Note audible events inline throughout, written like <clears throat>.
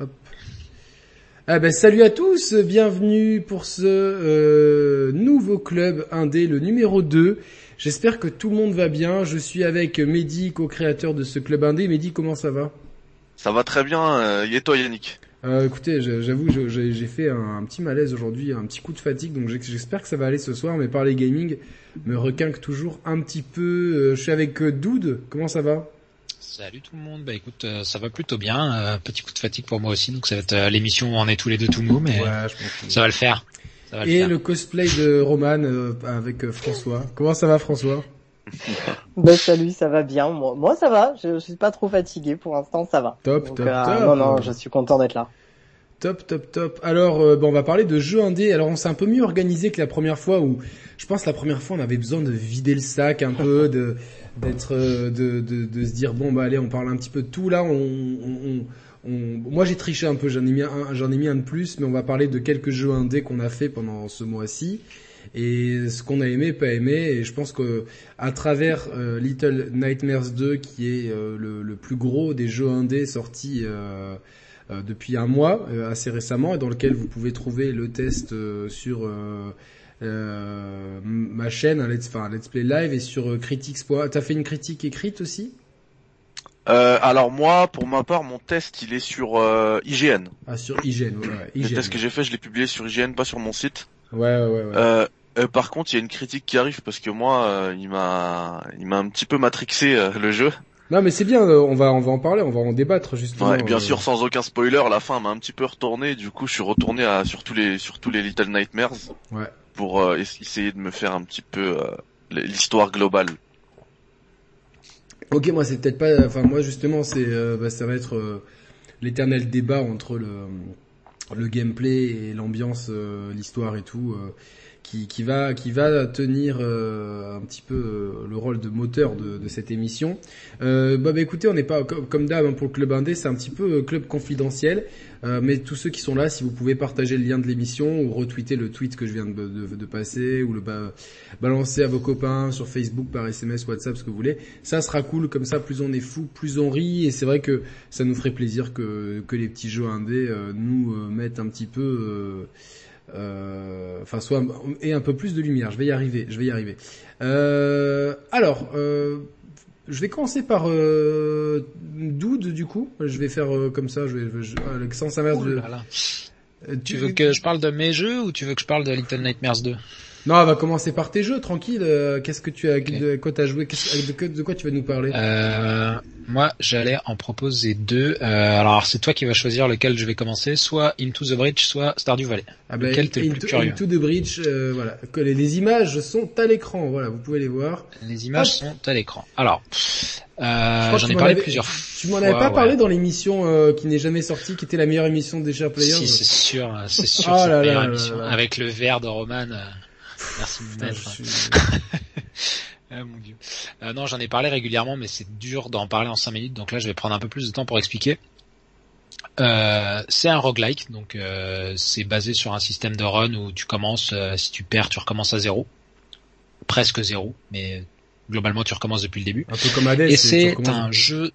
Hop. Ah ben, salut à tous, bienvenue pour ce euh, nouveau club indé, le numéro 2. J'espère que tout le monde va bien. Je suis avec Mehdi, co-créateur de ce club indé. Mehdi, comment ça va? Ça va très bien, euh, et toi Yannick? Euh, écoutez, j'avoue, j'ai fait un, petit malaise aujourd'hui, un petit coup de fatigue, donc j'espère que ça va aller ce soir. Mais parler gaming me requinque toujours un petit peu. Je suis avec Doud. Comment ça va? Salut tout le monde. Bah écoute, euh, ça va plutôt bien. petit coup de fatigue pour moi aussi, donc ça va être l'émission où on est tous les deux tout mou, mais ça va le faire. Ça va Et le, cosplay de Roman avec François. Comment ça va François? <laughs> Bah salut, ça va bien. Moi, moi ça va. Je, je suis pas trop fatigué pour l'instant, ça va. Top, top, euh, top. Non, non, je suis content d'être là. Top, top, top. Alors, euh, bon, on va parler de jeux indés. Alors, on s'est un peu mieux organisé que la première fois où, je pense, la première fois, on avait besoin de vider le sac un peu, de d'être, euh, de, de, de, se dire bon, bah allez, on parle un petit peu de tout. Là, on, on, on moi, j'ai triché un peu. J'en ai mis un, j'en ai mis un de plus, mais on va parler de quelques jeux indés qu'on a fait pendant ce mois-ci et ce qu'on a aimé, pas aimé. Et je pense que à travers euh, Little Nightmares 2, qui est euh, le, le, plus gros des jeux indés sortis euh, depuis un mois, assez récemment, et dans lequel vous pouvez trouver le test sur ma chaîne, un let's, enfin, let's Play Live, et sur Critics. T'as fait une critique écrite aussi? Euh, alors moi, pour ma part, mon test, il est sur IGN. Ah, sur IGN, ouais. IGN, le test que j'ai fait, je l'ai publié sur IGN, pas sur mon site. Ouais, ouais, ouais. Euh, euh, par contre, il y a une critique qui arrive parce que moi, euh, il m'a, il m'a un petit peu matrixé euh, le jeu. Non, mais c'est bien. on va, on va en parler, on va en débattre justement. Ouais, bien sûr, sans aucun spoiler, la fin m'a un petit peu retourné. Du coup, je suis retourné à sur tous les, sur tous les Little Nightmares. Ouais. Pour essayer de me faire un petit peu l'histoire globale. Ok, moi c'est peut-être pas. Enfin, moi justement, c'est, bah, ça va être l'éternel débat entre le le gameplay et l'ambiance, l'histoire et tout qui, qui, va qui va tenir euh, un petit peu euh, le rôle de moteur de, de cette émission. Euh, bah, bah, écoutez, on n'est pas comme, d'hab hein, pour le club indé, c'est un petit peu euh, club confidentiel. mais tous ceux qui sont là, si vous pouvez partager le lien de l'émission ou retweeter le tweet que je viens de, de, de passer ou le balancer à vos copains sur Facebook par SMS, WhatsApp, ce que vous voulez, ça sera cool. Comme ça, plus on est fou, plus on rit. Et c'est vrai que ça nous ferait plaisir que, que les petits jeux indés nous mettent un petit peu euh, enfin soit et un peu plus de lumière. Je vais y arriver, je vais y arriver. Euh, alors, euh, je vais commencer par euh, Doud du coup. Je vais faire euh, comme ça. Je vais, je, sans inverse. De... Tu veux que je parle de mes jeux ou tu veux que je parle de Little Nightmares 2 non, on va commencer par tes jeux, tranquille. Euh, qu'est-ce que tu as, de quoi t'as joué, de, de, quoi tu vas nous parler? Euh, Moi, j'allais en proposer deux. Euh, alors, c'est toi qui vas choisir lequel je vais commencer, soit Into the Bridge, soit Stardew Valley. Ah ben, lequel t'es le plus curieux? Into the Bridge, euh, voilà. Les, les, images sont à l'écran, voilà, vous pouvez les voir. Les images sont à l'écran. Alors, euh, j'en ai parlé plusieurs fois. Tu m'en avais pas parlé dans l'émission euh, qui n'est jamais sortie, qui était la meilleure émission des Share Players. Si, c'est sûr, c'est <laughs> sûr, oh c'est la meilleure émission. Avec le verre de Roman. Merci <laughs> ah, mon dieu. Euh, non, j'en ai parlé régulièrement, mais c'est dur d'en parler en 5 minutes, donc là je vais prendre un peu plus de temps pour expliquer. Euh, c'est un roguelike, donc euh, c'est basé sur un système de run où tu commences, euh, si tu perds, tu recommences à zéro, presque zéro, mais globalement tu recommences depuis le début. Un peu comme Hades. Et c'est un jeu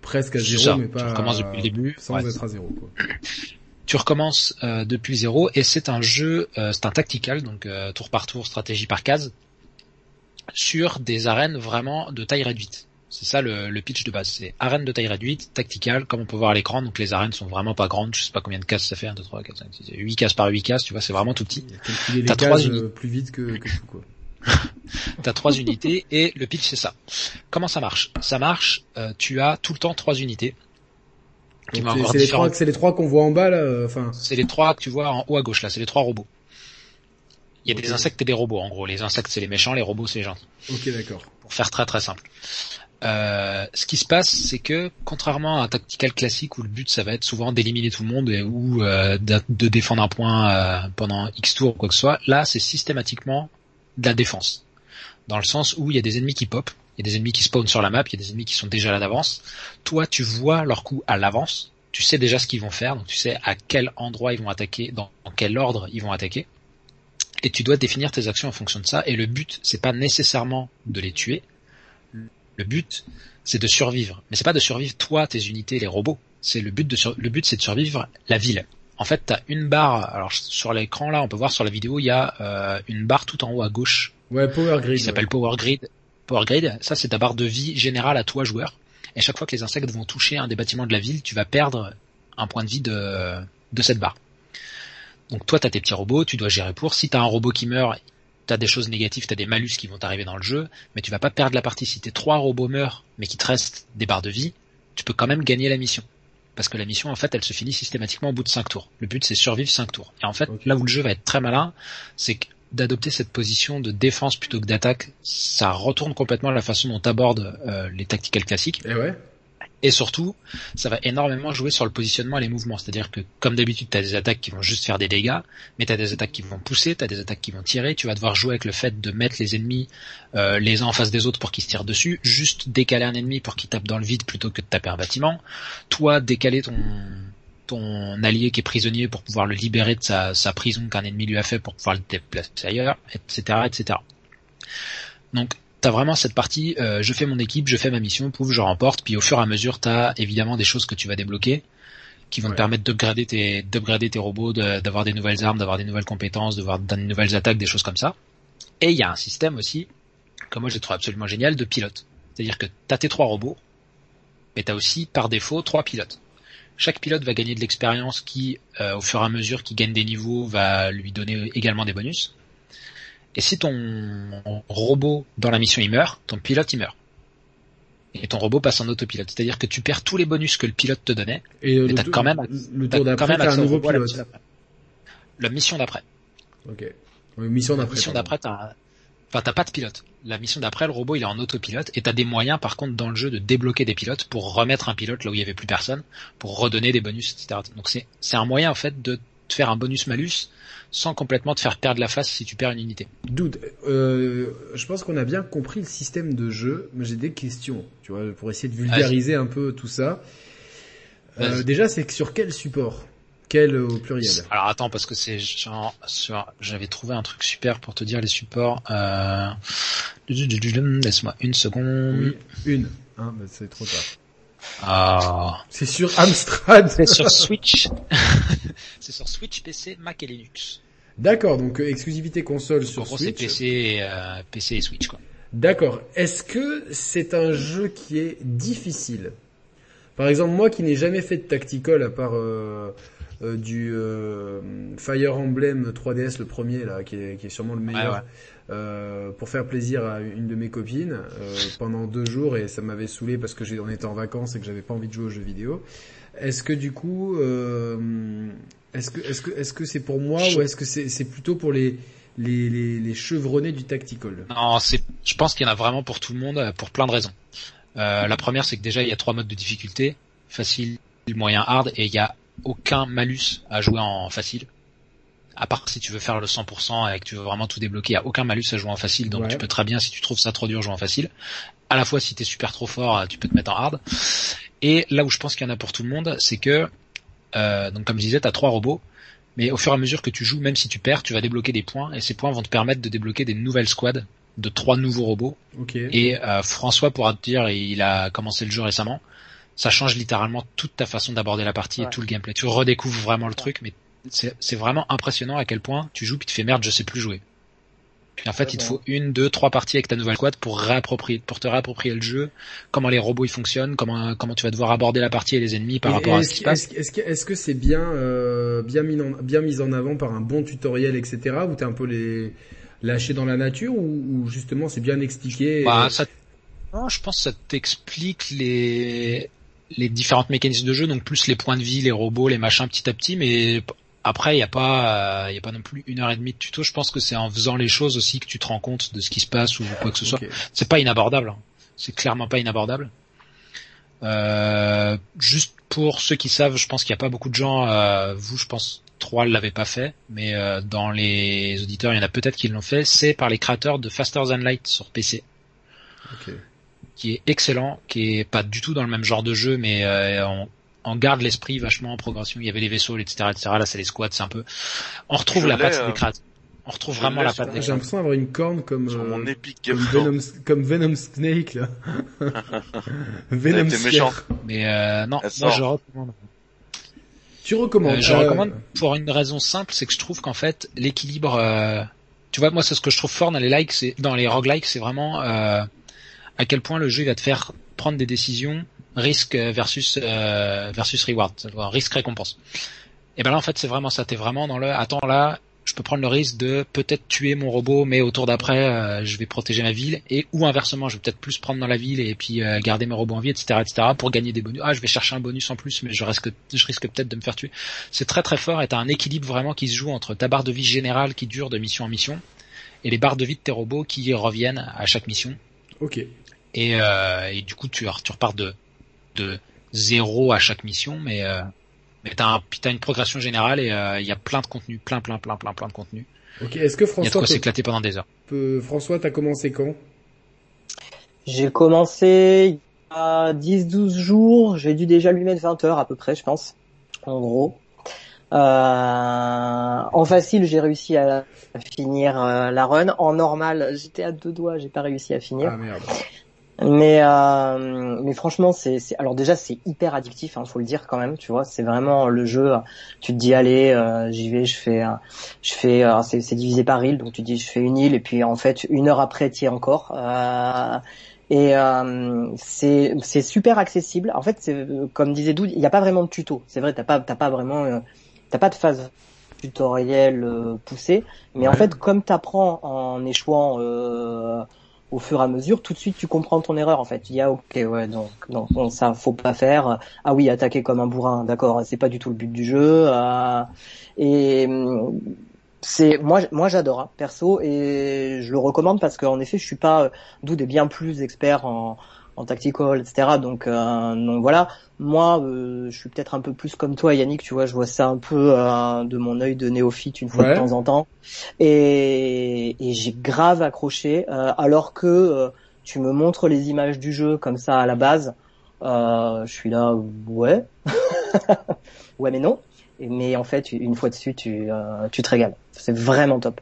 presque à zéro, mais pas. Tu recommences depuis le début, sans être à zéro. Quoi. <laughs> tu recommences euh, depuis zéro et c'est un jeu, euh, c'est un tactical, donc euh, tour par tour, stratégie par case, sur des arènes vraiment de taille réduite. C'est ça le, le, pitch de base. C'est arène de taille réduite, tactical, comme on peut voir à l'écran. Donc les arènes sont vraiment pas grandes. Je sais pas combien de cases ça fait. 1, 2, 3, 4, 5, 6, 8 cases par 8 cases. Tu vois, c'est vraiment tout petit. T'as trois unités. plus vite que, que tout, quoi. <laughs> T'as trois unités et le pitch c'est ça. Comment ça marche? Ça marche. tu as tout le temps trois unités. C'est les trois, c'est les trois qu'on voit en bas là. Euh, enfin. C'est les trois que tu vois en haut à gauche là. C'est les trois robots. Il y a des insectes et des robots en gros. Les insectes c'est les méchants, les robots c'est les gentils. Ok d'accord. Pour faire très très simple. Euh, ce qui se passe, c'est que contrairement à un tactical classique où le but ça va être souvent d'éliminer tout le monde et, ou euh, de, défendre un point euh, pendant X tours ou quoi que ce soit, là c'est systématiquement de la défense. Dans le sens où il y a des ennemis qui pop, il y a des ennemis qui spawnent sur la map, il y a des ennemis qui sont déjà là d'avance. Toi, tu vois leur coup à l'avance, tu sais déjà ce qu'ils vont faire, donc tu sais à quel endroit ils vont attaquer, dans, quel ordre ils vont attaquer. Et tu dois définir tes actions en fonction de ça. Et le but, c'est pas nécessairement de les tuer. Le but, c'est de survivre. Mais c'est pas de survivre toi, tes unités, les robots. c'est le but de le but c'est de survivre la ville. En fait, t'as une barre. Alors sur l'écran là, on peut voir sur la vidéo, il y a euh, une barre tout en haut à gauche. Ouais, Power Grid. Qui s'appelle Power Grid. Power Grid, ça c'est ta barre de vie générale à toi joueur. Et chaque fois que les insectes vont toucher un des bâtiments de la ville, tu vas perdre un point de vie de, de cette barre. Donc toi, t'as tes petits robots, tu dois gérer pour. Si t'as un robot qui meurt, t'as des choses négatives, t'as des malus qui vont t'arriver dans le jeu, mais tu vas pas perdre la partie. Si tes trois robots meurent, mais qu'il te reste des barres de vie, tu peux quand même gagner la mission. Parce que la mission, en fait, elle se finit systématiquement au bout de 5 tours. Le but, c'est survivre 5 tours. Et en fait, là où le jeu va être très malin, c'est d'adopter cette position de défense plutôt que d'attaque. Ça retourne complètement la façon dont t'abordes euh, les tacticals classiques. Et ouais. Et surtout, ça va énormément jouer sur le positionnement et les mouvements. C'est-à-dire que, comme d'habitude, tu as des attaques qui vont juste faire des dégâts, mais tu as des attaques qui vont pousser, tu as des attaques qui vont tirer. Tu vas devoir jouer avec le fait de mettre les ennemis euh, les uns en face des autres pour qu'ils se tirent dessus, juste décaler un ennemi pour qu'il tape dans le vide plutôt que de taper un bâtiment. Toi, décaler ton ton allié qui est prisonnier pour pouvoir le libérer de sa, sa prison qu'un ennemi lui a fait pour pouvoir le déplacer ailleurs, etc., etc. Donc t'as vraiment cette partie, euh, je fais mon équipe, je fais ma mission, pouf, je remporte, puis au fur et à mesure, t'as évidemment des choses que tu vas débloquer, qui vont te permettre d'upgrader tes, d'upgrader tes robots, d'avoir des nouvelles armes, d'avoir des nouvelles compétences, d'avoir des nouvelles attaques, des choses comme ça. Et il y a un système aussi, que moi je trouve absolument génial, de pilote. C'est-à-dire que t'as tes trois robots, mais t'as aussi par défaut trois pilotes. Chaque pilote va gagner de l'expérience qui, euh, au fur et à mesure qu'il gagne des niveaux, va lui donner également des bonus. Et si ton robot dans la mission il meurt, ton pilote il meurt. Et ton robot passe en autopilote. C'est-à-dire que tu perds tous les bonus que le pilote te donnait. Et mais t'as quand même, le tour d'après, t'as un nouveau pilote. La mission d'après. Ok. mission d'après. mission d'après, t'as, enfin, t'as pas de pilote. La mission d'après, le robot, il est en autopilote et t'as des moyens, par contre, dans le jeu de débloquer des pilotes pour remettre un pilote là où il y avait plus personne, pour redonner des bonus, etc. Donc c'est, c'est un moyen, en fait, de te faire un bonus malus sans complètement te faire perdre la face si tu perds une unité. Dude, euh, je pense qu'on a bien compris le système de jeu, mais j'ai des questions, tu vois, pour essayer de vulgariser un peu tout ça. Euh, déjà, c'est sur quel support? Quel au pluriel Alors attends, parce que c'est genre, j'avais trouvé un truc super pour te dire les supports. Euh... Laisse-moi une seconde. Oui, une. Hein, c'est trop tard. Ah. C'est sur Amstrad. <laughs> C'est sur Switch. <laughs> c'est sur Switch, PC, Mac et Linux. D'accord, donc euh, exclusivité console sur Switch. c'est PC, euh, PC et Switch quoi. D'accord. Est-ce que c'est un jeu qui est difficile? Par exemple, moi qui n'ai jamais fait de tactical à part euh, euh du euh, Fire Emblem 3DS le premier là, qui est, qui est sûrement le meilleur. Euh, pour faire plaisir à une de mes copines pendant deux jours et ça m'avait saoulé parce que j'en étais en vacances et que j'avais pas envie de jouer aux jeux vidéo. Est-ce que du coup, est-ce que est-ce que est-ce que c'est pour moi ou est-ce que c'est c'est plutôt pour les les, les, les chevronnés du tactical? Non, c'est je pense qu'il y en a vraiment pour tout le monde pour plein de raisons. la première, c'est que déjà il y a trois modes de difficulté facile, moyen, hard et il y a aucun malus à jouer en facile. À part si tu veux faire le 100% et que tu veux vraiment tout débloquer, il y a aucun malus à jouer en facile, donc tu peux très bien, si tu trouves ça trop dur, jouer en facile. À la fois, si t'es super trop fort, tu peux te mettre en hard. Et là où je pense qu'il y en a pour tout le monde, c'est que, euh, donc comme je disais, t'as trois robots, mais au fur et à mesure que tu joues, même si tu perds, tu vas débloquer des points, et ces points vont te permettre de débloquer des nouvelles squads de trois nouveaux robots. Et euh, François pourra te dire, il a commencé le jeu récemment, ça change littéralement toute ta façon d'aborder la partie et tout le gameplay. Tu redécouvres vraiment le truc, mais c'est vraiment impressionnant à quel point tu joues puis tu fais merde, je sais plus jouer. Puis en fait, il te faut une, deux, trois parties avec ta nouvelle squad pour réapproprier, pour te réapproprier le jeu, comment les robots ils fonctionnent, comment comment tu vas devoir aborder la partie et les ennemis par rapport à ce qui se passe. Est-ce que c'est bien euh, bien mis en, bien mis en avant par un bon tutoriel, etc. Ou t'es un peu les lâché dans la nature ou, justement c'est bien expliqué. Bah, ça, non, je pense que ça t'explique les les différentes mécanismes de jeu, donc plus les points de vie, les robots, les machins petit à petit, mais après, il n'y a pas, il y a pas non plus une heure et demie de tuto. Je pense que c'est en faisant les choses aussi que tu te rends compte de ce qui se passe ou quoi que ce soit. C'est pas inabordable. Hein. C'est clairement pas inabordable. Euh, juste pour ceux qui savent, je pense qu'il n'y a pas beaucoup de gens. Euh, vous, je pense, trois l'avaient pas fait, mais euh, dans les auditeurs, il y en a peut-être qui l'ont fait. C'est par les créateurs de Faster Than Light sur PC. Qui est excellent, qui est pas du tout dans le même genre de jeu, mais on, on garde l'esprit vachement en progression. Il y avait les vaisseaux, etc., etc. Là, c'est les squads, c'est un peu. On retrouve la patte des euh, On retrouve vraiment la patte des J'ai l'impression d'avoir une corne comme sur mon épique comme, Venom, comme Venom Snake là. <laughs> Venom méchant. Mais euh, non, moi je recommande. Tu recommandes Euh, je euh, recommande pour une raison simple, c'est que je trouve qu'en fait l'équilibre, euh, tu vois, moi c'est ce que je trouve fort dans les likes, c'est dans les roguelikes, c'est vraiment euh, à quel point le jeu va te faire prendre des décisions risque versus euh, versus reward, risque récompense. Et ben là en fait c'est vraiment ça, t'es vraiment dans le attends là, je peux prendre le risque de peut-être tuer mon robot, mais au tour d'après euh, je vais protéger ma ville, et ou inversement je vais peut-être plus prendre dans la ville et puis euh, garder mes robots en vie, etc., etc. pour gagner des bonus. Ah je vais chercher un bonus en plus, mais je risque je risque peut-être de me faire tuer c'est très très fort et t'as un équilibre vraiment qui se joue entre ta barre de vie générale qui dure de mission en mission et les barres de vie de tes robots qui reviennent à chaque mission. Ok. Et, euh, et du coup tu, tu repars de, de zéro à chaque mission, mais, euh, mais t'as, un, une progression générale et euh, il y a plein de contenu, plein plein plein plein plein de contenu. Ok. Est-ce que Il y a de François quoi peut, s'éclater pendant des heures. peut- François, t'as commencé quand? J'ai commencé il y a 10-12 jours, j'ai dû déjà lui mettre 20 heures à peu près, je pense, en gros. Euh, en facile, j'ai réussi à, à finir euh, la run. En normal, j'étais à deux doigts, j'ai pas réussi à finir. Ah merde. Mais euh, mais franchement, c'est c'est- alors déjà c'est hyper addictif, hein, faut le dire quand même. Tu vois, c'est vraiment le jeu. Tu te dis allez, euh, j'y vais, je fais euh, je fais alors, c'est divisé par île, donc tu dis je fais une île et puis en fait une heure après tu y es encore. Euh, et euh, c'est c'est super accessible. En fait, c'est comme disait Doud, il n'y a pas vraiment de tuto. C'est vrai, t'as pas t'as pas vraiment euh, t'as pas de phase tutoriel euh, poussée. Mais en fait, comme t'apprends en échouant euh, au fur et à mesure, tout de suite tu comprends ton erreur. En fait, tu dis ah ok ouais donc non bon, ça faut pas faire. Ah oui attaquer comme un bourrin, d'accord, c'est pas du tout le but du jeu. euh, et hum, c'est moi moi j'adore hein, perso et je le recommande parce qu'en effet je suis pas euh, Doud est bien plus expert en en tactical etc donc euh, donc voilà. Moi euh, je suis peut-être un peu plus comme toi Yannick tu vois je vois ça un peu euh, de mon œil de néophyte une fois Ouais. de temps en temps. Et et j'ai grave accroché euh, alors que euh, tu me montres les images du jeu comme ça à la base euh, je suis là ouais. <laughs> Ouais mais non. Mais en fait une fois dessus tu euh, tu te régales. C'est vraiment top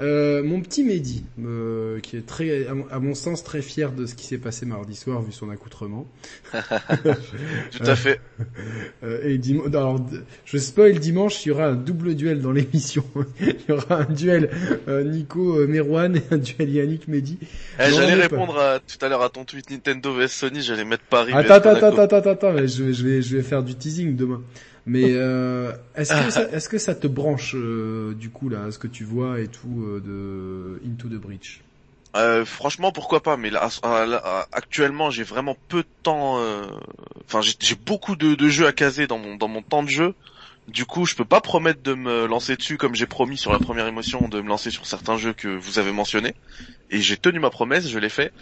Euh, mon petit Mehdi, euh, qui est très, à mon- sens, très fier de ce qui s'est passé mardi soir vu son accoutrement. <laughs> Tout à fait. <laughs> Euh, et dim- alors, je spoil dimanche, il y aura un double duel dans l'émission. <laughs> il y aura un duel euh, Nico euh, Merwan et un duel Yannick Mehdi. Eh, j'allais répondre à- tout à l'heure à ton tweet Nintendo vs Sony, j'allais mettre Paris. Attends, attends, attends, attends, attends, attends, mais je, vais- je vais, je vais faire du teasing demain. Mais euh, est-ce que ça, <laughs> est-ce que ça te branche euh, du coup là, ce que tu vois et tout euh, de Into the Breach? Euh, franchement, pourquoi pas, mais là, actuellement, j'ai vraiment peu de temps. euh, Enfin, j'ai- j'ai beaucoup de, de jeux à caser dans mon dans mon temps de jeu. Du coup, je peux pas promettre de me lancer dessus comme j'ai promis sur la première émotion de me lancer sur certains jeux que vous avez mentionnés. Et j'ai tenu ma promesse, je l'ai fait.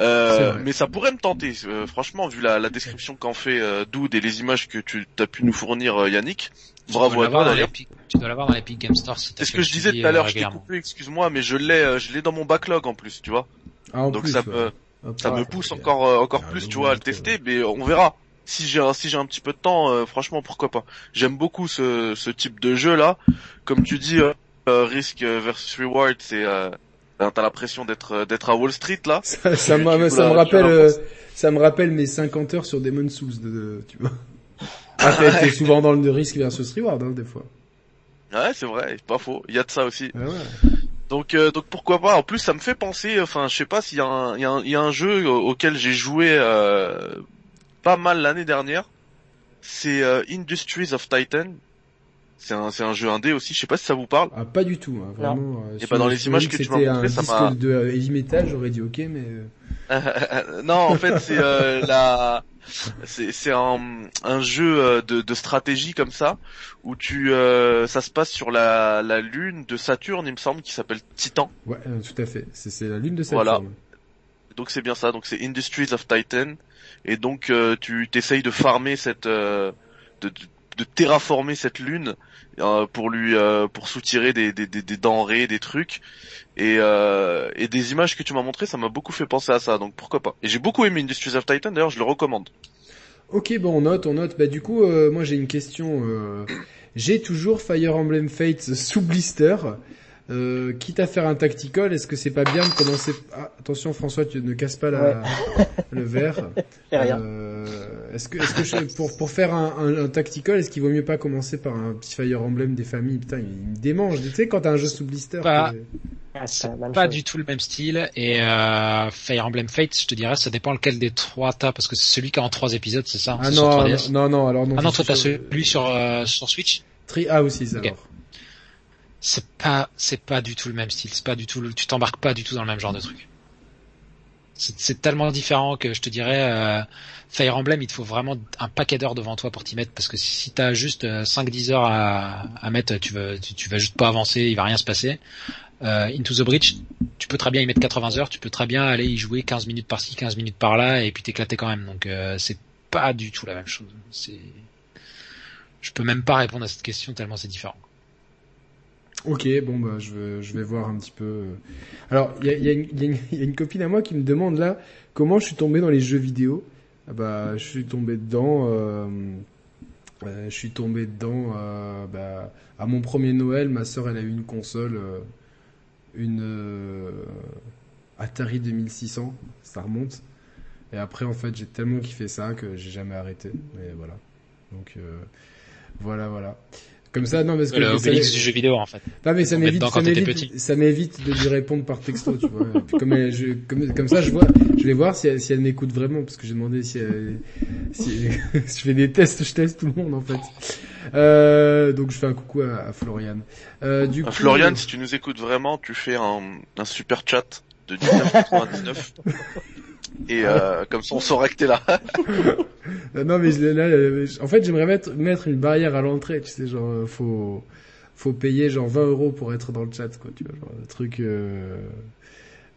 Euh, mais ça pourrait me tenter. Euh, franchement, vu la, la description qu'en fait euh, Doud et les images que tu as pu nous fournir, euh, Yannick, bravo à toi d'ailleurs. Tu dois l'avoir dans l'Epic Game Store si C'est ce que je disais tout à l'heure. euh, Je t'ai coupé, excuse-moi, mais je l'ai, je l'ai dans mon backlog en plus, tu vois. Ah, en Donc plus, ça me Hop, ça me pousse encore euh, encore plus tu vois à le tester mais on verra si j'ai un si j'ai un petit peu de temps euh, franchement pourquoi pas j'aime beaucoup ce ce type de jeu là comme tu dis euh, euh, risque versus reward c'est t'as l'impression d'être euh, d'être à Wall Street là Ça, ça, Tu ça me rappelle, euh, ça me rappelle mes 50 heures sur Demon Souls, de, de- tu vois. Ah, t'es <laughs> souvent dans le risque versus reward, hein, des fois. ouais c'est vrai c'est pas faux il y a de ça aussi Ah ouais. donc euh, donc pourquoi pas en plus ça me fait penser enfin je sais pas s'il y a un il y y a un jeu au- auquel j'ai joué euh, pas mal l'année dernière c'est Industries of Titan c'est un c'est un jeu indé aussi je sais pas si ça vous parle Ah, pas du tout, hein, vraiment. euh, Et bah, dans on- les images dit que tu m'as montré, ça m'a- de euh, heavy metal, j'aurais dit ok, mais euh, <laughs> non, en fait, c'est euh, la, c'est c'est un, un jeu de, de stratégie comme ça où tu, euh, ça se passe sur la, la lune de Saturne, il me semble, qui s'appelle Titan. ouais, euh, tout à fait. C'est c'est la lune de Saturne. Voilà. Donc c'est bien ça. Donc c'est Industries of Titan. Et donc euh, tu t'essayes de farmer cette, euh, de, de, de terraformer cette lune euh, pour lui, euh, pour soutirer des, des, des, denrées, des trucs. Et, euh, et des images que tu m'as montré, ça m'a beaucoup fait penser à ça. Donc pourquoi pas. Et j'ai beaucoup aimé Industries of Titan. D'ailleurs, je le recommande. Ok, bon, on note, on note. Bah du coup, moi j'ai une question. j'ai toujours Fire Emblem Fates sous blister. Euh, quitte à faire un tactical, est-ce que c'est pas bien de commencer ah, Attention François, tu ne casses pas la, <laughs> le verre. <laughs> C'est rien. Euh, Est-ce que, est-ce que je- pour pour faire un, un, un tactical, est-ce qu'il vaut mieux pas commencer par un petit Fire Emblem des familles? Putain, il, il me démange. Tu sais quand t'as un jeu sous blister. Pas- Ah, Pas du tout le même style. Et euh, Fire Emblem Fate, je te dirais, ça dépend lequel des trois t'as, parce que c'est celui qui a en trois épisodes, c'est ça? Ah c'est sur non, 3DS. non, non, alors non. Ah non, toi t'as sur- celui sur euh, sur Switch? Tri ah aussi, ça Ok. alors. C'est pas c'est pas du tout le même style. C'est pas du tout. le- Tu t'embarques pas du tout dans le même genre de truc. C'est tellement différent que je te dirais euh, Fire Emblem, il te faut vraiment un paquet d'heures devant toi pour t'y mettre parce que si, t'as juste 5-10 heures à, mettre, tu vas tu, vas juste pas avancer, il va rien se passer. Euh, Into the Breach, tu peux très bien y mettre 80 heures, tu peux très bien aller y jouer 15 minutes par-ci, 15 minutes par-là et puis t'éclater quand même. Donc euh, c'est pas du tout la même chose. C'est je peux même pas répondre à cette question tellement c'est différent. Ok, bon bah je vais, je vais voir un petit peu. Alors il y a, une- copine à moi qui me demande là comment je suis tombé dans les jeux vidéo? Ah bah je suis tombé dedans. euh, euh, je suis tombé dedans. euh, bah, à mon premier Noël, ma sœur elle a eu une console, euh, une Atari 2600. Ça remonte. Et après en fait j'ai tellement kiffé ça que j'ai jamais arrêté. Et voilà. Donc voilà voilà. Comme ça non parce que Le Obélix du jeu vidéo en fait. non mais ça m'évite, ça m'évite, ça m'évite de lui répondre par texto, tu vois. <laughs> Puis comme, elle- je, comme, comme ça, je vois, je vais voir si elle, si elle m'écoute vraiment, parce que j'ai demandé si, elle, <laughs> si je fais des tests, je teste tout le monde en fait. Euh, donc je fais un coucou à, à Florian. Euh, du Euh, coup, Florian, si tu nous écoutes vraiment, tu fais un, un super chat de 19,99. <laughs> Et euh, comme ça, on saura que t'es là. <laughs> non mais je- là, euh, en fait, j'aimerais mettre mettre une barrière à l'entrée, tu sais, genre euh, faut faut payer genre 20 euros pour être dans le chat, quoi, tu vois, genre le truc. Euh...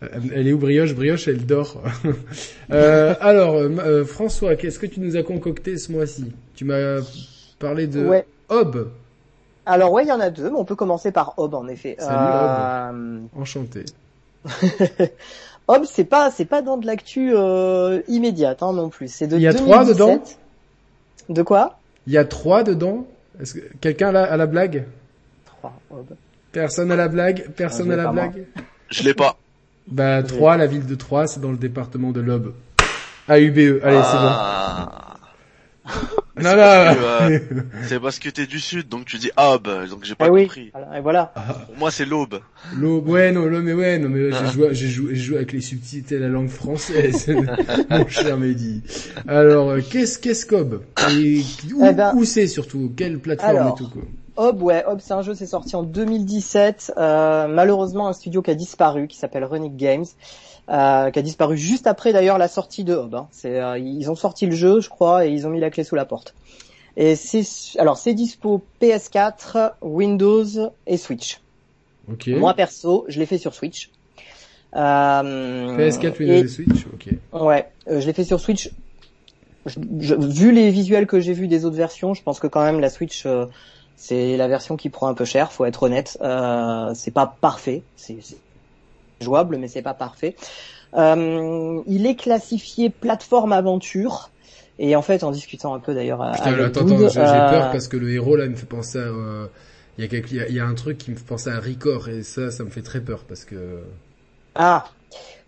euh, Elle est où Brioche? Brioche, elle dort. <laughs> euh, alors, François, qu'est-ce que tu nous as concocté ce mois-ci? Tu m'as parlé de Ouais. Hob. Alors ouais, il y en a deux, mais on peut commencer par Hob en effet. Salut, Euh, Enchanté. <laughs> Hob, c'est pas c'est pas dans de l'actu euh, immédiate hein, non plus. C'est de Il y a 2017. trois dedans De quoi? Il y a trois dedans. Est-ce que quelqu'un a, a la blague? Trois. Hob. Personne à la blague? Personne Ah, à je l'ai la moi. blague Je l'ai pas. Bah Troyes, la ville de Troyes, c'est dans le département de l'Aube. AUBE. Allez, Ah. c'est bon. <laughs> Non, non. Euh, <laughs> C'est parce que t'es du sud, donc tu dis aube, donc j'ai pas Eh oui. compris. Voilà, et voilà. Pour moi, c'est l'aube. L'aube, ouais, non, l'aube, mais ouais, non, mais Ah. j'ai joué, j'ai joué, avec les subtilités de la langue française, <laughs> mon cher Mehdi. Alors, euh, qu'est-ce, qu'est-ce Et où, Eh ben- où c'est surtout? Quelle plateforme Alors. et tout, quoi? Hob, ouais, Hob, c'est un jeu, c'est sorti en 2017. Euh, malheureusement, un studio qui a disparu, qui s'appelle Runic Games, euh, qui a disparu juste après d'ailleurs la sortie de Hob. hein. C'est, euh, ils ont sorti le jeu, je crois, et ils ont mis la clé sous la porte. Et c'est, alors c'est dispo PS4, Windows et Switch. Ok. Moi perso, je l'ai fait sur Switch. Euh, PS4, Windows et- et Switch, ok. Ouais, euh, je l'ai fait sur Switch. Je- je- vu les visuels que j'ai vus des autres versions, je pense que quand même la Switch, euh, c'est la version qui prend un peu cher, faut être honnête. Euh, c'est pas parfait, c'est c'est jouable, mais c'est pas parfait. Euh, il est classifié plateforme aventure. Et en fait, en discutant un peu d'ailleurs Putain, avec attends, attends, j'ai peur euh, parce que le héros, là, il me fait penser à, euh, il y a quelque, il y a, il y a un truc qui me fait penser à Record, et ça, ça me fait très peur parce que, Ah,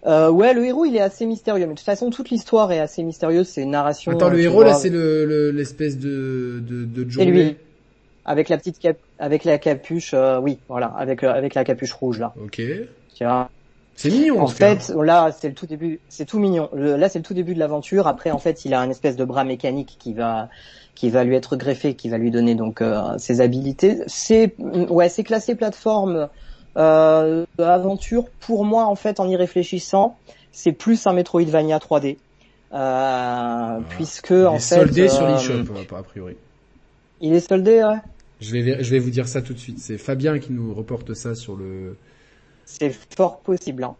euh, ouais, le héros il est assez mystérieux, mais de toute façon toute l'histoire est assez mystérieuse. C'est une narration. Attends, euh, le héros, là, c'est le, le- l'espèce de, de, de journée. lui. avec la petite cap, avec la capuche, euh, oui, voilà, avec avec la capuche rouge là. Ok. Vois. C'est mignon, En tout cas. fait, là c'est le tout début, c'est tout mignon. Le- là c'est le tout début de l'aventure. Après en fait il a un espèce de bras mécanique qui va qui va lui être greffé, qui va lui donner donc euh, ses habilités. C'est ouais, c'est classé plateforme euh, aventure. Pour moi en fait en y réfléchissant, c'est plus un Metroidvania 3D. Euh, puisque Ah. Il en est fait soldé sur euh, l'eShop, a a priori. Il est soldé, ouais. Je vais, je vais vous dire ça tout de suite. C'est Fabien qui nous reporte ça sur le. C'est fort possible. hein.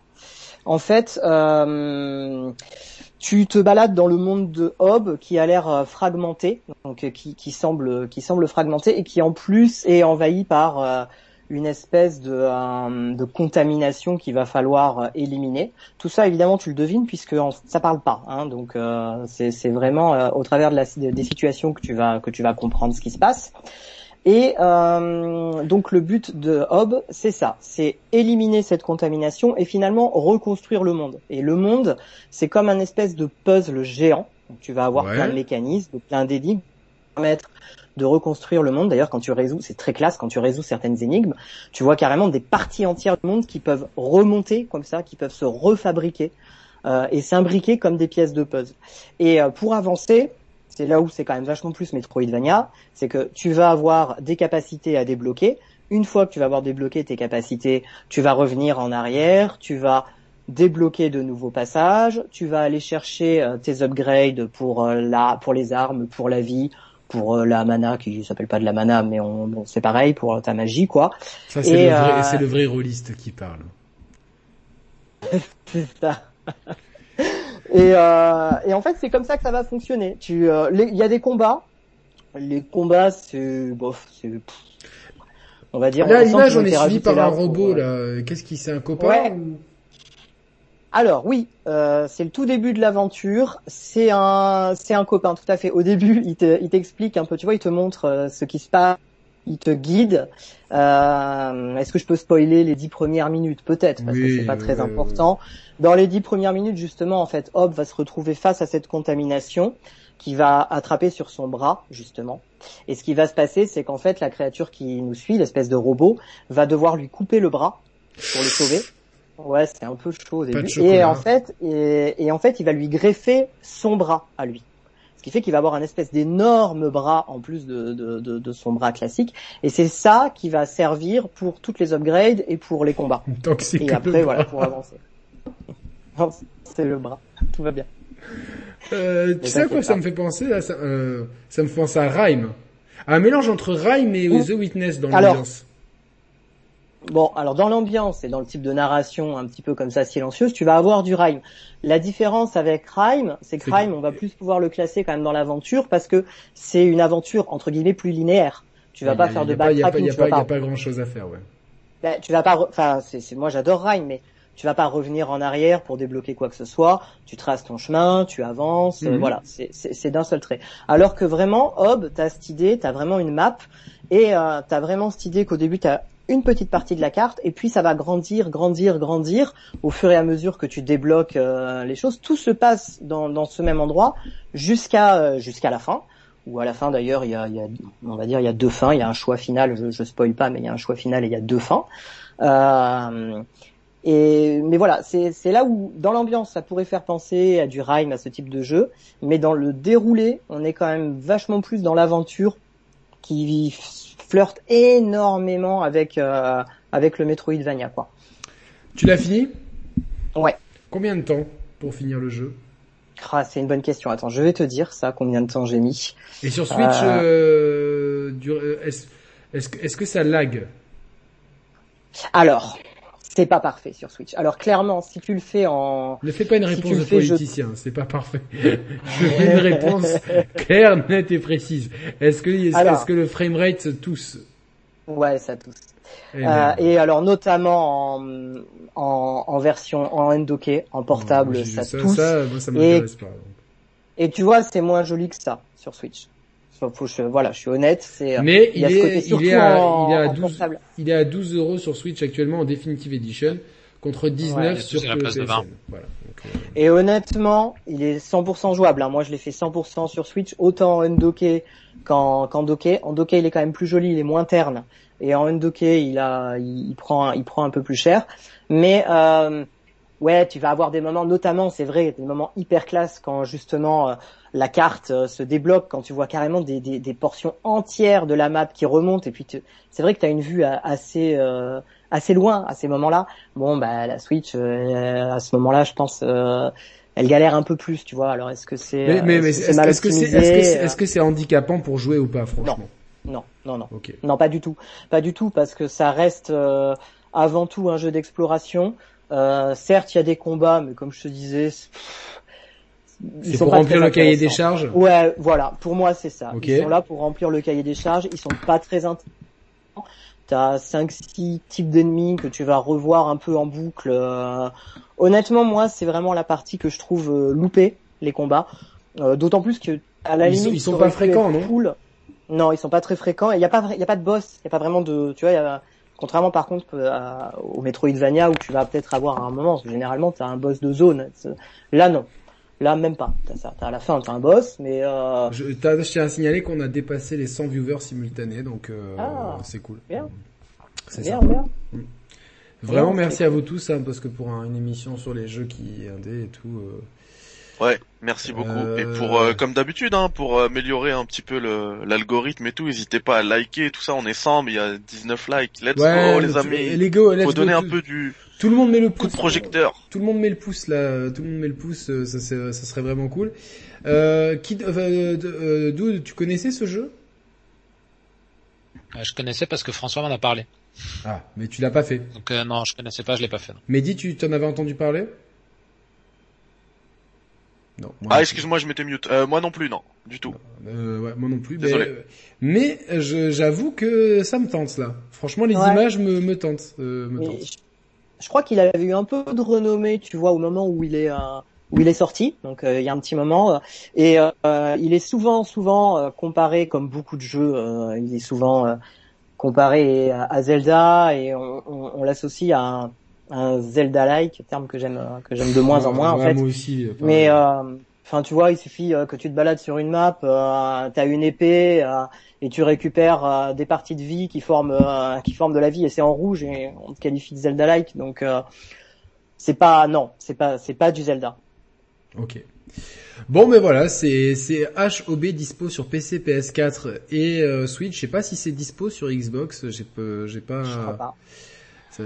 En fait, euh, tu te balades dans le monde de Hob qui a l'air euh, fragmenté, donc euh, qui, semble qui semble fragmenté et qui en plus est envahi par euh, une espèce de, contamination qu'il va falloir éliminer. Tout ça, évidemment, tu le devines puisque en- ça parle pas. Hein, donc c'est vraiment au travers des situations que tu vas que tu vas comprendre ce qui se passe. Et euh, donc le but de Hob, c'est ça, c'est éliminer cette contamination et finalement reconstruire le monde. Et le monde, c'est comme un espèce de puzzle géant Donc tu vas avoir Ouais. plein de mécanismes, plein d'énigmes permettre de reconstruire le monde. D'ailleurs, quand tu résous, c'est très classe, quand tu résous certaines énigmes, tu vois carrément des parties entières du monde qui peuvent remonter comme ça, qui peuvent se refabriquer euh, et s'imbriquer comme des pièces de puzzle. Et euh, pour avancer, c'est là où c'est quand même vachement plus Metroidvania, c'est que tu vas avoir des capacités à débloquer. Une fois que tu vas avoir débloqué tes capacités, tu vas revenir en arrière, tu vas débloquer de nouveaux passages, tu vas aller chercher euh, tes upgrades pour euh, la pour les armes, pour la vie, pour euh, la mana qui s'appelle pas de la mana mais on, bon, c'est pareil pour ta magie quoi. Ça, c'est le, vrai, euh, c'est le vrai rôliste qui parle. <laughs> C'est ça. Et, euh, et en fait, c'est comme ça que ça va fonctionner. Tu, euh, il y a des combats. Les combats, c'est, bof, c'est, on va dire. Là, l'image, on est suivi par là un robot, euh, là. Qu'est-ce qui, c'est un copain Ouais. ou- Alors oui, euh, c'est le tout début de l'aventure. C'est un, c'est un copain, tout à fait. Au début, il te, il t'explique un peu, tu vois, il te montre euh, ce qui se passe, il te guide. Euh, Est-ce que je peux spoiler les dix premières minutes? Peut-être, parce que Oui, c'est pas très important. Dans les dix premières minutes, justement, en fait, Hob va se retrouver face à cette contamination qui va attraper sur son bras, justement. Et ce qui va se passer, c'est qu'en fait, la créature qui nous suit, l'espèce de robot, va devoir lui couper le bras pour le sauver. Ouais, c'est un peu chaud au début. Et en fait, et, et en fait, il va lui greffer son bras à lui. Ce qui fait qu'il va avoir un espèce d'énorme bras en plus de, de, de, de son bras classique. Et c'est ça qui va servir pour toutes les upgrades et pour les combats. <laughs> Que c'est Et après, voilà, pour avancer. <laughs> C'est le bras. Tout va bien. Euh, tu sais à quoi ça me fait penser là ça, euh, ça me fait penser à Rhyme. Un mélange entre Rhyme et. The Witness dans l'ambiance. Bon, alors dans l'ambiance et dans le type de narration un petit peu comme ça silencieuse, tu vas avoir du rhyme. La différence avec rhyme, c'est que rhyme, on va plus pouvoir le classer quand même dans l'aventure parce que c'est une aventure entre guillemets plus linéaire. Tu vas Ouais, pas y a- faire y de a backtracking, y a tu vas pas, y a pas, pas grand chose à faire, ouais. bah, tu vas pas, enfin, c'est, moi j'adore rhyme, mais tu vas pas revenir en arrière pour débloquer quoi que ce soit. Tu traces ton chemin, tu avances, euh, Mhm. voilà, c'est d'un seul trait. Alors que vraiment, Hob, t'as cette idée, t'as vraiment une map et euh, t'as vraiment cette idée qu'au début t'as une petite partie de la carte et puis ça va grandir, grandir, grandir au fur et à mesure que tu débloques euh, les choses. Tout se passe dans, ce même endroit jusqu'à euh, jusqu'à la fin. Ou à la fin d'ailleurs, il y a, on va dire, il y a deux fins. Il y a un choix final. Je, je spoil pas, mais il y a un choix final et il y a deux fins. Euh, et mais voilà, c'est là où dans l'ambiance ça pourrait faire penser à du rhyme, à ce type de jeu, mais dans le déroulé, on est quand même vachement plus dans l'aventure qui flirte énormément avec euh, avec le Metroidvania quoi. Tu l'as fini? Ouais. Combien de temps pour finir le jeu? Ah, c'est une bonne question. Attends, je vais te dire ça combien de temps j'ai mis. Et sur Switch, euh, euh, est-ce que, est-ce que ça lag? Alors, c'est pas parfait sur Switch. Alors clairement, si tu le fais en Ne fais pas une Si réponse de fais, je- politicien, c'est pas parfait. <laughs> Je veux une réponse claire, nette et précise. Est-ce que, est-ce, Alors. est-ce que le framerate tousse ouais, ça tousse. Eh Euh, et alors notamment en, en, en version en endocké, en portable, ça, ça, tousse. ça, moi, ça m'intéresse pas. donc. Et tu vois, c'est moins joli que ça sur Switch. Faut- faut- je- voilà, je suis honnête. C'est Mais il y a il ce est, côté il est à, en, il est à en 12, portable. il est à 12 euros sur Switch actuellement en Definitive Edition contre 19 Ouais, sur la place de PSN. 20. Voilà. Donc, euh, Et honnêtement, il est 100% jouable. hein. Moi, je l'ai fait 100% sur Switch, autant en undocké qu'en qu'en docké. En docké, il est quand même plus joli, il est moins terne. Et en undocké, il a, il, il prend, il prend un peu plus cher. Mais euh, ouais, tu vas avoir des moments, notamment, c'est vrai, des moments hyper classe quand justement euh, la carte euh, se débloque, quand tu vois carrément des, des, des portions entières de la map qui remontent. Et puis, tu- c'est vrai que tu as une vue assez euh, assez loin à ces moments-là. Bon, bah la Switch, euh, à ce moment-là, je pense. euh, elle galère un peu plus, tu vois. Alors est-ce que c'est Mais, mais, mais est-ce que c'est, est-ce que handicapant pour jouer ou pas, franchement? Non, non, non. Ok. Non, pas du tout. Pas du tout, parce que ça reste euh, avant tout un jeu d'exploration. Euh, certes, il y a des combats, mais comme je te disais, c'est- ils sont pour pas remplir le cahier des charges? Ouais, voilà. Pour moi, c'est ça. Ils sont là pour remplir le cahier des charges. Ils sont pas très intéressants. T'as cinq, six types d'ennemis que tu vas revoir un peu en boucle. euh. Honnêtement, moi, c'est vraiment la partie que je trouve euh, loupée, les combats. Euh, D'autant plus que à la Ils limite, sont- ils sont pas fréquents, non? cool. Non, ils sont pas très fréquents. Il y a pas, il y a pas de boss. Il y a pas vraiment de, tu vois, il y a- contrairement par contre euh, à- au Metroidvania où tu vas peut-être avoir à un moment, parce que généralement t'as un boss de zone. Là, non. Là, même pas. T'as à la fin, t'as un boss, mais euh... Je, t'as- je tiens à signaler qu'on a dépassé les 100 viewers simultanés, donc euh, Ah, c'est cool. bien. C'est bien, ça. bien. Vraiment, Bien, merci à vous tous, hein, parce que pour un- une émission sur les jeux qui indé et tout. euh, Ouais, merci beaucoup. Euh, Et pour, euh, comme d'habitude, hein, pour améliorer un petit peu le- l'algorithme et tout, n'hésitez pas à liker et tout ça. On est 100, mais il y a 19 likes. Let's Ouais, go, les amis. les let's Faut go, donner un tout- peu du Tout le monde met le coup pouce. de projecteur. Tout le monde met le pouce là, tout le monde met le pouce, euh, ça, c'est- ça serait vraiment cool. Euh, qui, euh, euh, Dude, tu connaissais ce jeu? Euh, je connaissais parce que François m'en a parlé. Ah, mais tu l'as pas fait. Donc euh, non, je connaissais pas, je l'ai pas fait. non. Mehdi, tu t'en avais entendu parler? Non. moi Ah, excuse-moi, je m'étais mute. Euh, moi non plus, non, du tout. Euh, ouais, moi non plus. Désolé. Mais, mais euh, je- j'avoue que ça me tente là. Franchement, les Ouais. images me, me tentent. euh, me Mais tentent. je, je crois qu'il avait eu un peu de renommée, tu vois, au moment où il est euh, où il est sorti, donc euh, il y a un petit moment, euh, et euh, il est souvent souvent euh, comparé, comme beaucoup de jeux, euh, il est souvent euh, comparé à, à Zelda et on, on, on l'associe à un, un Zelda-like, terme que j'aime euh, que j'aime de moins en moins en fait. Moi aussi. euh, Mais pareil. euh, enfin, tu vois, il suffit euh, que tu te balades sur une map, euh, t'as une épée euh, et tu récupères euh, des parties de vie qui forment euh, qui forment de la vie et c'est en rouge et on te qualifie de Zelda-like. Donc euh, c'est pas non, c'est pas c'est pas du Zelda. Ok. Bon, mais voilà, c'est HOB dispo sur PC, PS4 et euh, Switch. Je sais pas si c'est dispo sur Xbox. J'ai pas, j'ai pas. Je crois pas. C'est-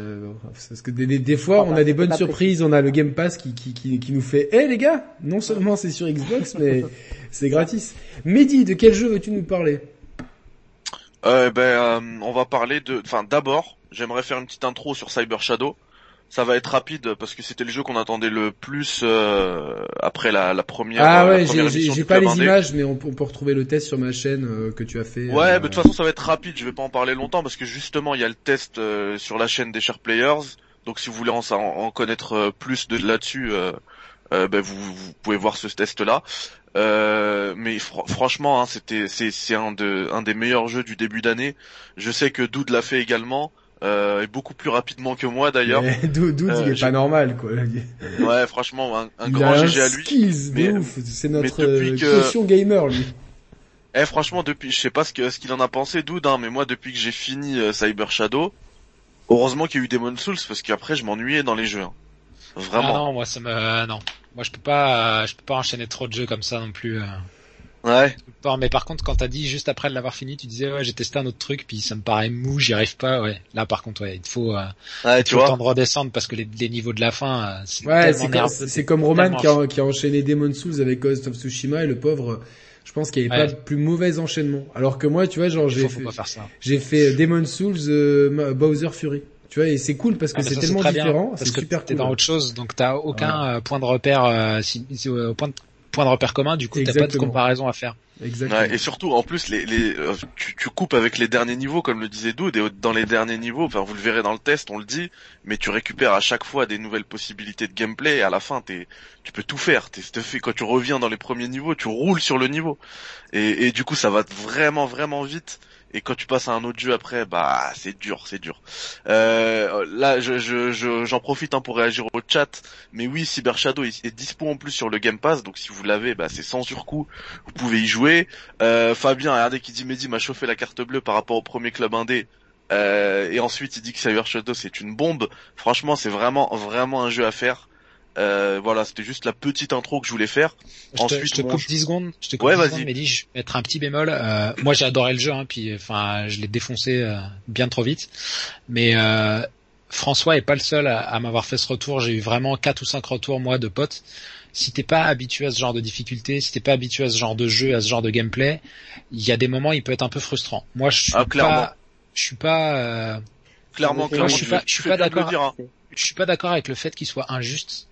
Parce que des, des, des fois, on pas, a des bonnes surprises. On a le Game Pass qui qui qui, qui nous fait, eh les gars, non seulement c'est sur Xbox, <laughs> mais c'est gratis. Mehdi, de quel jeu veux-tu nous parler? Euh, ben, euh, on va parler de. Enfin, d'abord, j'aimerais faire une petite intro sur Cyber Shadow. Ça va être rapide parce que c'était le jeu qu'on attendait le plus euh, après la, la première. Ah euh, ouais, j'ai- pas les images, mais on, peut- on peut retrouver le test sur ma chaîne euh, que tu as fait. Ouais, euh, mais de toute façon ça va être rapide, je vais pas en parler longtemps parce que justement il y a le test sur la chaîne des Share Players, donc si vous voulez en, en, en connaître plus de là-dessus, ben, vous, vous pouvez voir ce test-là. Euh, mais fr- franchement, hein, c'était c'est c'est un de un des meilleurs jeux du début d'année. Je sais que Doud l'a fait également. Euh, et beaucoup plus rapidement que moi d'ailleurs. mais Dude, Dude, Euh, il est pas normal quoi. Ouais, franchement, un, un il grand a un GG à lui. skills de Mais- ouf. C'est notre euh, que- gamer lui. Eh franchement depuis je sais pas ce que ce qu'il en a pensé Doud hein, mais moi depuis que j'ai fini euh, Cyber Shadow, heureusement qu'il y a eu Demon Souls parce qu'après je m'ennuyais dans les jeux. hein. Ah Vraiment. non, moi ça me non. Moi je peux pas, euh, je peux pas enchaîner trop de jeux comme ça non plus. euh. ouais. Bon, mais par contre, quand t'as dit juste après de l'avoir fini, tu disais ouais j'ai testé un autre truc, puis ça me paraît mou, j'y arrive pas. Ouais, là par contre ouais, il te faut, euh, Ouais, il tu faut le vois. temps de redescendre parce que les, les niveaux de la fin, euh, c'est Ouais, tellement c'est comme, nerveux, c'est comme Roman qui a, qui a enchaîné Demon Souls avec Ghost of Tsushima et le pauvre, je pense qu'il n'y avait Ouais. pas de plus mauvais enchaînement. Alors que moi, tu vois, genre j'ai fait, j'ai fait Demon Souls, euh, Bowser Fury. Tu vois, et c'est cool parce que Ah, c'est ça, tellement bien, différent, c'est parce que super t'es cool. dans autre chose, donc t'as aucun euh, point de repère, euh, si, si- euh, point de point de repère commun, du coup t'as pas de comparaison à faire. Exactement. Ouais, et surtout en plus les, les euh, tu, tu coupes avec les derniers niveaux comme le disait Doud et dans les derniers niveaux, enfin vous le verrez dans le test, on le dit, mais tu récupères à chaque fois des nouvelles possibilités de gameplay et à la fin t'es tu peux tout faire. T'es, te fait, quand tu reviens dans les premiers niveaux, tu roules sur le niveau et, et du coup ça va vraiment vraiment vite. Et quand tu passes à un autre jeu après, bah c'est dur, c'est dur. Euh, là, je, je, je- j'en profite hein, pour réagir au chat. Mais oui, Cyber Shadow est dispo en plus sur le Game Pass, donc si vous l'avez, bah c'est sans surcoût. Vous pouvez y jouer. Euh, Fabien, regardez qui dit Mehdi m'a chauffé la carte bleue par rapport au premier club indé. Euh, et ensuite il dit que Cyber Shadow c'est une bombe. Franchement, c'est vraiment vraiment un jeu à faire. Euh, voilà, c'était juste la petite intro que je voulais faire. Je te, Ensuite, je te bon, coupe je- 10 secondes, je te coupe Ouais, 10 vas-y. secondes, mais dis, je vais mettre un petit bémol. Euh, moi, j'ai adoré le jeu, hein, puis enfin, je l'ai défoncé euh, bien trop vite. Mais euh, François est pas le seul à, à m'avoir fait ce retour. J'ai eu vraiment quatre ou cinq retours moi de potes. Si t'es pas habitué à ce genre de difficulté, si t'es pas habitué à ce genre de jeu, à ce genre de gameplay, il y a des moments, il peut être un peu frustrant. Moi, je suis Ah, pas, je suis pas, euh, Clairement, Moi, clairement, je suis pas- je suis pas d'accord. hein. je suis pas d'accord avec le fait qu'il soit injuste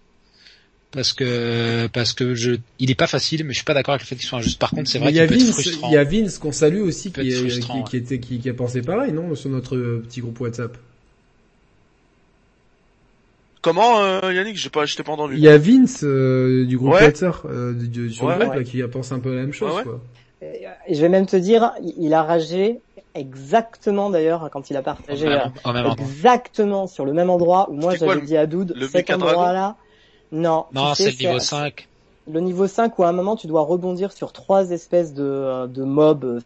parce que parce que je il est pas facile mais je suis pas d'accord avec le fait qu'il soit injuste par contre c'est vrai il y a qu'il peut être Vince, frustrant il y a Vince qu'on salue aussi qui, être est- qui, qui était qui, qui a pensé pareil, non, sur notre euh, petit groupe WhatsApp? Comment euh, Yannick, j'ai pas, je t'ai pas entendu. Il y a Vince euh, du groupe Ouais. WhatsApp euh, du- du- sur Ouais, le groupe ouais. là, qui a pensé un peu la même chose Ouais, ouais. quoi. Et et je vais même te dire, il- a ragé exactement d'ailleurs quand il a partagé même, euh, même exactement sur le même endroit où moi j'avais dit à Doud cet endroit là. Non. non c'est le niveau 5 le niveau 5 où à un moment tu dois rebondir sur trois espèces de, de mobs, euh,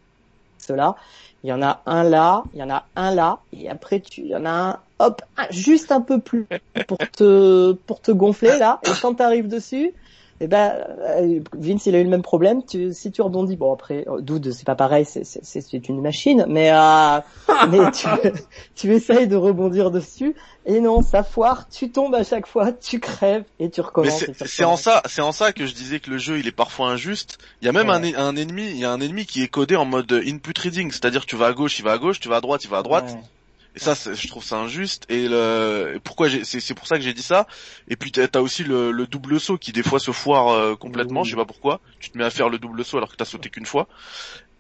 ceux-là. Il y en a un là, il y en a un là, et après tu, il y en a un, hop, un- juste un peu plus pour te, pour te gonfler là. Et quand tu arrives dessus, eh ben, euh, Vince il a eu le même problème. Tu, si tu rebondis, bon après, euh, Dude c'est pas pareil, c'est, c'est, c'est- c'est une machine, mais, euh, mais tu, <laughs> tu essayes de rebondir dessus, et non, ça foire, tu tombes à chaque fois, tu crèves et tu recommences. c'est en ça, c'est en ça que je disais que le jeu il est parfois injuste. Il y a même Ouais. un, un ennemi, il y a un ennemi qui est codé en mode input reading, c'est-à-dire tu vas à gauche, il va à gauche, tu vas à droite, il va à droite. Ouais. Et ça, je trouve ça injuste. Et le, et pourquoi j'ai, c'est, pour ça que j'ai dit ça. Et puis t'as aussi le, le double saut qui des fois se foire euh, complètement. Oui. Je sais pas pourquoi. Tu te mets à faire le double saut alors que t'as sauté qu'une fois.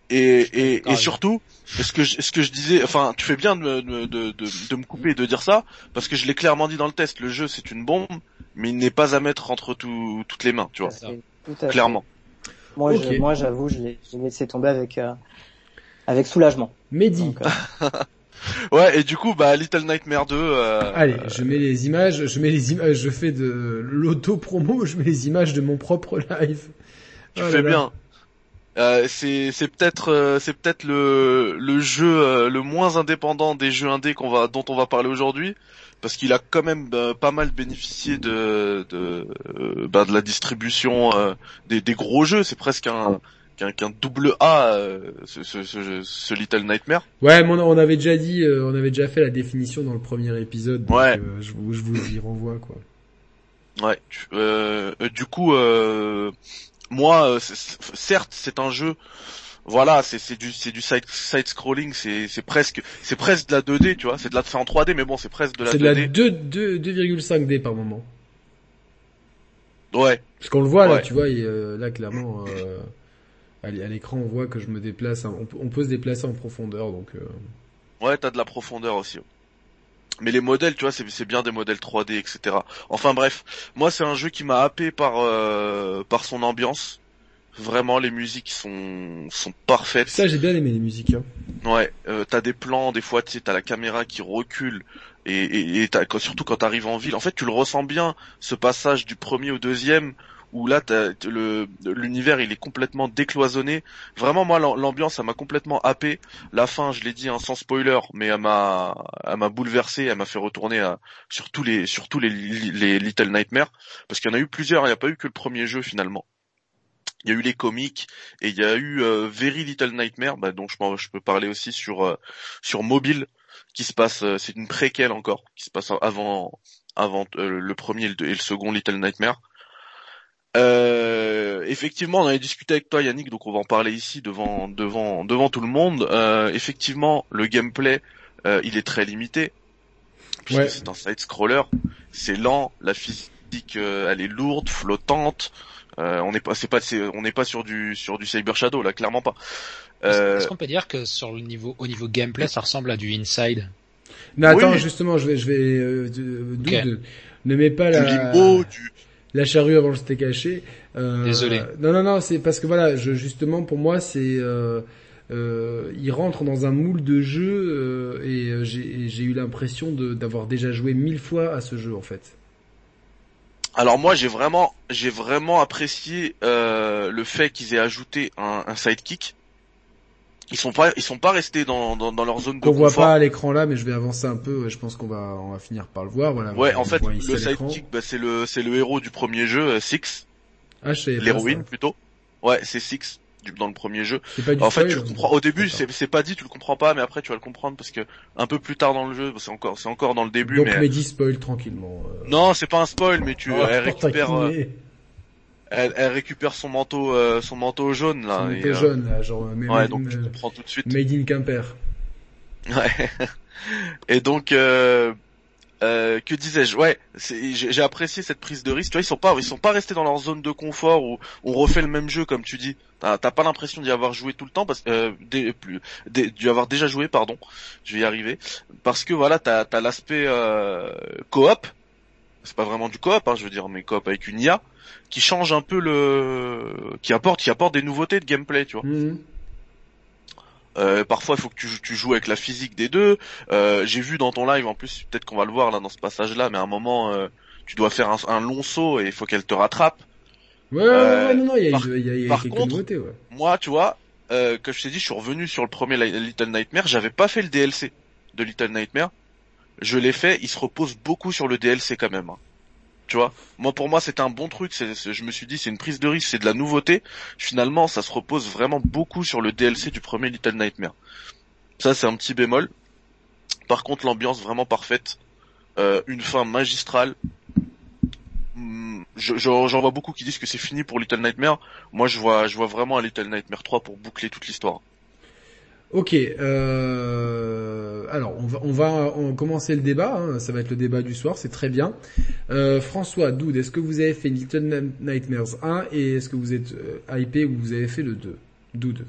Et, et, surtout, ce que je, ce que je disais, enfin, tu fais bien de, me- de, de, de, de me couper et de dire ça parce que je l'ai clairement dit dans le test. Le jeu, c'est une bombe, mais il n'est pas à mettre entre tout- toutes les mains, tu vois. ça. C'est tout à fait. Clairement. Moi, Ok. je- moi, j'avoue, je l'ai je l'ai laissé tomber avec euh, avec soulagement. Mehdi. Donc, euh, <laughs> Ouais. Et du coup, bah, Little Nightmare 2. Euh, Allez, je mets les images, je mets les images, je fais de l'auto-promo, <laughs> je mets les images de mon propre live. Tu Oh fais là. bien. Euh, c'est c'est peut-être euh, c'est peut-être le le jeu euh, le moins indépendant des jeux indés qu'on va dont on va parler aujourd'hui parce qu'il a quand même euh, pas mal bénéficié de de euh, bah, de la distribution euh, des des gros jeux c'est presque un qu'un double A euh, ce, ce, ce, ce Little Nightmare Ouais, mais on, on avait déjà dit, euh, on avait déjà fait la définition dans le premier épisode, donc Ouais. euh, je, vous, je vous y renvoie quoi. ouais tu- euh, euh, du coup euh, moi certes c'est un jeu voilà, c'est c'est du c'est du side side scrolling, c'est c'est presque c'est presque de la 2D, tu vois, c'est de la c'est en 3D mais bon, c'est presque de la C'est de la 2D. 2, 2, 2,5D par moment. Ouais. Parce qu'on le voit là, tu vois, et, euh, là clairement, euh, à l'é- à l'écran on voit que je me déplace, on, peut- on peut se déplacer en profondeur, donc euh, Ouais, t'as de la profondeur aussi. Mais les modèles, tu vois, c'est bien des modèles 3D, etc. Enfin bref, moi c'est un jeu qui m'a happé par euh, par son ambiance. Vraiment, les musiques sont sont parfaites. ça j'ai bien aimé les musiques. Hein. Ouais, euh, t'as des plans, des fois, tu t'as la caméra qui recule, et, et, et surtout quand t'arrives en ville, en fait, tu le ressens bien, ce passage du premier au deuxième, où là, le l'univers, il est complètement décloisonné. Vraiment, moi, l'am- l'ambiance, ça m'a complètement happé. La fin, je l'ai dit, hein, sans spoiler, mais elle m'a, elle m'a bouleversé, elle m'a fait retourner à, sur tous les, sur tous les, Little Nightmares, parce qu'il y en a eu plusieurs, il n'y a pas eu que le premier jeu finalement. Il y a eu les comics et il y a eu euh, Very Little Nightmare, bah, dont je, je peux parler aussi sur euh, sur mobile, qui se passe, euh, c'est une préquelle encore, qui se passe avant avant euh, le premier et le second Little Nightmare. Euh, effectivement, on avait discuté avec toi, Yannick, donc on va en parler ici devant devant devant tout le monde. Euh, effectivement, le gameplay, euh, il est très limité puisque Ouais. c'est un side scroller, c'est lent, la physique, euh, elle est lourde, flottante. Euh, on n'est pas, c'est pas, c'est- on n'est pas sur du sur du Cyber Shadow là, clairement pas. Est-ce Euh, est-ce qu'on peut dire que sur le niveau, au niveau gameplay, ça ressemble à du Inside? Mais attends, Oui. justement, je vais, je vais, euh, de- Ok. Dude, ne mets pas du la, limbo, du la charrue avant le steak haché. Euh, Désolé. Non, non, non, c'est parce que voilà, je, justement, pour moi, c'est, euh, euh, il rentre dans un moule de jeu euh, et euh, j'ai eu l'impression de- d'avoir déjà joué mille fois à ce jeu en fait. Alors moi j'ai vraiment j'ai vraiment apprécié euh, le fait qu'ils aient ajouté un, un sidekick. Ils sont pas ils sont pas restés dans dans, dans leur zone de voit confort. pas à l'écran là, mais je vais avancer un peu. ouais, Je pense qu'on va, on va finir par le voir. Voilà. Ouais, on en fait voit le sidekick bah, c'est le c'est le héros du premier jeu euh, Six, Ah, l'héroïne plutôt. Ouais, c'est Six du- dans le premier jeu. C'est pas du En fait, tu le comprends au début, c'est pas dit, tu le comprends pas, mais après tu vas le comprendre parce que un peu plus tard dans le jeu, c'est encore c'est encore dans le début, Donc mais Mehdi spoil tranquillement. euh. non, c'est pas un spoil, mais tu <laughs> Oh, elle pour récupère euh, taquiner. Elle, elle récupère son manteau euh, son manteau jaune là. Son manteau euh, jaune là, genre euh, Ouais, made, donc tu euh, comprends tout de suite. made in Quimper. Ouais. <laughs> Et donc, euh, euh, que disais-je? Ouais, j'ai apprécié cette prise de risque. Tu vois, ils sont pas, ils sont pas restés dans leur zone de confort où on refait le même jeu comme tu dis. T'as pas l'impression d'y avoir joué tout le temps parce euh, plus, d'y avoir déjà joué, pardon. Je vais y arriver parce que voilà, t'as as, l'aspect euh, coop. C'est pas vraiment du coop, hein, je veux dire, mais coop avec une IA qui change un peu le, qui apporte, qui apporte des nouveautés de gameplay, tu vois. Mhm. Euh, parfois, il faut que tu, tu joues avec la physique des deux. Euh, J'ai vu dans ton live, en plus, peut-être qu'on va le voir là dans ce passage-là, mais à un moment, euh, tu dois faire un, un long saut et il faut qu'elle te rattrape. Ouais, ouais, Euh, ouais, non, non, il y a, par- il y a- y a par quelques contre- nouveautés, ouais. Moi, tu vois, euh, que je t'ai dit, je suis revenu sur le premier Li- Little Nightmare, j'avais pas fait le DLC de Little Nightmare. Je l'ai fait, il se repose beaucoup sur le DLC quand même. hein. Tu vois, moi pour moi c'était un bon truc. c'est c'est- je me suis dit c'est une prise de risque, c'est de la nouveauté. Finalement, ça se repose vraiment beaucoup sur le DLC du premier Little Nightmare. Ça c'est un petit bémol. Par contre, l'ambiance vraiment parfaite, euh, une fin magistrale. Hmm, je- J'en j'en vois beaucoup qui disent que c'est fini pour Little Nightmare. Moi, je vois, je vois vraiment un Little Nightmare 3 pour boucler toute l'histoire. Ok, euh, alors on va, on va on va commencer le débat, hein, ça va être le débat du soir, c'est très bien. Euh, François, Doud, est-ce que vous avez fait Little Nightmares 1 et est-ce que vous êtes euh, hypé ou vous avez fait le 2 Doud.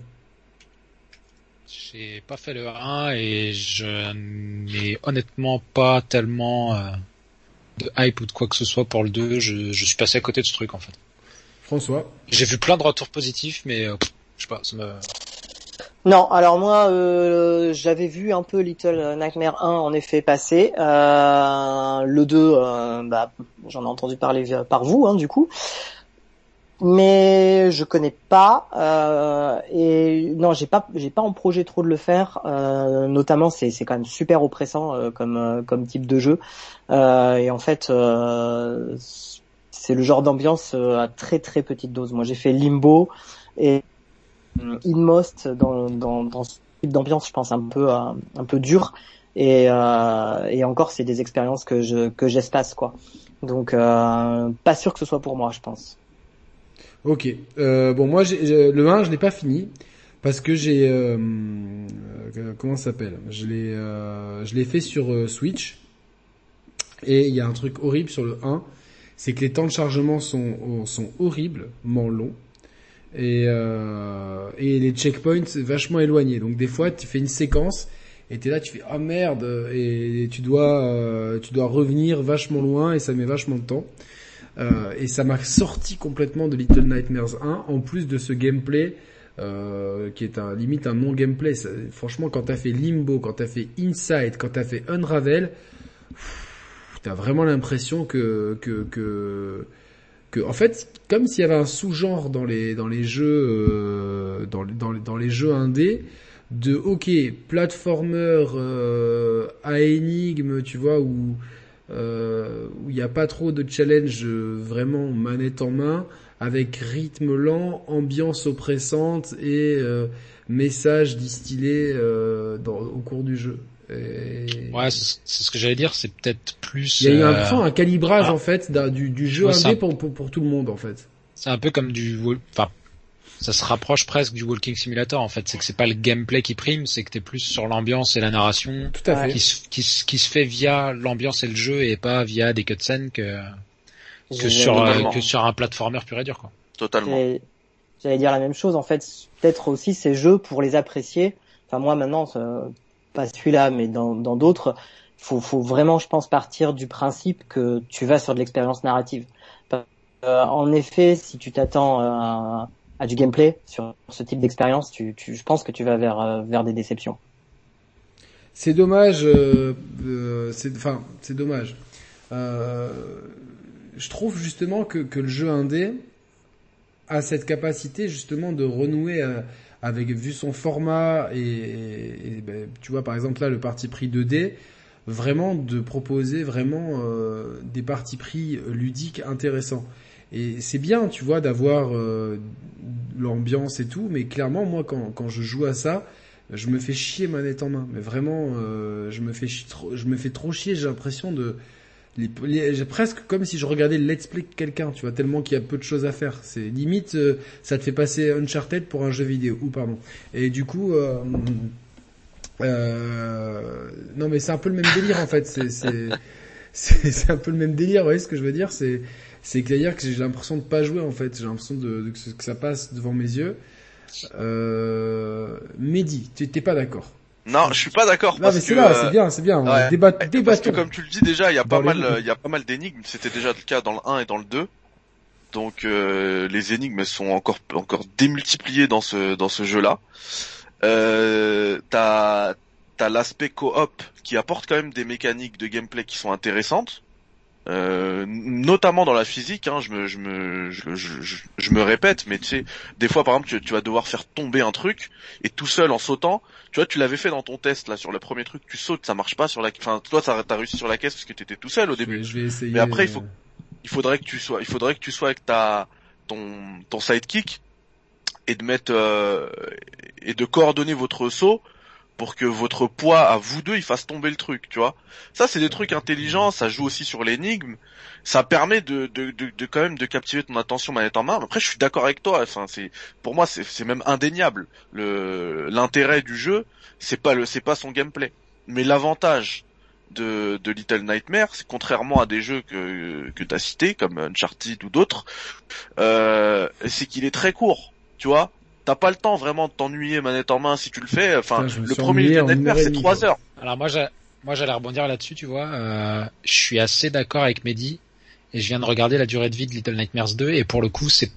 J'ai pas fait le 1 et je n'ai honnêtement pas tellement euh, de hype ou de quoi que ce soit pour le 2. Je, je suis passé à côté de ce truc en fait. François? J'ai vu plein de retours positifs, mais euh, je sais pas, ça me... Non, alors moi, euh, j'avais vu un peu Little Nightmare 1 en effet passer. Euh, le 2, euh, bah, j'en ai entendu parler par vous, hein, du coup. Mais je connais pas et non, j'ai pas, pas en projet trop de le faire. Notamment, c'est c'est quand même super oppressant comme comme type de jeu. Et en fait, c'est le genre d'ambiance à très très petite dose. Moi, j'ai fait Limbo et Inmost dans, dans, dans ce type d'ambiance, je pense un peu euh, un peu dur. Et, euh, et encore c'est des expériences que je que j'espace quoi. Donc euh, pas sûr que ce soit pour moi, je pense. Ok, euh, bon moi j'ai, j'ai- le 1 je l'ai pas fini parce que j'ai euh, euh, comment ça s'appelle? Je l'ai euh, je l'ai fait sur euh, Switch. Et il y a un truc horrible sur le 1, c'est que les temps de chargement sont sont horriblement longs et euh, et les checkpoints vachement éloignés. Donc des fois tu fais une séquence et t'es là tu fais ah merde et tu dois euh, tu dois revenir vachement loin et ça met vachement de temps. Euh, et ça m'a sorti complètement de Little Nightmares 1 en plus de ce gameplay euh, qui est un limite un non gameplay. Franchement quand t'as fait Limbo, quand t'as fait Inside, quand t'as fait Unravel, t'as vraiment l'impression que que que que en fait comme s'il y avait un sous-genre dans les dans les jeux euh, dans les- jeux indés de ok platformer euh, à énigme tu vois où euh, il n'y a pas trop de challenge vraiment manette en main avec rythme lent ambiance oppressante et message distillé au cours du jeu Et- Ouais, c'est ce que j'allais dire, c'est peut-être plus... il y a eu un, euh, un calibrage ah. en fait du, du jeu Ouais, indé pour, pour, pour tout le monde en fait. C'est un peu comme du... Enfin, ça se rapproche presque du Walking Simulator en fait. C'est que c'est pas le gameplay qui prime, c'est que t'es plus sur l'ambiance et la narration Tout à fait. qui se, qui, se, qui se fait via l'ambiance et le jeu et pas via des cutscenes que, que, sur, euh, que sur un platformer pur et dur quoi. Totalement. J'allais j'allais dire la même chose en fait. Peut-être aussi ces jeux pour les apprécier. Enfin moi maintenant, ça- pas celui-là, mais dans dans d'autres, faut faut vraiment, je pense, partir du principe que tu vas sur de l'expérience narrative. Euh, en effet, si tu t'attends euh, à, du gameplay sur ce type d'expérience, je pense que tu vas vers euh, des déceptions. C'est dommage, euh, enfin, c'est dommage. Je trouve justement que, que le jeu indé a cette capacité justement de renouer avec, vu son format et, et- ben, tu vois par exemple là le parti pris 2D, vraiment de proposer vraiment euh, des partis pris ludiques intéressants. Et c'est bien, tu vois, d'avoir euh, l'ambiance et tout, mais clairement moi quand, quand je joue à ça, je me fais chier manette en main, mais vraiment, euh, je me fais je me fais trop chier. J'ai l'impression de, les, presque comme si je regardais le let's play de quelqu'un, tu vois, tellement qu'il y a peu de choses à faire. C'est limite, euh, ça te fait passer Uncharted pour un jeu vidéo, ou pardon. Et du coup, euh, euh, non mais c'est un peu le même délire en fait. C'est, c'est, un peu le même délire. Vous voyez ce que je veux dire? C'est, c'est que d'ailleurs que j'ai l'impression de pas jouer en fait. J'ai l'impression de, que, ça passe devant mes yeux. Euh, Mehdi, tu t'es pas d'accord? Non, je suis pas d'accord Non parce mais que c'est là, euh, c'est bien, c'est bien. ouais. Débat, parce que comme tu le dis déjà, il y a pas mal, il y a pas mal d'énigmes. C'était déjà le cas dans le 1 et dans le 2. Donc euh, les énigmes sont encore encore démultipliées dans ce dans ce jeu-là. Euh, t'as t'as l'aspect coop qui apporte quand même des mécaniques de gameplay qui sont intéressantes. Euh, notamment dans la physique, hein, je me, je me, je, je, je, me répète, mais tu sais, des fois par exemple, tu, tu, vas devoir faire tomber un truc et tout seul en sautant, tu vois, tu l'avais fait dans ton test là sur le premier truc, tu sautes, ça marche pas sur la, enfin toi ça t'as réussi sur la caisse parce que t'étais tout seul au début. je vais essayer, mais après il faut, il faudrait que tu sois, il faudrait que tu sois avec ta, ton, ton sidekick et de mettre euh, et de coordonner votre saut pour que votre poids à vous deux il fasse tomber le truc, tu vois. Ça c'est des trucs intelligents, ça joue aussi sur l'énigme, ça permet de, de, de, de, quand même de captiver ton attention manette en main. Après je suis d'accord avec toi, enfin c'est pour moi c'est même indéniable. Le l'intérêt du jeu, c'est pas le c'est pas son gameplay, mais l'avantage de, de Little Nightmare, c'est contrairement à des jeux que que t'as cités comme Uncharted ou d'autres, euh, c'est qu'il est très court, tu vois t'as pas le temps vraiment de t'ennuyer manette en main si tu le fais. Enfin, le premier Little Nightmare c'est 3 heures. Alors moi, moi j'allais rebondir là-dessus, tu vois. Euh, je suis assez d'accord avec Mehdi et je viens de regarder la durée de vie de Little Nightmares 2 et pour le coup c'est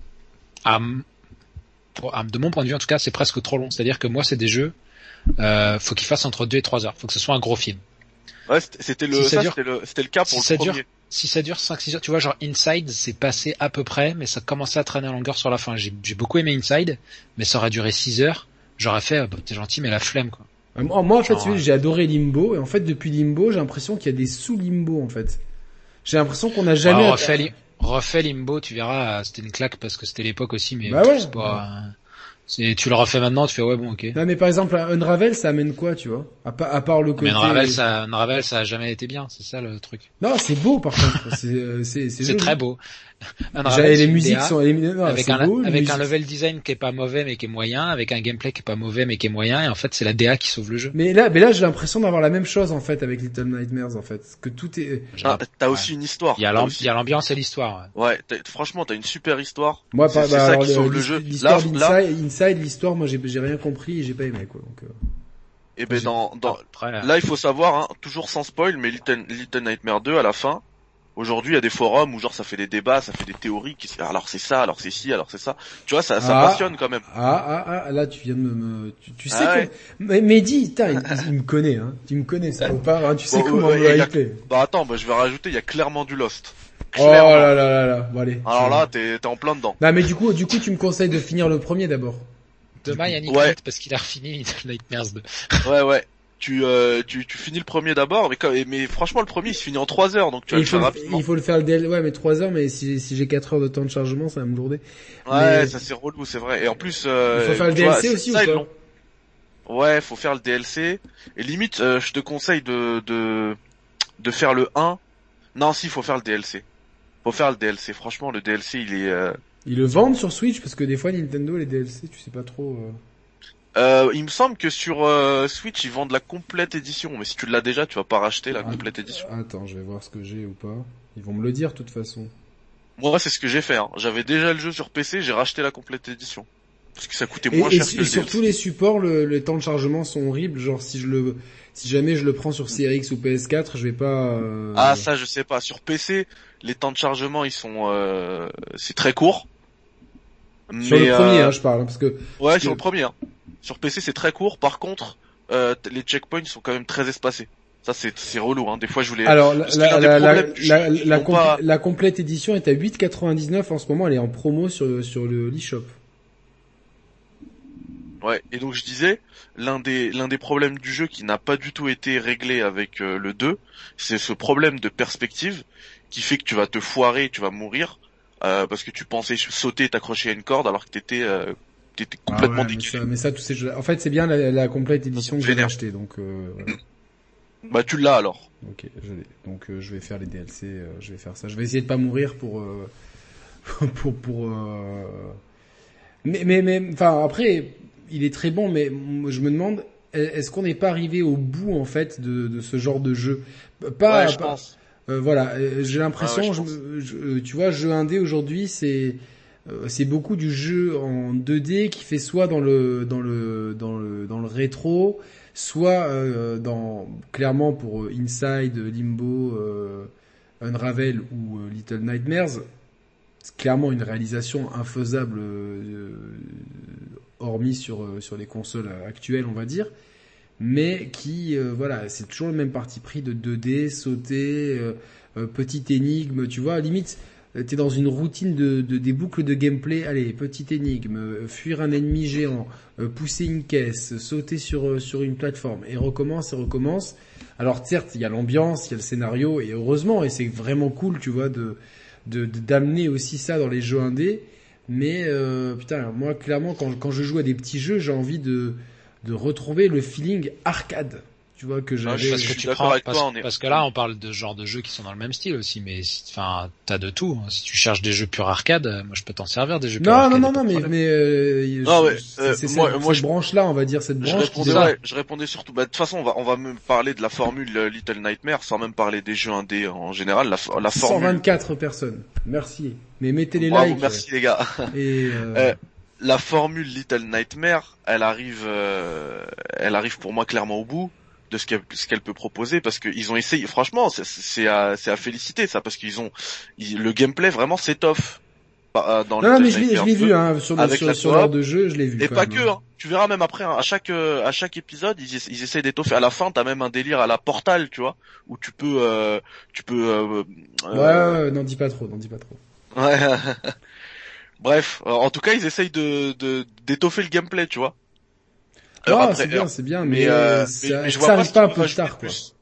de mon point de vue en tout cas c'est presque trop long. C'est-à-dire que moi c'est des jeux, euh, faut qu'ils fassent entre 2 et 3 heures. Faut que ce soit un gros film. Ouais, c'était le, c'était le, le, cas pour le premier si ça dure 5-6 heures, tu vois, genre Inside, c'est passé à peu près, mais ça commençait à traîner en longueur sur la fin. J'ai beaucoup aimé Inside, mais ça aurait duré 6 heures. J'aurais fait, bah, t'es gentil, mais la flemme, quoi. Euh, moi, en fait, j'ai adoré Limbo, et en fait, depuis Limbo, j'ai l'impression qu'il y a des sous-Limbo, en fait. J'ai l'impression qu'on n'a jamais... Alors, refait, Limbo, tu verras, c'était une claque parce que c'était l'époque aussi, mais bah ouais, pas... C'est, tu le refais maintenant, tu fais ouais bon ok. Non mais par exemple Unravel ça amène quoi tu vois? À, à, part le côté. Mais Unravel ça, Unravel ça a jamais été bien, c'est ça le truc. Non c'est beau par contre, <laughs> c'est euh, très beau. Unravel, les musiques sont non, avec un beau, avec un level design qui est pas mauvais mais qui est moyen, avec un gameplay qui est pas mauvais mais qui est moyen et en fait c'est la DA qui sauve le jeu. Mais là mais là j'ai l'impression d'avoir la même chose en fait avec Little Nightmares en fait que tout est. Ah, t'as aussi une histoire. Il y a l'ambiance et l'histoire. Ouais, ouais franchement t'as une super histoire. Moi c'est bah, ça qui sauve le jeu. L'histoire d'Inside, l'histoire moi j'ai j'ai rien compris et j'ai pas aimé quoi. Donc, euh... Et eh ben dans, dans là il faut savoir, hein, toujours sans spoil, mais Little, Little Nightmare 2 à la fin, aujourd'hui il y a des forums où genre ça fait des débats, ça fait des théories qui alors c'est ça, alors c'est ci, alors c'est ça. Tu vois ça, ça ah, passionne quand même. Ah ah ah là tu viens de me, tu, tu sais ah, que mais Mehdi, il, il, me connaît hein, tu me connais ça ou pas, hein, tu <laughs> sais comment ouais, me a... Bah attends, bah, je vais rajouter, il y a clairement du Lost. Clairement. Oh là là là là, bon allez. Alors là t'es t'es en plein dedans. Non mais du coup du coup tu me conseilles de finir le premier d'abord. Demain, Yannick ouais. parce qu'il a refini <laughs> Nightmares 2. Ouais, ouais. Tu, euh, tu, tu finis le premier d'abord, mais, mais franchement, le premier, il se finit en 3 heures, donc tu vas le faire rapidement. Il faut le faire le DL, ouais, mais 3 heures, mais si, si j'ai 4 heures de temps de chargement, ça va me lourder. Ouais, ça c'est relou, c'est vrai. Et en plus, euh, Il faut faire le DLC vois, aussi ou pas Ouais, faut faire le DLC. Et limite, euh, je te conseille de, de, de faire le 1. Non, si, faut faire le DLC. Faut faire le DLC. Franchement, le DLC, il est, euh, ils le vendent sur Switch parce que des fois Nintendo les DLC, tu sais pas trop. Euh... Euh, il me semble que sur euh, Switch ils vendent la complète édition, mais si tu l'as déjà, tu vas pas racheter la ah, complète édition. Attends, je vais voir ce que j'ai ou pas. Ils vont me le dire de toute façon. Moi, c'est ce que j'ai fait. Hein. J'avais déjà le jeu sur PC, j'ai racheté la complète édition parce que ça coûtait moins cher. Et, sur tous les supports, le, les temps de chargement sont horribles. Genre si je le, si jamais je le prends sur CRX ou PS4, je vais pas. Euh... Ah ça, je sais pas. Sur PC, les temps de chargement ils sont, euh... c'est très court. Sur le premier, euh, hein, je parle, parce que. Ouais, sur le premier. Hein. Sur PC, c'est très court. Par contre, euh, les checkpoints sont quand même très espacés. Ça, c'est c'est relou. Hein. Des fois, je voulais. Alors, la, la, la, la, la, complète édition est à 8,99 en ce moment. Elle est en promo sur sur le l'eShop. Ouais. Et donc, je disais, l'un des l'un des problèmes du jeu qui n'a pas du tout été réglé avec euh, le 2, c'est ce problème de perspective qui fait que tu vas te foirer, tu vas mourir euh, parce que tu pensais sauter et t'accrocher à une corde alors que t'étais euh, t'étais ah complètement ah mais, ça, tous ces jeux... En fait, c'est bien la, la, complète édition que j'ai acheté, donc. Euh, <clears throat> Bah tu l'as alors. Ok, je l'ai. Donc euh, je vais faire les DLC, euh, je vais faire ça. Je vais essayer de pas mourir pour <laughs> pour pour. Mais mais mais enfin après, il est très bon, mais je me demande, est-ce qu'on n'est pas arrivé au bout en fait de, de ce genre de jeu? Pas. Ouais, je pense euh, voilà, euh, j'ai l'impression, ah euh, tu vois, jeu indé aujourd'hui, c'est c'est beaucoup du jeu en 2D qui fait soit dans le dans le dans le dans le rétro, soit dans clairement pour Inside, Limbo, Unravel ou Little Nightmares, c'est clairement une réalisation infaisable hormis sur sur les consoles actuelles, on va dire mais qui, euh, voilà, c'est toujours le même parti pris de 2D, sauter, euh, euh, petite énigme, tu vois, limite euh, t'es dans une routine de, de, des boucles de gameplay. Allez, petite énigme, euh, fuir un ennemi géant, pousser une caisse, sauter sur sur une plateforme et recommence et recommence. Alors certes, il y a l'ambiance, il y a le scénario et heureusement et c'est vraiment cool, tu vois, de- d'amener aussi ça dans les jeux indés. Mais euh, putain, moi clairement quand quand je joue à des petits jeux, j'ai envie de de retrouver le feeling arcade. Tu vois que Ah, j'avais. je parce suis que tu d'accord prends, avec parce, toi, on est- parce que là, on parle de genre de jeux qui sont dans le même style aussi, mais enfin, t'as de tout. hein. Si tu cherches des jeux pur arcade, euh, moi je peux t'en servir des jeux pur Non, arcade. non, non, non, mais, mais euh, Non, je- mais, c'est euh, c'est moi- cette, moi, cette je- branche-là, on va dire cette Je branche qui répondais, ouais, je répondais surtout. Bah, de toute façon, on va, on va même parler de la formule euh, Little Nightmare sans même parler des jeux indés en général. La, la formule. 124 personnes. Merci. Mais mettez les Bravo, likes. merci les gars. Et euh, Euh, la formule Little Nightmare, elle arrive, euh, elle arrive pour moi clairement au bout de ce qu'elle peut proposer parce qu'ils ont essayé. Franchement, c'est- à, à féliciter ça parce qu'ils ont ils- le gameplay vraiment s'étoffe pas, euh, dans non, non, mais je l'ai, je Nightmare l'ai 2. vu hein, sur, le, avec sur, la sur l'heure de jeu, je l'ai vu. Et pas même, que, hein. tu verras même après, hein, à chaque euh, à chaque épisode, ils, ils essayent d'étoffer. À la fin, t'as même un délire à la Portal, tu vois, où tu peux, euh, tu peux. euh, Ouais, euh, ouais, ouais, n'en dis pas trop, n'en dis pas trop. Ouais. <laughs> Bref, euh, en tout cas, ils essayent de de- d'étoffer le gameplay, tu vois. Heure Ah, c'est bien, c'est bien, Mais, mais, euh, euh, mais- ça, mais je ça vois pas arrive ce pas un qu'ils peu peuvent ajouter tard, de quoi. plus.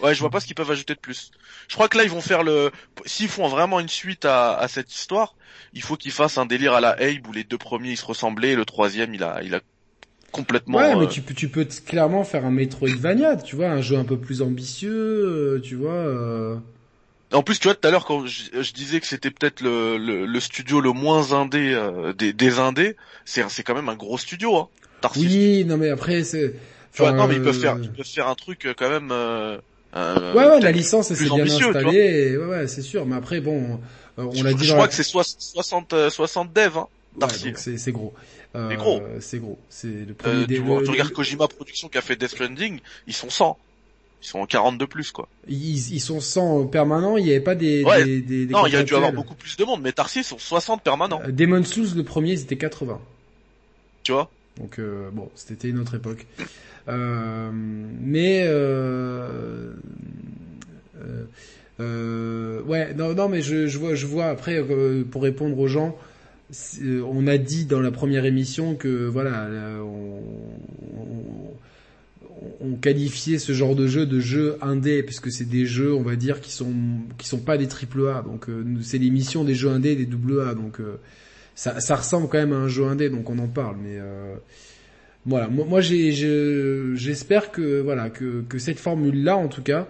Ouais, je vois pas ce qu'ils peuvent ajouter de plus. Je crois que là, ils vont faire le. S'ils font vraiment une suite à, à cette histoire, il faut qu'ils fassent un délire à la Abe où les deux premiers ils se ressemblaient et le troisième il a, il a complètement. Ouais, mais euh, tu peux, tu peux clairement faire un Metroidvania, tu vois, un jeu un peu plus ambitieux, euh, tu vois. euh. En plus, tu vois, tout à l'heure quand je, je disais que c'était peut-être le, le, le studio le moins indé euh, des, des indés, c'est c'est quand même un gros studio, hein. Tarsis. Oui, non mais après c'est. Tu vois, non, mais ils peuvent faire, ils peuvent faire un truc euh, quand même. Euh, Ouais, ouais, la licence, s'est bien installée, et ouais, ouais, c'est sûr. Mais après, bon, euh, on je, l'a dit je dans crois la- que c'est soix- 60, euh, 60 devs, hein. Ouais, c'est c'est gros. Euh, C'est gros. C'est gros. C'est le premier Euh, tu, vois, tu regardes Kojima Productions qui a fait Death Stranding, ils sont 100. Ils sont en 40 de plus, quoi. Ils, ils sont 100 permanents, il n'y avait pas des, Ouais. des, des, des non, il y a dû avoir beaucoup plus de monde, mais Tarsis sont 60 permanents, Euh, Demon's Souls, le premier, c'était 80. tu vois? Donc euh, bon, c'était une autre époque. Euh, mais euh, ouais, non, non, mais je, je vois, je vois après pour répondre aux gens, on a dit dans la première émission que voilà, là, on, on, on qualifiait ce genre de jeu de jeu indé puisque c'est des jeux, on va dire, qui sont qui sont pas des triple A. Donc euh, c'est l'émission des jeux indés, des double A. Donc euh, ça, ça ressemble quand même à un jeu indé, donc on en parle. Mais euh, voilà, moi, j'espère que voilà que, que cette formule-là, en tout cas,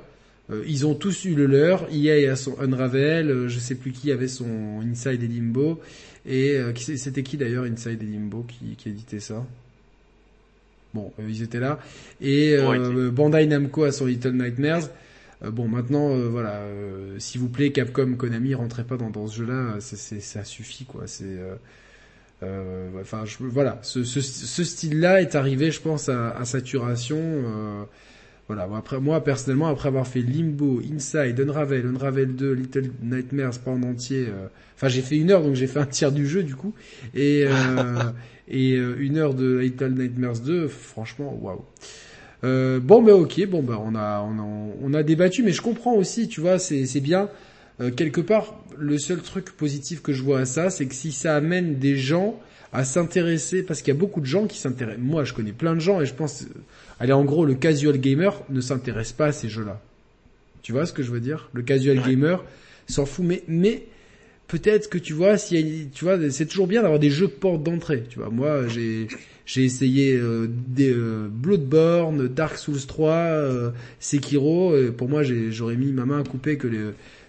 euh, ils ont tous eu le leur. EA a son Unravel, euh, je sais plus qui avait son Inside et Limbo, et euh, c'est- c'était qui d'ailleurs Inside et Limbo qui, qui éditait ça? Bon, euh, ils étaient là. Et euh, Bandai Namco a son Little Nightmares. Euh, bon, maintenant, euh, voilà, euh, s'il vous plaît, Capcom, Konami, rentrez pas dans, dans ce jeu-là, c'est, ça suffit, quoi. C'est, euh, euh, enfin, je, voilà, ce, ce, ce style-là est arrivé, je pense, à, à saturation. Voilà. Après, moi, personnellement, après avoir fait Limbo, Inside, Unravel, Unravel 2, Little Nightmares, pas en entier. euh, Enfin, j'ai fait une heure, donc j'ai fait un tiers du jeu, du coup, et euh, <laughs> et euh, une heure de Little Nightmares 2. Franchement, waouh. Euh, bon bah ok, bon bah on a on a on a débattu, mais je comprends aussi, tu vois, c'est c'est bien. Euh, quelque part, le seul truc positif que je vois à ça, c'est que si ça amène des gens à s'intéresser, parce qu'il y a beaucoup de gens qui s'intéressent. Moi, je connais plein de gens et je pense, allez, en gros, le casual gamer ne s'intéresse pas à ces jeux-là. Tu vois ce que je veux dire? Le casual Ouais. gamer s'en fout, mais mais peut-être que tu vois, a, tu vois, c'est toujours bien d'avoir des jeux porte d'entrée. Tu vois, moi, j'ai j'ai essayé euh, des euh, Bloodborne, Dark Souls 3, euh, Sekiro. et pour moi, j'aurais mis ma main à couper que les,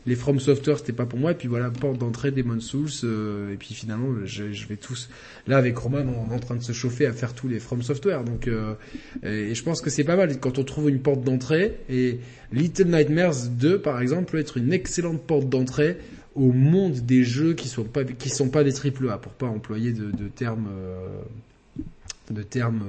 les From Software c'était pas pour moi. Et puis voilà, porte d'entrée Demon Souls. euh, et puis finalement, je, vais tous. Là, avec Roman, on est en train de se chauffer à faire tous les From Software. Donc, euh, et, je pense que c'est pas mal quand on trouve une porte d'entrée. Et Little Nightmares 2, par exemple, peut être une excellente porte d'entrée au monde des jeux qui sont pas qui sont pas des triple A pour pas employer de, de termes euh, de termes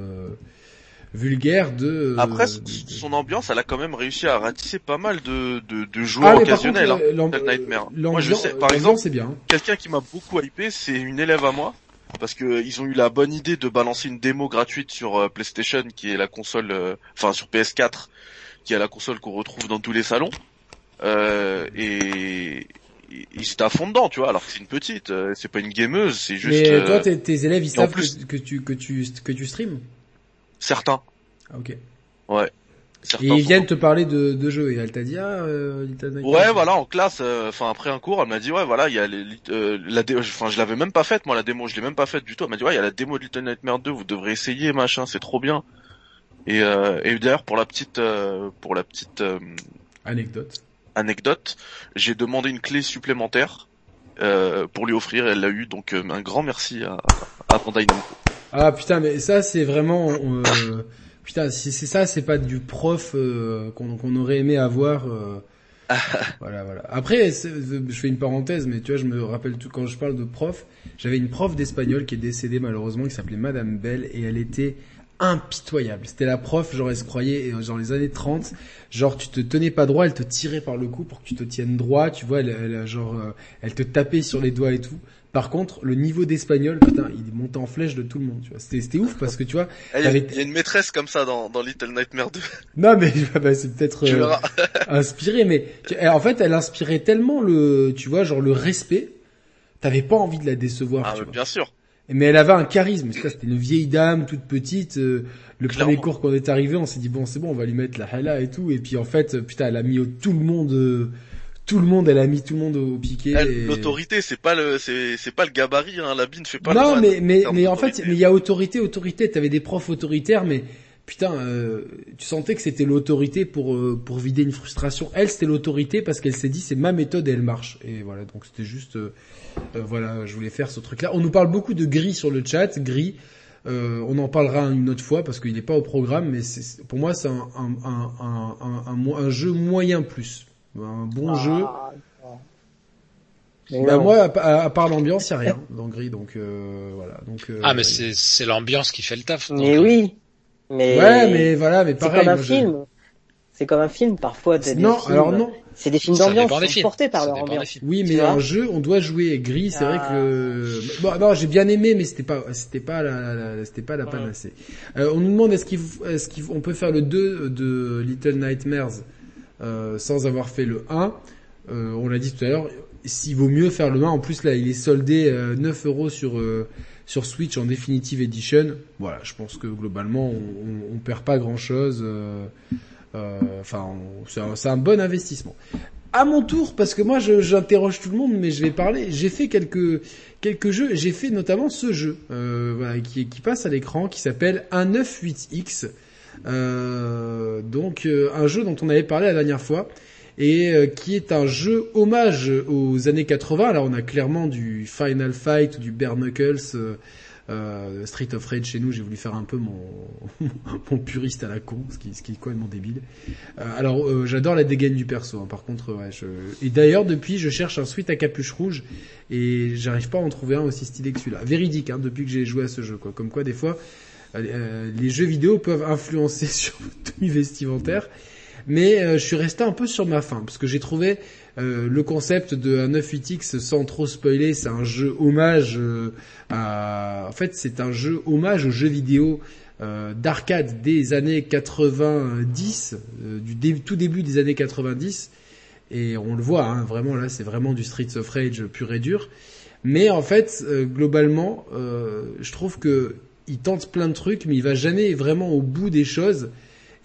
euh, de Après, son ambiance, elle a quand même réussi à ratisser pas mal de, de, de joueurs Ah, par occasionnels. contre, hein, euh, Nightmare. l'ambiance- Moi, je sais, par exemple, c'est bien. quelqu'un qui m'a beaucoup hypé, c'est une élève à moi. Parce que ils ont eu la bonne idée de balancer une démo gratuite sur euh, PlayStation, qui est la console, euh, enfin sur PS4, qui est la console qu'on retrouve dans tous les salons. euh, et ils étaient à fond dedans, tu vois, alors que c'est une petite, euh, c'est pas une gameuse, c'est juste. Mais toi, euh, tes, élèves, ils en savent plus- que, que tu que tu que tu streams. Certains, Ah, ok. ouais. Certains Et ils sont- viennent te parler de, de jeux et elle t'a dit ah euh. Ouais, voilà, en classe, euh, enfin après un cours, elle m'a dit ouais, voilà, il y a les, euh, la enfin je l'avais même pas faite moi la démo, je l'ai même pas faite du tout. Elle m'a dit ouais, il y a la démo de Little Nightmares 2, vous devrez essayer machin, c'est trop bien. Et, euh, et d'ailleurs pour la petite euh, pour la petite euh, Anecdote. anecdote, j'ai demandé une clé supplémentaire euh, pour lui offrir, elle l'a eu, donc un grand merci à, à Bandai Namco. Ah putain, mais ça c'est vraiment euh, putain si c'est ça, c'est pas du prof euh, qu'on aurait aimé avoir. euh, <laughs> voilà, voilà. Après, je fais une parenthèse, mais tu vois, je me rappelle tout quand je parle de prof, j'avais une prof d'espagnol qui est décédée malheureusement, qui s'appelait Madame Bell, et elle était impitoyable. C'était la prof, genre elle se croyait, et, genre les années 30, genre tu te tenais pas droit, elle te tirait par le cou pour que tu te tiennes droit, tu vois, elle, elle, genre, euh, elle te tapait sur les doigts et tout. Par contre, le niveau d'espagnol, putain, il montait en flèche de tout le monde, tu vois. C'était, c'était ouf parce que tu vois, Eh, Il y, a- y une maîtresse comme ça dans, dans Little Nightmares <laughs> 2, non mais bah, c'est peut-être euh, <laughs> inspiré, mais tu- elle- en fait, elle inspirait tellement le, tu vois, genre le respect, t'avais pas envie de la décevoir, Ah, tu mais vois. bien sûr. Mais elle avait un charisme, ça, c'était une vieille dame toute petite. euh, le Clairement. premier cours qu'on est arrivé, on s'est dit bon c'est bon, on va lui mettre la hala et tout. Et puis en fait, putain, elle a mis au- tout le monde, euh, tout le monde, elle a mis tout le monde au piqué. Et- L'autorité, c'est pas le, c'est, c'est pas le gabarit, hein. La bine fait pas non, le mais mais mais en fait, mais il y a autorité, autorité. T'avais des profs autoritaires, mais putain, euh, tu sentais que c'était l'autorité pour euh, pour vider une frustration. Elle, c'était l'autorité parce qu'elle s'est dit c'est ma méthode et elle marche. Et voilà, donc c'était juste, euh, euh, voilà, je voulais faire ce truc-là. On nous parle beaucoup de gris sur le chat, gris. Euh, on en parlera une autre fois parce qu'il n'est pas au programme, mais pour moi c'est un un, un, un, un, un mo- un jeu moyen plus, un bon jeu. Ah. Mais Bah non. moi, à, à- à part l'ambiance, il a rien dans gris, donc euh, voilà. Donc euh, Ah, mais c'est, c'est l'ambiance qui fait le taf. Mais euh, oui. Mais Ouais, mais voilà, mais c'est pareil. comme un moi, je- film. C'est comme un film parfois. t'as des Non, films- alors non. C'est des films d'ambiance films. portés par Ça leur ambiance. Oui, mais un jeu, on doit jouer gris. C'est vrai Ah. que bon, non, j'ai bien aimé, mais c'était pas, c'était pas la, la- c'était pas la Ouais. panacée. Euh, on nous demande est-ce qu'on peut faire le 2 de Little Nightmares? Euh, sans avoir fait le 1 Euh, On l'a dit tout à l'heure. S'il vaut mieux faire le 1, en plus là, il est soldé euh, 9 euros sur euh, sur Switch en Definitive Edition. Voilà, je pense que globalement, on, on, perd pas grand chose. Enfin, c'est un, bon investissement. À mon tour, parce que moi j'interroge tout le monde, mais je vais parler. J'ai fait quelques quelques jeux. J'ai fait notamment ce jeu euh, voilà, qui, qui passe à l'écran, qui s'appelle 198X. Euh, donc euh, un jeu dont on avait parlé la dernière fois et euh, qui est un jeu hommage aux années 80. Alors on a clairement du Final Fight du Bare Knuckles. euh, euh, Street of Rage chez nous, j'ai voulu faire un peu mon, <laughs> puriste à la con, ce qui, ce qui est complètement débile. Alors, euh, j'adore la dégaine du perso. hein, par contre, ouais, je... et d'ailleurs depuis, je cherche un suite à capuche rouge et j'arrive pas à en trouver un aussi stylé que celui-là. Véridique, hein, depuis que j'ai joué à ce jeu, quoi. Comme quoi, des fois, euh, les jeux vidéo peuvent influencer <laughs> sur votre tenue vestimentaire. Mais euh, je suis resté un peu sur ma faim parce que j'ai trouvé euh, le concept de un 98X sans trop spoiler, c'est un jeu hommage euh, à. En fait, c'est un jeu hommage aux jeux vidéo euh, d'arcade des années 90, euh, du tout début des années 90. Et on le voit, hein, vraiment là, c'est vraiment du Streets of Rage pur et dur. Mais en fait, euh, globalement, euh, je trouve que il tente plein de trucs, mais il va jamais vraiment au bout des choses.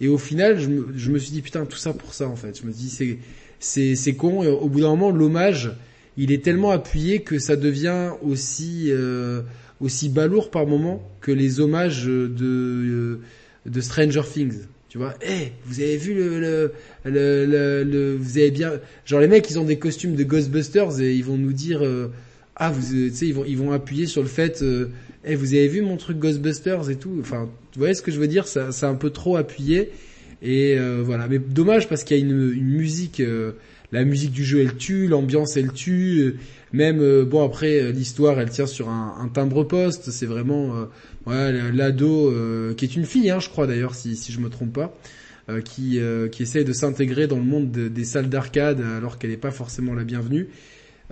Et au final, je me, je me suis dit putain, tout ça pour ça en fait. Je me dis c'est c'est c'est con. Et au bout d'un moment, l'hommage, il est tellement appuyé que ça devient aussi euh, aussi balourd par moment que les hommages de de Stranger Things. Tu vois, eh, vous avez vu le, le, le, le, le- vous avez bien, genre les mecs, ils ont des costumes de Ghostbusters et ils vont nous dire, euh, ah, vous, tu sais, ils vont, ils vont appuyer sur le fait, euh, eh, vous avez vu mon truc Ghostbusters et tout. Enfin, tu voyez ce que je veux dire c'est un peu trop appuyé. Et euh, voilà, mais dommage parce qu'il y a une, musique, euh, la musique du jeu elle tue, l'ambiance elle tue, même euh, bon après l'histoire elle tient sur un, timbre poste, c'est vraiment l'ado qui est une fille, hein, je crois d'ailleurs si je me trompe pas, qui qui essaie de s'intégrer dans le monde de- des salles d'arcade alors qu'elle n'est pas forcément la bienvenue.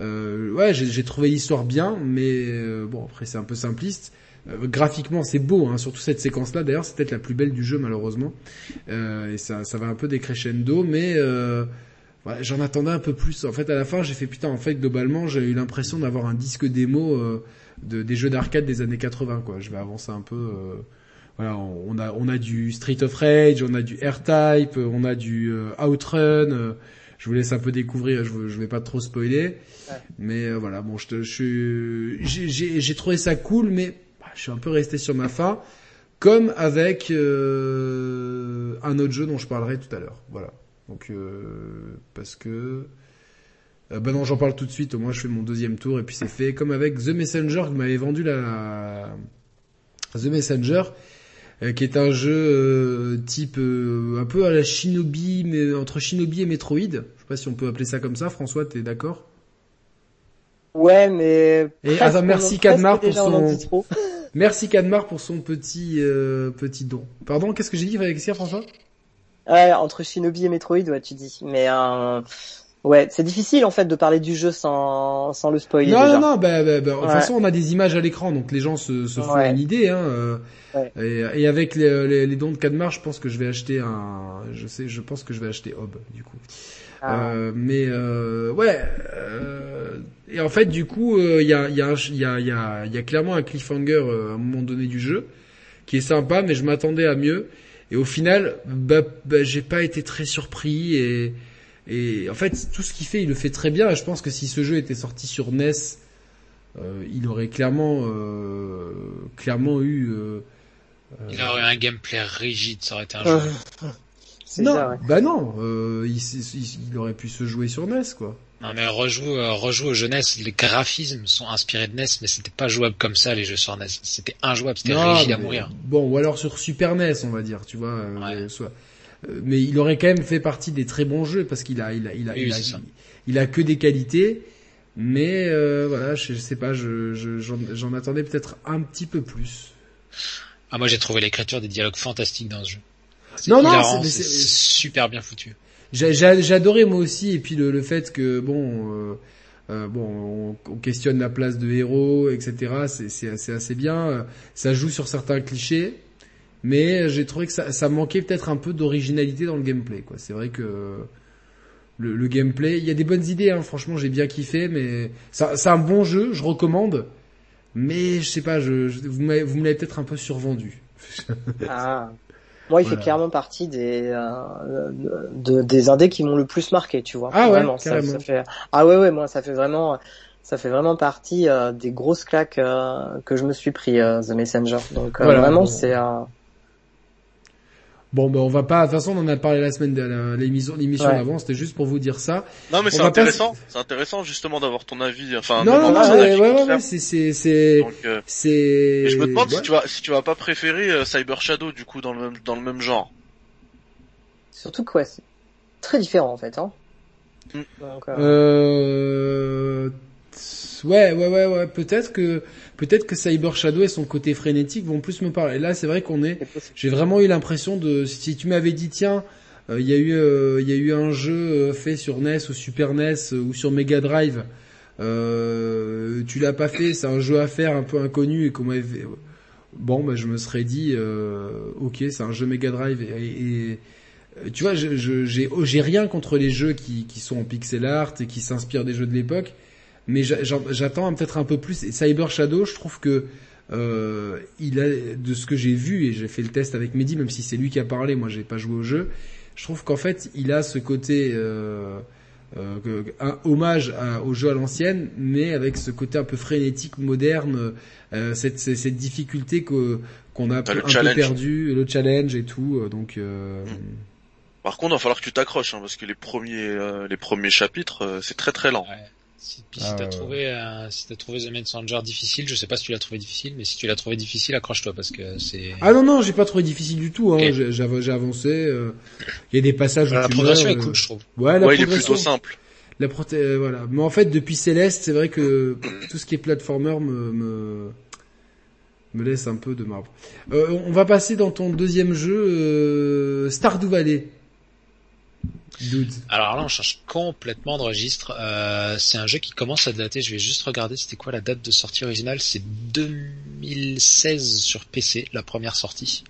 Euh, ouais, j'ai trouvé l'histoire bien, mais euh, bon après c'est un peu simpliste. Euh, graphiquement c'est beau, hein, surtout cette séquence-là. D'ailleurs c'est peut-être la plus belle du jeu malheureusement. Euh, et ça, ça va un peu décrescendo, mais euh, Ouais, J'en attendais un peu plus. En fait, à la fin, j'ai fait putain. En fait, globalement, j'ai eu l'impression d'avoir un disque démo euh, de, des jeux d'arcade des années 80. Quoi. Je vais avancer un peu. voilà, on a on a du Street of Rage, on a du R-Type, euh, on a du Outrun. Je vous laisse un peu découvrir. Je, je vais pas trop spoiler. Mais euh, voilà, bon, je, te, je suis, j'ai- trouvé ça cool, mais bah, je suis un peu resté sur ma faim, comme avec euh, un autre jeu dont je parlerai tout à l'heure. Voilà. Donc euh, parce que bah non, j'en parle tout de suite. Au moins, je fais mon deuxième tour et puis c'est fait. Comme avec The Messenger que m'avait vendu la The Messenger, qui est un jeu euh, type euh, un peu à la Shinobi, mais entre Shinobi et Metroid. Je sais pas si on peut appeler ça comme ça. François, t'es d'accord? Ouais, mais. Et presque, merci Cadmar pour son-. <laughs> Merci Cadmar pour son petit euh, petit don. Pardon, qu'est-ce que j'ai dit avec ça, François? Ouais, entre Shinobi et Metroid, ouais, tu dis. Mais euh, ouais, c'est difficile en fait de parler du jeu sans sans le spoiler Non, déjà. non, non, bah, bah, bah, de toute Ouais. façon, on a des images à l'écran, donc les gens se, se font Ouais. une idée. Hein, euh, Ouais. et, et avec les, les, les dons de Cadmar, je pense que je vais acheter un, je sais, je pense que je vais acheter Hob, du coup. Ah. Euh, mais euh, ouais. euh, et en fait, du coup, euh, il y, a, y, a, y, a, y, a, y a clairement un cliffhanger euh, à un moment donné du jeu qui est sympa, mais je m'attendais à mieux. Et au final, bah, bah, j'ai pas été très surpris et et en fait, tout ce qu'il fait, il le fait très bien. Et je pense que si ce jeu était sorti sur NES, euh, il aurait clairement, euh, clairement eu. euh, Il aurait eu un gameplay rigide, ça aurait été un Euh, jeu. <laughs> non, ça, ouais. bah non, euh, il, il- il aurait pu se jouer sur NES, quoi. Non mais rejoue, euh, rejoue aux jeunesses, les graphismes sont inspirés de NES, mais c'était pas jouable comme ça les jeux sur NES. C'était injouable, c'était rigide à mourir. Bon, ou alors sur Super NES, on va dire, tu vois. euh, Ouais. soit- euh, mais il aurait quand même fait partie des très bons jeux parce qu'il a, il a, il a, Oui, il, a, il a que des qualités. Mais euh, voilà, je, je sais pas, je, je- j'en, attendais peut-être un petit peu plus. Ah moi j'ai trouvé l'écriture des dialogues fantastiques dans ce jeu. Non, non, c'est- super bien foutu. J'ai, adoré moi aussi, et puis le, le fait que bon, euh, euh, bon, on, on questionne la place de héros, etc. C'est, assez- bien. Ça joue sur certains clichés, mais j'ai trouvé que ça, ça manquait peut-être un peu d'originalité dans le gameplay. Quoi. C'est vrai que le, le gameplay, il y a des bonnes idées. Hein, franchement, j'ai bien kiffé, mais ça, c'est un bon jeu, je recommande. Mais je sais pas, je, je- vous, m'avez, vous me l'avez peut-être un peu survendu. <laughs> Ah. Moi, il Voilà. fait clairement partie des euh, de, des indés qui m'ont le plus marqué, tu vois. Ah ouais, vraiment, ça, carrément. ça fait ah ouais ouais, moi ça fait vraiment ça fait vraiment partie euh, des grosses claques euh, que je me suis pris euh, The Messenger. Donc euh, Voilà, vraiment bon. c'est euh, Bon, ben on va pas. De toute façon, on en a parlé la semaine de l'émission, l'émission Ouais. d'avant. C'était juste pour vous dire ça. Non mais c'est va pas intéressant, c'est intéressant justement d'avoir ton avis, enfin non, non, non, ouais, ouais, ouais, c'est, c'est, c'est, euh, c'est. je me demande ouais. si tu vas si tu vas pas préférer euh, Cyber Shadow du coup dans le même dans le même genre. surtout que ouais, c'est très différent en fait. Hein. Mm. Donc, euh, Euh... Ouais, ouais, ouais, ouais. Peut-être que, peut-être que Cyber Shadow et son côté frénétique vont plus me parler. Là, c'est vrai qu'on est. J'ai vraiment eu l'impression de. Si tu m'avais dit, tiens, euh, il y a eu, euh, il y a eu un jeu euh, fait sur NES ou Super NES ou sur Mega Drive. Tu l'as pas fait, c'est un jeu à faire un peu inconnu et qu'on m'avait. Bon, bah, je me serais dit, ok, c'est un jeu Mega Drive et, tu vois, j'ai rien contre les jeux qui, qui sont en pixel art et qui s'inspirent des jeux de l'époque, mais j'attends peut-être un peu plus. Et Cyber Shadow, je trouve que euh, il a de ce que j'ai vu et j'ai fait le test avec Mehdi, même si c'est lui qui a parlé, moi j'ai pas joué au jeu. Je trouve qu'en fait, il a ce côté euh, euh, un hommage à- au jeu à l'ancienne, mais avec ce côté un peu frénétique, moderne, euh, cette, cette, cette difficulté qu'on a un peu challenge. perdu, le challenge et tout. Donc euh, Par contre, il va falloir que tu t'accroches hein, parce que les premiers euh, les premiers chapitres euh, c'est très très lent. Ouais. Si, Ah, si t'as ouais. trouvé, euh, si t'as trouvé The Messenger difficile, je sais pas si tu l'as trouvé difficile, mais si tu l'as trouvé difficile, accroche-toi parce que c'est. Ah non non, j'ai pas trouvé difficile du tout. Hein. Ok. J'ai avancé. euh, Il y a des passages où la tu progression meurs, est euh, cool, je trouve. Ouais, la Ouais, il est progression. plutôt simple. La proté- euh, voilà. Mais en fait, depuis Céleste, c'est vrai que tout ce qui est platformer me, me, me laisse un peu de marbre. Euh, on va passer dans ton deuxième jeu, euh, Stardew Valley. Alors là, on change complètement de registre. Euh, c'est un jeu qui commence à dater. Je vais juste regarder, c'était quoi la date de sortie originale C'est 2016 sur PC, la première sortie.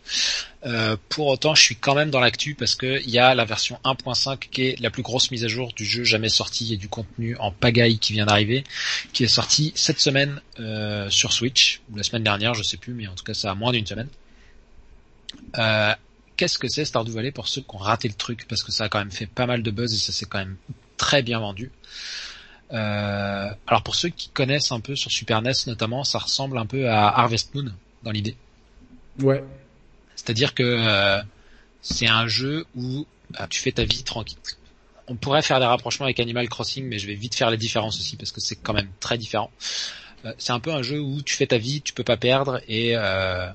Euh, pour autant, je suis quand même dans l'actu parce que il y a la version 1.5 qui est la plus grosse mise à jour du jeu jamais sorti et du contenu en pagaille qui vient d'arriver, qui est sorti cette semaine euh, sur Switch ou la semaine dernière, je sais plus, mais en tout cas ça a moins d'une semaine. Qu'est-ce que c'est Stardew Valley pour ceux qui ont raté le truc parce que ça a quand même fait pas mal de buzz et ça s'est quand même très bien vendu. Euh, alors pour ceux qui connaissent un peu sur Super NES notamment, ça ressemble un peu à Harvest Moon dans l'idée. Ouais. C'est-à-dire que euh, c'est un jeu où euh, tu fais ta vie tranquille. On pourrait faire des rapprochements avec Animal Crossing, mais je vais vite faire les différences aussi parce que c'est quand même très différent. Euh, c'est un peu un jeu où tu fais ta vie, tu peux pas perdre et euh,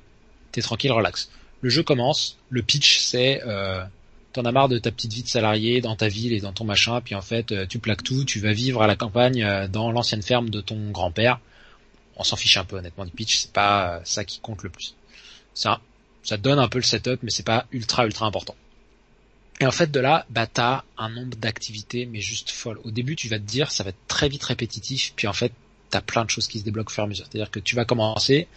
t'es tranquille, relax le jeu commence, le pitch c'est euh, t'en as marre de ta petite vie de salarié dans ta ville et dans ton machin, puis en fait euh, tu plaques tout, tu vas vivre à la campagne euh, dans l'ancienne ferme de ton grand-père. On s'en fiche un peu honnêtement du pitch, c'est pas ça qui compte le plus. Ça, ça donne un peu le setup, mais c'est pas ultra ultra important. Et en fait de là, bah t'as un nombre d'activités mais juste folle. Au début tu vas te dire ça va être très vite répétitif, puis en fait t'as plein de choses qui se débloquent au fur et à mesure. C'est-à-dire que tu vas commencer,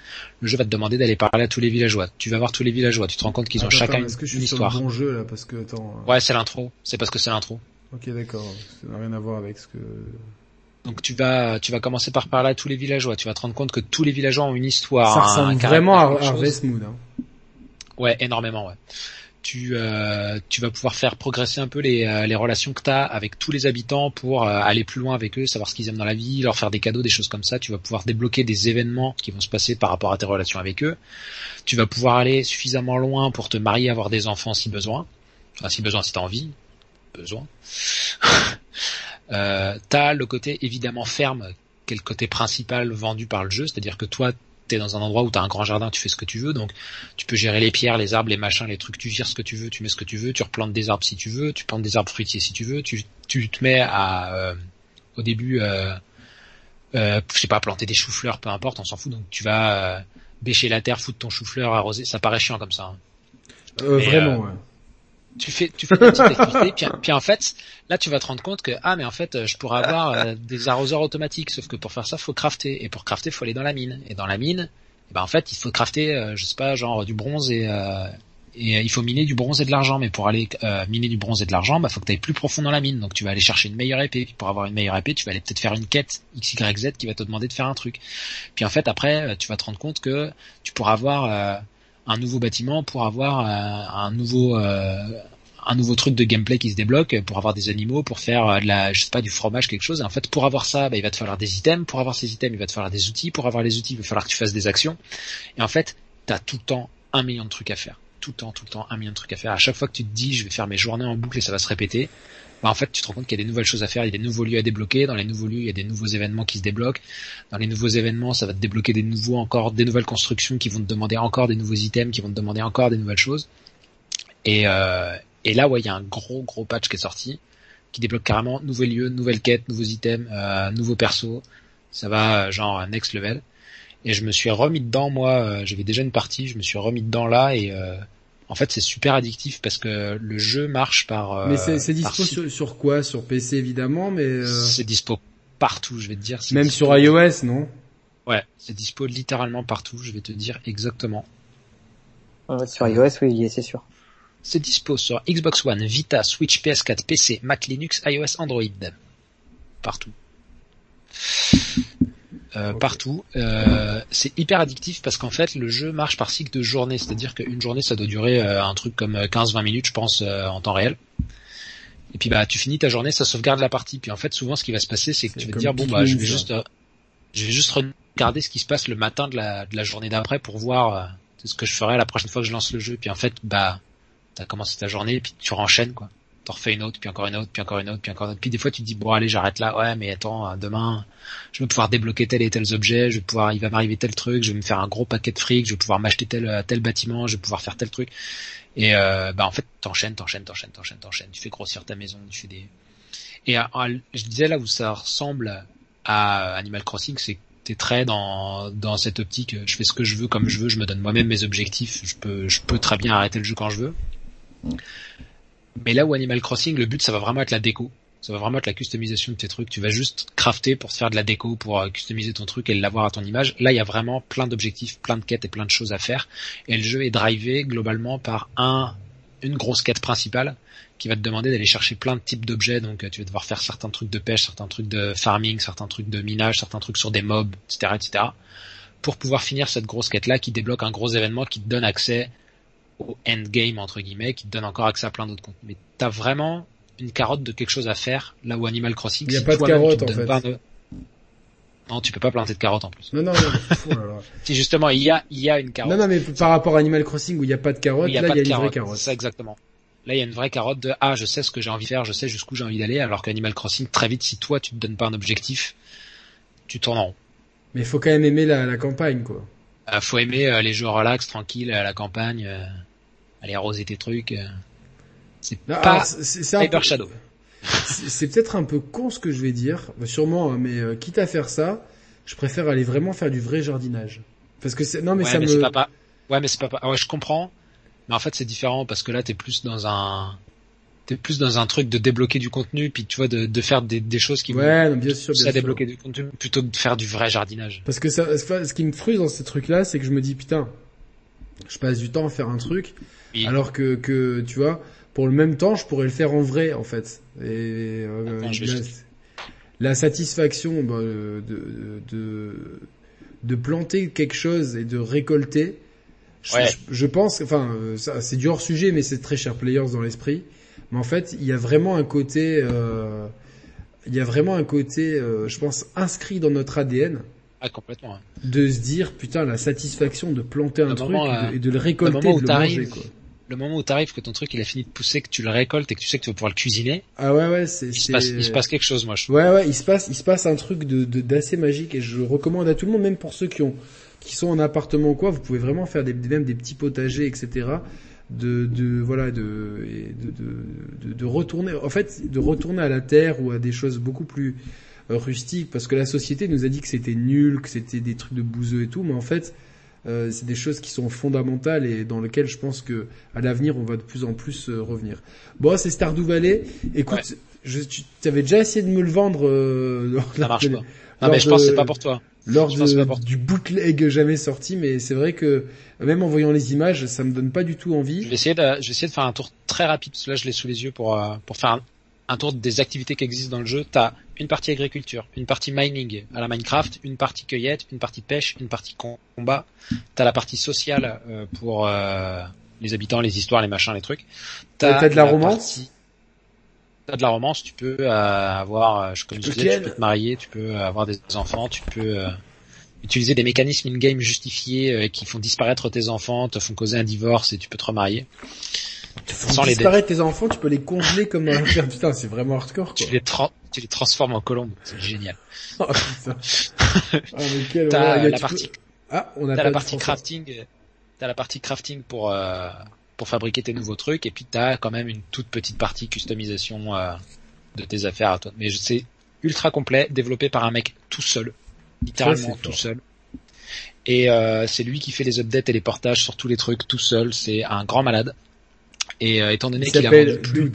le jeu va te demander d'aller parler à tous les villageois. Tu vas voir tous les villageois, tu te rends compte qu'ils ont chacun est-ce que je une suis sur histoire. le bon jeu là parce que attends. euh, Ouais, c'est l'intro. C'est parce que c'est l'intro. Ok d'accord. Ça n'a rien à voir avec ce que. Donc tu vas, tu vas commencer par parler à tous les villageois. Tu vas te rendre compte que tous les villageois ont une histoire. ça un ressemble caractère, vraiment à. Harvest Moon. Hein. Ouais, énormément, ouais. Tu, euh, tu vas pouvoir faire progresser un peu les, euh, relations que tu as avec tous les habitants pour euh, aller plus loin avec eux, savoir ce qu'ils aiment dans la vie, leur faire des cadeaux, des choses comme ça. Tu vas pouvoir débloquer des événements qui vont se passer par rapport à tes relations avec eux. Tu vas pouvoir aller suffisamment loin pour te marier, avoir des enfants si besoin. Enfin, si besoin, si t'as envie. Besoin. <laughs> t'as le côté évidemment ferme, qui est le côté principal vendu par le jeu, c'est-à-dire que toi, t'es dans un endroit où t'as un grand jardin, tu fais ce que tu veux, donc tu peux gérer les pierres, les arbres, les machins, les trucs, tu gères ce que tu veux, tu mets ce que tu veux, tu replantes des arbres si tu veux, tu plantes des arbres fruitiers si tu veux, tu, tu te mets à euh, au début euh, euh, je sais pas, planter des choux-fleurs, peu importe, on s'en fout, donc tu vas euh, bêcher la terre, foutre ton chou-fleur, arroser, ça paraît chiant comme ça. hein. Euh, Mais, vraiment. ouais. Tu fais, tu fais des petites activités, puis, puis en fait, là tu vas te rendre compte que ah mais en fait je pourrais avoir euh, des arroseurs automatiques, sauf que pour faire ça faut crafter, et pour crafter faut aller dans la mine, et dans la mine, eh ben en fait il faut crafter, euh, je sais pas, genre du bronze et euh, et euh, il faut miner du bronze et de l'argent, mais pour aller miner du bronze et de l'argent, bah faut que tu ailles plus profond dans la mine, donc tu vas aller chercher une meilleure épée, puis pour avoir une meilleure épée, tu vas aller peut-être faire une quête XYZ qui va te demander de faire un truc. Puis en fait après tu vas te rendre compte que tu pourras avoir un nouveau bâtiment pour avoir euh, un nouveau euh, un nouveau truc de gameplay qui se débloque pour avoir des animaux pour faire euh, de la je du fromage quelque chose. Et en fait pour avoir ça bah, il va te falloir des items. Pour avoir ces items il va te falloir des outils. Pour avoir les outils il va falloir que tu fasses des actions. Et en fait t'as tout le temps un million de trucs à faire. Tout le temps tout le temps un million de trucs à faire. À chaque fois que tu te dis je vais faire mes journées en boucle et ça va se répéter bah, en fait tu te rends compte qu'il y a des nouvelles choses à faire il y a des nouveaux lieux à débloquer dans les nouveaux lieux il y a des nouveaux événements qui se débloquent dans les nouveaux événements ça va te débloquer des nouveaux encore des nouvelles constructions qui vont te demander encore des nouveaux items qui vont te demander encore des nouvelles choses et, euh, et là, ouais, il y a un gros gros patch qui est sorti, qui débloque carrément nouveaux lieux, nouvelles quêtes, nouveaux items, euh, nouveaux persos. Ça va euh, genre next level. Et je me suis remis dedans, moi, euh, j'avais déjà une partie, je me suis remis dedans là et euh, en fait c'est super addictif parce que le jeu marche par. euh, mais c'est dispo sur, sur quoi? Sur PC évidemment, mais euh, C'est dispo partout, je vais te dire. même dispo- sur iOS, non? Ouais, c'est dispo littéralement partout, je vais te dire exactement. Ouais, sur iOS, oui, il y est, c'est sûr. C'est dispo sur Xbox One, Vita, Switch, PS4, PC, Mac, Linux, iOS, Android. Partout. Euh. Partout. Euh, c'est hyper addictif parce qu'en fait le jeu marche par cycle de journée, c'est-à-dire qu'une journée ça doit durer euh, un truc comme 15-20 minutes je pense en temps réel. Et puis bah tu finis ta journée, ça sauvegarde la partie. Puis en fait souvent ce qui va se passer c'est que tu vas te dire bon bah je vais juste je vais juste regarder ce qui se passe le matin de la, de la journée d'après pour voir ce que je ferai la prochaine fois que je lance le jeu. Puis en fait bah t'as commencé ta journée puis tu renchaînes quoi. T'en refais une autre, puis encore une autre, puis encore une autre, puis encore une autre. Puis des fois tu te dis bon allez j'arrête là, ouais mais attends euh, demain je vais pouvoir débloquer tel et tel objet, je vais pouvoir, il va m'arriver tel truc, je vais me faire un gros paquet de fric, je vais pouvoir m'acheter tel euh, tel bâtiment, je vais pouvoir faire tel truc. Et euh, bah en fait t'enchaînes, t'enchaînes, t'enchaînes, t'enchaînes, t'enchaînes. Tu fais grossir ta maison, tu fais des. Et euh, je disais là où ça ressemble à Animal Crossing, c'est très dans dans cette optique. Je fais ce que je veux comme je veux, je me donne moi-même mes objectifs. Je peux je peux très bien arrêter le jeu quand je veux. Mais là où Animal Crossing, le but ça va vraiment être la déco. Ça va vraiment être la customisation de tes trucs. Tu vas juste crafter pour se faire de la déco, pour euh, customiser ton truc et l'avoir à ton image. Là, il y a vraiment plein d'objectifs, plein de quêtes et plein de choses à faire. Et le jeu est drivé globalement par un, une grosse quête principale qui va te demander d'aller chercher plein de types d'objets. Donc, euh, tu vas devoir faire certains trucs de pêche, certains trucs de farming, certains trucs de minage, certains trucs sur des mobs, etc., etc. Pour pouvoir finir cette grosse quête-là qui débloque un gros événement qui te donne accès au endgame entre guillemets, qui te donne encore accès à plein d'autres comptes. Mais t'as vraiment une carotte de quelque chose à faire là où Animal Crossing. Il y a si pas de carotte, en fait. de- Non, tu peux pas planter de carotte en plus. Non, non, non. <laughs> Si justement il y a, il y a une carotte. non, non, mais par rapport à Animal Crossing où il n'y a pas de carotte, il y a là, il y a de une vraie carotte. ça exactement. Là, il y a une vraie carotte de ah, je sais ce que j'ai envie de faire, je sais jusqu'où j'ai envie d'aller, alors qu'Animal Crossing, très vite, si toi tu te donnes pas un objectif, tu tournes en rond. Mais il faut quand même aimer la, la campagne, quoi. Euh, faut aimer euh, les jeux relax, tranquilles, à la campagne, euh, aller arroser tes trucs. euh. C'est pas peu- Shadow. <laughs> C'est peut-être un peu con ce que je vais dire, sûrement, hein, mais euh, quitte à faire ça, je préfère aller vraiment faire du vrai jardinage. Parce que c'est non mais ouais, ça mais me c'est pas, pas. Ouais, mais c'est pas, pas. ah Ouais, je comprends. Mais en fait, c'est différent parce que là, t'es plus dans un, t'es plus dans un truc de débloquer du contenu, puis tu vois, de, de faire des, des choses qui vont Ouais, non, bien sûr, ça bien sûr. débloquer du contenu plutôt que de faire du vrai jardinage. Parce que ça, ce qui me frustre dans ces trucs-là, c'est que je me dis putain, je passe du temps à faire un truc, Oui. alors que que tu vois, pour le même temps, je pourrais le faire en vrai en fait. Et euh, Attends, la, satisfaction bah, euh, de, de de planter quelque chose et de récolter. Je, Ouais. je, je pense, enfin, euh, c'est du hors sujet, mais c'est très cher players dans l'esprit. Mais en fait, il y a vraiment un côté, euh, il y a vraiment un côté, euh, je pense, inscrit dans notre ADN Ah, complètement. hein. de se dire putain la satisfaction de planter un Le truc moment, et, de, euh, et de le récolter moment et où de le t'arrives- manger quoi. Le moment où t'arrives que ton truc il a fini de pousser, que tu le récoltes et que tu sais que tu vas pouvoir le cuisiner, Ah ouais ouais c'est il se passe, il se passe quelque chose, moi. Je... ouais ouais il se passe il se passe un truc de de- d'assez magique et je recommande à tout le monde même pour ceux qui ont qui sont en appartement ou quoi vous pouvez vraiment faire des même des petits potagers etc de de voilà de, de de de retourner en fait de retourner à la terre ou à des choses beaucoup plus rustiques parce que la société nous a dit que c'était nul que c'était des trucs de bouseux et tout mais en fait euh, c'est des choses qui sont fondamentales et dans lesquelles je pense que à l'avenir on va de plus en plus euh, revenir. Bon, c'est Stardew Valley. Écoute, Ouais. je, tu avais déjà essayé de me le vendre euh, <laughs> lors, Ça marche de- pas. Non, mais je pense que c'est pas pour toi. lors je de- pas pour- du bootleg jamais sorti, mais c'est vrai que même en voyant les images, ça me donne pas du tout Je envie. vais essayer de, je vais essayer de faire un tour très rapide, parce que là je l'ai sous les yeux pour, euh, pour faire un, un tour des activités qui existent dans le jeu. T'as une partie agriculture, une partie mining à la Minecraft, une partie cueillette, une partie pêche, une partie combat. T'as la partie sociale euh, pour euh, les habitants, les histoires, les machins, les trucs. T'as de la romance partie- T'as de la romance, tu peux euh, avoir, euh, je- comme Tu je peux disais, tu peux te marier, tu peux euh, avoir des enfants, tu peux euh, utiliser des mécanismes in-game justifiés euh, qui font disparaître tes enfants, te font causer un divorce et tu peux te remarier. Sans les disparaître tes enfants, tu peux les congeler comme un putain, c'est vraiment hardcore quoi. tu les, tra- tu les transformes en colombes, c'est génial. Oh, <laughs> putain. Ah, mais quelle T'as a- la tu partie, peux- Ah, pas la partie crafting, euh, t'as la partie crafting pour euh, pour fabriquer tes nouveaux trucs, et puis t'as quand même une toute petite partie customisation euh, de tes affaires à toi. Mais c'est ultra complet, développé par un mec tout seul, littéralement tout seul. Et euh, c'est lui qui fait les updates et les portages sur tous les trucs tout seul. C'est un grand malade. Et euh, étant donné Il qu'il a vendu plus.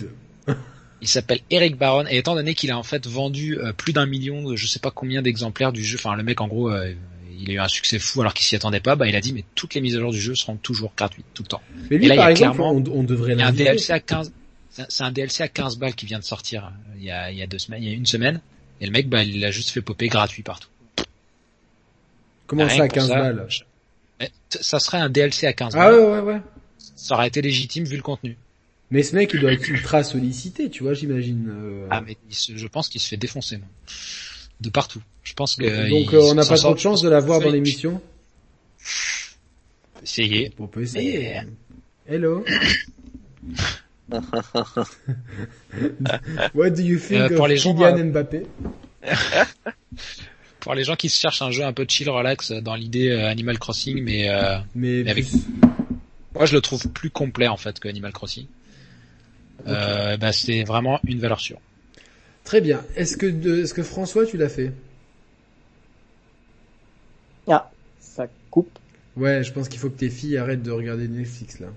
Il s'appelle Eric Baron et étant donné qu'il a en fait vendu euh, plus d'un million, de je sais pas combien d'exemplaires du jeu, enfin le mec en gros, euh, il a eu un succès fou alors qu'il s'y attendait pas, bah il a dit mais toutes les mises à jour du jeu seront toujours gratuites tout le temps. Mais lui, Et là, il y par a exemple, clairement- on, on devrait Il y a un. DLC à 15, c'est un- DLC à 15 balles qui vient de sortir euh, il y a, il y a deux semaines, il y a une semaine, et le mec bah il l'a juste fait popper gratuit partout. Comment Rien ça, à que pour 15 ça, balles t- Ça serait un DLC à 15 Ah balles. ouais, ouais, ouais. Ça aurait été légitime vu le contenu. Mais ce mec, il doit être ultra sollicité, tu vois, j'imagine. euh. Ah mais se- je pense qu'il se fait défoncer moi. de partout. Je pense que Donc euh, on n'a pas trop de chance de la voir dans l'émission? Essayez. On peut essayer. Mais- Hello. <laughs> What do you think Euh, pour of les gens, Kylian euh, Mbappé? <laughs> Pour les gens qui se cherchent un jeu un peu chill, relax, dans l'idée Animal Crossing, mais euh, Mais Mais avec- moi je le trouve plus complet en fait que Animal Crossing. Euh, bah, c'est vraiment une valeur sûre. Très bien. Est-ce que de... est-ce que François tu l'as fait? Ah, ça coupe. Ouais, je pense qu'il faut que tes filles arrêtent de regarder Netflix là.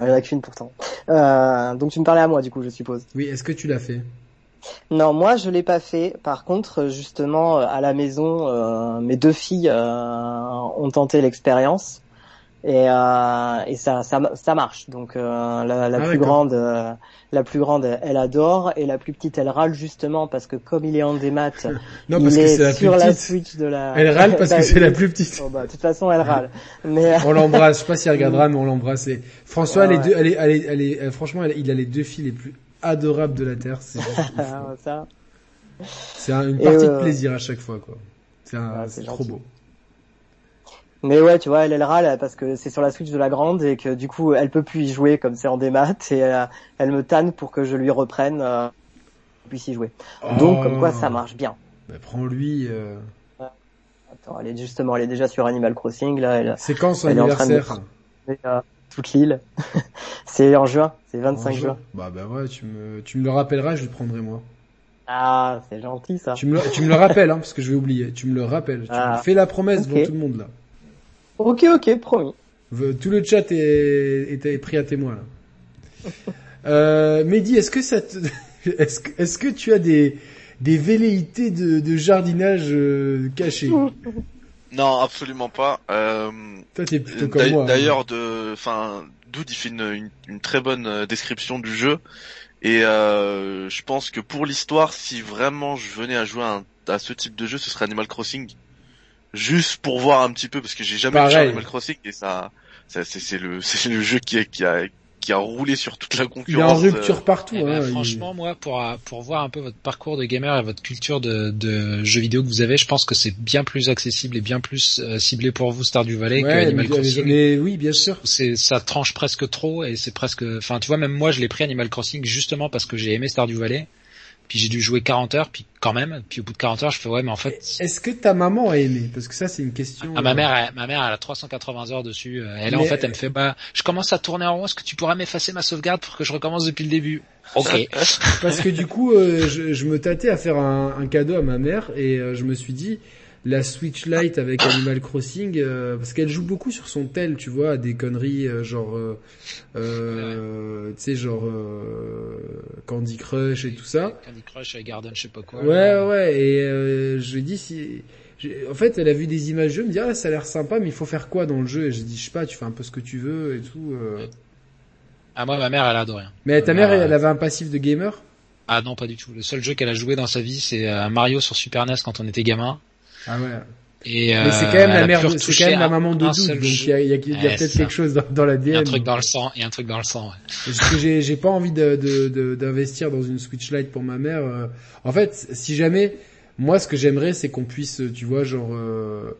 Il y en a qu'une pourtant. Euh, donc tu me parlais à moi du coup, je suppose. Oui, est-ce que tu l'as fait? Non, moi je l'ai pas fait. Par contre, justement, à la maison, euh, mes deux filles euh, ont tenté l'expérience et, euh, et ça, ça, ça marche. Donc euh, la, la Ah, plus grande, euh, la plus grande, elle adore et la plus petite, elle râle justement parce que comme il est en démat, <laughs> Non, il parce que est sur la. Switch de la. Elle râle parce Bah, que <laughs> c'est il la plus petite. Oh, bah, de toute façon, elle râle. <laughs> Mais On l'embrasse. Je sais pas si elle regardera, mais on l'embrasse. Et François, les ouais. deux, elle est, elle est, elle est- euh, franchement, il a les deux filles les plus adorables de la terre. C'est <laughs> ça. c'est un- une partie de euh, plaisir à chaque fois, quoi. C'est un- Ah, trop beau. Mais ouais, tu vois, elle, elle râle parce que c'est sur la Switch de la grande et que du coup, elle peut plus y jouer comme c'est en démat <laughs> et euh, elle me tanne pour que je lui reprenne euh, puisse y jouer. Donc, Oh. comme quoi, ça marche bien. Bah, prends-lui. euh, Attends, elle est justement, elle est déjà sur Animal Crossing là. C'est quand son Elle est en train de anniversaire? a toute l'île. <laughs> c'est en juin, c'est 25 En juin. Bah bah ouais, tu me, tu me le rappelleras, je le prendrai moi. Ah, c'est gentil ça. Tu me, le- tu me le rappelles, hein, parce que je vais oublier. Tu me le rappelles. Tu Ah. me fais la promesse devant Ok. tout le monde là. Ok, ok, promis. Tout le chat est, est, est pris à témoin là. <laughs> Euh, Mehdi, est-ce que ça te... <laughs> est-ce que, est-ce que tu as des, des velléités de, de jardinage euh, cachées? Non, absolument pas. Euh, Toi, t'es plutôt comme D'ailleurs, hein. De, enfin, il fait une, une, une très bonne euh, description du jeu et euh, je pense que pour l'histoire, si vraiment je venais à jouer à, un- à ce type de jeu, ce serait Animal Crossing, juste pour voir un petit peu parce que j'ai jamais touché à. Animal Crossing et ça, ça c'est le <laughs> le jeu qui qui a qui a roulé sur toute la Il est en concurrence. rupture euh, partout. Eh ben, hein, il- franchement, moi, pour euh, pour voir un peu votre parcours de gamer et votre culture de, de jeux vidéo que vous avez, je pense que c'est bien plus accessible et bien plus euh, ciblé pour vous Stardew Valley que Ouais, Animal mais- Crossing. mais oui, bien sûr. C'est ça tranche presque trop et c'est presque. Enfin, tu vois, même moi, je l'ai pris Animal Crossing justement parce que j'ai aimé Stardew Valley. Puis j'ai dû jouer 40 heures, puis quand même, puis au bout de 40 heures, je fais ouais, mais en fait, Est-ce que ta maman a aimé? Parce que ça, c'est une question. Ah, ma euh, mère, elle- ma mère, elle a 380 heures dessus. Euh, Elle, Mais- en fait, elle me fait, bah, je commence à tourner en rond. Est-ce que tu pourras m'effacer ma sauvegarde pour que je recommence depuis le début? Ok. Parce que du coup, euh, je, je me tâtais à faire un, un cadeau à ma mère et euh, je me suis dit la Switch Lite avec Animal Crossing euh, parce qu'elle joue beaucoup sur son tel, tu vois, à des conneries euh, genre euh, euh, tu sais genre euh, Candy Crush et tout ça. Candy Crush, Garden, je sais pas quoi. Ouais ouais et euh, je lui ai dit si en fait, elle a vu des images elle me dit ah ça a l'air sympa, mais il faut faire quoi dans le jeu? Et j'ai dit je sais pas, tu fais un peu ce que tu veux et tout. euh. Ah, moi, ma mère, elle a adoré. Mais ta mère, elle avait un passif de gamer? Ah non, pas du tout. Le seul jeu qu'elle a joué dans sa vie, c'est Mario sur Super NES quand on était gamin. Ah ouais. Et, Mais c'est euh, quand même elle la a mère, c'est quand même la maman de seul donc il y a, il y a- il y a Ouais, peut-être quelque chose dans, dans la Il y a un truc dans le sang, il y a un truc dans le sang. ouais. J'ai, pas envie de, de, de- d'investir dans une Switch Lite pour ma mère. euh. En fait, si jamais, moi, ce que j'aimerais, c'est qu'on puisse, tu vois, genre, euh,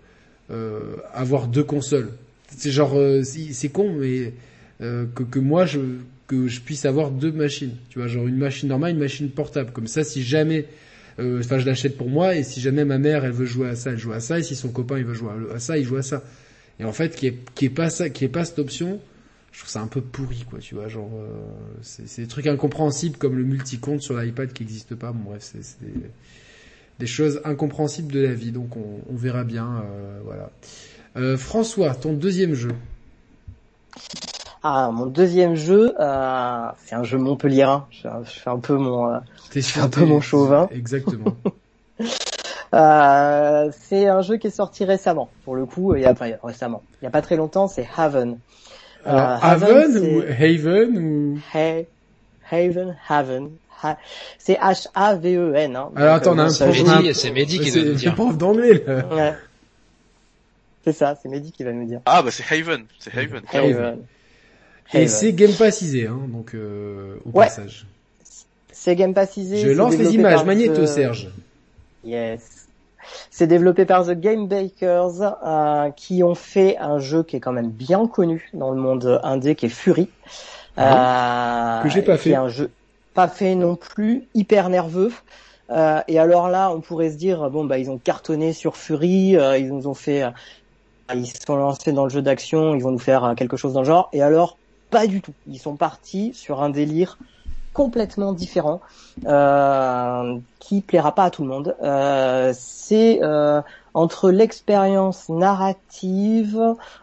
euh, avoir deux consoles. C'est genre, euh, c'est, con, mais euh, que, que moi, je, que je puisse avoir deux machines. Tu vois, genre une machine normale, une machine portable. Comme ça, si jamais, euh, enfin, je l'achète pour moi, et si jamais ma mère, elle veut jouer à ça, elle joue à ça, et si son copain, il veut jouer à ça, il joue à ça. Et en fait, qui est, qui est pas ça, qui est pas cette option, je trouve ça un peu pourri, quoi, tu vois, genre, euh, c'est, des trucs incompréhensibles comme le multicompte sur l'iPad qui n'existe pas. Bon, bref, c'est, des, choses incompréhensibles de la vie, donc on, on verra bien, euh, voilà. Euh, François, ton deuxième jeu. Ah, mon deuxième jeu, euh, c'est un jeu montpelliérain. Je, je fais un peu mon, euh, C'est un peu mon chauvin. <laughs> Exactement. <laughs> Euh, c'est un jeu qui est sorti récemment, pour le coup, il y a pas récemment, il y a pas très longtemps, c'est Haven. Alors, Euh, Haven c'est- ou Haven ou... Hey, Haven, Haven, Ha- c'est H-A-V-E-N. Hein. Alors, attends, on a euh, un prof- joue- on a un- Mehdi, c'est Mehdi qui C'est doit nous c'est dire. le prof d'anglais, là. Ouais. C'est ça, c'est Mehdi qui va nous dire. Ah bah c'est Haven, c'est Haven. Haven. Et c'est Game Passisé, hein, donc euh, au Ouais. passage. C'est Game Passisé. Je lance les images, The- Serge. Yes. C'est développé par The Game Bakers, euh, qui ont fait un jeu qui est quand même bien connu dans le monde indé, qui est Fury. Ah Euh, Que j'ai pas qui fait. est un jeu pas fait non plus, hyper nerveux. Euh, et alors là, on pourrait se dire bon bah ils ont cartonné sur Fury, euh, ils nous ont fait, euh, ils se sont lancés dans le jeu d'action, ils vont nous faire euh, quelque chose dans le genre. Et alors pas du tout. Ils sont partis sur un délire complètement différent euh, qui plaira pas à tout le monde. Euh, c'est euh, entre l'expérience narrative,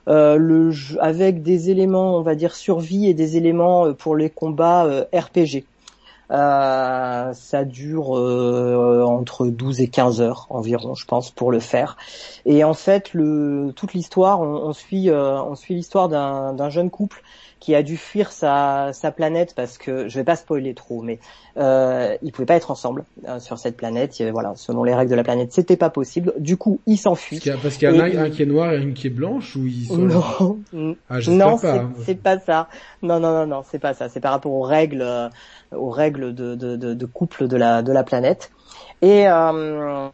euh, avec des éléments, on va dire survie et des éléments pour les combats RPG. Ça dure entre 12 et 15 heures environ, je pense, pour le faire. Et en fait, toute l'histoire, on suit l'histoire d'un jeune couple qui a dû fuir sa, sa, planète parce que je vais pas spoiler trop, mais euh, ils pouvaient pas être ensemble euh, sur cette planète. Avait, voilà, selon les règles de la planète, c'était pas possible. Du coup, ils s'enfuient. Parce qu'il y, a, un, qui est noir et une qui est blanche ou ils sont non, ah, non, c'est pas ça. Non, non, non, non, c'est pas ça. C'est par rapport aux règles, euh, aux règles de, de, de, de, couple de la de la planète. Et euh,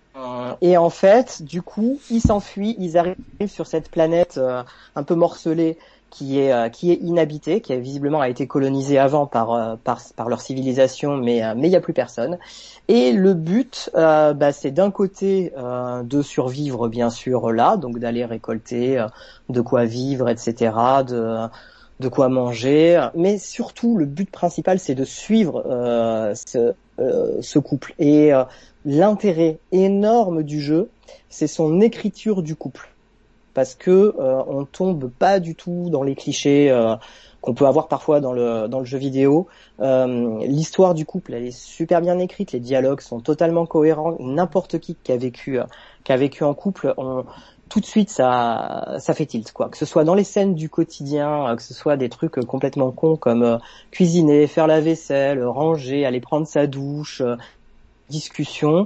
et en fait, du coup, ils s'enfuient. Ils arrivent sur cette planète euh, un peu morcelée qui est euh, qui est inhabité, qui visiblement a été colonisé avant par euh, par, par leur civilisation, mais euh, mais il y a plus personne. Et le but, bah, c'est d'un côté de survivre bien sûr là, donc d'aller récolter de quoi vivre, etc., de de quoi manger, mais surtout le but principal c'est de suivre ce, ce couple. Et l'intérêt énorme du jeu, c'est son écriture du couple parce que euh, on tombe pas du tout dans les clichés euh, qu'on peut avoir parfois dans le dans le jeu vidéo. Euh, l'histoire du couple, elle est super bien écrite, les dialogues sont totalement cohérents. N'importe qui qui a vécu qui a vécu en couple, on, tout de suite ça ça fait tilt quoi. Que ce soit dans les scènes du quotidien, que ce soit des trucs complètement cons comme cuisiner, faire la vaisselle, ranger, aller prendre sa douche, discussion.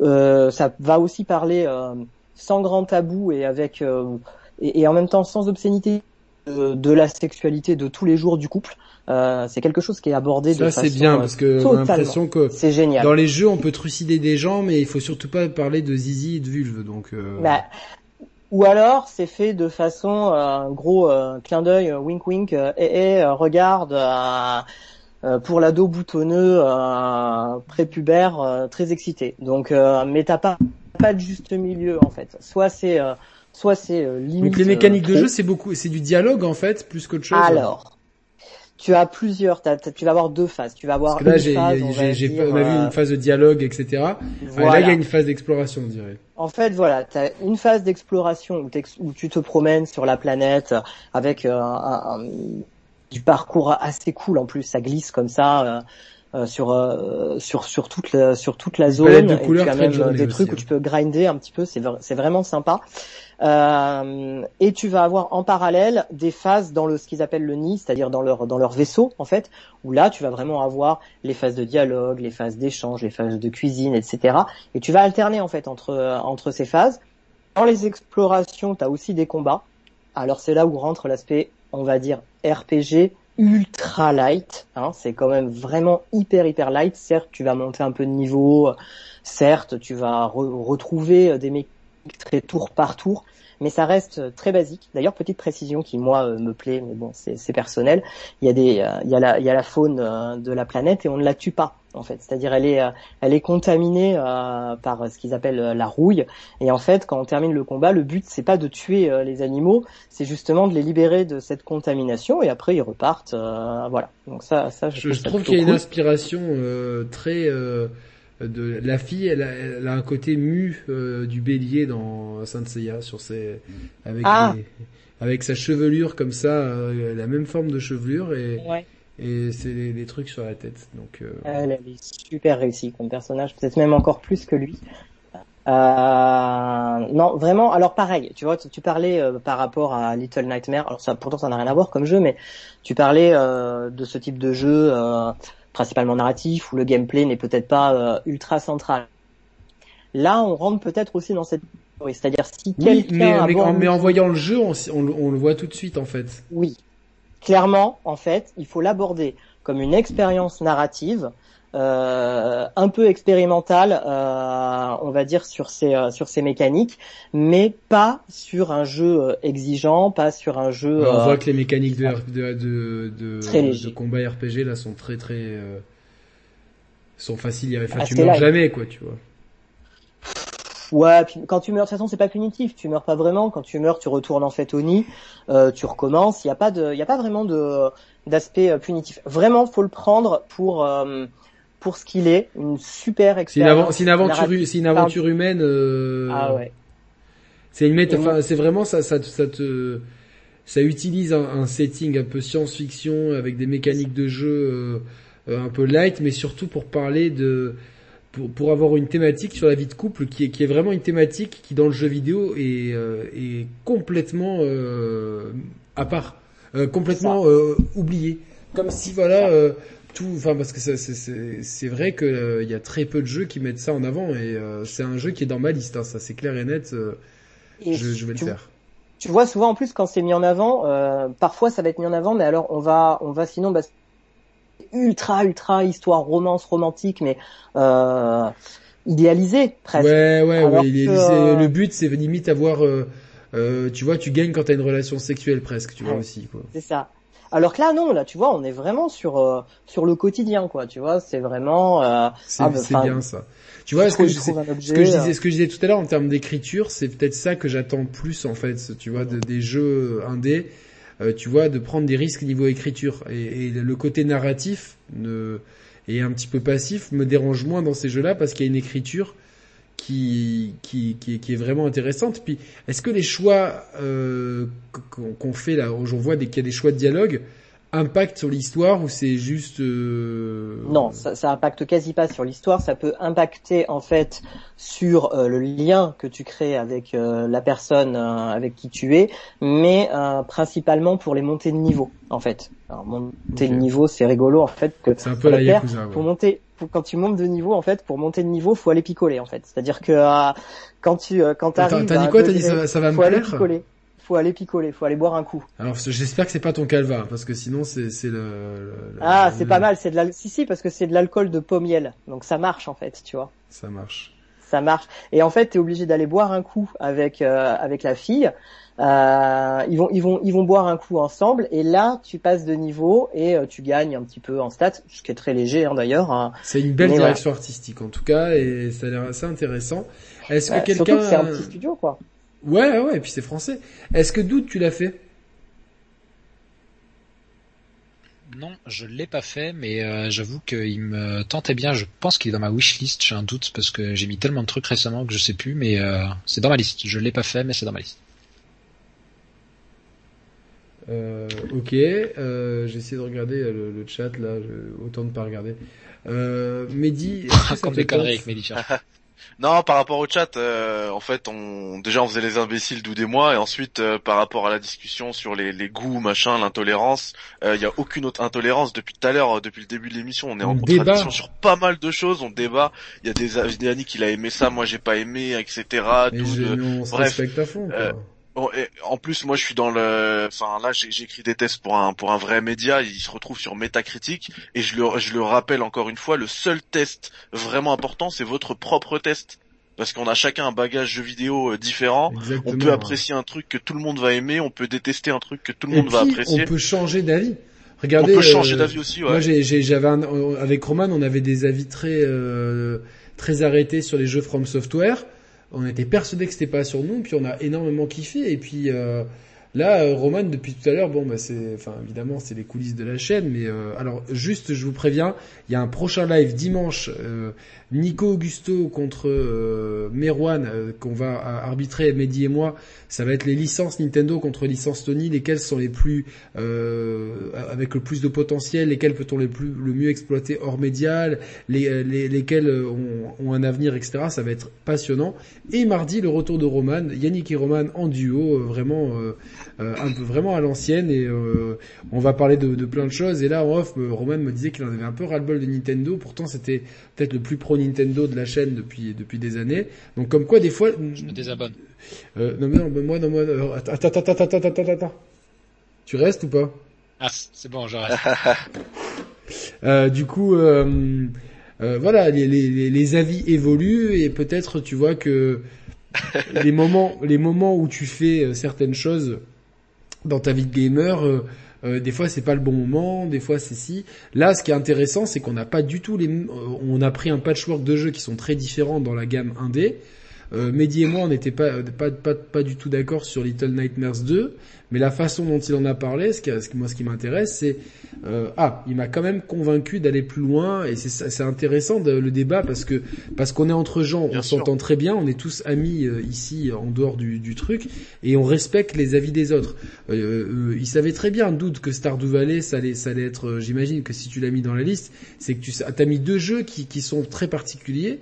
ça va aussi parler sans grand tabou et avec euh, et, en même temps sans obscénité de, la sexualité de tous les jours du couple. Euh, c'est quelque chose qui est abordé ça, c'est bien parce que a l'impression que c'est génial. Dans les jeux, on peut trucider des gens, mais il faut surtout pas parler de zizi et de vulve. Donc. Euh... Bah, ou alors c'est fait de façon euh, gros euh, clin d'œil, wink wink, et, et regarde pour l'ado boutonneux prépubère très excité. Donc, mais t'as pas pas de juste milieu en fait. Soit c'est euh, soit c'est euh, limite. Donc les mécaniques de euh, jeu c'est beaucoup c'est du dialogue en fait plus qu'autre chose. Alors tu as plusieurs, tu vas avoir deux phases. Tu vas avoir là, j'ai, j'ai, on a vu une phase de dialogue, etc. Là, il y a une phase d'exploration, on dirait. En fait, voilà, tu as une phase d'exploration où, où, tu te promènes sur la planète avec un, du parcours assez cool en plus. Ça glisse comme ça. Euh, sur euh, sur sur toute la sur toute la zone de et tu as même des trucs où tu peux grinder un petit peu c'est c'est vraiment sympa. Euh, et tu vas avoir en parallèle des phases dans le ce qu'ils appellent le nid c'est-à-dire dans leur dans leur vaisseau en fait où là tu vas vraiment avoir les phases de dialogue les phases d'échange les phases de cuisine etc et tu vas alterner en fait entre entre ces phases. Dans les explorations tu as aussi des combats. Alors c'est là où rentre l'aspect on va dire RPG ultra light. Hein, c'est quand même vraiment hyper hyper light. Certes, tu vas monter un peu de niveau. Certes, tu vas retrouver euh, des mécaniques très tour par tour, mais ça reste très basique. D'ailleurs, petite précision qui moi euh, me plaît, mais bon, c'est personnel. Il y a des, euh, il y il y a la faune de la planète et on ne la tue pas en fait. C'est-à-dire elle est, elle est contaminée par ce qu'ils appellent la rouille. Et en fait, quand on termine le combat, le but c'est pas de tuer les animaux, c'est justement de les libérer de cette contamination et après ils repartent. voilà. Donc ça, ça je, trouve qu'il y a une inspiration très de la fille, elle a, un côté mu euh, du bélier dans Saint Seiya sur ses avec ah. avec sa chevelure comme ça, euh, la même forme de chevelure et et c'est des, trucs sur la tête. Donc euh, elle, est super réussie comme personnage, peut-être même encore plus que lui. non, vraiment. Alors pareil, tu vois, tu, parlais par rapport à Little Nightmare. Alors ça, pourtant, ça n'a rien à voir comme jeu, mais tu parlais de ce type de jeu principalement narratif, où le gameplay n'est peut-être pas euh, ultra central. Là, on rentre peut-être aussi dans cette c'est-à-dire si quelqu'un mais, mais, en voyant le jeu, on, on, le voit tout de suite en fait. Oui, clairement, en fait, il faut l'aborder comme une expérience narrative euh, un peu expérimental, euh, on va dire sur ces euh, sur ces mécaniques, mais pas sur un jeu exigeant, pas sur un jeu. on voit que les mécaniques de de de, de, combat RPG là sont très très sont faciles. Enfin, tu meurs jamais quoi, tu vois. Ouais, puis quand tu meurs, de toute façon, c'est pas punitif. Tu meurs pas vraiment. Quand tu meurs, tu retournes en fait au nid, euh, tu recommences. Il y a pas de, il y a pas vraiment de d'aspect punitif. Vraiment, faut le prendre pour pour ce qu'il est, une super expérience. C'est une, aventure, c'est une aventure humaine. Euh... Ah ouais. C'est une méta, enfin, c'est vraiment ça, ça, ça te, ça utilise un, un setting un peu science-fiction avec des mécaniques de jeu euh, un peu light, mais surtout pour parler de, pour, pour avoir une thématique sur la vie de couple qui est, qui est vraiment une thématique qui dans le jeu vidéo est, euh, est complètement euh, à part, euh, complètement euh, oubliée. Comme si voilà euh, tout, enfin parce que c'est- vrai que euh, il y a très peu de jeux qui mettent ça en avant et euh, c'est un jeu qui est dans ma liste, hein, ça c'est clair et net. euh, Et je, je vais le faire. Tu vois souvent en plus quand c'est mis en avant, euh, parfois ça va être mis en avant, mais alors on va, on va sinon bah, ultra ultra histoire romance romantique, mais euh, idéalisée presque. Ouais, ouais, Alors ouais. que, euh, Le but, c'est limite avoir, euh, euh, tu vois, tu gagnes quand t'as une relation sexuelle presque, tu vois Ouais. aussi, quoi. C'est ça. Alors que là non, là tu vois, on est vraiment sur euh, sur le quotidien quoi. Tu vois, c'est vraiment. Euh, C'est Ah, bien ça. Tu vois, ce que, je, ce que euh, disais, ce que je disais tout à l'heure en termes d'écriture, c'est peut-être ça que j'attends plus en fait, tu vois, de- des jeux indés. Euh, tu vois, de prendre des risques niveau écriture et, le côté narratif ne, et un petit peu passif me dérange moins dans ces jeux-là parce qu'il y a une écriture qui, qui, qui, est- vraiment intéressante. Puis, est-ce que les choix euh, qu'on fait là, où vois des- qu'il y a des choix de dialogue, impactent sur l'histoire ou c'est juste euh, Non, ça, ça impacte quasi pas sur l'histoire. Ça peut impacter en fait sur euh, le lien que tu crées avec euh, la personne euh, avec qui tu es, mais euh, principalement pour les montées de niveau en fait. Alors monter de niveau, c'est rigolo en fait que C'est un peu la. Yakuza. ouais. pour monter. pour- quand tu montes de niveau, en fait, pour monter de niveau, faut aller picoler en fait. C'est-à-dire que euh, quand tu euh, quand t'arrives, T'as dit quoi? T'as dit ça, va- ça va me faut aller plaire? picoler. Faut aller picoler, faut aller boire un coup. Alors j'espère que c'est pas ton calva parce que sinon c'est c'est le, Ah, le- c'est pas mal, c'est de l'al... si si parce que c'est de l'alcool de pommiel. Donc ça marche en fait, tu vois. Ça marche. ça marche. Et en fait, tu es obligé d'aller boire un coup avec euh, avec la fille. Euh, ils vont ils vont ils vont boire un coup ensemble et là tu passes de niveau et euh, tu gagnes un petit peu en stats, ce qui est très léger hein, d'ailleurs. hein. C'est une belle Mais direction artistique en tout cas et ça a l'air assez intéressant. Est-ce que surtout quelqu'un que c'est un petit studio quoi. Ouais ouais et puis c'est français. Est-ce que Doute tu l'as fait? Non, je l'ai pas fait, mais euh, j'avoue qu'il me tentait bien. Je pense qu'il est dans ma wishlist. J'ai un doute parce que j'ai mis tellement de trucs récemment que je sais plus, mais euh, c'est dans ma liste. Je l'ai pas fait, mais c'est dans ma liste. euh, Ok. Euh, J'ai essayé de regarder le, le chat là. je- autant de pas regarder. Euh, Mehdi, est-ce que <laughs> ça Comme te des conneries tente? avec Mehdi. <laughs> Non, par rapport au chat, euh, en fait, on déjà on faisait les imbéciles d'où des mois, et ensuite euh, par rapport à la discussion sur les, les goûts, machin, l'intolérance, il y a aucune autre intolérance depuis tout à l'heure, euh, depuis le début de l'émission, on est On en débat. contradiction sur pas mal de choses, on débat. Il y a des Yannick il a aimé ça, moi j'ai pas aimé, etc. Tout on se bref, respecte à fond. Quoi. Bon, et en plus, moi, je suis dans le, enfin là, écrit des tests pour un pour un vrai média. Il se retrouve sur Metacritic et je le je le rappelle encore une fois, le seul test vraiment important, c'est votre propre test, parce qu'on a chacun un bagage jeu vidéo euh, différent. Exactement. On peut apprécier un truc que tout le monde va aimer, on peut détester un truc que tout le Et monde va apprécier. On peut changer d'avis. On Regardez. peut changer euh, d'avis aussi, ouais. Moi, j'avais euh, avec Roman, on avait des avis très euh, très arrêtés sur les jeux From Software. On était persuadés que c'était pas sur nous, puis on a énormément kiffé. Et puis euh, là, euh, Roman, depuis tout à l'heure, bon, bah c'est, enfin évidemment, c'est les coulisses de la chaîne, mais euh, alors juste, je vous préviens, il y a un prochain live dimanche. Nico Augusto contre euh, Merwan euh, qu'on va euh, arbitrer Mehdi et moi ça va être les licences Nintendo contre licences Sony. Lesquelles sont les plus euh, avec le plus de potentiel lesquelles peut-on les plus le mieux exploiter hors médial les, les, lesquelles ont, un avenir etc ça va être passionnant. Et mardi le retour de Roman Yannick et Roman en duo vraiment un peu vraiment à l'ancienne. Et on va parler de, de plein de choses. Et là en off Roman me disait qu'il en avait un peu ras-le-bol de Nintendo. Pourtant c'était peut-être le plus pro Nintendo de la chaîne depuis depuis des années donc comme quoi des fois Je me désabonne. euh, non mais non mais moi non moi attends attends attends attends attends attends attends tu restes ou pas? Ah, c'est bon, je reste. <laughs> euh, du coup euh, voilà les, les, les- avis évoluent et peut-être tu vois que <laughs> les moments les moments où tu fais certaines choses dans ta vie de gamer euh, euh, des fois c'est pas le bon moment, des fois c'est si. Là, ce qui est intéressant, c'est qu'on n'a pas du tout les, euh, on a pris un patchwork de jeux qui sont très différents dans la gamme indé. Euh, Mehdi et moi, on n'était pas, pas, pas, pas du tout d'accord sur Little Nightmares 2, mais la façon dont il en a parlé, ce qui, moi, ce qui m'intéresse, c'est euh, ah, il m'a quand même convaincu d'aller plus loin, et c'est intéressant de- le débat parce que parce qu'on est entre gens, Bien on s'entend très bien, on est tous amis euh, ici en dehors du, du truc, et on respecte les avis des autres. Euh, euh, il savait très bien, doute que Stardew Valley, ça allait, ça allait être, euh, j'imagine que si tu l'as mis dans la liste, c'est que tu as mis deux jeux qui, qui sont très particuliers.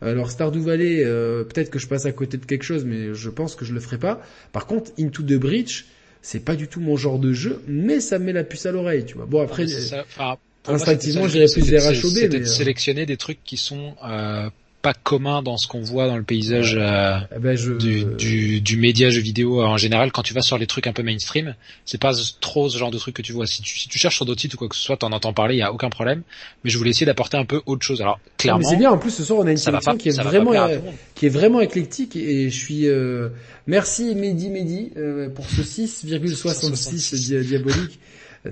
Alors Stardew Valley, euh, peut-être que je passe à côté de quelque chose, mais je pense que je le ferai pas. Par contre, Into the Breach, c'est pas du tout mon genre de jeu, mais ça me met la puce à l'oreille, tu vois. Bon après, C'est moi, instinctivement, j'irais plus vers HOB, mais, de euh, sélectionner des trucs qui sont euh, pas communs dans ce qu'on voit dans le paysage euh, eh ben, je, du, du, du média jeu vidéo en général. Quand tu vas sur les trucs un peu mainstream, c'est pas trop ce genre de truc que tu vois. Si tu, si tu cherches sur d'autres sites ou quoi que ce soit, t'en entends parler, il y a aucun problème. Mais je voulais essayer d'apporter un peu autre chose. Alors clairement, c'est bien. En plus, ce soir, on a une sélection qui est vraiment, euh, qui est vraiment éclectique et je suis euh, merci Mehdi Mehdi euh, pour ce 6,66 dia- diabolique.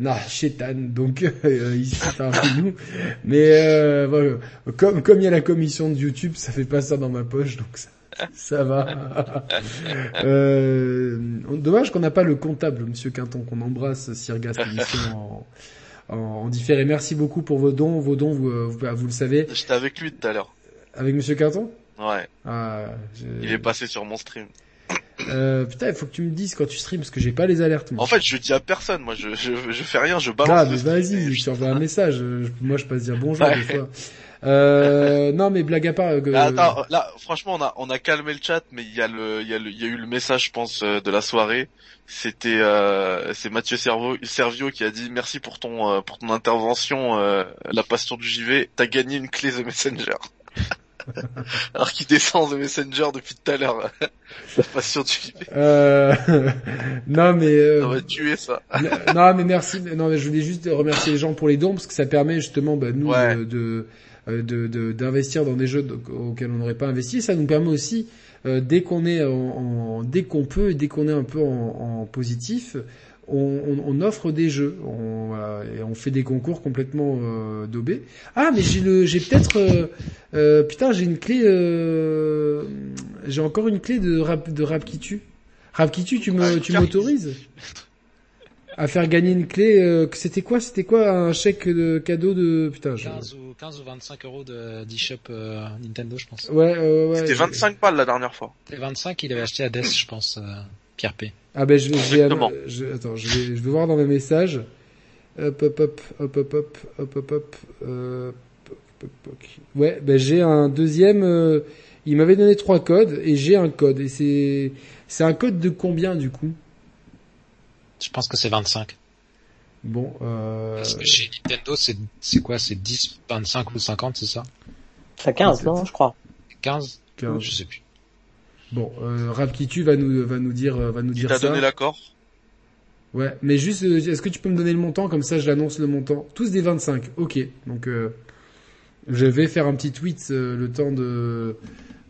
Non, chétan, donc <laughs> euh, ici parmi nous. Mais euh, voilà, comme comme il y a la commission de YouTube, ça fait pas ça dans ma poche, donc ça, ça va. <laughs> euh, dommage qu'on n'a pas le comptable, Monsieur Quinton, qu'on embrasse émission <laughs> en, en, en différé. Merci beaucoup pour vos dons, vos dons, vous, euh, vous, vous le savez, J'étais avec lui tout à l'heure. avec Monsieur Quinton? Ouais, Ah, il est passé sur mon stream. Euh, putain, il faut que tu me dises quand tu streams parce que j'ai pas les alertes. Moi. En fait, je dis à personne, moi, je, je, je fais rien, je ah, balance. mais le stream vas-y, je t'envoie un message. Je- Moi, je passe dire bonjour Ouais. des fois. Euh, non, mais blague à part. euh, Ah, Attends, là, franchement, on a, on a calmé le chat, mais il y a le, il y a le, il y a eu le message, je pense, euh, de la soirée. C'était, euh, c'est Mathieu Servo, Servio qui a dit merci pour ton, euh, pour ton intervention, euh, la passion du JV. T'as gagné une clé The Messenger. <laughs> Alors qu'il descend The Messenger depuis tout à l'heure. <laughs> la passion du. Euh... <laughs> non, mais. euh, On va tuer ça. non, mais merci. Non, mais je voulais juste remercier les gens pour les dons parce que ça permet justement, bah, nous, Ouais. de, de, euh, de, de- d'investir dans des jeux auxquels on n'aurait pas investi. Ça nous permet aussi, euh, dès qu'on est en, en- dès qu'on peut, et dès qu'on est un peu en, en positif, on, on, on offre des jeux, on, voilà, et on fait des concours complètement euh, daubés. Ah, mais j'ai le, j'ai peut-être, euh, euh, putain, j'ai une clé, euh, j'ai encore une clé de rap, de rap qui tue. Rap qui tue, tu me, tu m'autorises à faire gagner une clé. euh, que c'était quoi C'était quoi un chèque de cadeau de putain je... 15 ou, 15 ou 25 euros de d'eShop euh, Nintendo, je pense. Ouais, euh, ouais. C'était je- 25 balles la dernière fois. Les 25, il avait acheté à Death, je pense, euh, Pierre P. Ah ben je vais, je je- attends, je vais, je vais voir dans mes messages. Hop, hop, hop, hop, hop, hop, hop, hop, hop, euh. Ouais, ben j'ai un deuxième. euh, il m'avait donné trois codes et j'ai un code et c'est c'est un code de combien du coup? Je pense que c'est 25. Bon, euh, Parce que chez Nintendo, c'est, c'est quoi? C'est 10, 25 ou 50, c'est ça? C'est 15, non, je crois. 15? 15. Je sais plus. Bon, euh, Rapkitu va nous va nous dire va nous Il dire t'a ça. donné l'accord? Ouais, mais juste, euh, est-ce que tu peux me donner le montant? Comme ça, je l'annonce le montant. Tous des 25. Ok. Donc, euh, je vais faire un petit tweet euh, le temps de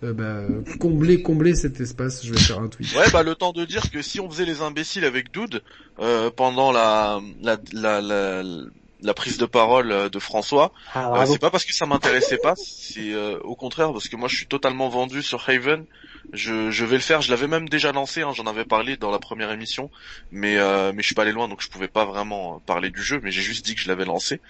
euh, bah, combler combler cet espace. Je vais faire un tweet. Ouais, bah le temps de dire que si on faisait les imbéciles avec Dude euh, pendant la la, la la la prise de parole euh, de François, Ah, euh, c'est pas parce que ça m'intéressait pas, c'est euh, au contraire parce que moi je suis totalement vendu sur Haven. Je, je vais le faire, je l'avais même déjà lancé, hein, j'en avais parlé dans la première émission, mais euh, mais je suis pas allé loin donc je pouvais pas vraiment euh, parler du jeu, mais j'ai juste dit que je l'avais lancé.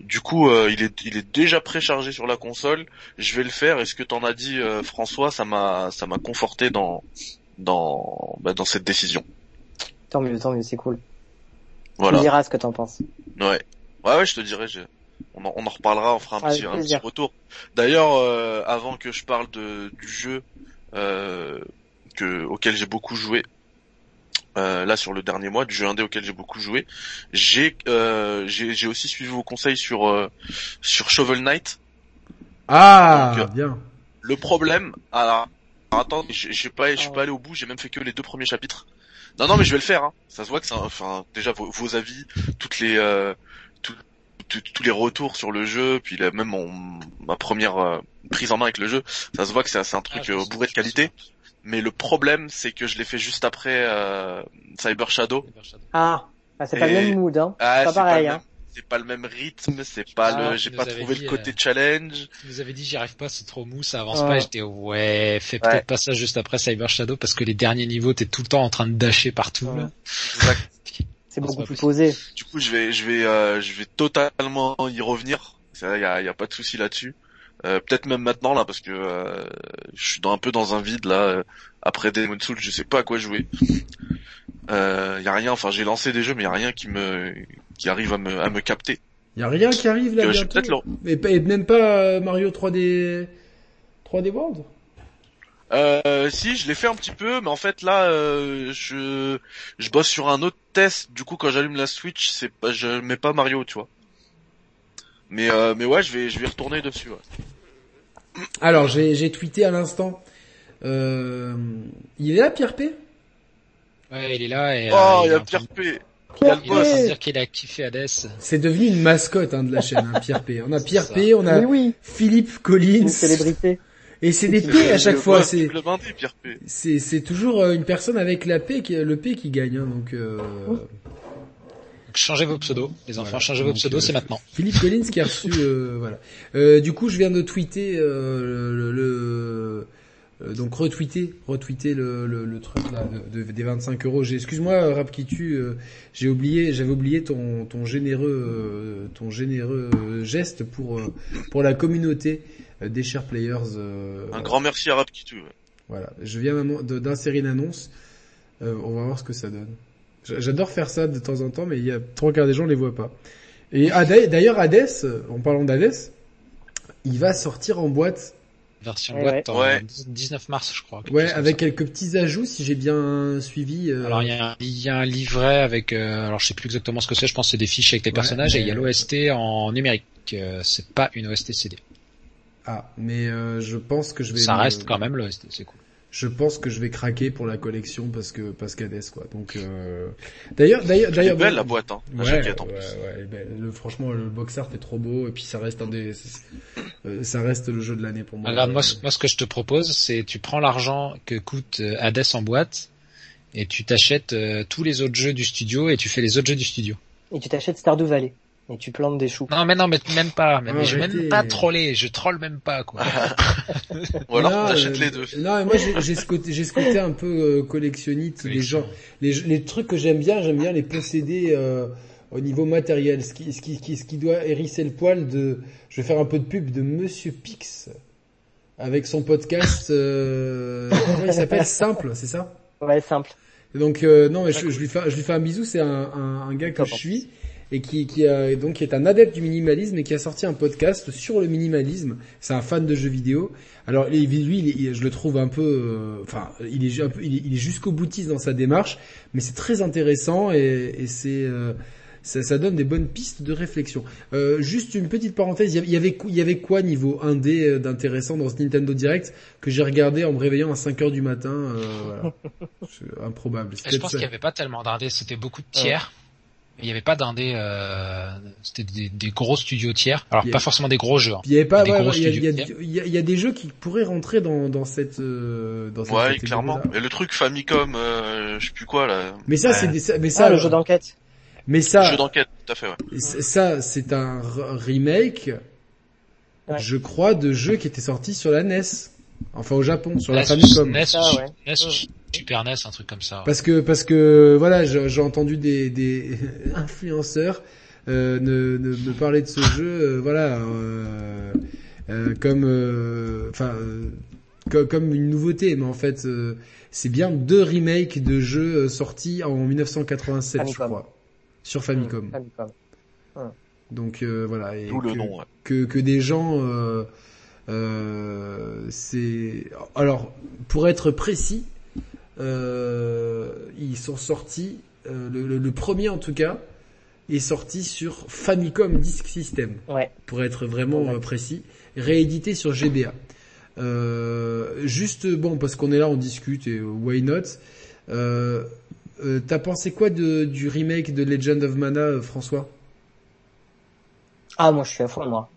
Du coup, euh, il est il est déjà préchargé sur la console. Je vais le faire. Et ce que t'en as dit, euh, François, ça m'a ça m'a conforté dans dans bah, dans cette décision. Tant mieux, tant mieux, c'est cool. Tu Voilà. me diras ce que t'en penses. Ouais. Ouais, ouais, je te dirai. je- On, en, on en reparlera. On fera un petit, un petit retour. D'ailleurs, euh, avant que je parle de du jeu que auquel j'ai beaucoup joué. euh, là sur le dernier mois du jeu indé auquel j'ai beaucoup joué, j'ai euh, j'ai j'ai aussi suivi vos conseils sur euh, sur Shovel Knight. Ah, Donc, euh, bien. Le problème, alors, attends, suis pas, je suis pas allé au bout, j'ai même fait que les deux premiers chapitres. Non, non, mais je vais le faire. Hein. Ça se voit que c'est, enfin, déjà vos, vos avis, toutes les, euh, tout- tout- tous les retours sur le jeu, puis là, même mon, ma première euh, prise en main avec le jeu, ça se voit que c'est c'est un truc Ah, me euh, bourré de qualité. Mais le problème, c'est que je l'ai fait juste après euh, Cyber Shadow. Ah, bah, c'est pas le même mood, hein. Ah, pas c'est pareil, le hein. c'est pas le même rythme, c'est pas Ah, le, tu j'ai pas trouvé dit, le côté euh, challenge. Tu nous avais dit j'y arrive pas, c'est trop mou, ça avance Ouais. pas. J'étais ouais, fais Ouais. peut-être pas ça juste après Cyber Shadow parce que les derniers niveaux t'es tout le temps en train de dasher partout. Ouais. Là. Exact. <laughs> C'est beaucoup plus pas posé. Du coup, je vais, je vais, euh, je vais totalement y revenir. Ça, y a, y a pas de souci là-dessus. Euh, peut-être même maintenant là, parce que euh, je suis dans, un peu dans un vide là. euh, après Demon's Souls, je sais pas à quoi jouer. Euh, y a rien. Enfin, j'ai lancé des jeux, mais y a rien qui me, qui arrive à me, à me capter. Y a rien qui arrive là Euh, bientôt. Et, et même pas euh, Mario 3D 3D World? Euh, si, je l'ai fait un petit peu, mais en fait là, euh, je, je bosse sur un autre test. Du coup, quand j'allume la Switch, c'est pas, je mets pas Mario, tu vois. Mais, euh, mais ouais, je vais, je vais retourner dessus. Ouais. Alors, j'ai j'ai tweeté à l'instant. Euh, il est là, Pierre P? Ouais, il est là et Oh, euh, il y a Pierre P. Il est en train de boss. dire qu'il a kiffé Hades. C'est devenu une mascotte hein, de la chaîne, hein, Pierre P. On a Pierre. P, on a Oui, oui, Philippe Collins. une célébrité. Et c'est des P à le- chaque le fois. c'est c'est toujours euh, une personne avec la P qui le P qui gagne. Hein, donc euh, Donc, changez vos pseudos, les enfants, Voilà. changez vos pseudos, euh, c'est maintenant. Philippe Collins qui a reçu euh, <laughs> voilà. Euh, du coup, je viens de tweeter euh, le, le- euh, donc retweeter retweeter le, le, le truc là de, de- des 25 euros. J'ai excuse-moi Rap qui tue, euh, j'ai oublié j'avais oublié ton ton généreux euh, ton généreux geste pour euh, pour la communauté des chers players. euh, Un grand merci à Rap qui tue. Voilà, je viens d'insérer une annonce. Euh, on va voir ce que ça donne. J'adore faire ça de temps en temps, mais il y a trois quarts des gens ne les voient pas. Et d'ailleurs, Hades, en parlant d'Hades, il va sortir en boîte. Version Ouais, boîte en ouais. 19 mars, je crois. Ouais, avec ça. quelques petits ajouts, si j'ai bien suivi. euh, Alors il y, a un, il y a un livret avec, euh, alors je sais plus exactement ce que c'est, je pense que c'est des fiches avec les Ouais, personnages et il y a l'OST en numérique. Euh, c'est pas une OST CD. Ah, mais euh, je pense que je vais. Ça me- reste quand même l'OST, c'est cool. Je pense que je vais craquer pour la collection parce que parce qu'Hades quoi. Donc euh... d'ailleurs d'ailleurs d'ailleurs belle la boîte, hein. La Ouais, jaquette en ouais, plus. ouais, elle est belle. Le, franchement, le box art est trop beau et puis ça reste un des, euh, ça reste le jeu de l'année pour moi. Regarde, moi, ce- moi ce que je te propose, c'est tu prends l'argent que coûte euh, Hades en boîte et tu t'achètes euh, tous les autres jeux du studio et tu fais les autres jeux du studio. Et tu t'achètes Stardew Valley. Et tu plantes des choux. Non mais non mais même pas, mais, mais je vais même pas troller, je troll même pas quoi. <laughs> Ou alors t'achètes euh, les deux. Non, mais moi j'ai ce côté, j'ai ce côté un peu euh, collectionnite. Les gens, les, les trucs que j'aime bien, j'aime bien les posséder euh, au niveau matériel. Ce qui, ce qui, qui- ce qui doit hérisser le poil de, je vais faire un peu de pub de Monsieur Pix avec son podcast. Euh, <laughs> comment il s'appelle? Simple, c'est ça? Ouais, simple. Donc euh, non, mais je, je lui fais, je lui fais un bisou. C'est un, un, un gars que je suis et qui, qui a, donc qui est un adepte du minimalisme et qui a sorti un podcast sur le minimalisme. C'est un fan de jeux vidéo. Alors lui, il je le trouve un peu, euh, enfin, il est un peu, il est, il est jusqu'au boutiste dans sa démarche, mais c'est très intéressant et, et c'est euh, ça, ça donne des bonnes pistes de réflexion. Euh, juste une petite parenthèse, il y avait- il y avait, quoi- niveau 1D euh, d'intéressant dans ce Nintendo Direct que j'ai regardé en me réveillant à 5 heures du matin, euh, voilà. <laughs> C'est improbable. Je pense qu'il y avait pas tellement d'indés, c'était beaucoup de tiers. Il y avait pas d'indés, euh, c'était des, des gros studios tiers. Alors Il pas forcément des gros jeux. hein. Il y avait pas, Des ouais, il y a, il y a- studios. il y a- il y a des jeux qui pourraient rentrer dans, dans cette, euh, dans cette Ouais, clairement. Mais le truc Famicom, euh, je sais plus quoi là. Mais ça, Ouais. c'est des, mais Ça, ça, le jeu d'enquête. mais ça, Jeu d'enquête, tout à fait. Ouais. ça, c'est un remake, Ouais. je crois, de jeux qui étaient sortis sur la NES. Enfin, au Japon, sur la NES, Famicom. NES, Ça, ouais. NES, Super NES, un truc comme ça. Parce que, parce que, voilà, j'ai entendu des, des <laughs> influenceurs, euh, ne, ne, me parler de ce jeu, euh, voilà, euh, euh, comme, euh, enfin, euh, co- comme une nouveauté, mais en fait, euh, c'est bien deux remakes de jeux sortis en 1987, je crois, sur Famicom. Mmh, Famicom. Donc euh, voilà, et D'où le que, nom. Ouais. que que des gens, euh, euh, c'est, alors pour être précis, euh, ils sont sortis, euh, le, le- le premier en tout cas est sorti sur Famicom Disk System Ouais. pour être vraiment Ouais. euh, précis, réédité sur GBA. Euh, juste bon parce qu'on est là, on discute et why not? Euh, euh, T'as pensé quoi de, du remake de Legend of Mana, euh, François? Ah, moi, je suis à fond, moi.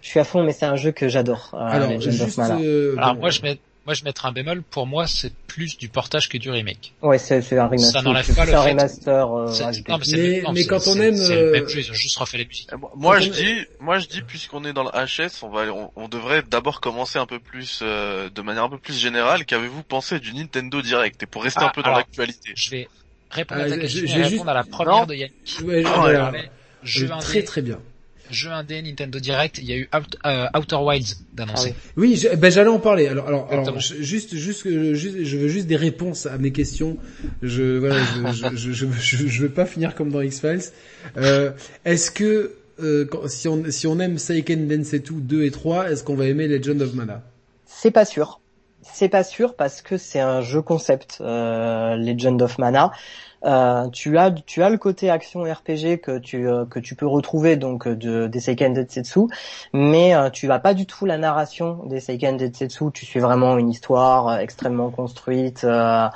Je suis à fond, mais c'est un jeu que j'adore. euh, Alors Legend of juste, Mana. euh, Alors bon, moi je mets, Moi, je mettrais un bémol. Pour moi, c'est plus du portage que du remake. Ouais, c'est un remaster. Ça n'enlève c'est pas le un fait- remaster. euh, non, mais non, quand on aime, c'est euh, le même jeu, ils ont juste refait les musiques. Euh, moi- je dis, moi je dis puisqu'on est dans le HS, on va, on, on devrait d'abord commencer un peu plus, euh, de manière un peu plus générale. Qu'avez-vous pensé du Nintendo Direct? Et pour rester Ah, un peu dans l'actualité. Je vais répondre Ah, à ta j'ai- question et juste- répondre à la première Non. de Yannick. Ouais, Ah, indé, très très bien. Jeu indé, Nintendo Direct, il y a eu Out- euh, Outer Wilds d'annoncer. Ah Oui, je- ben j'allais en parler. Alors, alors, alors juste, juste, je veux juste des réponses à mes questions. Je, voilà, je, je, je, je, je- je veux pas finir comme dans X Files. Euh, est-ce que euh, quand- si on si on aime Seiken Densetsu 2 et 3, est-ce qu'on va aimer Legend of Mana? C'est pas sûr. C'est pas sûr parce que c'est un jeu concept, euh, Legend of Mana. Euh, tu as tu as le côté action RPG que tu euh, que tu peux retrouver donc euh, de des Seiken Densetsu, mais euh, tu vas pas du tout la narration des Seiken Densetsu. Tu suis vraiment une histoire extrêmement construite, euh,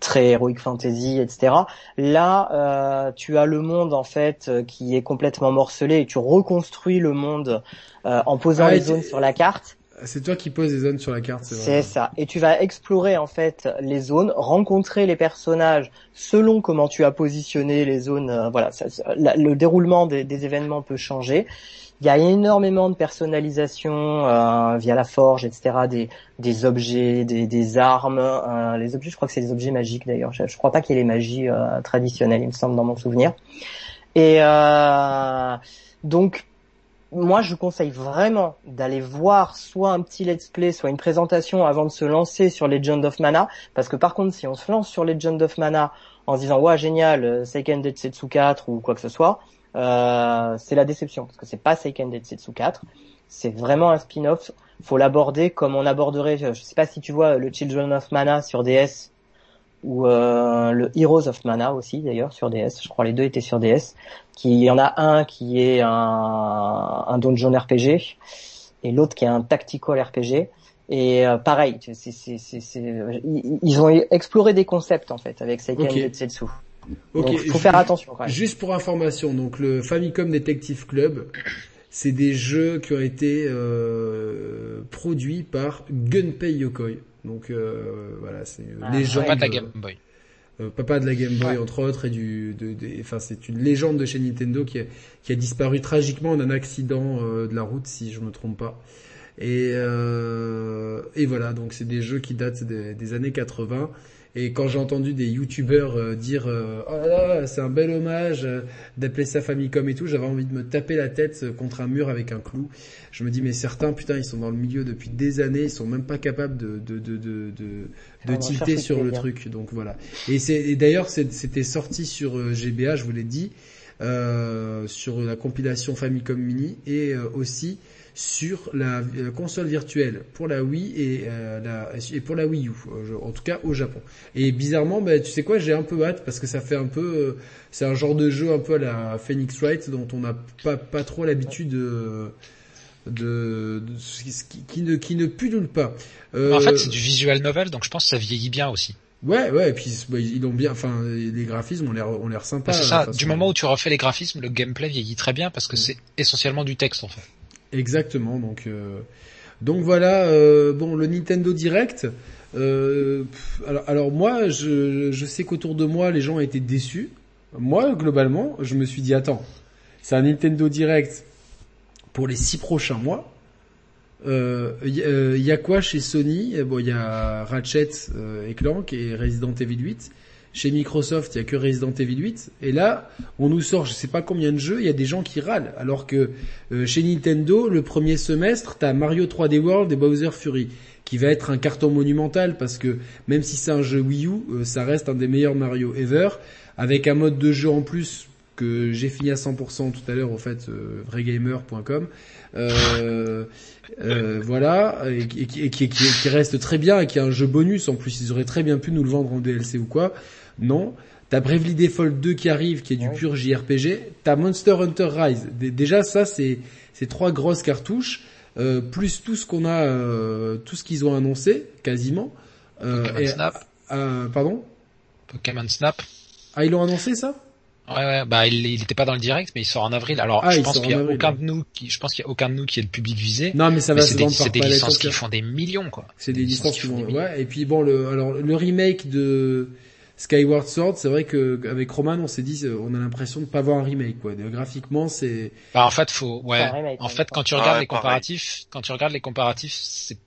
très heroic fantasy, etc. Là, euh, tu as le monde en fait qui est complètement morcelé et tu reconstruis le monde euh, en posant Ah, les zones sur la carte. C'est toi qui poses les zones sur la carte, c'est ça. Et tu vas explorer en fait les zones, rencontrer les personnages selon comment tu as positionné les zones. euh, voilà, ça- ça- la- le déroulement des, des événements peut changer. Il y a énormément de personnalisation euh, via la forge, etc. Des, des objets, des, des armes. euh, les objets, je crois que c'est des objets magiques d'ailleurs. Je, je crois pas qu'il y ait les magies traditionnelles, il me semble dans mon souvenir. Et euh, donc moi, je conseille vraiment d'aller voir soit un petit let's play, soit une présentation avant de se lancer sur Legend of Mana, parce que par contre, si on se lance sur Legend of Mana en se disant ouais génial, euh, Seiken Densetsu 4 ou quoi que ce soit, euh, c'est la déception, parce que c'est pas Seiken Densetsu 4, c'est vraiment un spin-off. Faut l'aborder comme on aborderait, je sais pas si tu vois le Children of Mana sur DS ou euh, le Heroes of Mana aussi d'ailleurs sur DS. Je crois les deux étaient sur DS. Qui il y en a un qui est un, un dungeon RPG et l'autre qui est un tactical RPG. Et euh, pareil, ils, ils ont exploré des concepts en fait avec Seiken Ok. Densetsu. Ok. Donc faut faire attention quand même. Juste pour information, donc le Famicom Detective Club, c'est des jeux qui ont été euh, produits par Gunpei Yokoi. Donc euh, voilà, c'est Ah, légende. Pas de la Game Boy. euh, papa de la Game Boy Ouais. entre autres et du, de, de- enfin c'est une légende de chez Nintendo qui a, qui a disparu tragiquement en un accident euh, de la route si je me trompe pas. Et euh, et voilà donc c'est des jeux qui datent des, des années 80. Et quand j'ai entendu des youtubeurs euh, dire euh, oh là là c'est un bel hommage euh, d'appeler ça Famicom et tout, j'avais envie de me taper la tête contre un mur avec un clou. Je me dis mais certains putain ils sont dans le milieu depuis des années, ils sont même pas capables de de de de, de, de On va tilter sur le bien. truc. Donc voilà. Et c'est d'ailleurs c'était sorti sur GBA, je vous l'ai dit, euh, sur la compilation Famicom Mini et euh, aussi sur la, la console virtuelle pour la Wii et, euh, la, et pour la Wii U, euh, en tout cas au Japon. Et bizarrement, bah, tu sais quoi, j'ai un peu hâte parce que ça fait un peu, euh, c'est un genre de jeu un peu à la Phoenix Wright dont on n'a pas pas trop l'habitude euh, de, de, ce qui, qui ne qui ne pullule pas. Euh, En fait, c'est du visual novel, donc je pense que ça vieillit bien aussi. Ouais, ouais, et puis bah, ils ont bien, enfin, les graphismes ont l'air, ont l'air ça, façon- du moment où tu refais les graphismes, le gameplay vieillit très bien parce que c'est essentiellement du texte en fait. Exactement, donc, euh, donc voilà, euh, bon, le Nintendo Direct. Euh, alors, moi, je, sais qu'autour de moi, les gens étaient déçus. Moi, globalement, je me suis dit, attends, c'est un Nintendo Direct pour les six prochains mois. Il y, a quoi chez Sony? Eh Bon, il y a Ratchet et Clank et Resident Evil 8. Chez Microsoft, il y a que Resident Evil 8. Et là, on nous sort, je sais pas combien de jeux, il y a des gens qui râlent. Alors que euh, chez Nintendo, le premier semestre, t'as Mario 3D World et Bowser Fury, qui va être un carton monumental parce que même si c'est un jeu Wii U, euh, ça reste un des meilleurs Mario ever, avec un mode de jeu en plus que j'ai fini à 100% tout à l'heure au fait euh, vrais-gamer.com euh, voilà et, qui- qui reste très bien et qui est un jeu bonus en plus ils auraient très bien pu nous le vendre en DLC ou quoi non T'as Bravely Default 2 qui arrive, qui est du Ouais. pur JRPG. T'as Monster Hunter Rise. Dé- Déjà, ça, c'est c'est trois grosses cartouches, euh, plus tout ce qu'on a, euh, tout ce qu'ils ont annoncé, quasiment. Euh, Pokémon et- Snap. euh, pardon? Pokémon Snap. Ah, ils l'ont annoncé ça? Ouais, ouais, bah il, il était pas dans le direct, mais il sort en avril. Alors Ah, je pense qu'il y a avril, aucun ouais. de nous qui, je pense qu'il y a aucun de nous qui est le public visé. Non, mais ça va c'est se des, vendre par c'est des palette licences qui font des millions, quoi. C'est des licences qui font vont, des millions. ouais. Et puis bon, le, alors le remake de Skyward Sword, c'est vrai que avec Roman, on s'est dit, on a l'impression de pas voir un remake, quoi. De- Graphiquement, c'est, Bah en fait, faut, ouais. Remake, en en fait, quand tu regardes Ah ouais, les pareil. comparatifs, quand tu regardes les comparatifs, c'est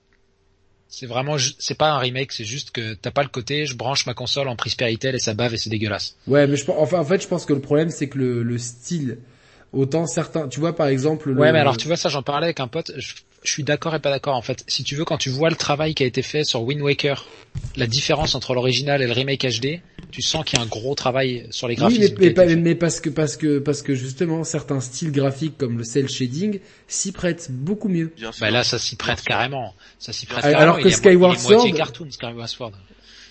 c'est vraiment, c'est pas un remake, c'est juste que t'as pas le côté, je branche ma console en prise Péritel et ça bave et c'est dégueulasse. ouais, mais je pense, enfin, en fait, je pense que le problème, c'est que le, le style, autant certains, tu vois, par exemple, le- Ouais, mais alors tu vois ça, j'en parlais avec un pote. Je, je suis d'accord et pas d'accord en fait. Si tu veux, quand tu vois le travail qui a été fait sur Wind Waker, la différence entre l'original et le remake HD, tu sens qu'il y a un gros travail sur les Oui, graphismes. mais, a mais, parce que parce que parce que justement certains styles graphiques comme le cel shading s'y prêtent beaucoup mieux. Bien sûr. Bah là, ça s'y prête carrément. Ça s'y prête Alors carrément. que Skyward Sword- cartoon, Skyward Sword.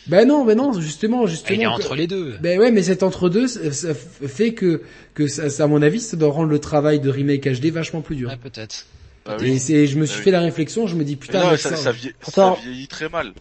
Ben non, ben non, justement, justement. il est que- entre les deux. Ben ouais, mais cet entre-deux, ça, ça fait que, que ça, ça, à mon avis, ça doit rendre le travail de remake HD vachement plus dur. Ouais, peut-être. Bah Et oui. c'est, je me suis Ah oui. fait la réflexion, je me dis putain, non, ça, ça, ça, vie- Pourtant- ça vieillit très mal.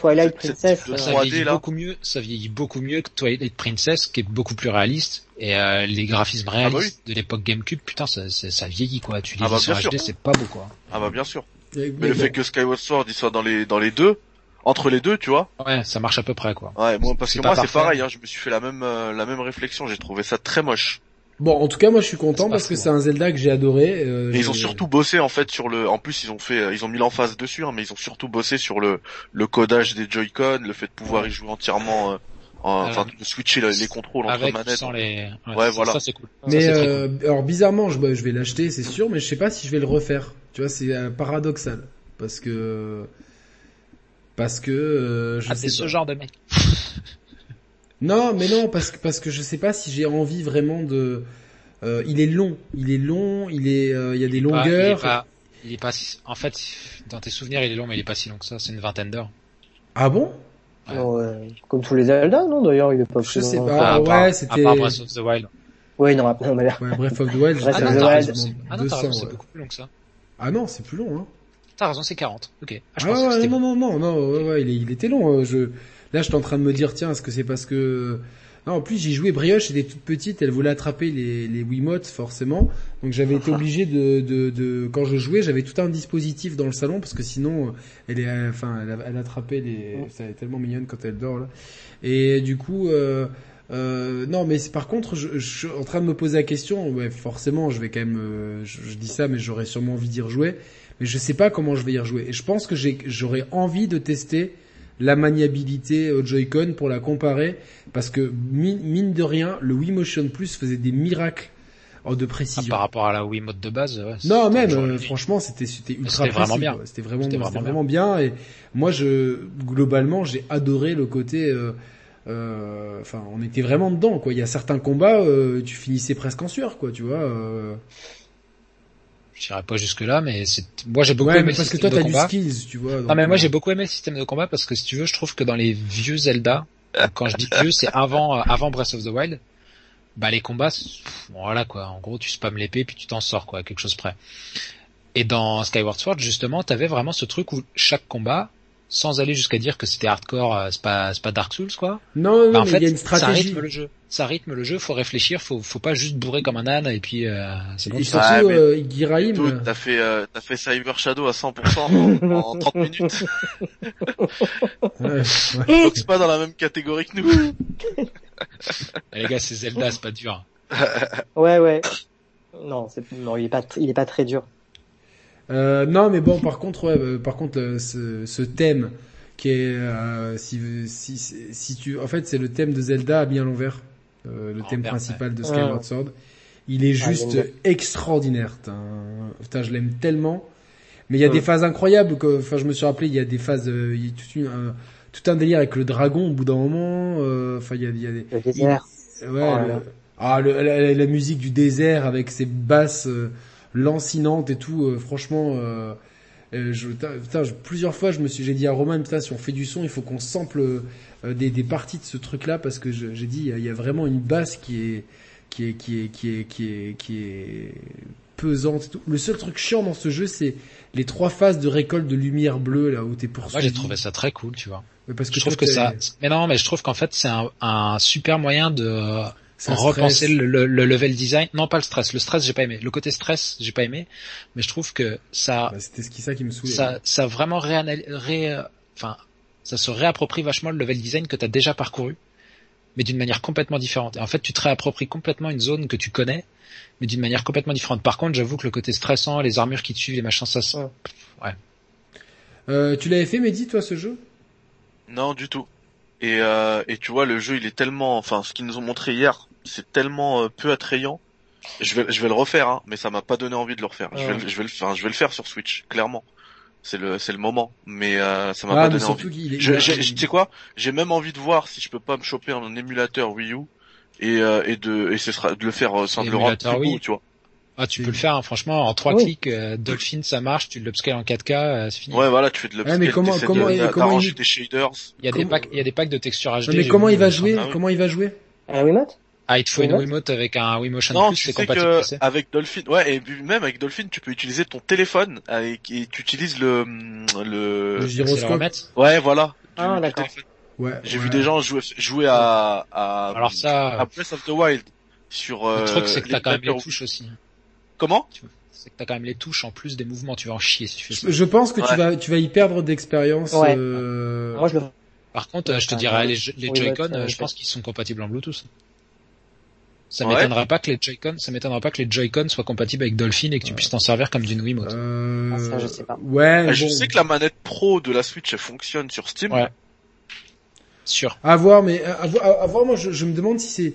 Twilight Princess. cette- euh, Ça 3D, vieillit là. beaucoup mieux, ça vieillit beaucoup mieux que Twilight Princess, qui est beaucoup plus réaliste. Et euh, les graphismes réalistes de l'époque GameCube, putain, ça, ça, ça vieillit quoi. Tu les Ah bah, vis sur bien HD, sûr. c'est pas beau quoi. Ah bah bien sûr. Mais Mais le bon. fait que Skyward Sword il soit dans les dans les deux, entre les deux, tu vois. Ouais, ça marche à peu près quoi. Ouais, moi parce C'est que moi c'est pareil, hein, je me suis fait la même euh, la même réflexion, j'ai trouvé ça très moche. Bon, en tout cas, moi, je suis content parce que c'est un Zelda que j'ai adoré. euh, Et ils ont surtout bossé en fait sur le. En plus, ils ont fait, euh, ils ont mis l'emphase dessus, hein, mais ils ont surtout bossé sur le le codage des Joy-Con, le fait de pouvoir y jouer entièrement, euh, en- Euh, enfin de switcher le- les contrôles entre Avec manettes. sans les. Ouais, ça, voilà. Ça c'est cool. Mais euh, alors bizarrement, je, bah, je vais l'acheter, c'est sûr, mais je sais pas si je vais le refaire. Tu vois, c'est euh, paradoxal parce que parce que euh, je Ah, sais c'est ce genre de mec. <laughs> Non, mais non, parce que parce que je sais pas si j'ai envie vraiment de. Euh, il est long, il est long, il est, euh, il y a des Pas- longueurs. il est pas, il est pas si- en fait, dans tes souvenirs, il est long, mais il est pas si long que ça. C'est une vingtaine d'heures. Ah bon? Ouais. non, ouais. Comme tous les Zelda, non d'ailleurs, il est pas Je sais long. pas. Enfin, Ah, à ouais, c'était- À part Breath of the Wild. Ouais, non, non, mais. Ouais, Breath of the Wild, Breath j'étais of the t'as Wild, raison, quasiment c'est- ah non, t'as 200, raison, c'est beaucoup plus long que ça. Ah non, c'est plus long, hein. T'as raison, c'est 40. Ok. Ah, je Ah pensais que ouais, non, non, non, non, ouais, ouais, il, est- il était long. euh, Je, là, j'étais en train de me dire, tiens, est-ce que c'est parce que... Non, en plus, j'ai joué Brioche, elle est toute petite, elle voulait attraper les, les Wiimotes, forcément. Donc j'avais été <laughs> obligé de, de, de... Quand je jouais, j'avais tout un dispositif dans le salon, parce que sinon, euh, elle est... euh, Enfin, elle, attrapait les... Ça est tellement mignonne quand elle dort, là. Et du coup... Euh, euh, non, mais par contre, je, je suis en train de me poser la question. Ouais, forcément, je vais quand même. euh, je, je dis ça, mais j'aurais sûrement envie d'y rejouer. Mais je sais pas comment je vais y rejouer. Et je pense que j'aurais envie de tester la maniabilité au Joy-Con pour la comparer, parce que mine, de rien, le Wii Motion Plus faisait des miracles de Ah, précision. par rapport à la Wii mode de base. Ouais, Non, même, euh, franchement, c'était c'était ultra C'était vraiment bien. C'était vraiment, C'était c'était vraiment vraiment bien. Et moi, je globalement, j'ai adoré le côté. euh, euh, Enfin, on était vraiment dedans, quoi. Il y a certains combats, euh, tu finissais presque en sueur, quoi. Tu vois. Je dirais pas jusque là, mais c'est. Moi, j'ai beaucoup Ouais, aimé mais le parce que système toi, de du combat. skills, tu vois. Non donc, mais moi euh, j'ai beaucoup aimé le système de combat parce que si tu veux, je trouve que dans les vieux Zelda, quand je dis vieux, c'est avant euh, avant Breath of the Wild, bah les combats, pff, voilà quoi. En gros, tu spams l'épée puis tu t'en sors quoi, à quelque chose près. Et dans Skyward Sword, justement, t'avais vraiment ce truc où chaque combat, sans aller jusqu'à dire que c'était hardcore, euh, c'est pas c'est pas Dark Souls quoi. Non, non, Bah, en mais fait, il y a une ça stratégie. rythme le jeu. Ça rythme le jeu. Faut réfléchir. Faut faut pas juste bourrer comme un âne et puis euh, c'est bon. Et surtout, Ouais, mais- euh, euh, t'as fait euh, t'as fait Cyber Shadow à 100% en, en 30 minutes. <laughs> ouais, ouais. Donc c'est pas dans la même catégorie que nous. Les gars, c'est Zelda, c'est pas dur. <laughs> Ouais, ouais. Non, c'est, non, il est pas, il est pas très dur. Euh, non, mais bon, par contre, ouais, euh, par contre, euh, ce, ce thème qui est, euh, si, si, si tu, en fait, c'est le thème de Zelda mis à l'envers, euh, le thème principal de. Skyward Ah. Sword. Il est juste bien. extraordinaire. Putain, je l'aime tellement. Mais il y a Ouais. des phases incroyables. que- Enfin, je me suis rappelé, il y a des phases, euh, il y a tout, une- un, tout un délire avec le dragon au bout d'un moment. euh, Enfin, il y a, il y a des, Le désert. Ouais, Oh le- ah, le- la, la musique du désert avec ses basses lancinantes et tout, euh, franchement, euh, euh, je, putain, je- plusieurs fois, je me suis, j'ai dit à Roman, putain, si on fait du son, il faut qu'on sample euh, des, des parties de ce truc-là parce que j'ai dit, il y, a, il y a vraiment une basse qui est, qui est, qui est, qui est, qui est, qui est pesante. et tout. Le seul truc chiant dans ce jeu, c'est les trois phases de récolte de lumière bleue là où t'es poursuivi. Moi, j'ai trouvé ça très cool, tu vois. Parce que je trouve que ça, mais non, mais je trouve qu'en fait c'est un, un super moyen de repenser le, le- le level design. Non, pas le stress. Le stress, j'ai pas aimé. Le côté stress, j'ai pas aimé. Mais je trouve que ça, Bah, C'était ce qui ça qui me saoulait. ça, ça vraiment réanal- ré, enfin, ça se réapproprie vachement le level design que t'as déjà parcouru, mais d'une manière complètement différente. Et en fait, tu te réappropries complètement une zone que tu connais, mais d'une manière complètement différente. Par contre, j'avoue que le côté stressant, les armures qui te suivent, les machins, ça, se- Ouais. Euh, tu l'avais fait, Mehdi, toi, ce jeu? Non, du tout. Et, euh, et tu vois, le jeu, il est tellement, enfin, ce qu'ils nous ont montré hier, c'est tellement euh, peu attrayant. Je vais, je vais le refaire, hein, mais ça m'a pas donné envie de le refaire. Je vais, je vais le faire, je vais le faire sur Switch, clairement. C'est le, c'est le moment. Mais euh, ça m'a Ah, pas mais donné envie. est... Je, sais quoi? J'ai même envie de voir si je peux pas me choper un émulateur Wii U et, euh, et de, et ce sera de le faire sans de le rendre Émulateur plus beau, Wii. tu vois. ah, tu peux le faire, hein, franchement, en trois Oui. clics, euh, Dolphin, ça marche, tu l'upscale en 4K, euh, c'est fini. Ouais, voilà, tu fais de Ouais, mais l'upscale, comment- comment- de- il- tes shaders. Il y a des Comment- packs, il y a des packs de. Ouais, mais j'ai comment il va jouer Ah oui. Comment il va jouer À la Wiimote Ah, il te faut une Wiimote avec un Wiimotion Non, Plus, tu c'est sais compatible que PC. avec Dolphin, ouais, et même avec Dolphin, tu peux utiliser ton téléphone avec, et tu utilises le le. Le gyroscope. Ouais, voilà. du- Ah, d'accord. Ouais. J'ai ouais. vu des gens jouer jouer à à Alors ça, à Breath of the Wild sur. le euh, truc, c'est que t'as quand même les touches aussi. Comment? C'est que t'as quand même les touches en plus des mouvements, tu vas en chier si tu fais ça. Je, pense que tu vas, tu vas y perdre d'expérience. Ouais. euh, Moi, je le Par contre, je te dirais, les, les Joy-Con, euh, je pense qu'ils sont compatibles en Bluetooth. Ça Ouais. m'étonnerait pas que les Joy-Con, ça m'étonnerait pas que les Joy-Con soient compatibles avec Dolphin et que tu puisses t'en servir comme d'une Wiimote. euh, Ah, ça, je sais pas. Ouais. Ah, Je bon. sais que la manette pro de la Switch elle fonctionne sur Steam. Ouais. Sûr. À voir, mais à, à voir- à voir, moi, je, je me demande si c'est.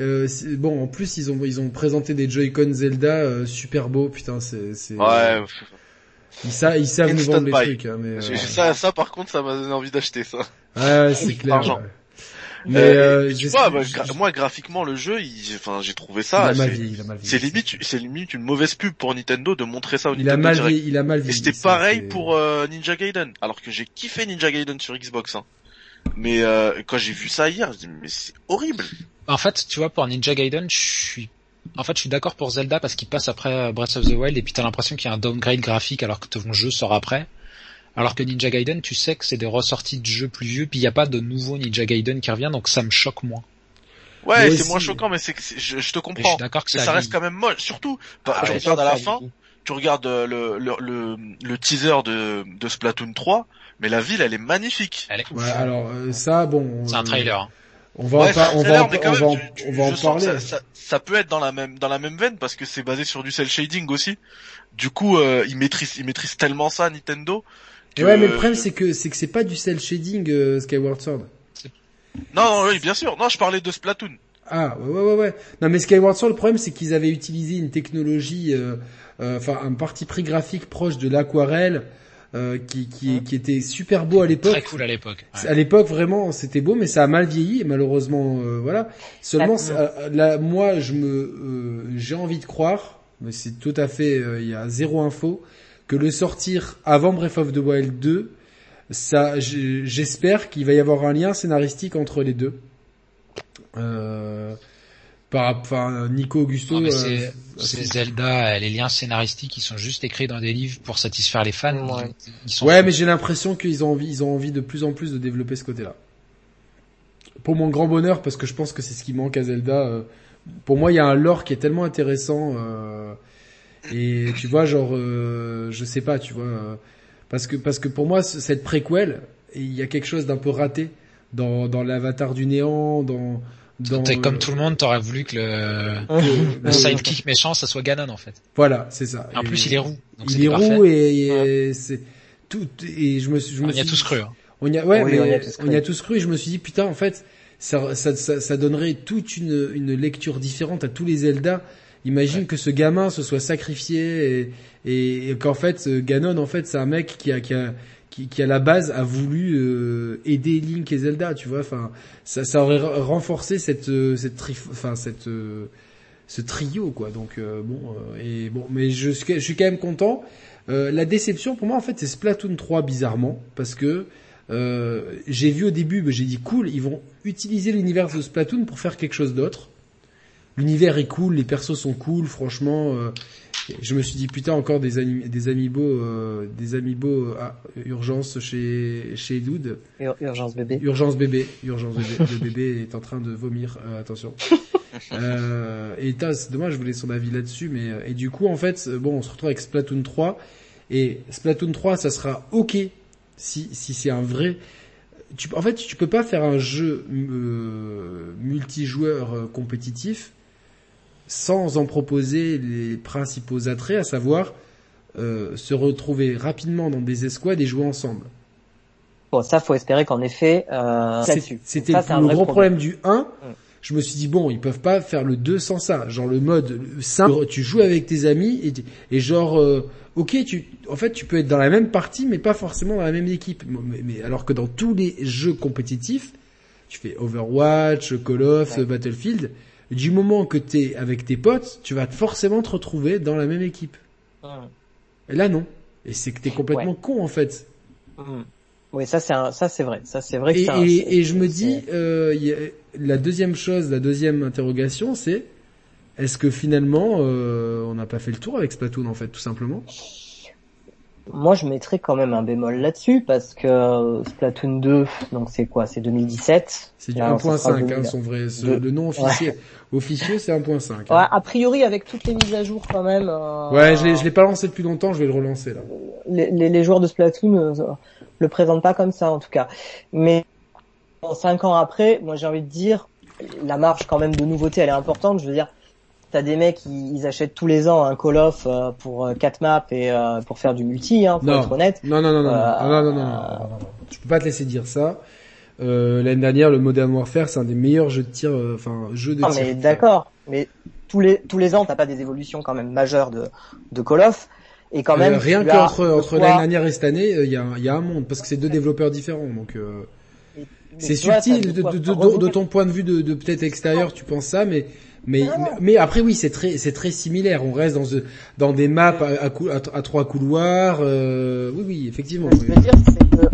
Euh, c'est- bon, en plus, ils ont ils ont présenté des Joy-Con Zelda euh, super beaux. Putain, c'est c'est. Ouais. Ils, sa- ils savent nous vendre les trucs, hein, mais. Euh, Ça, ça par contre, ça m'a donné envie d'acheter ça. Ouais, c'est <laughs> clair. Mais Euh, euh, et tu j'espère- vois, bah, gra- moi graphiquement le jeu, il, enfin, j'ai trouvé ça. c'est- limite, c'est limite une mauvaise pub pour Nintendo de montrer ça au Il a Nintendo mal Direct. il a mal Et vieilli. c'était pareil pour euh, Ninja Gaiden, alors que j'ai kiffé Ninja Gaiden sur Xbox. Hein. Mais euh, quand j'ai vu ça hier, je dis mais c'est horrible. En fait, tu vois, pour Ninja Gaiden, je suis, en fait, je suis d'accord pour Zelda parce qu'il passe après euh, Breath of the Wild et puis t'as l'impression qu'il y a un downgrade graphique alors que ton jeu sort après. Alors que Ninja Gaiden, tu sais que c'est des ressorties de jeux plus vieux, puis il n'y a pas de nouveau Ninja Gaiden qui revient, donc ça me choque moins. Ouais, c'est aussi. moins choquant, mais c'est que c'est- je, je te Mais je comprends. suis d'accord que Mais ça, ça a reste quand même moche. Surtout, bah, Ah tu ouais, regardes à la Ça, fin, ça- tu regardes euh, le, le, le, le teaser de, de Splatoon 3, mais la ville elle est magnifique. Elle est. Ouais, alors euh, ça, bon. C'est un euh, trailer. hein. On va Ouais, en, on va mais on même, va en, on va je parler. Ça, ça, ça peut être dans la même dans la même veine parce que c'est basé sur du cel shading aussi. Du coup, euh, ils maîtrisent ils maîtrisent tellement ça Nintendo. Que- ouais, mais le problème c'est que c'est que c'est pas du cel shading euh, Skyward Sword. Non, non, oui, bien sûr. Non, je parlais de Splatoon. Ah ouais ouais ouais ouais. Non mais Skyward Sword, le problème c'est qu'ils avaient utilisé une technologie, euh, euh, enfin un parti pris graphique proche de l'aquarelle, euh, qui qui, qui était super beau à l'époque. Très cool à l'époque. Ouais. À l'époque, vraiment, c'était beau, mais ça a mal vieilli, et malheureusement, euh, voilà. Seulement, ça- euh, là, moi, je me, euh, j'ai envie de croire, mais c'est tout à fait, euh, il y a zéro info, que le sortir avant Breath of the Wild 2, ça, j'espère qu'il va y avoir un lien scénaristique entre les deux. Euh, par, enfin, Nico Augusto. Non, mais euh, c'est, Zelda, euh, les liens scénaristiques, ils sont juste écrits dans des livres pour satisfaire les fans. Ouais. Ils, ils sont Ouais, mais j'ai l'impression qu'ils ont envie, ils ont envie de plus en plus de développer ce côté-là. Pour mon grand bonheur, parce que je pense que c'est ce qui manque à Zelda. euh, pour moi, il y a un lore qui est tellement intéressant. euh, et tu vois, genre, euh, je sais pas, tu vois, euh, parce que parce que pour moi, ce- cette préquel, il y a quelque chose d'un peu raté dans dans l'Avatar du néant, dans dans. Comme euh, tout le monde, t'aurais voulu que le, que- <laughs> le sidekick méchant, ça soit Ganon, en fait. Voilà, c'est ça. En Et- plus, il est roux. Donc il est parfait. roux et, et c'est tout. Et je me suis, je me On y a suis tous cru. Hein. On y a, ouais, Oui, mais on y a tous on cru. y a tous cru et je me suis dit, putain, en fait, ça, ça, ça, ça donnerait toute une, une lecture différente à tous les Zelda. Imagine que ce gamin se soit sacrifié et, et, et qu'en fait, euh, Ganon, en fait, c'est un mec qui a, qui a, qui, qui à la base a voulu euh, aider Link et Zelda, tu vois. Enfin, ça, ça aurait re- renforcé cette, euh, cette, enfin, cette, euh, ce trio, quoi. Donc euh, bon, euh, et bon, mais je, suis- je suis quand même content. Euh, la déception pour moi, en fait, c'est Splatoon 3 bizarrement, parce que euh, j'ai vu au début, j'ai dit cool, ils vont utiliser l'univers de Splatoon pour faire quelque chose d'autre. L'univers est cool, les persos sont cool, franchement. euh, je me suis dit putain encore des anim- des amiibo, euh, des amiibo euh, à urgence chez chez Dude. Ur- Urgence bébé. Urgence bébé, urgence bébé. Le bébé est en train de vomir. euh, attention. <laughs> Euh, et t'as- c'est dommage, je voulais son avis là-dessus, mais euh, et du coup en fait, bon, on se retrouve avec Splatoon 3 et Splatoon 3, ça sera ok si si c'est un vrai. Tu, en fait, tu peux pas faire un jeu euh, multijoueur euh, compétitif sans en proposer les principaux attraits, à savoir euh, se retrouver rapidement dans des escouades et jouer ensemble. Bon, ça, faut espérer qu'en effet, euh. C'était le gros problème du 1. Mm. Je me suis dit bon, ils peuvent pas faire le 2 sans ça. Genre le mode simple, tu joues avec tes amis et, et genre euh, OK, tu en fait, tu peux être dans la même partie mais pas forcément dans la même équipe. Mais, mais alors que dans tous les jeux compétitifs, tu fais Overwatch, Call of, Ouais. Battlefield, du moment que tu es avec tes potes, tu vas forcément te retrouver dans la même équipe. Hum, Et là non. Et c'est que t'es complètement con en fait. hum. Oui, ça c'est un- ça c'est vrai. Ça c'est vrai que Et, un- et, je me dis, euh, il y a- la deuxième chose, la deuxième interrogation, c'est est-ce que finalement euh, on n'a pas fait le tour avec Splatoon en fait, tout simplement? Moi, je mettrais quand même un bémol là-dessus parce que euh, Splatoon 2, donc c'est quoi? C'est 2017. C'est du Là, ça sera 1.5, hein, 2000. son vrai, ce- le nom officiel, officieux, c'est 1.5. Ouais, hein. a priori, avec toutes les mises à jour quand même. euh, Ouais, je l'ai, je l'ai pas lancé depuis longtemps, je vais le relancer là. les, les, les joueurs de Splatoon euh, le présentent pas comme ça en tout cas. Mais bon, cinq ans après, moi j'ai envie de dire, la marge quand même de nouveauté elle est importante. Je veux dire, t'as des mecs ils, ils, achètent tous les ans un Call of euh, pour euh, 4 maps et euh, pour faire du multi, hein, pour non. être honnête. Non non non non, non, non, non, non, je peux pas te laisser dire ça. Euh, l'année dernière, le Modern Warfare, c'est un des meilleurs jeux de tir, enfin jeu de non, tir. mais d'accord, mais tous les tous les ans, t'as pas des évolutions quand même majeures de de Call of. Et quand même, euh, rien qu'entre entre, l'année dernière et cette année, il y a, y a un monde parce que c'est deux développeurs différents, donc. Euh, c'est subtil de, de, de, de, ton point de vue de, peut-être extérieur, tu penses ça, mais mais mais après oui, c'est très c'est très similaire. On reste dans ce- dans des maps à, à, cou- à, à trois couloirs. euh, oui oui, effectivement. Ce que je veux dire, c'est que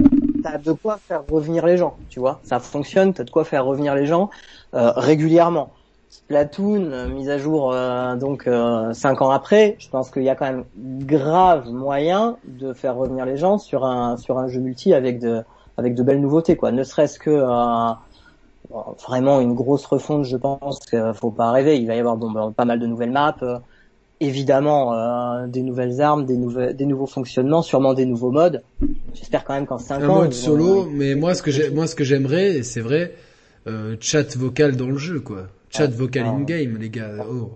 t'as de quoi faire revenir les gens, tu vois. Ça fonctionne, t'as de quoi faire revenir les gens euh, régulièrement. Splatoon, euh, mise à jour euh, donc euh, cinq ans après, je pense qu'il y a quand même grave moyen de faire revenir les gens sur un sur un jeu multi avec de avec de belles nouveautés quoi. Ne serait-ce que euh, vraiment une grosse refonte, je pense qu'il faut pas rêver. Il va y avoir bon, ben, pas mal de nouvelles maps. euh, évidemment euh, des nouvelles armes, des, nouveaux fonctionnements, sûrement des nouveaux modes. J'espère quand même qu'en 5 un ans... mode ils solo, vont- mais moi ce que j'ai moi ce que j'aimerais, c'est vrai, euh, chat vocal dans le jeu quoi. Chat Ah, vocal in game les gars. Oh.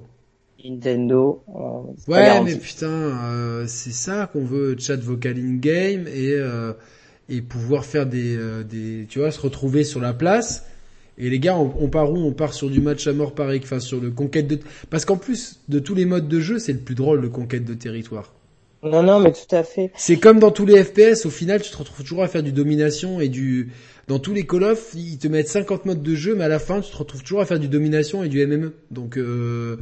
Nintendo... euh, Ouais, mais putain, euh, c'est ça qu'on veut, chat vocal in game et euh, et pouvoir faire des euh, des tu vois se retrouver sur la place. Et les gars, on, on part où? On part sur du match à mort pareil, enfin sur le conquête de parce qu'en plus de tous les modes de jeu, c'est le plus drôle le conquête de territoire. Non, non, mais tout à fait. C'est comme dans tous les FPS, au final, tu te retrouves toujours à faire du domination et du dans tous les Call of, ils te mettent 50 modes de jeu, mais à la fin, tu te retrouves toujours à faire du domination et du MME. Donc euh,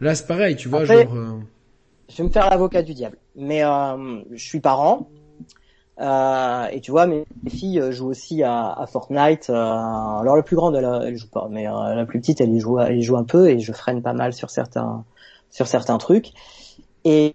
là, c'est pareil, tu vois, Après- genre euh, Je vais me faire l'avocat du diable. Mais euh, je suis parent. Euh, et tu vois, mes filles euh, jouent aussi à, Fortnite. euh, alors la plus grande, elle, elle joue pas, mais euh, la plus petite, elle y joue, elle joue un peu, et je freine pas mal sur certains, sur certains trucs. Et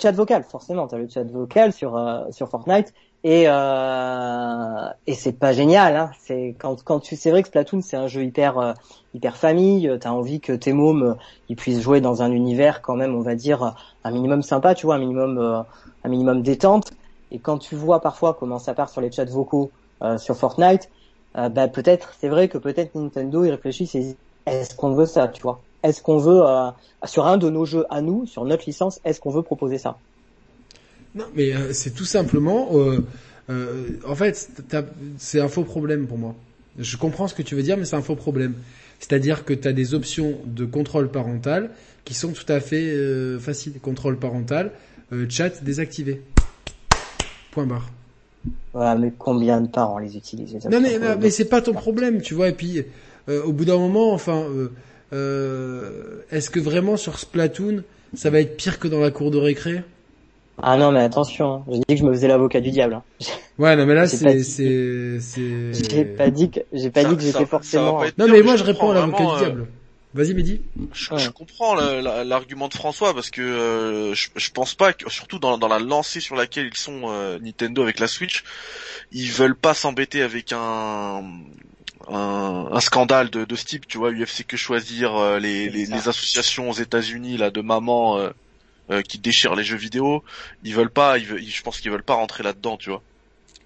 chat vocal, forcément, t'as le chat vocal sur sur Fortnite, et et c'est pas génial. Hein. C'est quand quand tu, c'est vrai que Splatoon, c'est un jeu hyper hyper famille. T'as envie que tes mômes ils puissent jouer dans un univers quand même, on va dire un minimum sympa, tu vois, un minimum un minimum détente. Et quand tu vois parfois comment ça part sur les chats vocaux euh, sur Fortnite, euh, bah peut-être, c'est vrai que peut-être Nintendo ils réfléchissent et est-ce qu'on veut ça, tu vois? Est-ce qu'on veut euh, sur un de nos jeux à nous, sur notre licence, est-ce qu'on veut proposer ça? Non, mais euh, c'est tout simplement, en fait, c'est un faux problème pour moi. Je comprends ce que tu veux dire, mais c'est un faux problème. C'est-à-dire que tu as des options de contrôle parental qui sont tout à fait faciles. Contrôle parental, chat désactivé. Point barre. Voilà, mais combien de parents les utilisent les Non mais, options mais, mais c'est pas ton problème, tu vois. Et puis, euh, au bout d'un moment, enfin, euh, euh, est-ce que vraiment sur Splatoon, ça va être pire que dans la cour de récré? Ah non, mais attention, hein. j'ai dit que je me faisais l'avocat du diable. hein. <laughs> Ouais, non mais là c'est c'est c'est. <laughs> J'ai pas dit que j'ai pas Ça- dit que j'étais forcément. Non mais moi je réponds à l'avocat du euh, diable. Vas-y Mehdi. Je, je comprends l'argument de François parce que euh, je, je pense pas que surtout dans, dans la lancée sur laquelle ils sont euh, Nintendo avec la Switch, ils veulent pas s'embêter avec un un, un scandale de, de ce type, tu vois, UFC que choisir, euh, les, les, les, associations aux États-Unis là de mamans euh, euh, qui déchirent les jeux vidéo, ils veulent pas, ils veulent, je pense qu'ils veulent pas rentrer là-dedans, tu vois.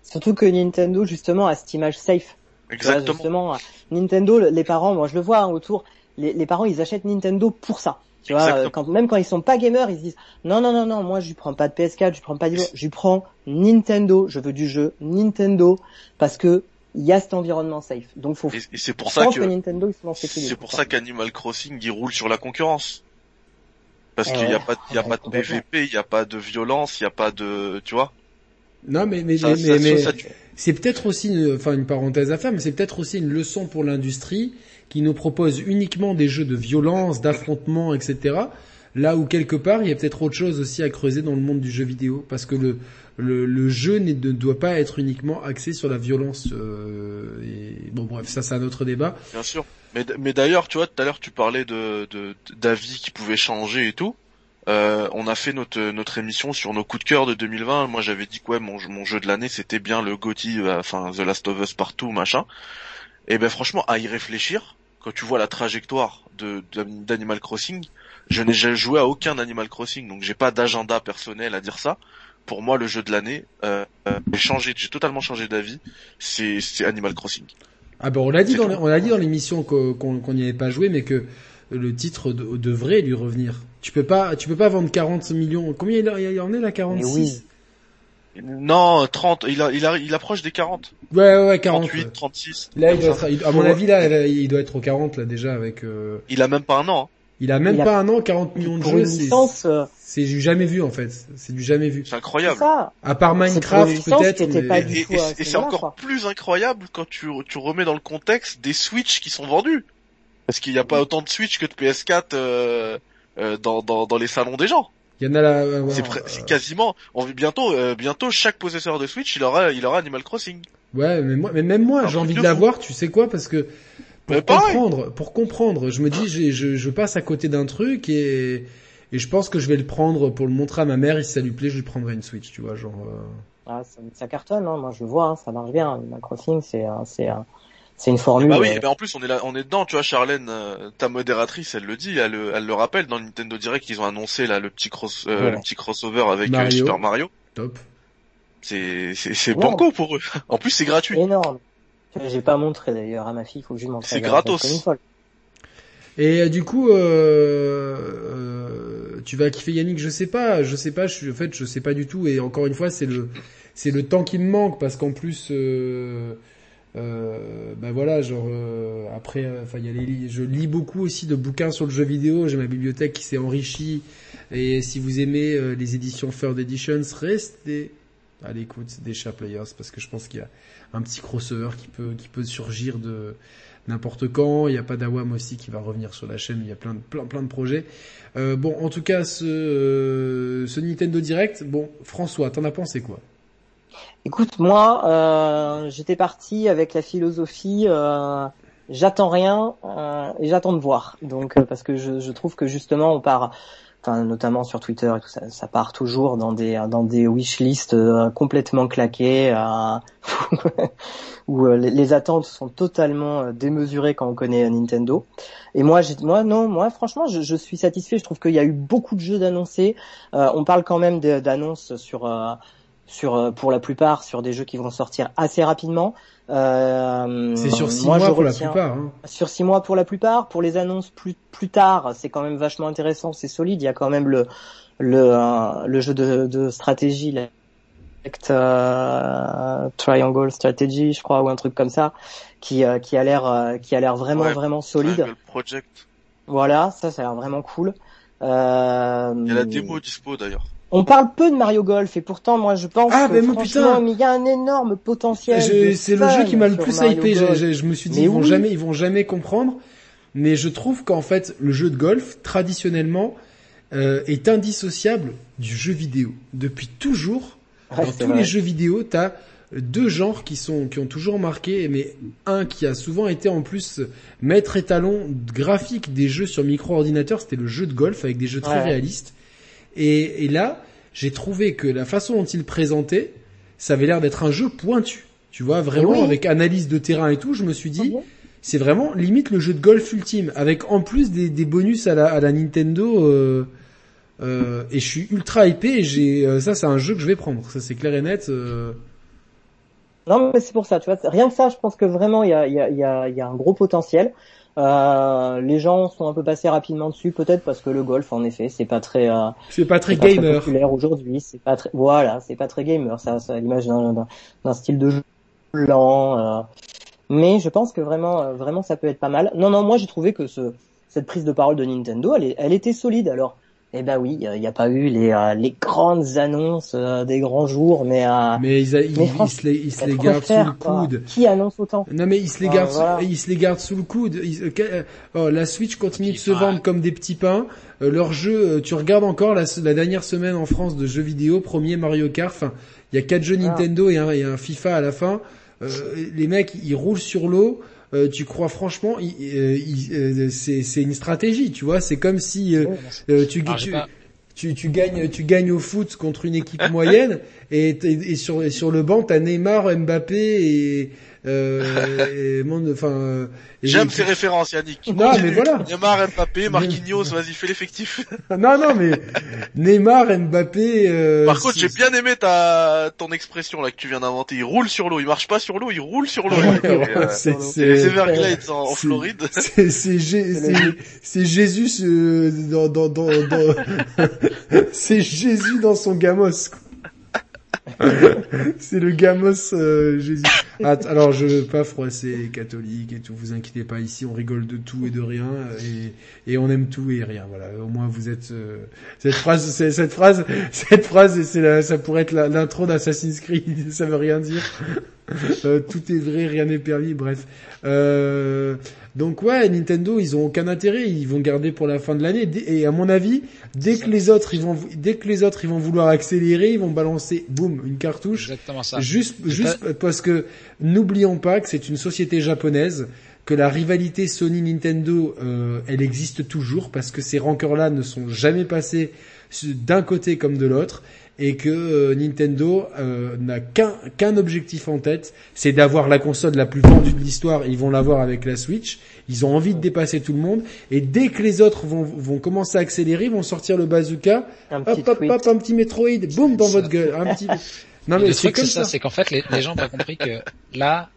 Surtout que Nintendo justement a cette image safe. Exactement. justement, Nintendo, les parents, moi je le vois hein, autour, les, les, parents ils achètent Nintendo pour ça. Tu vois, quand, même quand ils sont pas gamers, ils se disent non non non non, moi je lui prends pas de PS4, je lui prends pas de, je prends Nintendo, je veux du jeu Nintendo parce que il y a cet environnement safe. Donc faut. Et, c'est pour ça que, Nintendo C'est pour ça qu'Animal Crossing il roule sur la concurrence. Parce qu'il n'y a pas, il y a pas de PVP, il n'y a pas de violence, il n'y a pas de, tu vois. Non, mais mais mais, mais c'est peut-être aussi, enfin une parenthèse à faire, mais c'est peut-être aussi une leçon pour l'industrie qui nous propose uniquement des jeux de violence, d'affrontement, etc. Là où quelque part il y a peut-être autre chose aussi à creuser dans le monde du jeu vidéo, parce que le le, le jeu ne doit pas être uniquement axé sur la violence. Euh, bon, bref, ça c'est un autre débat. Bien sûr. Mais, mais d'ailleurs, tu vois, tout à l'heure tu parlais de d'avis qui pouvaient changer et tout. Euh, on a fait notre notre émission sur nos coups de cœur de 2020. Moi, j'avais dit que ouais, mon, mon jeu de l'année, c'était bien le GOTY, euh, enfin The Last of Us partout, machin. Et ben franchement, à y réfléchir, quand tu vois la trajectoire de d'Animal Crossing, je n'ai jamais joué à aucun Animal Crossing, donc j'ai pas d'agenda personnel à dire ça pour moi le jeu de l'année. Euh, j'ai changé, j'ai totalement changé d'avis. C'est Animal Crossing. Ah ben on l'a dit dans on l'a dit dans l'émission qu'on n'y avait pas joué, mais que le titre devrait lui revenir. Tu peux pas tu peux pas vendre 40 millions. Combien il, en est là 46 Non, 30, il, a, il, a, il approche des 40. Ouais, ouais, 40. 38, 36. Là, il doit être, à mon avis, là, il doit être au 40, là, déjà, avec, euh... Il a même pas un an. Hein. Il a même pas un an, 40 millions de jeux. Euh, c'est du jamais vu en fait. C'est du jamais vu. C'est incroyable. Ça. À part Minecraft peut-être. Et, c'est encore plus incroyable quand tu, tu remets dans le contexte des Switch qui sont vendus. Parce qu'il n'y a pas autant de Switch que de PS4 euh, euh, dans, dans, dans les salons des gens. Il y en a là. c'est quasiment. On bientôt euh, bientôt chaque possesseur de Switch il aura il aura Animal Crossing. Ouais mais moi mais même moi j'ai envie de l'avoir. Tu sais quoi parce que pour comprendre, pour comprendre, je me dis, je, je passe à côté d'un truc et, et je pense que je vais le prendre pour le montrer à ma mère et si ça lui plaît, je lui prendrai une Switch, tu vois, genre. Euh... Ah, ça, ça, cartonne, hein. moi je le vois, hein, ça marche bien. Animal Crossing, c'est c'est c'est une formule. Bah oui, mais en plus on est là, on est dedans, tu vois, Charlène, euh, ta modératrice, elle le dit, elle, elle le rappelle dans Nintendo Direct qu'ils ont annoncé là le petit cross, euh, le petit crossover avec euh, Super Mario. Top. C'est c'est c'est banco pour eux. <laughs> En plus c'est gratuit. Énorme. J'ai pas montré d'ailleurs à ma fille, il faut que je lui montre. C'est gratos. Et euh, du coup, euh, euh, tu vas kiffer Yannick, je sais pas, je sais pas, je suis, en fait, je sais pas du tout. Et encore une fois, c'est le, c'est le temps qui me manque parce qu'en plus, euh, euh, ben voilà, genre euh, après, enfin, il y a les, je lis beaucoup aussi de bouquins sur le jeu vidéo. J'ai ma bibliothèque qui s'est enrichie. Et si vous aimez les éditions Third Editions, restez à l'écoute des Chat Players parce que je pense qu'il y a un petit crossover qui peut qui peut surgir de n'importe quand. Il y a pas d'Awam aussi qui va revenir sur la chaîne. Il y a plein de plein plein de projets. Euh, bon, en tout cas, ce euh, ce Nintendo Direct. Bon, François, t'en as pensé quoi? Écoute, moi, euh, j'étais parti avec la philosophie. Euh, j'attends rien et j'attends de voir. Donc, parce que je, je trouve que justement, on part notamment sur Twitter et tout ça, ça part toujours dans des dans des wishlists euh, complètement claqués euh, <laughs> où euh, les, attentes sont totalement démesurées quand on connaît Nintendo. Et moi, moi non, moi franchement, je, je, suis satisfait. Je trouve qu'il y a eu beaucoup de jeux d'annoncés. on parle quand même d'annonces sur sur pour la plupart sur des jeux qui vont sortir assez rapidement. Euh, c'est sur six mois pour la plupart. Hein. Sur six mois pour la plupart. Pour les annonces plus plus tard, c'est quand même vachement intéressant, c'est solide. Il y a quand même le le euh, le jeu de, de stratégie, la euh, Triangle Strategy, je crois, ou un truc comme ça, qui euh, qui a l'air qui a l'air vraiment vraiment solide. Project. Voilà, ça, ça a l'air vraiment cool. Il y a la démo dispo d'ailleurs. On parle peu de Mario Golf et pourtant moi je pense ah, que franchement il y a un énorme potentiel. C'est le jeu qui m'a le plus hypé. Je, je, me suis dit ils vont jamais ils vont jamais comprendre. Mais je trouve qu'en fait le jeu de golf traditionnellement euh, est indissociable du jeu vidéo. Depuis toujours, dans tous les jeux vidéo, t'as deux genres qui sont qui ont toujours marqué, mais un qui a souvent été en plus maître étalon graphique des jeux sur micro-ordinateur, c'était le jeu de golf avec des jeux très réalistes. Et, là, j'ai trouvé que la façon dont il présentait, ça avait l'air d'être un jeu pointu. Tu vois, vraiment oui. avec analyse de terrain et tout, je me suis dit, Mhm. c'est vraiment limite le jeu de golf ultime, avec en plus des, des bonus à la, à la Nintendo. Euh, euh, et je suis ultra hypé. Et j'ai euh, ça, c'est un jeu que je vais prendre. Ça, c'est clair et net. euh. Non, mais c'est pour ça, tu vois. Rien que ça, je pense que vraiment, il y a, y a, y a, il y a un gros potentiel. Euh, les gens sont un peu passés rapidement dessus, peut-être parce que le golf, en effet, c'est pas très, euh, C'est pas très c'est pas très gamer. populaire aujourd'hui. C'est pas très, voilà, c'est pas très gamer. Ça, ça a l'image d'un, style de jeu lent. euh. Mais je pense que vraiment, euh, vraiment, ça peut être pas mal. Non, non, moi, j'ai trouvé que ce, cette prise de parole de Nintendo, elle, elle était solide. Alors, eh ben oui, il n'y a pas eu les, euh, les grandes annonces euh, des grands jours, mais, euh, Mais ils, a- ils, Mais ils se les, ils se les gardent sous le quoi. coude. Qui annonce autant? Non mais ils se les gardent, voilà. sous, ils se les gardent sous le coude. Ils- euh, euh, oh, la Switch continue de se vendre comme des petits pains. Euh, leur jeu, euh, tu regardes encore la, la dernière semaine en France de jeux vidéo, premier Mario Kart. Enfin, il y a quatre jeux Ah. Nintendo et un, et un FIFA à la fin. Euh, les mecs, ils roulent sur l'eau. Euh, tu crois franchement, euh, euh, c'est une stratégie, tu vois. C'est comme si euh, euh, tu, Alors, j'ai tu, pas- tu, tu gagnes, tu gagnes au foot contre une équipe moyenne et sur, et sur le banc t'as Neymar, Mbappé et, euh, <laughs> enfin. euh, J'aime ces références, Yannick. Non, Continue. mais voilà. Neymar, Mbappé, <laughs> Marquinhos, vas-y, fais l'effectif. <laughs> Non, non, mais Neymar, Mbappé. Euh, Par contre, j'ai bien aimé ta ton expression là que tu viens d'inventer. Il roule sur l'eau. Il marche pas sur l'eau, il roule sur l'eau. Euh, c'est- c'est les c'est- Everglades en, Floride. C'est Jésus euh, dans dans dans, dans- c'est Jésus dans son gamos. quoi. C'est le gamos euh, Jésus. Ah, alors je veux pas froisser les catholiques et tout, vous inquiétez pas ici on rigole de tout et de rien et, on aime tout et rien. Voilà, au moins vous êtes euh, cette phrase cette phrase cette phrase c'est ça pourrait être l'intro d'Assassin's Creed, <laughs> ça veut rien dire. Euh, tout est vrai, rien n'est permis, bref. Euh, donc ouais, Nintendo, ils ont aucun intérêt, ils vont garder pour la fin de l'année. Et à mon avis, dès que les autres, ils vont, dès que les autres, ils vont vouloir accélérer, ils vont balancer, boum, une cartouche. Exactement ça. Juste, juste parce que n'oublions pas que c'est une société japonaise, que la rivalité Sony-Nintendo, euh, elle existe toujours parce que ces rancœurs-là ne sont jamais passés d'un côté comme de l'autre et que euh, Nintendo euh, n'a qu'un qu'un objectif en tête, c'est d'avoir la console la plus vendue de l'histoire. Ils vont l'avoir avec la Switch. Ils ont envie de dépasser tout le monde et dès que les autres vont, vont commencer à accélérer, ils vont sortir le bazooka, Un petit hop hop tweet. hop, un petit Metroid, boum dans Ça. votre gueule, un petit. <laughs> Non mais le truc, c'est ça, ça. c'est qu'en fait, les, les gens n'ont pas compris que là,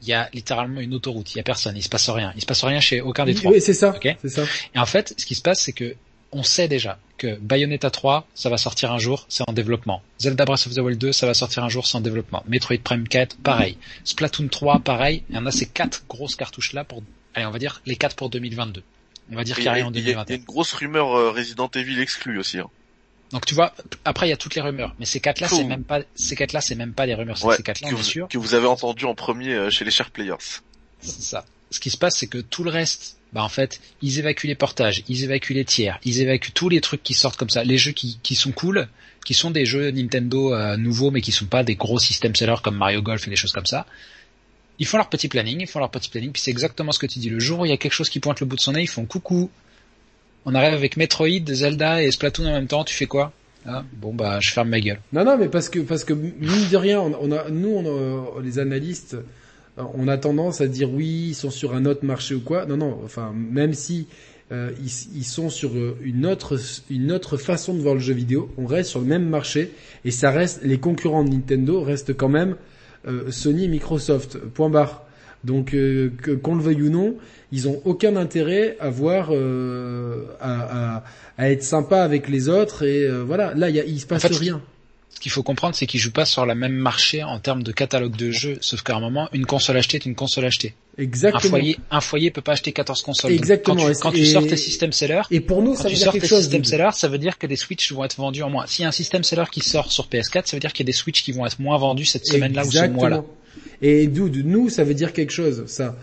il y a littéralement une autoroute. Il y a personne. Il se passe rien. Il se passe rien chez aucun des trois. Oui, c'est ça. C'est ça. Et en fait, ce qui se passe, c'est que on sait déjà que Bayonetta 3, ça va sortir un jour, c'est en développement. Zelda Breath of the Wild 2, ça va sortir un jour, c'est en développement. Metroid Prime 4, pareil. Splatoon 3, pareil. Il y en a ces quatre grosses cartouches là pour, allez, on va dire les quatre pour 2022. On va dire Il qu'il y, a rien en il y a- il y a 2021. une grosse rumeur euh, Resident Evil exclue aussi. Hein. Donc tu vois, après il y a toutes les rumeurs, mais ces quatre là, c'est même pas, ces quatre là, c'est même pas des rumeurs, c'est Ouais, ces quatre là, est sûr. que vous avez entendu en premier euh, chez les chers players. C'est ça. Ce qui se passe, c'est que tout le reste, bah en fait, ils évacuent les portages, ils évacuent les tiers, ils évacuent tous les trucs qui sortent comme ça, les jeux qui, qui sont cool, qui sont des jeux Nintendo euh, nouveaux, mais qui sont pas des gros system sellers comme Mario Golf et des choses comme ça. Ils font leur petit planning, ils font leur petit planning, puis c'est exactement ce que tu dis. Le jour où il y a quelque chose qui pointe le bout de son nez, ils font coucou. On arrive avec Metroid, Zelda et Splatoon en même temps, tu fais quoi? Ah, Bon bah je ferme ma gueule. Non, non, mais parce que parce que mine de rien, a, nous, on a- les analystes, euh, on a tendance à dire oui, ils sont sur un autre marché ou quoi. Non, non. Enfin, même si euh, ils, ils sont sur euh, une autre une autre façon de voir le jeu vidéo, on reste sur le même marché et ça reste les concurrents de Nintendo restent quand même euh, Sony, et Microsoft. Point barre. Donc euh, qu'on le veuille ou non, ils ont aucun intérêt à voir euh, à, à, à être sympa avec les autres et euh, voilà. Là, il y a, il se passe fait, rien. Ce qu'il faut comprendre, c'est qu'ils jouent pas sur le même marché en termes de catalogue de jeux, sauf qu'à un moment, une console achetée est une console achetée. Un Exactement. foyer, un foyer peut pas acheter 14 consoles. Donc, Exactement, quand tu, quand tu sors tes system sellers, Et pour nous, quand ça tu veut dire sors quelque tes chose. system sellers, ça veut dire que des Switch vont être vendus en moins. S'il y a un system seller qui sort sur PS4, ça veut dire qu'il y a des Switch qui vont être moins vendus cette semaine-là ou ce mois-là. Et dude, nous, ça veut dire quelque chose, ça.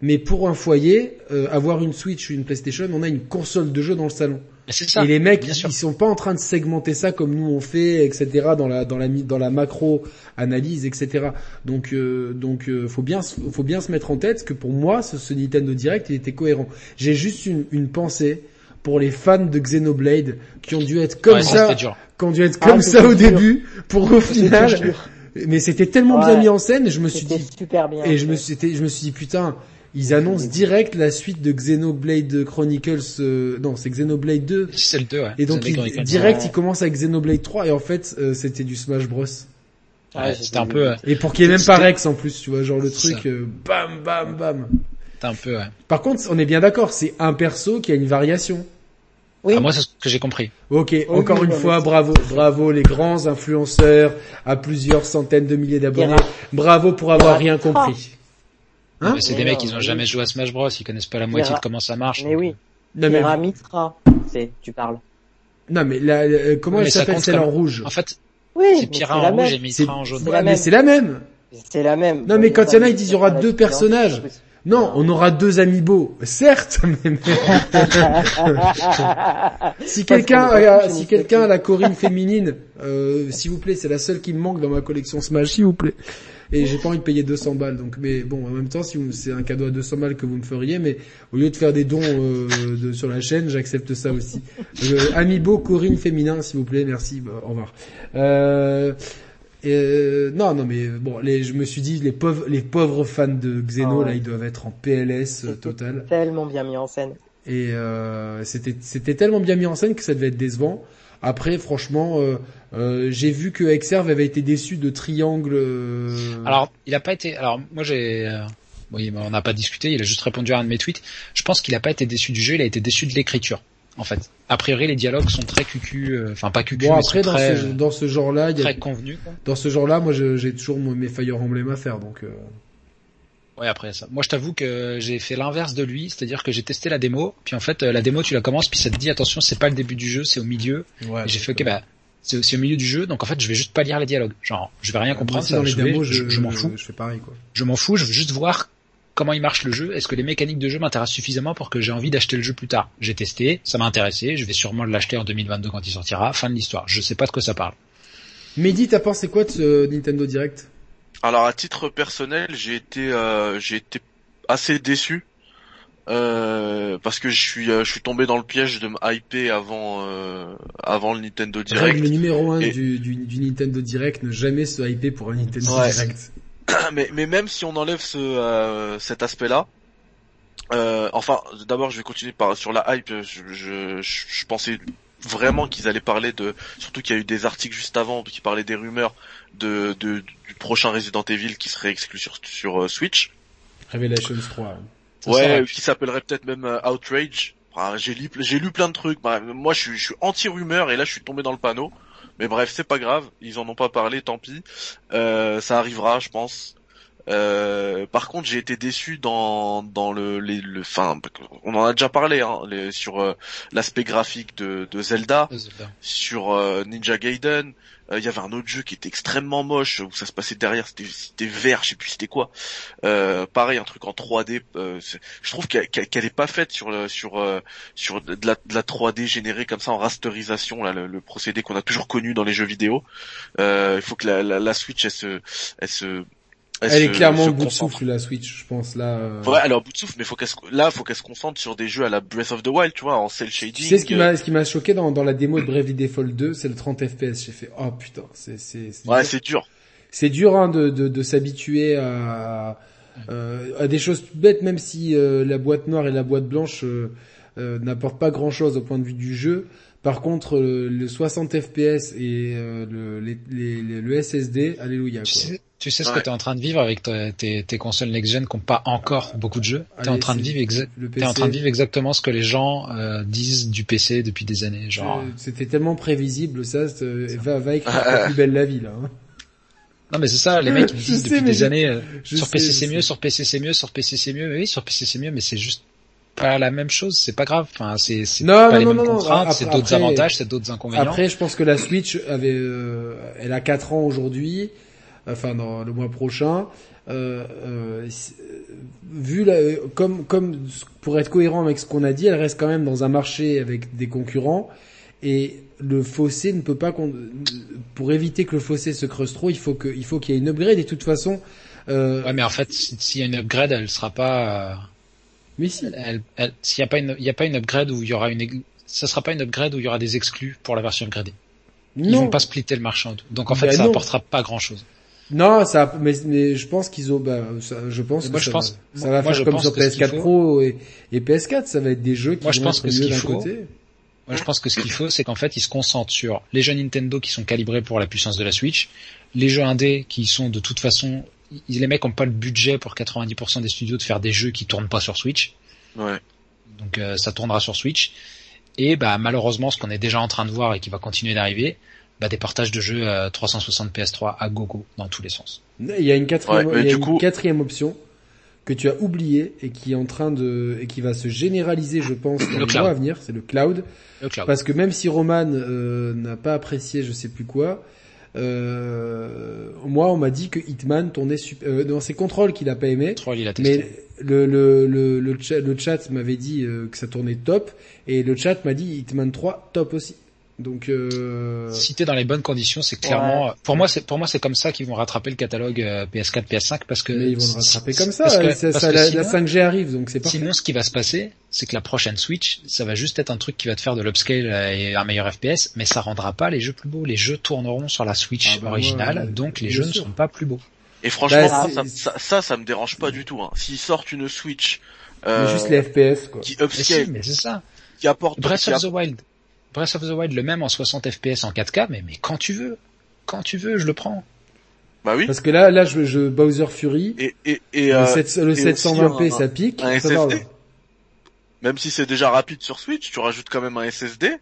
Mais pour un foyer, euh, avoir une Switch ou une PlayStation, on a une console de jeu dans le salon. Mais c'est ça. et les mecs, bien ils sont pas en train de segmenter ça comme nous on fait, etc. Dans la dans la dans la macro analyse, etc. Donc euh, donc euh, faut bien se- faut bien se mettre en tête que pour moi, ce, ce Nintendo Direct, il était cohérent. J'ai juste une, une pensée pour les fans de Xenoblade qui ont dû être comme Ouais, ça, qui ont dû être Ah, comme ça au dur. début, pour au final. Mais c'était tellement Ouais. bien mis en scène, et je me suis dit, super bien. et je me suis, c'était- je me suis dit putain, ils annoncent direct la suite de Xenoblade Chronicles. euh, non, c'est Xenoblade 2. C'est le 2, ouais. Et donc ils- direct, ils commencent avec Xenoblade 3 et en fait, euh, c'était du Smash Bros. Ouais, Ouais, c'était un peu, euh, Et pour qu'il y ait même pas Rex en plus, tu vois, genre le truc, euh, bam, bam, bam. c'était un peu, ouais. Par contre, on est bien d'accord, c'est un perso qui a une variation. Oui. Ah, moi, c'est ce que j'ai compris. Ok, encore oui, une fois, bravo, bravo les grands influenceurs à plusieurs centaines de milliers d'abonnés. Bravo pour avoir rien compris. Hein c'est des mecs, ils ont mais jamais oui. joué à Smash Bros, ils connaissent pas la moitié de comment ça marche. Mais donc, oui. Non mais, Mitra, c'est, tu parles. non mais la- la- comment Mais elle ça s'appelle celle en rouge? En fait, Oui, c'est Pira en la rouge même. et C'est- Mitra en jaune. C'est Ouais, la mais même. c'est la même. C'est la même. Non, mais quand il y en a, ils disent, il y aura deux personnages. Non, on aura deux amiibo, certes, mais, <laughs> si quelqu'un, a- tous si quelqu'un a la Corinne <laughs> féminine, euh, s'il vous plaît, c'est la seule qui me manque dans ma collection Smash, s'il vous plaît. Et j'ai pas envie de payer 200 balles, donc, mais bon, en même temps, si c'est un cadeau à 200 balles que vous me feriez, mais au lieu de faire des dons euh, de- sur la chaîne, j'accepte ça aussi. Euh, amiibo Corinne féminin, s'il vous plaît, merci, bah, au revoir. Euh, euh, non, non, mais bon, les, je me suis dit, les pauvres, les pauvres fans de Xeno, Ah ouais. là, ils doivent être en PLS total. <laughs> Tellement bien mis en scène. Et c'était c'était tellement bien mis en scène que ça devait être décevant. Après, franchement, euh, euh, j'ai vu que Exerve avait été déçu de Triangle. euh, Alors, il a pas été. Alors, moi, j'ai. euh, Oui, mais on n'a pas discuté. Il a juste répondu à un de mes tweets. Je pense qu'il a pas été déçu du jeu. Il a été déçu de l'écriture. En fait, a priori, les dialogues sont très cucu. Enfin, pas cucu, bon mais après sont dans très, ce dans ce genre-là, il y a- très convenus. quoi. dans ce genre-là, moi j'ai toujours mes Fire Emblem à faire, donc. euh, Ouais, après ça. Moi, je t'avoue que j'ai fait l'inverse de lui, c'est-à-dire que j'ai testé la démo, puis en fait, la démo, tu la commences, puis ça te dit attention, c'est pas le début du jeu, c'est au milieu. Ouais, j'ai fait ok, bah, c'est au milieu du jeu, donc en fait, je vais juste pas lire les dialogues. Genre, je vais rien comprendre, ça saouler, démos, je, je m'en fous. Je fais pareil, quoi. Je m'en fous, je veux juste voir comment il marche le jeu. Est-ce que les mécaniques de jeu m'intéressent suffisamment pour que j'ai envie d'acheter le jeu plus tard? J'ai testé, ça m'a intéressé, je vais sûrement l'acheter en 2022 quand il sortira. Fin de l'histoire. Je sais pas de quoi ça parle. Mehdi, t'as pensé quoi de ce Nintendo Direct? Alors à titre personnel, j'ai été euh, j'ai été assez déçu euh, parce que je suis euh, je suis tombé dans le piège de me hyper avant euh, avant le Nintendo Direct. Règle numéro un Et- du, du, du Nintendo Direct, ne jamais se hyper pour un Nintendo Ouais. Direct. <coughs> mais mais même si on enlève ce euh, cet aspect-là, euh, enfin d'abord je vais continuer par sur la hype. Je je, je, je pensais vraiment qu'ils allaient parler de surtout qu'il y a eu des articles juste avant qui parlaient des rumeurs de, de du prochain Resident Evil qui serait exclu sur sur Switch. Revelations 3. Ouais, qui s'appellerait peut-être même euh, Outrage. Enfin, j'ai lu, j'ai lu plein de trucs. Bah, moi, je suis, je suis anti-rumeur et là, je suis tombé dans le panneau. Mais bref, c'est pas grave. Ils en ont pas parlé, tant pis. Euh, ça arrivera, je pense. Euh, par contre, j'ai été déçu dans dans le les le enfin on en a déjà parlé hein, les, sur euh, l'aspect graphique de, de Zelda sur euh, Ninja Gaiden. Il y avait un autre jeu qui était extrêmement moche où ça se passait derrière, c'était c'était vert, je sais plus c'était quoi. Euh, pareil, un truc en 3D. euh, c'est- je trouve qu'elle qu'elle- est pas faite sur le sur sur de la, de la 3D générée comme ça en rasterisation, là, le, le procédé qu'on a toujours connu dans les jeux vidéo. Euh, il faut que la, la, la Switch elle se elle se Elle, se- est clairement bout de souffle la Switch, je pense là. euh. Ouais, au bout de souffle, mais faut qu'elle se, là, faut qu'elle se concentre sur des jeux à la Breath of the Wild, tu vois, en cel shading. Tu sais ce qui euh, m'a ce qui m'a choqué dans dans la démo de Bravely Default 2, c'est le 30 FPS. J'ai fait oh putain, c'est c'est Ouais, c'est dur. c'est dur hein, de de, de s'habituer à euh, à des choses bêtes, même si euh, la boîte noire et la boîte blanche euh, euh, n'apportent pas grand chose au point de vue du jeu. Par contre, euh, le 60 FPS et euh, le, les, les- les- le SSD, alléluia Tu quoi. Tu sais ce Ouais. que tu es en train de vivre avec ta- tes, tes consoles next-gen qui n'ont pas encore beaucoup de jeux? Tu es en train de vivre exa- le t'es en train de vivre exactement ce que les gens euh, disent du PC depuis des années. Genre, Euh, C'était tellement prévisible ça. c'est- Va va écrire ta plus belle la vie là. hein. non mais c'est ça, les mecs ils <laughs> disent sais, depuis des je- années euh, sur sais, PC c'est sais. mieux, sur PC c'est mieux, sur PC c'est mieux. Mais oui, sur PC c'est mieux, mais c'est juste pas la même chose. C'est pas grave. Enfin, c'est c'est Non, pas non, les non, mêmes non, contraintes, c'est d'autres après- avantages, c'est d'autres inconvénients. Après, je pense que la Switch avait, euh, elle a 4 ans aujourd'hui, enfin dans le mois prochain. Euh, euh, c'est- vu la, comme comme pour être cohérent avec ce qu'on a dit, elle reste quand même dans un marché avec des concurrents et le fossé ne peut pas pour éviter que le fossé se creuse trop, il faut que il faut qu'il y ait une upgrade et de toute façon euh, Ouais, mais en fait, si- s'il y a une upgrade, elle sera pas. euh, mais si elle, elle- s'il y a pas une, il y a pas une upgrade où il y aura une, ça sera pas une upgrade où il y aura des exclus pour la version upgradée. Ils non vont pas splitter le marché en deux. Donc en fait, Ben ça non. apportera pas grand chose. Non, ça, mais, mais je pense qu'ils ont, bah, ça, je pense Moi, que je ça, pense- va, ça moi, va moi, faire je comme sur que ce qu'il PS4 faut- Pro et, et PS4, ça va être des jeux qui Moi, je vont pense être que ce mieux qu'il d'un faut- côté. Moi, je pense que ce qu'il faut, c'est qu'en fait, ils se concentrent sur les jeux Nintendo qui sont calibrés pour la puissance de la Switch, les jeux indés qui sont de toute façon, ils- les mecs ont pas le budget pour 90% des studios de faire des jeux qui tournent pas sur Switch, Ouais. donc euh, ça tournera sur Switch. Et bah malheureusement, ce qu'on est déjà en train de voir et qui va continuer d'arriver, bah des partages de jeux à 360 PS3 à gogo dans tous les sens. Il y a une quatrième, Ouais, mais il y a du une coup- quatrième option que tu as oubliée et qui est en train de, et qui va se généraliser, je pense, dans Le les cloud. mois à venir, c'est le cloud. Le cloud. Parce que même si Roman euh, n'a pas apprécié je sais plus quoi, euh, moi on m'a dit que Hitman tournait super... Euh, non, c'est Control qu'il a pas aimé. Troll, il a testé. Mais le, le, le, le, chat, le chat m'avait dit euh, que ça tournait top et le chat m'a dit Hitman 3 top aussi. Donc euh... Si t'es dans les bonnes conditions, c'est clairement, pour moi, c'est pour moi, c'est comme ça qu'ils vont rattraper le catalogue euh, PS4, PS5 parce que mais ils vont le rattraper comme ça. parce que- ça, parce ça, que la, sinon- la 5G arrive donc c'est parfait. Sinon, ce qui va se passer, c'est que la prochaine Switch, ça va juste être un truc qui va te faire de l'upscale euh, et un meilleur FPS, mais ça rendra pas les jeux plus beaux. Les jeux tourneront sur la Switch Ah bah originale, donc les jeux ne seront pas plus beaux. Et franchement, Bah, ça, ça, ça, ça me dérange pas du tout. Hein. S'ils sortent une Switch Mais euh, juste les FPS quoi. qui Mais si, upscale, mais c'est ça. qui apporte, Breath qui of the Wild. Breath of the Wild, le même en 60 FPS en 4K, mais, mais quand tu veux. Quand tu veux, je le prends. bah oui. Parce que là, là, je, je Bowser Fury, Et, et, et, le, euh, 7 le et 720p, aussi un- ça pique. un ça SSD. même si c'est déjà rapide sur Switch, tu rajoutes quand même un SSD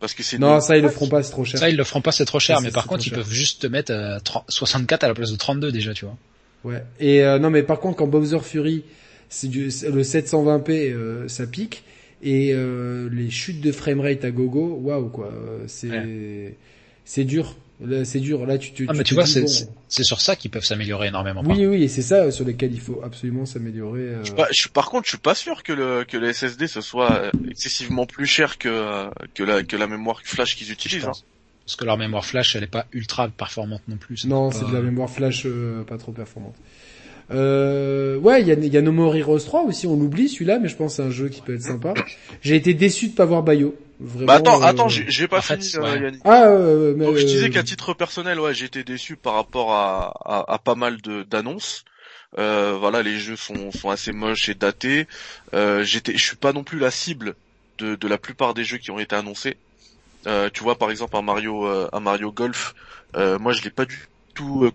parce que c'est Non, ça ils le feront pas, c'est trop cher. Ça, ils le feront pas, c'est trop cher, Ça, mais par contre, ils cher. peuvent juste te mettre euh, 30 64 à la place de 32 déjà, tu vois. Ouais. Et euh, non, mais par contre, quand Bowser Fury, c'est du c'est- le 720p, euh, ça pique. Et euh, les chutes de framerate à gogo, waouh quoi, euh, c'est c'est dur. Là, c'est dur. Là, tu, tu, Ah, mais te tu vois, dis, c'est bon, c'est- c'est sur ça qu'ils peuvent s'améliorer énormément. Oui, oui, et c'est ça sur lesquels il faut absolument s'améliorer. euh. Je suis pas- je suis- par contre, je suis pas sûr que le que le SSD ce soit euh, excessivement plus cher que euh, que la que la mémoire flash qu'ils utilisent. hein. Parce que leur mémoire flash, elle est pas ultra performante non plus. Non, c'est pas- de la mémoire flash euh, pas trop performante. Euh, ouais, il y a, y a No More Heroes 3 aussi, on l'oublie celui-là, mais je pense que c'est un jeu qui peut être sympa. J'ai été déçu de pas voir Bayo. Vraiment, Bah attends, euh, attends, j'ai pas en fait, fini. ouais. euh, Yannick. Ah, euh, mais, Donc je disais euh, qu'à titre personnel, ouais, j'ai été déçu par rapport à, à, à pas mal d'annonces. Euh, voilà, les jeux sont, sont assez moches et datés. Euh, j'étais, je suis pas non plus la cible de, de la plupart des jeux qui ont été annoncés. Euh, tu vois, par exemple, un Mario, euh, un Mario Golf. euh, moi, je l'ai pas du tout euh,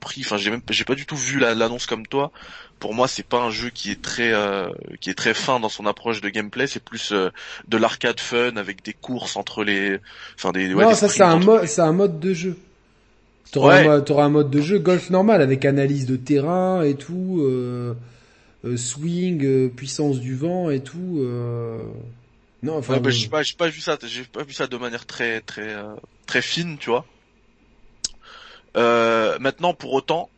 compris. Enfin, j'ai même, j'ai pas du tout vu la- l'annonce comme toi. Pour moi, c'est pas un jeu qui est très, euh, qui est très fin dans son approche de gameplay. C'est plus euh, de l'arcade fun avec des courses entre les, enfin des. ouais, non, des ça c'est un mode, les- c'est un mode de jeu. T'auras Ouais. un, mode- t'auras un mode de jeu golf normal avec analyse de terrain et tout, euh, euh, swing, euh, puissance du vent et tout. euh. Non, enfin. Ouais, bah, j'ai pas, j'ai pas vu ça, j'ai pas vu ça de manière très, très, euh, très fine, tu vois. Euh, maintenant, pour autant,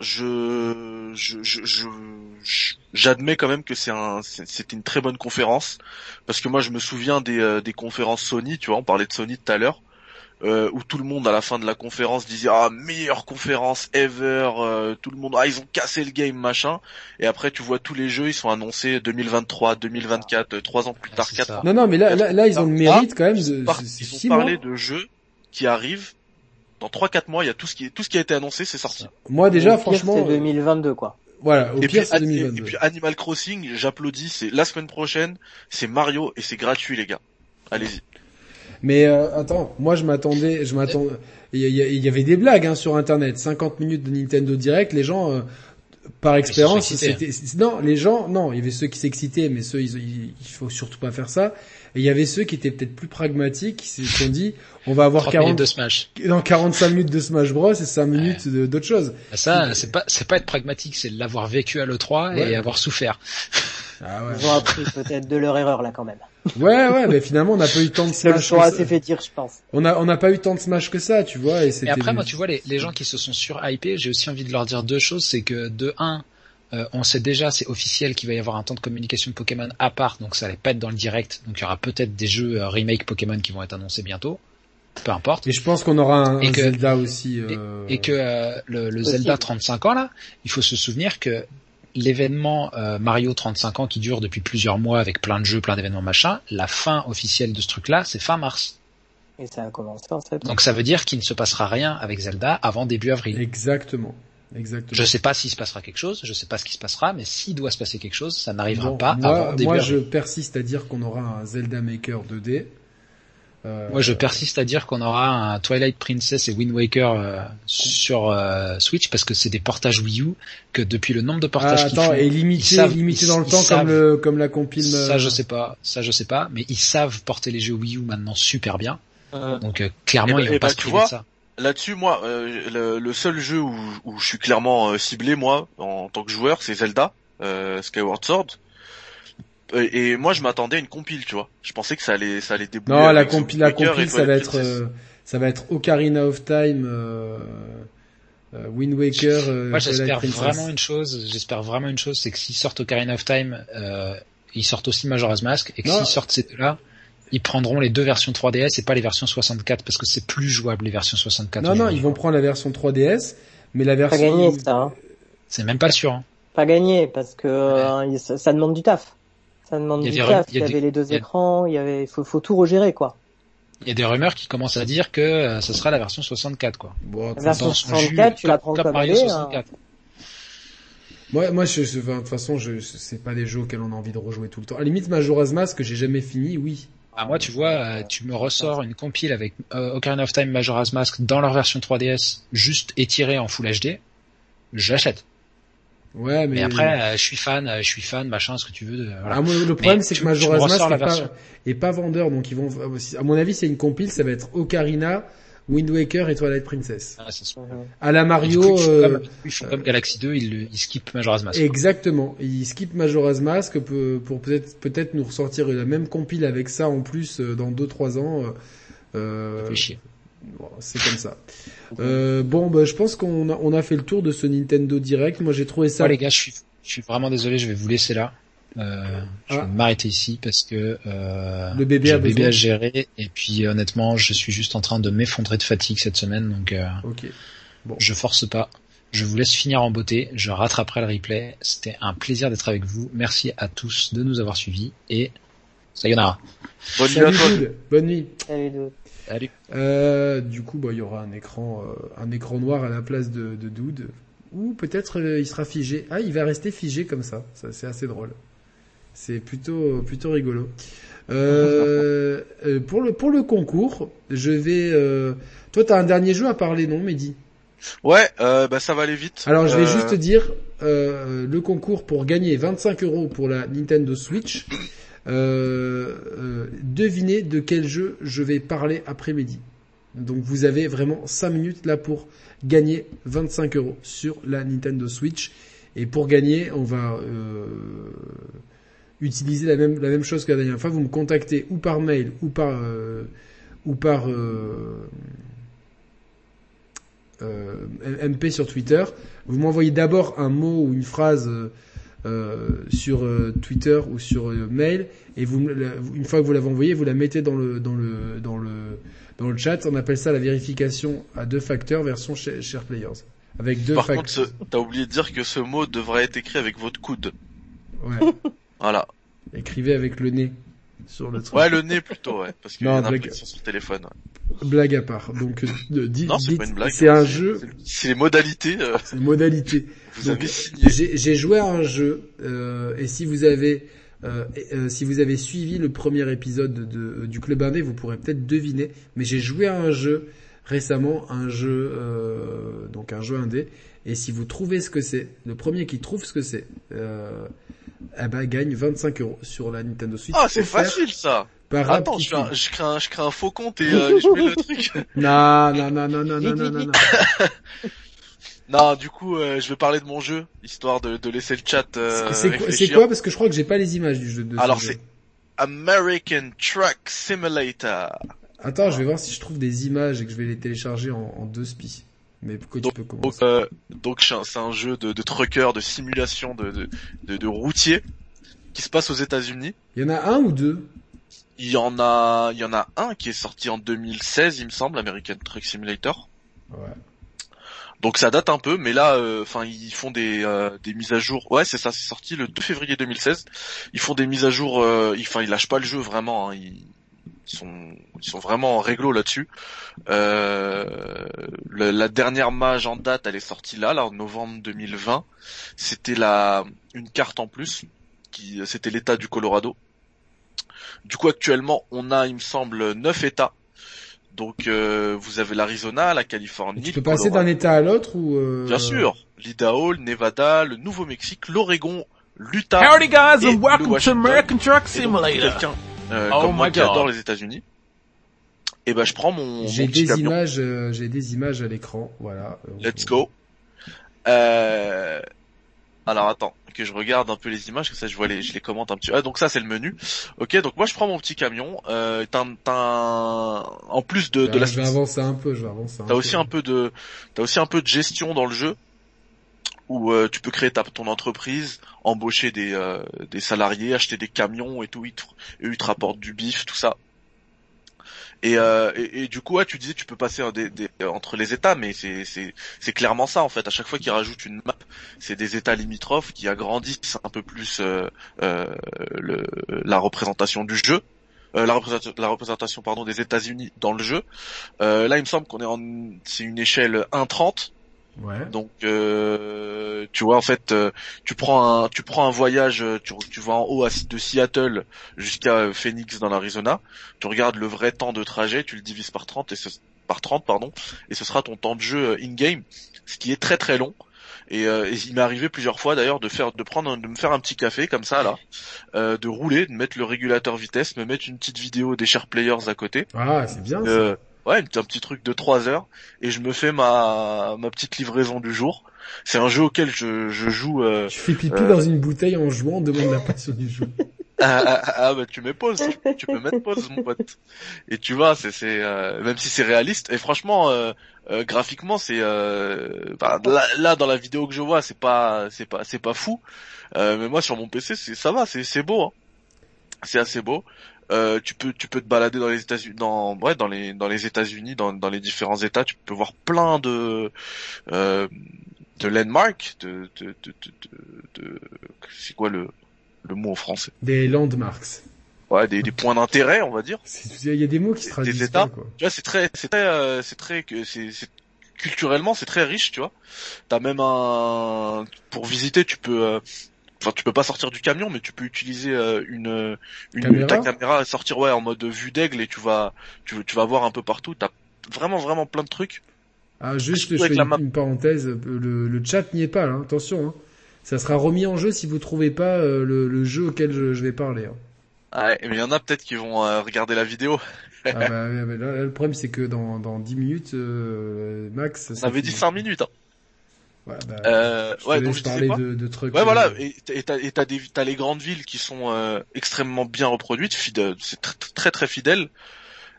je, je, je, je- je- j'admets quand même que c'est un, c'est- c'était une très bonne conférence, parce que moi, je me souviens des, euh, des conférences Sony, tu vois, on parlait de Sony tout à l'heure, euh, où tout le monde à la fin de la conférence disait ah meilleure conférence ever, euh, tout le monde ah ils ont cassé le game machin, et après tu vois tous les jeux ils sont annoncés 2023, 2024, euh, trois ans plus Ouais, tard, quatre. Non, non, mais là, là, là, ils ont le mérite quand même Ils ont, de. ils ont parlé de jeux qui arrivent dans 3-4 mois. Il y a tout ce qui, tout ce qui a été annoncé, c'est sorti. Moi déjà, Au pire, franchement, c'est euh, 2022 quoi. voilà, au Et puis, pire c'est et- 2022. et puis Animal Crossing, j'applaudis. C'est la semaine prochaine, c'est Mario et c'est gratuit les gars. Allez-y. Mais euh, attends, moi je m'attendais, je m'attends. Il y, y avait des blagues hein, sur internet, 50 minutes de Nintendo Direct, les gens euh, par expérience, c'était non, les gens non, il y avait ceux qui s'excitaient mais ceux ils, ils- il faut surtout pas faire ça. Et il y avait ceux qui étaient peut-être plus pragmatiques qui se sont dit on va avoir 30 minutes 40 de Smash. dans 45 minutes de Smash Bros et 5 minutes de- d'autre chose. Ça, c'est pas, c'est pas être pragmatique, c'est l'avoir vécu à l'E3 Ouais. et avoir souffert. Ah ouais. Ils ont appris peut-être de leur erreur là quand même. Ouais ouais, mais finalement on n'a pas eu tant de <laughs> Smash. que assez ça. fait dire, je pense. On a on n'a pas eu tant de Smash que ça, tu vois et après, moi, tu vois, les, les gens qui se sont surhypés, j'ai aussi envie de leur dire deux choses. C'est que, de un, euh, on sait déjà, c'est officiel qu'il va y avoir un temps de communication de Pokémon à part, donc ça allait pas être dans le direct. Donc il y aura peut-être des jeux euh, remake Pokémon qui vont être annoncés bientôt. Peu importe. Et je pense qu'on aura un, Et un que- Zelda aussi. euh, Et que euh, le, le. Zelda 35 ans là, il faut se souvenir que l'événement euh, Mario 35 ans qui dure depuis plusieurs mois avec plein de jeux, plein d'événements machin, la fin officielle de ce truc là, c'est fin mars. Et ça a commencé en septembre. Donc ça veut dire qu'il ne se passera rien avec Zelda avant début avril. Exactement. Exactement. Je sais pas s'il se passera quelque chose, je sais pas ce qui se passera, mais s'il doit se passer quelque chose, ça n'arrivera Bon, pas moi, avant début moi, avril. je persiste à dire qu'on aura un Zelda Maker 2D. Euh, Moi, je persiste à dire qu'on aura un Twilight Princess et Wind Waker euh, sur euh, Switch parce que c'est des portages Wii U que depuis le nombre de Ah, portages qu'ils attends, font, et ils limité, savent- limité ils- dans le ils temps savent- comme le, comme la compile. ça je sais pas, ça je sais pas, mais ils savent porter les jeux Wii U maintenant super bien. Donc euh, clairement, Eh ben- ils vont eh pas ben, se priver vois, de ça. Là-dessus, moi, euh, le, le seul jeu où, où je suis clairement euh, ciblé, moi, en tant que joueur, c'est Zelda, euh, Skyward Sword. Euh, Et, moi, je m'attendais à une compile, tu vois. Je pensais que ça allait, ça allait débouler. Non, la compile, la compile, ça va être, euh, ça va être Ocarina of Time, euh, euh, Wind Waker, Moi, j'espère vraiment une chose. J'espère vraiment une chose, c'est que s'ils sortent Ocarina of Time, euh, ils sortent aussi Majora's Mask, et que s'ils sortent ces deux-là, ils prendront les deux versions 3DS et pas les versions 64 parce que c'est plus jouable les versions 64. Non, non, ils vont prendre la version 3DS, mais la pas version. gagné ça. Hein. C'est même pas sûr. Hein. Pas gagné parce que euh, ça demande du taf. Ça demande Il y a du taf. il y avait les deux il y a- écrans, il y avait, faut, faut tout regérer quoi. Il y a des rumeurs qui commencent à dire que euh, ce sera la version 64 quoi. Bon, La version Dans son 64, jus, tu la prends Top comme Mario elle est, hein. 64. Moi, je, je- de toute façon, je, c'est pas des jeux auxquels on a envie de rejouer tout le temps. À la limite, Majora's Mask, que j'ai jamais fini, oui. Ah, moi, tu vois, euh, tu me ressors une compile avec euh, Ocarina of Time, Majora's Mask dans leur version 3DS, juste étirée en Full HD, j'achète. Ouais, mais. Mais après, euh, je suis fan, euh, je suis fan, machin, ce que tu veux. de- voilà. Ah, moi, le problème, c'est que Majora's Mask est pas, est pas vendeur, donc ils vont, à mon avis, c'est une compile, ça va être Ocarina, Wind Waker et Twilight Princess. Ah. À la Mario, ils font euh, comme, ils font comme Galaxy 2, ils, ils skippent Majora's Mask. Exactement. Ils skippent Majora's Mask pour, pour peut-être peut-être nous ressortir la même compile avec ça en plus euh, dans 2-3 ans. euh, euh, Ça fait chier. Bon, c'est comme ça. Euh, bon, bah, je pense qu'on a, on a fait le tour de ce Nintendo Direct. Moi, j'ai trouvé ça. Bon, les gars, je suis, je suis vraiment désolé, je vais vous laisser là. Euh, je Ah. vais m'arrêter ici parce que euh, Le bébé j'ai a le bébé besoin. à gérer et puis honnêtement, je suis juste en train de m'effondrer de fatigue cette semaine, donc euh, Ok. je force pas. Je vous laisse finir en beauté. Je rattraperai le replay. C'était un plaisir d'être avec vous. Merci à tous de nous avoir suivis et sayonara. Bonne nuit à Salut, toi. Bonne nuit. Salut, Salut. Euh, du coup, bah, il y aura un écran, euh, un écran noir à la place de, de Dude. Ou peut-être euh, il sera figé. Ah, il va rester figé comme ça. Ça, c'est assez drôle. C'est plutôt, plutôt rigolo. Euh, <laughs> euh, pour le pour le concours, je vais. Euh... Toi, t'as un dernier jeu à parler, non, Mehdi? Ouais, euh, bah ça va aller vite. Alors, je vais Euh, juste dire euh, le concours pour gagner 25 euros pour la Nintendo Switch. Euh, euh, devinez de quel jeu je vais parler après-midi. Donc, vous avez vraiment 5 minutes là pour gagner 25 euros sur la Nintendo Switch. Et pour gagner, on va euh, utiliser la même chose que la dernière fois. Vous me contactez ou par mail ou par euh, ou par MP sur Twitter. Vous m'envoyez d'abord un mot ou une phrase euh, sur euh, Twitter ou sur euh, mail et vous une fois que vous l'avez envoyé, vous la mettez dans le dans le dans le dans le chat. On appelle ça la vérification à deux facteurs version Share Players avec deux Par fac- contre, t'as oublié de dire que ce mot devrait être écrit avec votre coude. Ouais. <laughs> Voilà. Écrivez avec le nez sur le truc. Ouais, le nez plutôt, ouais. Parce qu'il y Non, en a sur le téléphone. ouais. Blague à part. Donc, euh, dites, c'est c'est hein, un jeu, C'est les modalités. euh, <laughs> c'est une modalité. vous Donc, avez signé. J'ai joué à un jeu euh, et si vous avez euh, euh, si vous avez suivi le premier épisode de, du club indé, vous pourrez peut-être deviner. Mais j'ai joué à un jeu récemment, un jeu euh, donc un jeu indé. Et si vous trouvez ce que c'est, le premier qui trouve ce que c'est, eh ben, gagne 25 euros sur la Nintendo Switch. Ah, c'est facile ça. Attends, je, un, crée un, faux compte et euh, je mets le truc. <laughs> Non, non, non, non, non, non, non, non. Non, <laughs> du coup, euh, je vais parler de mon jeu, histoire de, laisser le chat euh, C'est quoi Parce que je crois que j'ai pas les images du jeu. De Alors, c'est American Truck Simulator. Attends, je vais voir si je trouve des images et que je vais les télécharger en, en deux spies. Mais pourquoi tu peux commencer euh, Donc, c'est un jeu de, de trucker, de simulation de, de routier qui se passe aux États-Unis. Il y en a un ou deux? Il y en a, il y en a un qui est sorti en 2016, il me semble, American Truck Simulator. Ouais. Donc ça date un peu, mais là, enfin, ils font des euh, des mises à jour. Ouais, c'est ça, c'est sorti le 2 février 2016. Ils font des mises à jour. Enfin, ils, lâchent pas le jeu vraiment. hein. Ils, ils sont, ils sont vraiment réglo là-dessus. Euh, le- la dernière mage en date, elle est sortie là, là en novembre 2020. C'était la une carte en plus, qui c'était l'État du Colorado. Du coup, actuellement, on a, il me semble, neuf États. Donc, euh, vous avez l'Arizona, la Californie. Tu peux passer d'un état à l'autre ou euh, Bien sûr, l'Idaho, le Nevada, le Nouveau-Mexique, l'Oregon, l'Utah. Howdy guys Et and welcome to. American Truck Et Simulator. Quelqu'un euh, Oh comme moi my qui God. adore les États-Unis. Et ben, je prends mon, J'ai des camion. images, euh, j'ai des images à l'écran, voilà. Euh, Let's go. Euh... Alors attends, que je regarde un peu les images, que ça je vois les, je les commente un petit. Ah donc ça c'est le menu. Ok, donc moi je prends mon petit camion. Euh, t'as un- en plus de, de la, Je vais avancer un peu, je vais avancer un t'as aussi un peu de, t'as aussi un peu de gestion dans le jeu où euh, tu peux créer ta, ton entreprise, embaucher des, euh, des salariés, acheter des camions et tout. Ils te, ils te rapportent du bif, tout ça. Et, euh, et, et du coup, ouais, tu disais, tu peux passer euh, des, des- entre les États, mais c'est clairement ça en fait. À chaque fois qu'ils rajoutent une map, c'est des États limitrophes qui agrandissent un peu plus euh, euh, le, la représentation du jeu, euh, la représentation, la représentation pardon des États-Unis dans le jeu. Euh, là, il me semble qu'on est en c'est une échelle 1.30. Ouais. Donc, euh, tu vois, en fait, euh, tu prends un, tu prends un voyage, euh, tu, tu vas en haut à, de Seattle jusqu'à euh, Phoenix dans l'Arizona. Tu regardes le vrai temps de trajet, tu le divises par 30 et ce, par 30 pardon, et ce sera ton temps de jeu euh, in-game, ce qui est très très long. Et, euh, et il m'est arrivé plusieurs fois d'ailleurs de faire, de prendre, de me faire un petit café comme ça là, euh, de rouler, de mettre le régulateur vitesse, me mettre une petite vidéo des chers players à côté. Ah, c'est bien. ça. Ouais, un petit truc de 3 heures et je me fais ma ma petite livraison du jour. C'est un jeu auquel je, je joue. Euh... Tu fais pipi euh, dans une bouteille en jouant, demande la passion du jeu. <laughs> Ah, ah, ah, ah, bah tu mets pause, tu, tu peux mettre pause mon pote. Et tu vois, c'est c'est euh, même si c'est réaliste et franchement euh, euh, graphiquement c'est euh, bah, là, là, dans la vidéo que je vois c'est pas c'est pas c'est pas fou. Euh, mais moi sur mon PC c'est ça va, c'est c'est beau. Hein. C'est assez beau. Euh, tu peux tu peux te balader dans les États-Unis dans ouais dans les dans les États-Unis dans dans les différents États tu peux voir plein de euh, de landmarks de de de de, de- c'est quoi le le mot en français? Des landmarks. ouais des, des points d'intérêt on va dire Il y a des mots qui se Des traduisent États. pas, quoi. tu vois c'est très c'est très euh, c'est très que c'est c'est culturellement c'est très riche tu vois t'as même un pour visiter tu peux euh, Enfin, tu peux pas sortir du camion, mais tu peux utiliser euh, une, une Caméra ta caméra et sortir ouais en mode vue d'aigle et tu vas tu, tu vas voir un peu partout. T'as vraiment vraiment plein de trucs. Ah, juste, je fais une, map. une parenthèse. Le, le chat n'y est pas, là. Attention, hein. Ça sera remis en jeu si vous trouvez pas euh, le, le jeu auquel je, je vais parler. hein. Ouais, mais il y en a peut-être qui vont euh, regarder la vidéo. Ah bah, là, là, le problème c'est que dans, dans 10 minutes, euh, max. On avait dit fini. 5 minutes. Hein. Ouais, bah, Euh, je ouais, donc je de, de trucs. Ouais, voilà. euh, Et et t'as et t'as des t'as les grandes villes qui sont euh, extrêmement bien reproduites, fidèles, c'est tr- très très fidèle.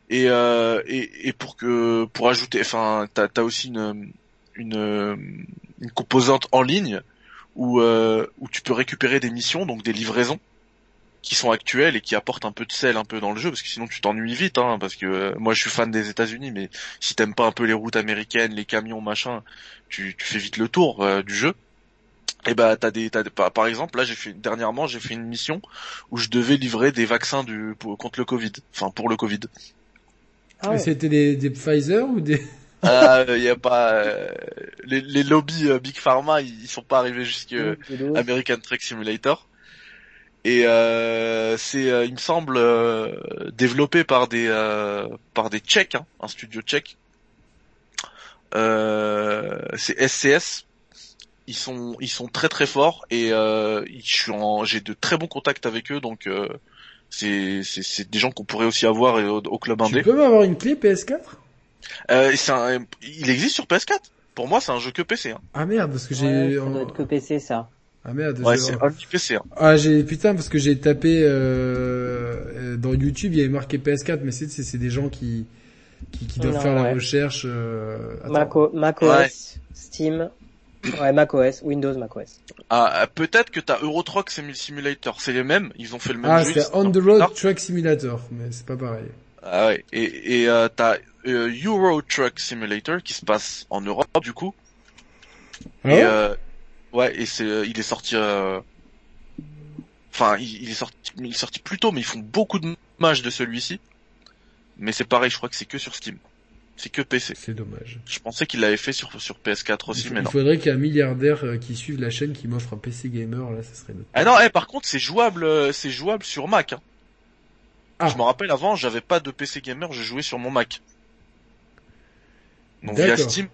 Et euh, et et pour que pour ajouter, enfin, t'as t'as aussi une une une composante en ligne où euh, où tu peux récupérer des missions, donc des livraisons qui sont actuelles et qui apportent un peu de sel un peu dans le jeu parce que sinon tu t'ennuies vite hein parce que euh, moi je suis fan des États-Unis mais si t'aimes pas un peu les routes américaines les camions machin tu, tu fais vite le tour euh, du jeu et bah t'as des, t'as des- par, par exemple là j'ai fait dernièrement j'ai fait une mission où je devais livrer des vaccins du pour- contre le Covid enfin pour le Covid Ah ouais. C'était des, des Pfizer ou des... <laughs> ah il y a pas euh, les, les lobbies euh, big pharma ils, ils sont pas arrivés jusque l'eau. American Truck Simulator. Et euh, c'est, euh, il me semble, euh, développé par des euh, par des Tchèques, hein, un studio tchèque. Euh, c'est SCS. Ils sont ils sont très très forts et euh, je suis en j'ai de très bons contacts avec eux donc euh, c'est c'est c'est des gens qu'on pourrait aussi avoir au, au club Tu indé. peux m'avoir une clé PS4 Euh, un- il existe sur PS4. Pour moi c'est un jeu que PC. Hein. Ah merde, parce que Ouais, j'ai... ça doit être que PC ça. Ah merde, Ouais c'est only PC. Hein. Ah j'ai putain parce que j'ai tapé euh, dans YouTube il y avait marqué PS4 mais c'est c'est des gens qui qui, qui doivent Non, faire la recherche euh... Mac, Ouais. OS, Steam, ouais Mac OS, Windows Mac OS. Ah, euh, peut-être que t'as Euro Truck Sim- Simulator, c'est les mêmes, ils ont fait le même Ah jeu. c'est On the Road Truck Simulator mais c'est pas pareil. Ah ouais, et, et euh, t'as euh, Euro Truck Simulator qui se passe en Europe du coup. Ah et euh, ouais, et c'est, euh, il est sorti. euh, Enfin, il, il est sorti, il est sorti plus tôt, mais ils font beaucoup de matchs de celui-ci. Mais c'est pareil, je crois que c'est que sur Steam. C'est que PC. C'est dommage. Je pensais qu'il l'avait fait sur, sur PS4 aussi, il, mais il non. faudrait qu'il y ait un milliardaire euh, qui suive la chaîne qui m'offre un PC gamer, là, ça serait notre... Ah non, eh, par contre, c'est jouable, c'est jouable sur Mac. Hein. Ah. Je me rappelle avant, j'avais pas de PC gamer, je jouais sur mon Mac. Donc via. Steam,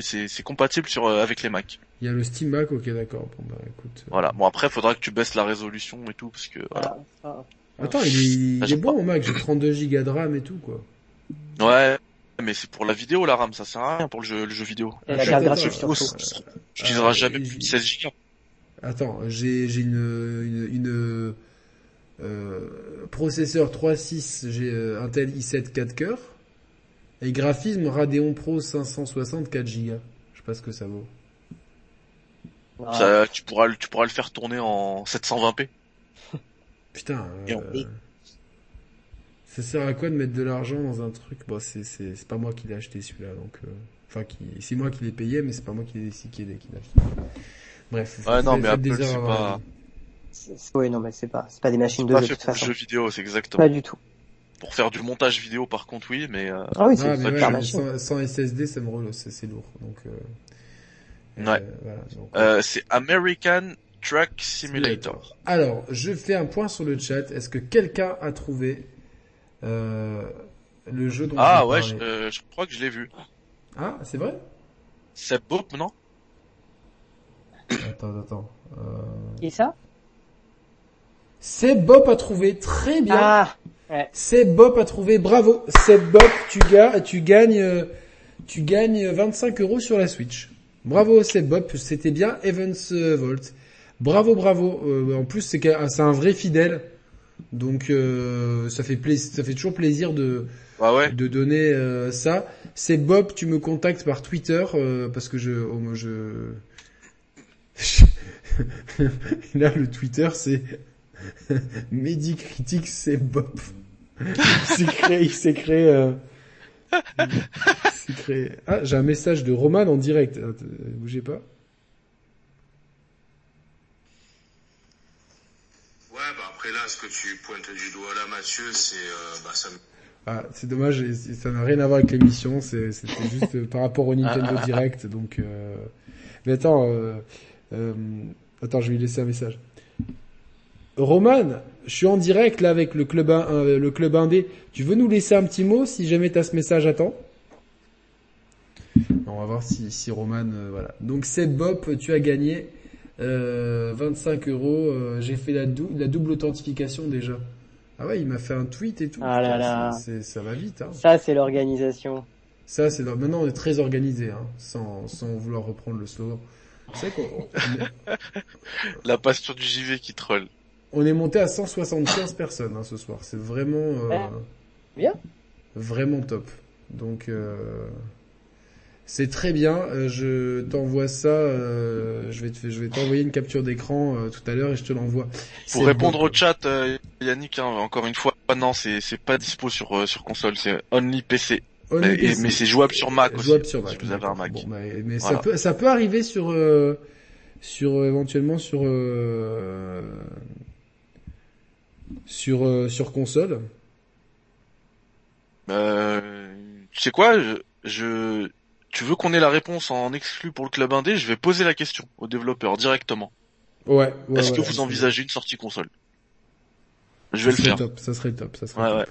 c'est c'est compatible sur euh, avec les Mac. Il y a le Steam Mac, ok d'accord. Bon bah écoute. euh, Voilà. Bon après, faudra que tu baisses la résolution et tout, parce que voilà. Ça- Attends, il est, il Ah, est j'aime bon au Mac, j'ai 32 Go de RAM et tout quoi. Ouais. Mais c'est pour la vidéo la RAM, ça sert à rien pour le jeu, le jeu vidéo. Et la carte graphique surtout. euh, euh, jamais plus de j'ai- 16 Go. Attends, j'ai j'ai une une, une euh, processeur 3.6, j'ai euh, Intel i7 4 cœurs et graphisme Radeon Pro 560 4 Go. Je sais pas ce que ça vaut. Ça, tu pourras, le- tu pourras le faire tourner en 720p. <laughs> Putain. Et en euh, ça sert à quoi de mettre de l'argent dans un truc? Bon, c'est c'est c'est pas moi qui l'ai acheté celui-là, donc euh, enfin qui c'est moi qui l'ai payé, mais c'est pas moi qui l'ai l'ai qui l'ai acheté. Bref. Ouais, non, mais Apple, c'est pas-. C'est- Oui, non, mais c'est pas, c'est pas des machines de Pas jeu de fait toute pour le façon. jeu vidéo, c'est exactement. Pas du tout. Pour faire du montage vidéo par contre oui, mais euh, Ah oui, Ah, c'est mais une ouais, sans, sans SSD, ça me relance, c'est lourd. Donc, euh, Ouais. voilà, donc, euh, c'est American Truck Simulator. Alors, je fais un point sur le chat. Est-ce que quelqu'un a trouvé euh, le jeu dont Ah je ouais, je, euh, je crois que je l'ai vu. Ah, c'est vrai? C'est beau, non? Attends, attends. Euh... Qui ça? Seb Bop a trouvé très bien. Ah, Seb Bop a trouvé, bravo. Seb Bop, tu, ga tu gagnes, euh, tu gagnes 25 euros sur la Switch. Bravo Seb Bop, c'était bien Evans euh, Volt. Bravo, bravo. Euh, en plus, c'est c'est un vrai fidèle. Donc, euh, ça fait plaisir, ça fait toujours plaisir de, ouais. de donner euh, ça. C'est Bob, tu me contactes par Twitter euh, parce que je, oh, moi, je... <laughs> là le Twitter c'est <laughs> Medicritique c'est Bob. <laughs> Il s'est créé, il s'est créé. Euh. Ah, j'ai un message de Roman en direct. Attends, bougez pas. Ouais, bah après là, ce que tu pointes du doigt là, Mathieu, c'est, euh, bah ça me Ah, c'est dommage, ça n'a rien à voir avec l'émission, c'est- c'était juste euh, par rapport au Nintendo Direct, donc... Euh... Mais attends, euh... euh, attends, je vais lui laisser un message. Roman, je suis en direct là avec le club, euh, le club indé. Tu veux nous laisser un petit mot si jamais t'as ce message à temps? On va voir si, si Roman... euh, voilà. Donc Seb Bop, tu as gagné euh, 25 euros. euh, J'ai fait la, dou- la double authentification déjà. Ah ouais, il m'a fait un tweet et tout. Ah là là. Ça va vite. Hein. ça c'est l'organisation. Ça, c'est leur- maintenant on est très organisé, hein, sans, sans vouloir reprendre le slogan. <laughs> La passion du JV qui troll. on est monté à 175 personnes hein, ce soir. C'est vraiment euh, Ouais. Bien. vraiment top. Donc euh, c'est très bien. Euh, je t'envoie ça. euh, je vais te, je vais t'envoyer une capture d'écran euh, tout à l'heure et je te l'envoie. Pour répondre bon. au chat, euh, Yannick, hein, encore une fois, non, c'est c'est pas dispo sur sur console, c'est only PC. Only mais, PC. mais c'est jouable sur Mac aussi. Sur Mac. Si vous avez un Mac. Bon, bah, mais ça peut, ça peut arriver sur, sur éventuellement sur sur sur console. Euh, tu sais quoi, je, je tu veux qu'on ait la réponse en exclu pour le club indé, je vais poser la question aux développeurs directement. Ouais. ouais Est-ce ouais, que vous envisagez une sortie console? Je ça vais le faire. Top, ça serait top. Ça serait top. ouais.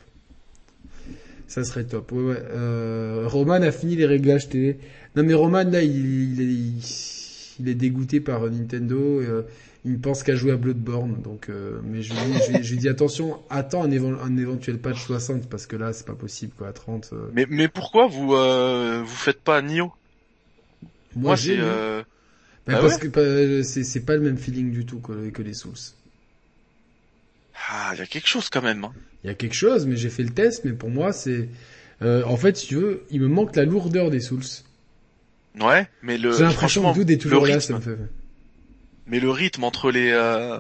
Ça serait top. Ouais, ouais. Euh, Roman a fini les réglages télé. Non mais Roman là, il, il, est, il est dégoûté par Nintendo. euh, il pense qu'à jouer à Bloodborne. Donc, euh, mais je lui, je, lui- je lui dis attention, attends un, un éventuel patch 60 parce que là c'est pas possible quoi. À 30. euh, Mais mais pourquoi vous euh, vous faites pas Nioh? Moi, j'ai euh... Bah, Ah parce ouais que c'est c'est pas le même feeling du tout que, que les Souls. ah, il y a quelque chose quand même. Hein. Il y a quelque chose, mais j'ai fait le test, mais pour moi c'est euh, en fait si tu veux, il me manque la lourdeur des Souls. Ouais, mais le J'ai l'impression que Doud est toujours là, ça me fait. Mais le rythme entre les euh,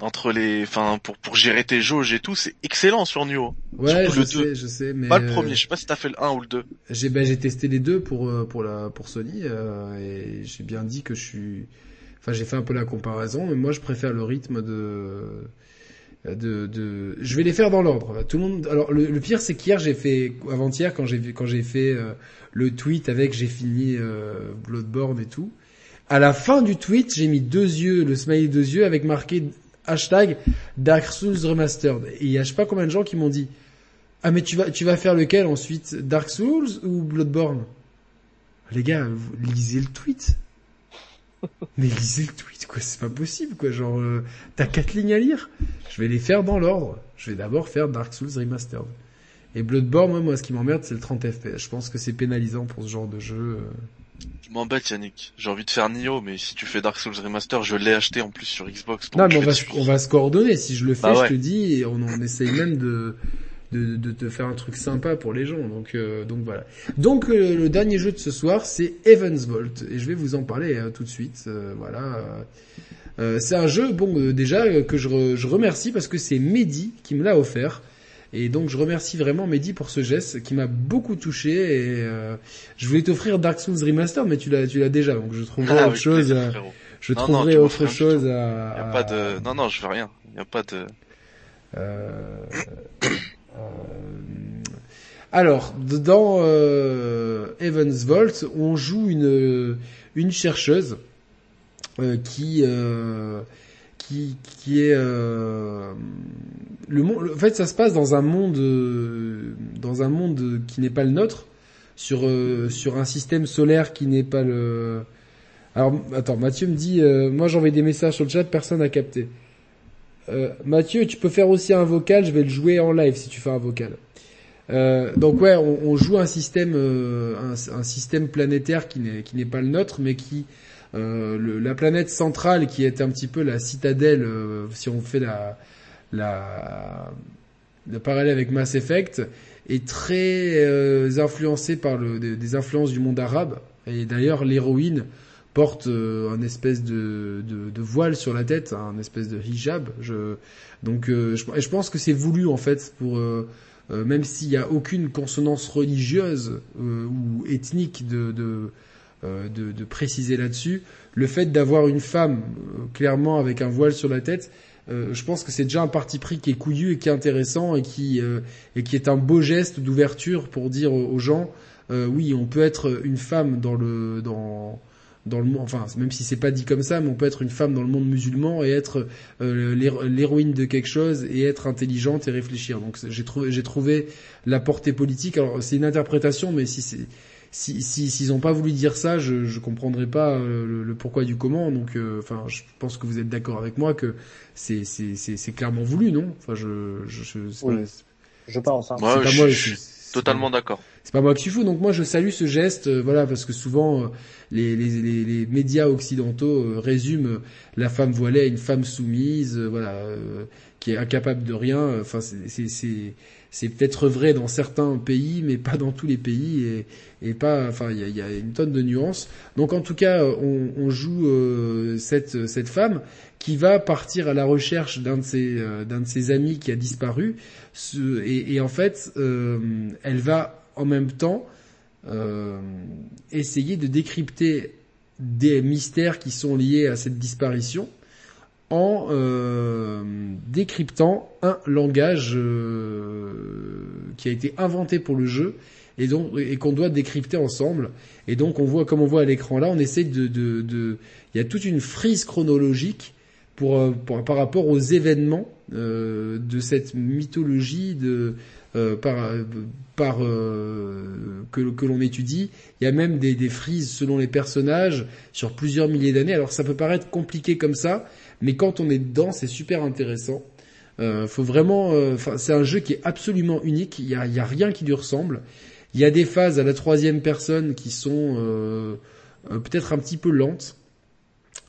entre les, enfin pour pour gérer tes jauges et tout, c'est excellent sur Nioh. Ouais, je sais, deux. je sais, mais Pas le euh, premier, je sais pas si t'as fait le 1 ou le 2. J'ai ben, j'ai testé les deux pour euh, pour la pour Sony euh, et j'ai bien dit que je suis enfin j'ai fait un peu la comparaison mais moi je préfère le rythme de de, de, je vais les faire dans l'ordre. Tout le monde. Alors le, le pire c'est qu'hier j'ai fait, avant-hier quand j'ai quand j'ai fait euh, le tweet avec j'ai fini euh, Bloodborne et tout. À la fin du tweet j'ai mis deux yeux, le smiley deux yeux avec marqué hashtag Dark Souls Remastered. Et il y a je sais pas combien de gens qui m'ont dit ah mais tu vas tu vas faire lequel ensuite Dark Souls ou Bloodborne? Les gars, vous lisez le tweet. <laughs> Mais lisez le tweet, quoi, c'est pas possible, quoi. Genre, euh, t'as quatre lignes à lire. Je vais les faire dans l'ordre. Je vais d'abord faire Dark Souls Remastered. Et Bloodborne, moi, moi, ce qui m'emmerde, c'est le 30 FPS. Je pense que c'est pénalisant pour ce genre de jeu. Je m'embête Yannick. J'ai envie de faire Nioh, mais si tu fais Dark Souls Remaster, je l'ai acheté en plus sur Xbox. donc Non, mais on va, se- on va se coordonner. Si je le fais, Bah ouais. je te dis, et on, on essaye même de, de, de te faire un truc sympa pour les gens. Donc, euh, donc voilà. Donc euh, le dernier jeu de ce soir, c'est Evans Vault, et je vais vous en parler euh, tout de suite. Euh, voilà. Euh, c'est un jeu, bon, euh, déjà que je, re- je remercie parce que c'est Mehdi qui me l'a offert. Et donc je remercie vraiment Mehdi pour ce geste qui m'a beaucoup touché et euh, je voulais t'offrir Dark Souls Remaster mais tu l'as tu l'as déjà donc je <laughs> trouverai Ah, autre chose plaisir, à- frérot. je Non, non, trouverai tu autre chose à, Y a à- pas de, non, non, je veux rien. Y a pas de, euh, euh, alors, dans euh, Evans Vault, on joue une une chercheuse euh, qui euh, qui qui est euh, le monde. En fait, ça se passe dans un monde euh, dans un monde qui n'est pas le nôtre, sur euh, sur un système solaire qui n'est pas le. Alors, attends, Mathieu me dit, euh, moi j'envoie des messages sur le chat, personne n'a capté. Euh, Mathieu, tu peux faire aussi un vocal, je vais le jouer en live si tu fais un vocal. Euh, donc ouais, on, joue un système, euh, un, un système planétaire qui n'est qui n'est pas le nôtre, mais qui euh, le- la planète centrale qui est un petit peu la citadelle, euh, si on fait la la le parallèle avec Mass Effect, est très euh, influencée par des, influences du monde arabe. Et d'ailleurs, l'héroïne porte euh, un espèce de, voile sur la tête, un espèce de hijab. Je, donc, euh, je, pense que c'est voulu en fait pour euh, même s'il n'y a aucune consonance religieuse ou ethnique de, préciser là-dessus, le fait d'avoir une femme clairement avec un voile sur la tête, euh, je pense que c'est déjà un parti pris qui est couillu et qui est intéressant et qui euh, et qui est un beau geste d'ouverture pour dire aux gens euh, oui on peut être une femme dans le dans dans le enfin même si c'est pas dit comme ça mais on peut être une femme dans le monde musulman et être euh, l'héro- l'héroïne de quelque chose et être intelligente et réfléchir. Donc j'ai trouvé j'ai trouvé la portée politique. Alors c'est une interprétation mais si c'est si si s'ils ont pas voulu dire ça, je je comprendrais pas euh, le, le pourquoi du comment. Donc, euh, enfin, je pense que vous êtes d'accord avec moi que c'est c'est c'est c'est clairement voulu, non? Enfin, je je, je c'est Oui. pas, Je pense. Hein. Pas je moi, suis c'est- c'est totalement d'accord. c'est pas moi qui suis fou, donc moi je salue ce geste, euh, voilà, parce que souvent euh, les, les, les, les médias occidentaux euh, résument la femme voilée à une femme soumise, euh, voilà, euh, qui est incapable de rien. Enfin, c'est- c'est peut-être vrai dans certains pays, mais pas dans tous les pays, et, pas, enfin, il y a, une tonne de nuances. Donc en tout cas, on, joue euh, cette femme qui va partir à la recherche d'un de ses euh, amis qui a disparu, et, en fait, euh, elle va en même temps essayer de décrypter des mystères qui sont liés à cette disparition en euh, décryptant un langage euh, qui a été inventé pour le jeu et donc et qu'on doit décrypter ensemble et donc on voit comme on voit à l'écran là on essaie de de de il y a toute une frise chronologique pour, euh, pour- par rapport aux événements euh, de cette mythologie de euh, par par euh, que, que l'on étudie. Il y a même des, des frises selon les personnages sur plusieurs milliers d'années. Alors ça peut paraître compliqué comme ça, mais quand on est dedans, c'est super intéressant. Euh, faut vraiment, euh, c'est un jeu qui est absolument unique. Il y a, y a rien qui lui ressemble. Il y a des phases à la troisième personne qui sont euh, peut-être un petit peu lentes.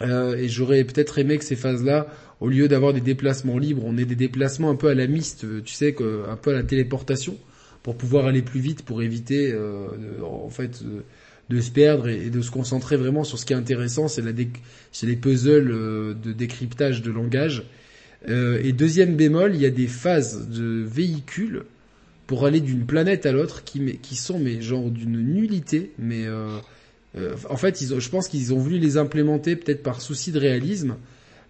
Et j'aurais peut-être aimé que ces phases-là, au lieu d'avoir des déplacements libres, on ait des déplacements un peu à la miste, tu sais, un peu à la téléportation, pour pouvoir aller plus vite, pour éviter, en fait, de se perdre et, de se concentrer vraiment sur ce qui est intéressant, c'est les puzzles euh, de décryptage de langage. Euh, et deuxième bémol, il y a des phases de véhicules pour aller d'une planète à l'autre qui, qui sont mais genre d'une nullité, mais euh, euh, en fait, ils ont, je pense qu'ils ont voulu les implémenter peut-être par souci de réalisme,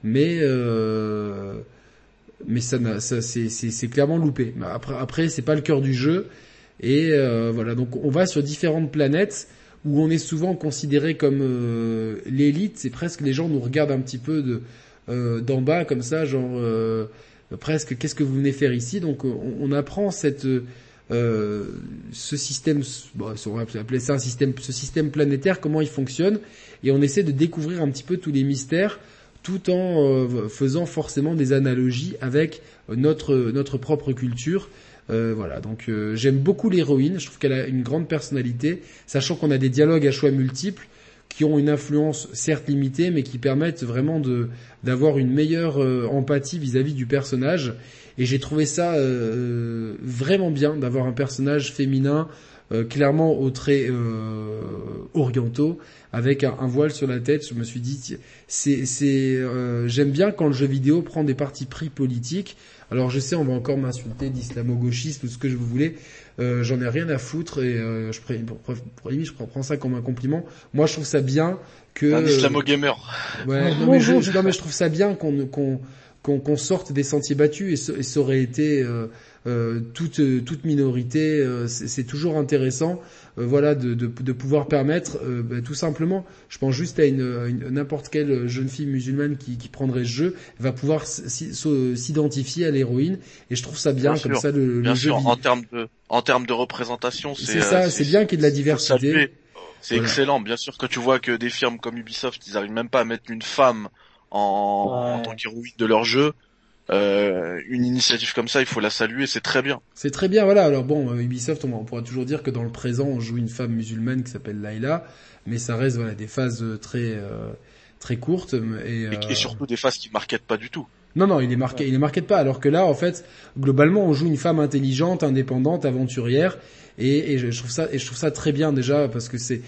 mais euh, mais ça, ça c'est, clairement loupé. Après, après c'est pas le cœur du jeu. Et euh, voilà, donc on va sur différentes planètes où on est souvent considéré comme euh, l'élite. C'est presque les gens nous regardent un petit peu euh, d'en bas comme ça, genre euh, presque qu'est-ce que vous venez faire ici? Donc on, apprend cette ce système, on va appeler ça un système, ce système planétaire, comment il fonctionne, et on essaie de découvrir un petit peu tous les mystères, tout en faisant forcément des analogies avec notre notre propre culture. Euh, voilà, donc euh, j'aime beaucoup l'héroïne. Je trouve qu'elle a une grande personnalité, sachant qu'on a des dialogues à choix multiples qui ont une influence certes limitée, mais qui permettent vraiment de d'avoir une meilleure euh, empathie vis-à-vis du personnage. Et j'ai trouvé ça euh, vraiment bien d'avoir un personnage féminin euh, clairement aux traits euh, orientaux, avec un, un voile sur la tête. Je me suis dit, c'est, c'est, euh, j'aime bien quand le jeu vidéo prend des partis pris politiques. Alors je sais, on va encore m'insulter d'islamo-gauchiste ou ce que je vous voulez. Euh, j'en ai rien à foutre et euh, je, pré- pour, pour, pour limite, je prends ça comme un compliment. Moi, je trouve ça bien que Un islamo-gamer. Ouais, non mais je, je- non mais je trouve ça bien qu'on qu'on qu'on qu'on sorte des sentiers battus et, ça- et ça aurait été euh, euh, toute toute minorité. euh, c'est toujours intéressant, voilà, de, de de pouvoir permettre, euh, bah, tout simplement. Je pense juste à une, n'importe quelle jeune fille musulmane qui qui prendrait ce jeu va pouvoir s'identifier à l'héroïne et je trouve ça bien, Bien comme sûr, ça le, le Bien jeu. sûr, en termes de, en termes de représentation, c'est C'est ça, euh, c'est bien qu'il y ait de la diversité. C'est Voilà. excellent. Bien sûr que tu vois que des firmes comme Ubisoft, ils arrivent même pas à mettre une femme en, en tant qu'héroïne de leur jeu. Euh, une initiative comme ça, il faut la saluer, c'est très bien. C'est très bien, voilà. Alors bon, euh, Ubisoft, on, on pourra toujours dire que dans le présent, on joue une femme musulmane qui s'appelle Layla, mais ça reste voilà des phases euh, très euh, très courtes et, Et, euh, et surtout des phases qui marquettent pas du tout. non non, il est marqué, il est marqué de pas. Alors que là, en fait, globalement, on joue une femme intelligente, indépendante, aventurière. Et, et je, trouve ça et je trouve ça très bien déjà parce que c'est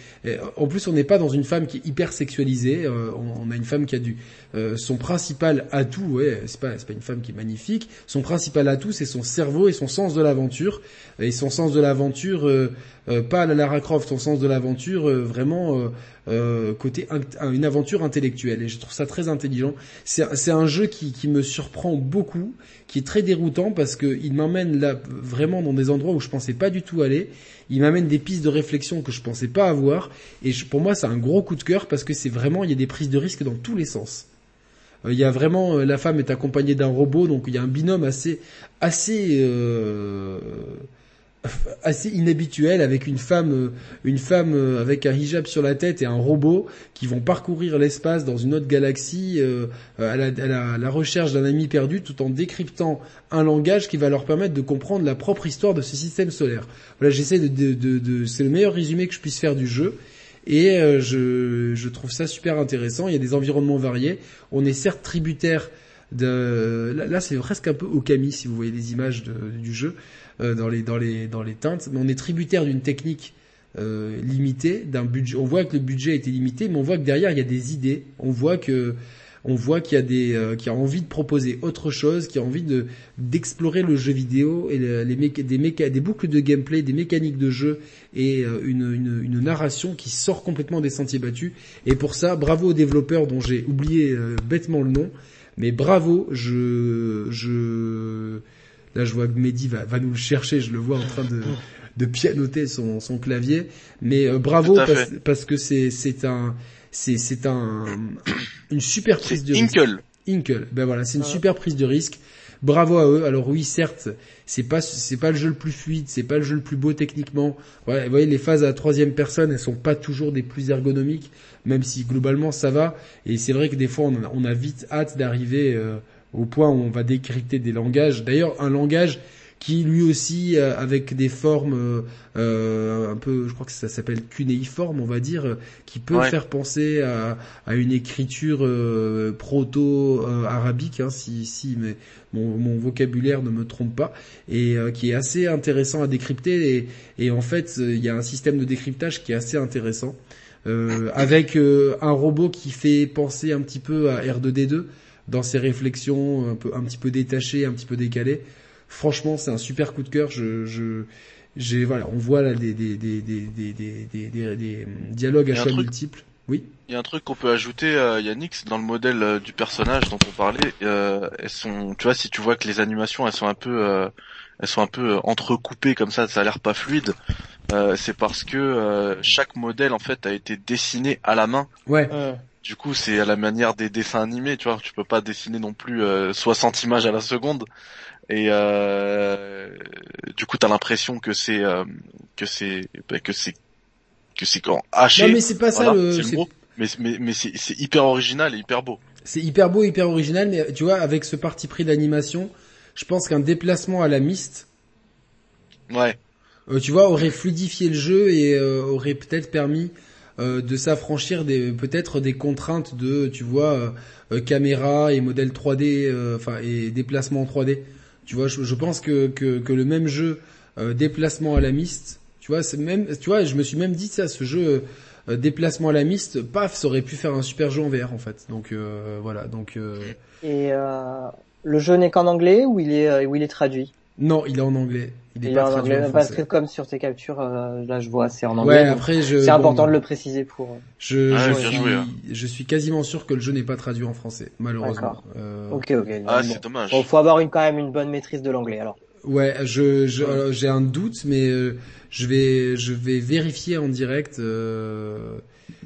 en plus on n'est pas dans une femme qui est hyper sexualisée euh, on, a une femme qui a du euh, son principal atout ouais c'est pas c'est pas une femme qui est magnifique. Son principal atout c'est son cerveau et son sens de l'aventure. Et son sens de l'aventure euh, euh, pas la Lara Croft son sens de l'aventure vraiment côté une aventure intellectuelle. Et je trouve ça très intelligent. C'est c'est un jeu qui qui me surprend beaucoup qui est très déroutant parce que il m'emmène là vraiment dans des endroits où je pensais pas du tout aller. Il m'amène des pistes de réflexion que je pensais pas avoir et pour moi c'est un gros coup de cœur parce que c'est vraiment il y a des prises de risque dans tous les sens. Euh, Il y a vraiment euh, la femme est accompagnée d'un robot donc il y a un binôme assez assez euh, assez inhabituel avec une femme euh, une femme euh, avec un hijab sur la tête et un robot qui vont parcourir l'espace dans une autre galaxie euh, à, la, à la- à la recherche d'un ami perdu tout en décryptant un langage qui va leur permettre de comprendre la propre histoire de ce système solaire. Voilà, j'essaie de, de, de, de- c'est le meilleur résumé que je puisse faire du jeu. Et euh, je, je trouve ça super intéressant. Il y a des environnements variés. On est certes tributaire de. Là, là, c'est presque un peu Okami si vous voyez les images du jeu euh, dans les dans les dans les teintes. Mais on est tributaire d'une technique euh, limitée, d'un budget. On voit que le budget a été limité, mais on voit que derrière il y a des idées. On voit que on voit qu'il y a des euh, qui a envie de proposer autre chose, qui a envie de d'explorer le jeu vidéo et le- les méca- des méca- des boucles de gameplay, des mécaniques de jeu et euh, une, une une narration qui sort complètement des sentiers battus. Et pour ça, bravo aux développeurs dont j'ai oublié euh, bêtement le nom, mais bravo, je je là je vois que Mehdi va va nous le chercher, je le vois en train de de pianoter son son clavier, mais euh, bravo parce, que c'est c'est un c'est c'est un une super prise de risque. Inkle. Inkle. Ben voilà, c'est une super prise de risque. Bravo à eux. Alors oui, certes, c'est pas c'est pas le jeu le plus fluide, c'est pas le jeu le plus beau techniquement. Ouais, vous voyez les phases à la troisième personne, elles sont pas toujours des plus ergonomiques, même si globalement ça va. Et c'est vrai que des fois on a, on a vite hâte d'arriver euh, au point où on va décrypter des langages. D'ailleurs, un langage qui lui aussi euh, avec des formes euh, euh, un peu, je crois que ça s'appelle cunéiforme, on va dire, euh, qui peut Ouais. faire penser à, à une écriture euh, proto-arabique, hein, si, si mais mon, mon vocabulaire ne me trompe pas, et euh, qui est assez intéressant à décrypter. Et, et en fait, il y a un système de décryptage qui est assez intéressant, euh, avec euh, un robot qui fait penser un petit peu à R2D2 dans ses réflexions, un peu, un petit peu détachées, un petit peu décalées. Franchement, c'est un super coup de cœur. Je, je, j'ai voilà, on voit là des des des des des des, des, des- des dialogues à choix truc- multiples. Oui. Il y a un truc qu'on peut ajouter, euh, Yannick, c'est dans le modèle euh, du personnage dont on parlait. Euh, elles sont, tu vois, si tu vois que les animations, elles sont un peu, euh, elles sont un peu entrecoupées comme ça, ça a l'air pas fluide. euh, c'est parce que euh, chaque modèle en fait a été dessiné à la main. Ouais. Du coup, c'est à la manière des dessins animés, tu vois. Tu peux pas dessiner non plus euh, 60 images à la seconde. Et euh, du coup, t'as l'impression que c'est euh, que c'est bah, que c'est que c'est quand haché. Non mais c'est pas ça le. c'est le mot. Mais mais mais c'est hyper original et hyper beau. C'est hyper beau, hyper original, mais tu vois, avec ce parti pris d'animation, je pense qu'un déplacement à la mist, Ouais. euh, tu vois, aurait fluidifié le jeu et euh, aurait peut-être permis euh, de s'affranchir des peut-être des contraintes de, tu vois, euh, euh, caméra et modèle 3D, euh, enfin et déplacement en 3D. Tu vois, je, je pense que, que que le même jeu euh, déplacement à la mist, tu vois, c'est même, tu vois, je me suis même dit ça, ce jeu déplacement à la mist, paf, ça aurait pu faire un super jeu en VR en fait. Donc euh, voilà, donc. euh, Et euh, le jeu n'est qu'en anglais ou il est, ou il est traduit? Non, il est en anglais. Il est est pas en traduit anglais, parce que comme sur tes captures, euh, là je vois, c'est en anglais. Ouais, après je. c'est bon, important de le préciser pour. euh, Je, Ah, je, suis, joué, hein. je suis quasiment sûr que le jeu n'est pas traduit en français, malheureusement. D'accord. Euh, Ok, ok. Ah, bon. c'est dommage. Bon, faut avoir une, quand même une bonne maîtrise de l'anglais alors. Ouais, je, je, alors, j'ai un doute, mais euh, je vais, je vais vérifier en direct. euh,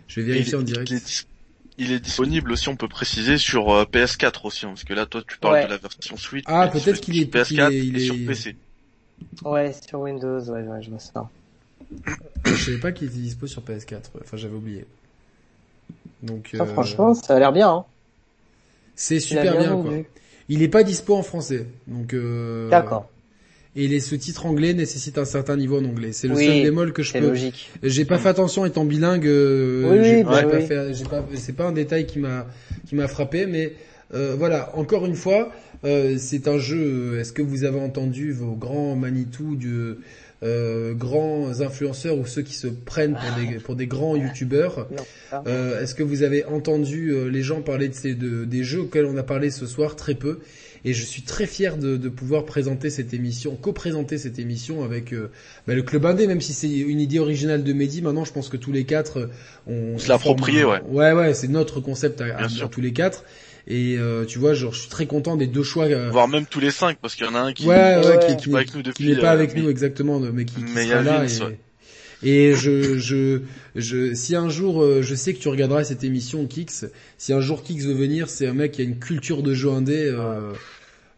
je vais vérifier il, en il direct. est il est disponible aussi, on peut préciser, sur euh, PS4 aussi, hein, parce que là, toi, tu parles Ouais. de la version Switch. Ah, peut-être qu'il est- PS4 qu'il est- il et sur est- PC. Ouais, sur Windows, ouais, ouais, je vois ça. Je savais pas qu'il était dispo sur PS4. ouais. Enfin, j'avais oublié. Donc, Ça, euh, franchement, ça a l'air bien. Hein. c'est super bien, quoi. Il est pas dispo en français, donc. Euh, D'accord. Et les sous-titres anglais nécessitent un certain niveau en anglais. C'est le Oui, seul bémol que je C'est peux. logique. J'ai pas fait attention étant bilingue. euh, Oui, oui, bah fait- pas- c'est pas un détail qui m'a qui m'a frappé, mais euh, voilà. Encore une fois, euh, c'est un jeu. euh, Est-ce que vous avez entendu vos grands Manitou de euh, grands influenceurs ou ceux qui se prennent pour des pour des grands youtubeurs Non, ça. euh, Est-ce que vous avez entendu euh, les gens parler de ces de, des jeux auxquels on a parlé ce soir Très peu. Et je suis très fier de, de pouvoir présenter cette émission, co-présenter cette émission avec euh, bah, le Club Indé, même si c'est une idée originale de Mehdi. Maintenant, je pense que tous les quatre, on Se l'approprier, ouais. Ouais, ouais, c'est notre concept à tous les quatre. Et euh, tu vois, genre, je suis très content des deux choix. euh, Voire même tous les cinq, parce qu'il y en a un qui, ouais, ouais, Ouais. qui, qui qui, est pas avec nous qui depuis. n'est pas euh, avec mais- nous exactement, mais qui, qui mais sera là. Vince, et, et je, je, je, si un jour, euh, je sais que tu regarderas cette émission Kix. Si un jour Kix veut venir, c'est un mec qui a une culture de jeu indé euh,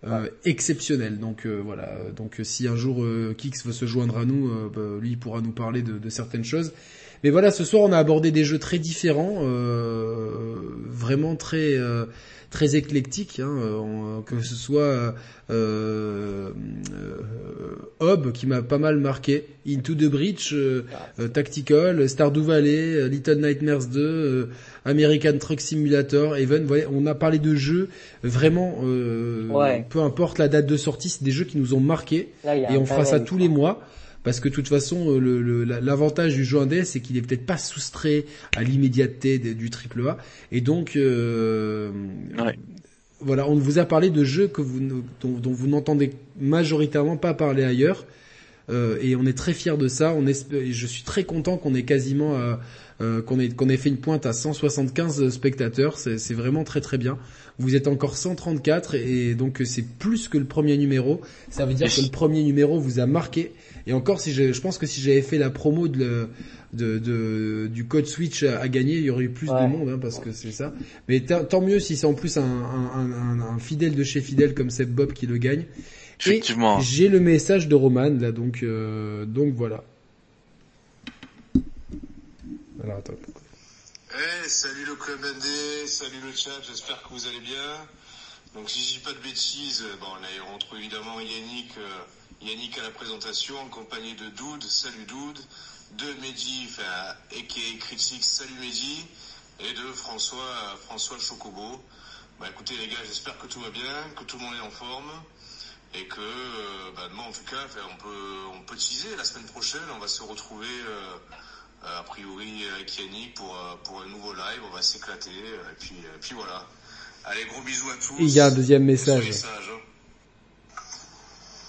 euh, exceptionnelle. Donc euh, voilà. Donc euh, si un jour euh, Kix veut se joindre à nous, bah, lui il pourra nous parler de, de certaines choses. Mais voilà, ce soir on a abordé des jeux très différents, euh, vraiment très euh, très éclectiques, hein, euh, on- que ce soit euh, euh, Hob qui m'a pas mal marqué, Into the Breach, euh, euh, Tactical, Stardew Valley, euh, Little Nightmares 2, euh, American Truck Simulator, Even. Voilà, on a parlé de jeux vraiment, euh, Ouais. peu importe la date de sortie, c'est des jeux qui nous ont marqués Là, et on fera ça tous les mois. Parce que de toute façon, euh, l'avantage du jeu indé, c'est qu'il est peut-être pas soustrait à l'immédiateté du triple A. Et donc, euh, Ouais. voilà, on vous a parlé de jeux que vous, dont, dont vous n'entendez majoritairement pas parler ailleurs. Euh, et on est très fiers de ça. On je suis très content qu'on ait quasiment euh, qu'on ait qu'on ait fait une pointe à 175 spectateurs. C'est vraiment très très bien. Vous êtes encore 134 et donc c'est plus que le premier numéro. Ça veut dire que le premier numéro vous a marqué. Et encore, si je, je pense que si j'avais fait la promo de, le- de, de- du code Switch à, à gagner, il y aurait eu plus de monde hein, parce que c'est ça. Mais tant mieux si c'est en plus un, un, un, fidèle de chez fidèle comme Seb Bob qui le gagne. Effectivement. Et j'ai le message de Roman là, donc euh, donc voilà. Alors attends. Eh, salut le club ND, salut le chat, j'espère que vous allez bien. Donc si je dis pas de bêtises, bon là on retrouve évidemment Yannick, euh, Yannick à la présentation, accompagné de Doud, salut Doud, de Mehdi, enfin aka Critique, salut Mehdi, et de François, François Chocobo. Bah écoutez les gars, j'espère que tout va bien, que tout le monde est en forme, et que euh, bah, demain en tout cas, on peut on peut teaser la semaine prochaine, on va se retrouver euh, a priori avec Yannick pour, euh, pour un nouveau live, on va s'éclater, et puis, euh, puis voilà. Allez, gros bisous à tous. Il y a un deuxième message.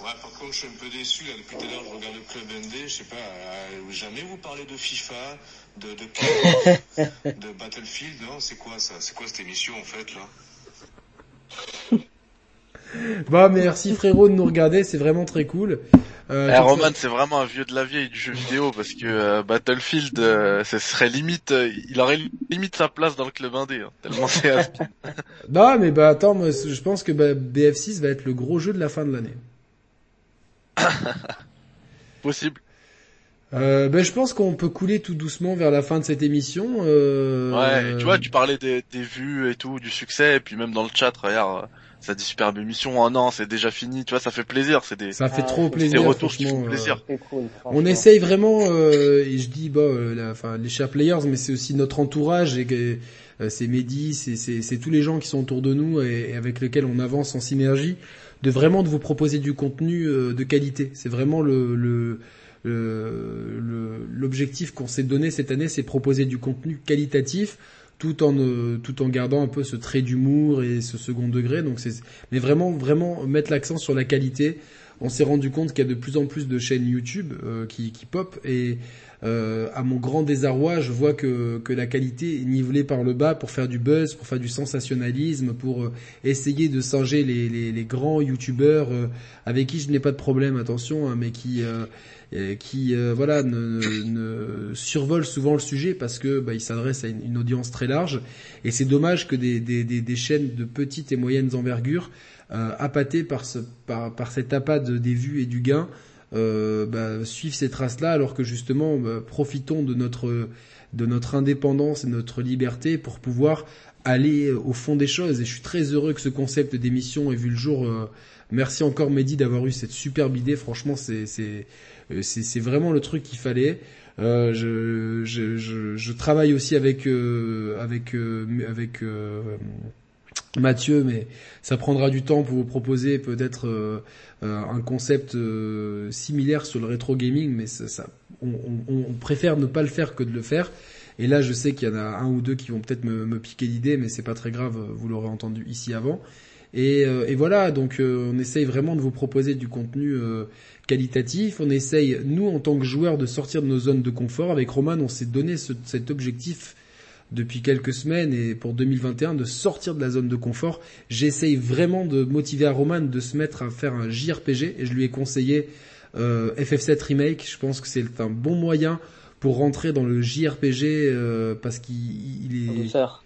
Ouais, par contre, je suis un peu déçu. Là, depuis tout à l'heure, je regarde le club ND. Je sais pas, euh, jamais vous parlez de FIFA, <laughs> de, Battlefield. Non, c'est quoi ça C'est quoi cette émission en fait là? Bah merci frérot de nous regarder, c'est vraiment très cool. Euh, eh, Roman, c'est vraiment un vieux de la vieille du jeu vidéo parce que euh, Battlefield, euh, ce serait limite, euh, il aurait limite sa place dans le club indé, hein, tellement c'est <laughs> Non, mais bah attends, moi, je pense que bah, BF6 va être le gros jeu de la fin de l'année. <coughs> Possible. Euh, ben, je pense qu'on peut couler tout doucement vers la fin de cette émission. Euh... Ouais, tu vois, tu parlais des, des, vues et tout, du succès, et puis même dans le chat, regarde, ça dit superbe émission, oh non, c'est déjà fini, tu vois, ça fait plaisir, c'est des... Ça fait trop plaisir, des retours qui font plaisir. on essaye vraiment, euh, et je dis, bah, euh, enfin, les chers players, mais c'est aussi notre entourage, et euh, c'est Mehdi, c'est tous les gens qui sont autour de nous et, avec lesquels on avance en synergie, de vraiment de vous proposer du contenu de qualité. C'est vraiment le, le l'objectif qu'on s'est donné cette année, c'est proposer du contenu qualitatif tout en euh, tout en gardant un peu ce trait d'humour et ce second degré. Donc c'est mais vraiment vraiment mettre l'accent sur la qualité. On s'est rendu compte qu'il y a de plus en plus de chaînes YouTube euh, qui, qui pop et euh, à mon grand désarroi, je vois que, que la qualité est nivelée par le bas pour faire du buzz, pour faire du sensationnalisme, pour euh, essayer de singer les, les, les grands YouTubeurs avec qui je n'ai pas de problème, attention, hein, mais qui qui euh, voilà ne, ne, survole souvent le sujet parce que bah, il s'adresse à une, audience très large. Et c'est dommage que des, des, des, des, chaînes de petites et moyennes envergures euh, appâtées par, ce, par, par cet appât des vues et du gain euh, bah, suivent ces traces-là alors que justement bah, profitons de notre de notre indépendance et notre liberté pour pouvoir aller au fond des choses et je suis très heureux que ce concept d'émission ait vu le jour euh, merci encore Mehdi d'avoir eu cette superbe idée franchement c'est c'est euh, c'est vraiment le truc qu'il fallait. Euh, je, je, je, je, travaille aussi avec euh, avec euh, avec Mathieu, mais ça prendra du temps pour vous proposer peut-être un concept similaire sur le rétro gaming, mais ça, on, préfère ne pas le faire que de le faire. Et là, je sais qu'il y en a un ou deux qui vont peut-être me, piquer l'idée, mais c'est pas très grave, vous l'aurez entendu ici avant. Et, voilà, donc on essaye vraiment de vous proposer du contenu qualitatif. On essaye, nous, en tant que joueurs, de sortir de nos zones de confort. Avec Roman, on s'est donné ce, cet objectif depuis quelques semaines et pour 2021 de sortir de la zone de confort. J'essaye vraiment de motiver à Roman de se mettre à faire un JRPG et je lui ai conseillé euh, FF7 Remake. Je pense que c'est un bon moyen pour rentrer dans le JRPG euh, parce qu'il est en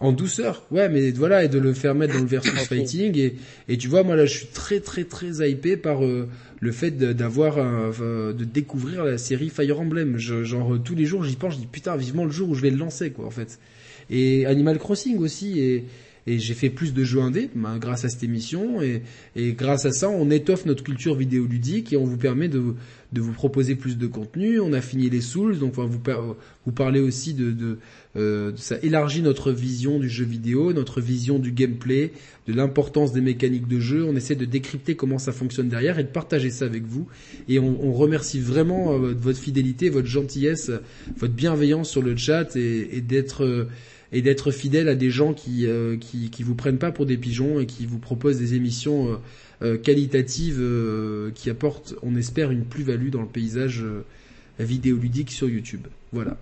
ouais, mais voilà, et de le faire mettre dans le versus <coughs> fighting, et, et tu vois, moi là, je suis très très très hypé par euh, le fait d'avoir, de découvrir la série Fire Emblem. genre tous les jours, j'y pense, je dis putain, vivement le jour où je vais le lancer, quoi, en fait. Et Animal Crossing aussi, et, et j'ai fait plus de jeux indés ben, grâce à cette émission et, et, grâce à ça on étoffe notre culture vidéoludique et on vous permet de, de vous proposer plus de contenu. On a fini les Souls, donc vous, vous parlez aussi de, de, euh, ça élargit notre vision du jeu vidéo, notre vision du gameplay, de l'importance des mécaniques de jeu. On essaie de décrypter comment ça fonctionne derrière et de partager ça avec vous. Et on, on remercie vraiment euh, votre fidélité, votre gentillesse, votre bienveillance sur le chat et, et d'être euh, et d'être fidèle à des gens qui, euh, qui qui vous prennent pas pour des pigeons et qui vous proposent des émissions euh, euh, qualitatives qui apportent, on espère, une plus-value dans le paysage vidéoludique sur YouTube. Voilà.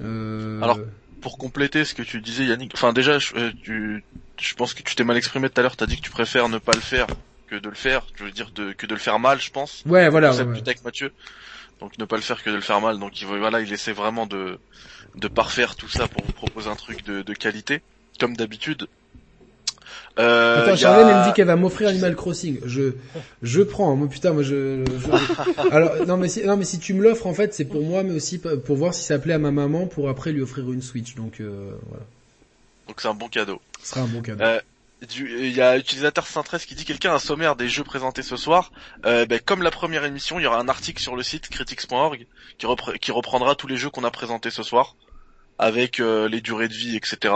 Alors pour compléter ce que tu disais Yannick, enfin déjà je, tu, je pense que tu t'es mal exprimé tout à l'heure, tu as dit que tu préfères ne pas le faire que de le faire, je veux dire de, que de le faire mal, je pense. Ouais, voilà. Ouais, ouais. avec Mathieu. Donc ne pas le faire que de le faire mal. Donc il voilà, il essaie vraiment de de parfaire tout ça pour vous proposer un truc de, de qualité, comme d'habitude. Euh, Attends, Charlène, elle me dit qu'elle va m'offrir Animal Crossing. Je, je prends. Moi, putain, moi, je. je... Alors, non, mais si, non, mais si tu me l'offres, en fait, c'est pour moi, mais aussi pour voir si ça plaît à ma maman, pour après lui offrir une Switch. Donc, euh, voilà. Donc c'est un bon cadeau. Ce sera un bon cadeau. Euh, il y a utilisateur 113 qui dit quelqu'un un sommaire des jeux présentés ce soir. Euh, ben, comme la première émission, il y aura un article sur le site critics.org qui, qui reprendra tous les jeux qu'on a présentés ce soir avec euh, les durées de vie, etc.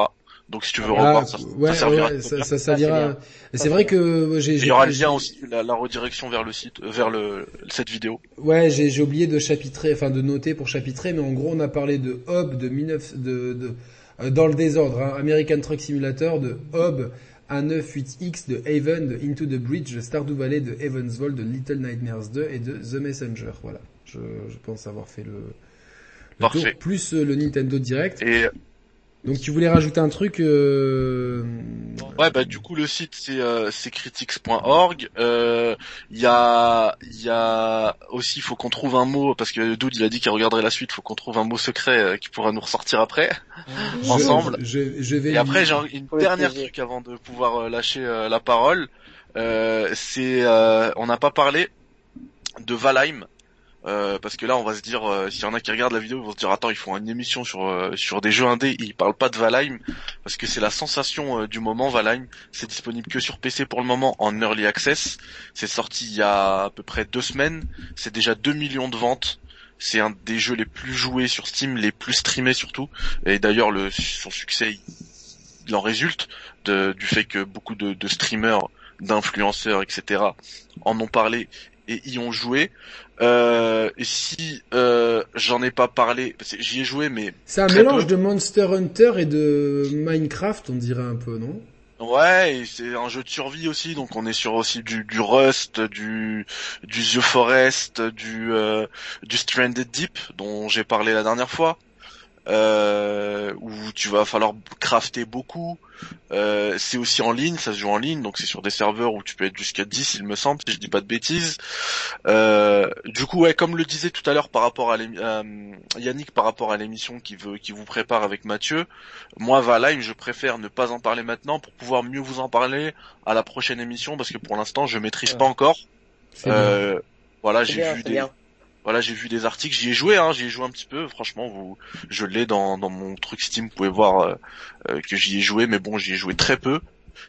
Donc si tu veux ah, revoir, ça, ça servira. Ouais, ça, ça, servira. c'est vrai que j'ai. Il y aura le lien aussi, la, la, redirection vers le site, vers le cette vidéo. Ouais, j'ai oublié de chapitrer, enfin de noter pour chapitrer, mais en gros on a parlé de Hob de 19 de, de euh, dans le désordre, hein, American Truck Simulator, de Hob, A98X de Haven, de Into the Bridge, de Stardew Valley, de Evansville, de Little Nightmares 2 et de The Messenger. Voilà, je, je pense avoir fait le, tour, plus euh, le Nintendo Direct. Et Donc tu voulais rajouter un truc euh... ouais, bah du coup le site c'est euh, c'est critics.org. Euh, Il y a il y a aussi il faut qu'on trouve un mot parce que Doud il a dit qu'il regarderait la suite. Faut qu'on trouve un mot secret euh, qui pourra nous ressortir après. je- ensemble. Je, je vais Et après j'ai un- une dernière truc avant de pouvoir euh, lâcher euh, la parole. Euh, c'est euh, on n'a pas parlé de Valheim. Euh, parce que là, on va se dire, euh, s'il y en a qui regardent la vidéo, ils vont se dire, attends, ils font une émission sur euh, sur des jeux indés, ils parlent pas de Valheim, parce que c'est la sensation euh, du moment. Valheim, c'est disponible que sur PC pour le moment en early access. C'est sorti il y a à peu près deux semaines. C'est déjà 2 millions de ventes. C'est un des jeux les plus joués sur Steam, les plus streamés surtout. Et d'ailleurs, le son succès, il, en résulte du fait que beaucoup de, de streamers, d'influenceurs, etc. en ont parlé et y ont joué. Euh, si euh, j'en ai pas parlé, j'y ai joué, mais C'est un mélange peu. de Monster Hunter et de Minecraft, on dirait un peu, non? Ouais, c'est un jeu de survie aussi, donc on est sur aussi du, du Rust, du du The Forest, du euh, du Stranded Deep dont j'ai parlé la dernière fois. Euh, où tu vas falloir crafter beaucoup. Euh, c'est aussi en ligne, ça se joue en ligne, donc c'est sur des serveurs où tu peux être jusqu'à 10 il me semble, si je dis pas de bêtises. Euh, du coup, ouais, comme le disait tout à l'heure par rapport à euh, Yannick par rapport à l'émission qui veut qui vous prépare avec Mathieu, moi Valheim, je préfère ne pas en parler maintenant pour pouvoir mieux vous en parler à la prochaine émission parce que pour l'instant je maîtrise Ouais. pas encore. C'est bien. Euh, voilà, C'est j'ai bien, vu c'est des bien. Voilà, j'ai vu des articles, j'y ai joué, hein, j'y ai joué un petit peu. Franchement, vous, je l'ai dans, dans mon truc Steam. Vous pouvez voir euh, euh, que j'y ai joué, mais bon, j'y ai joué très peu.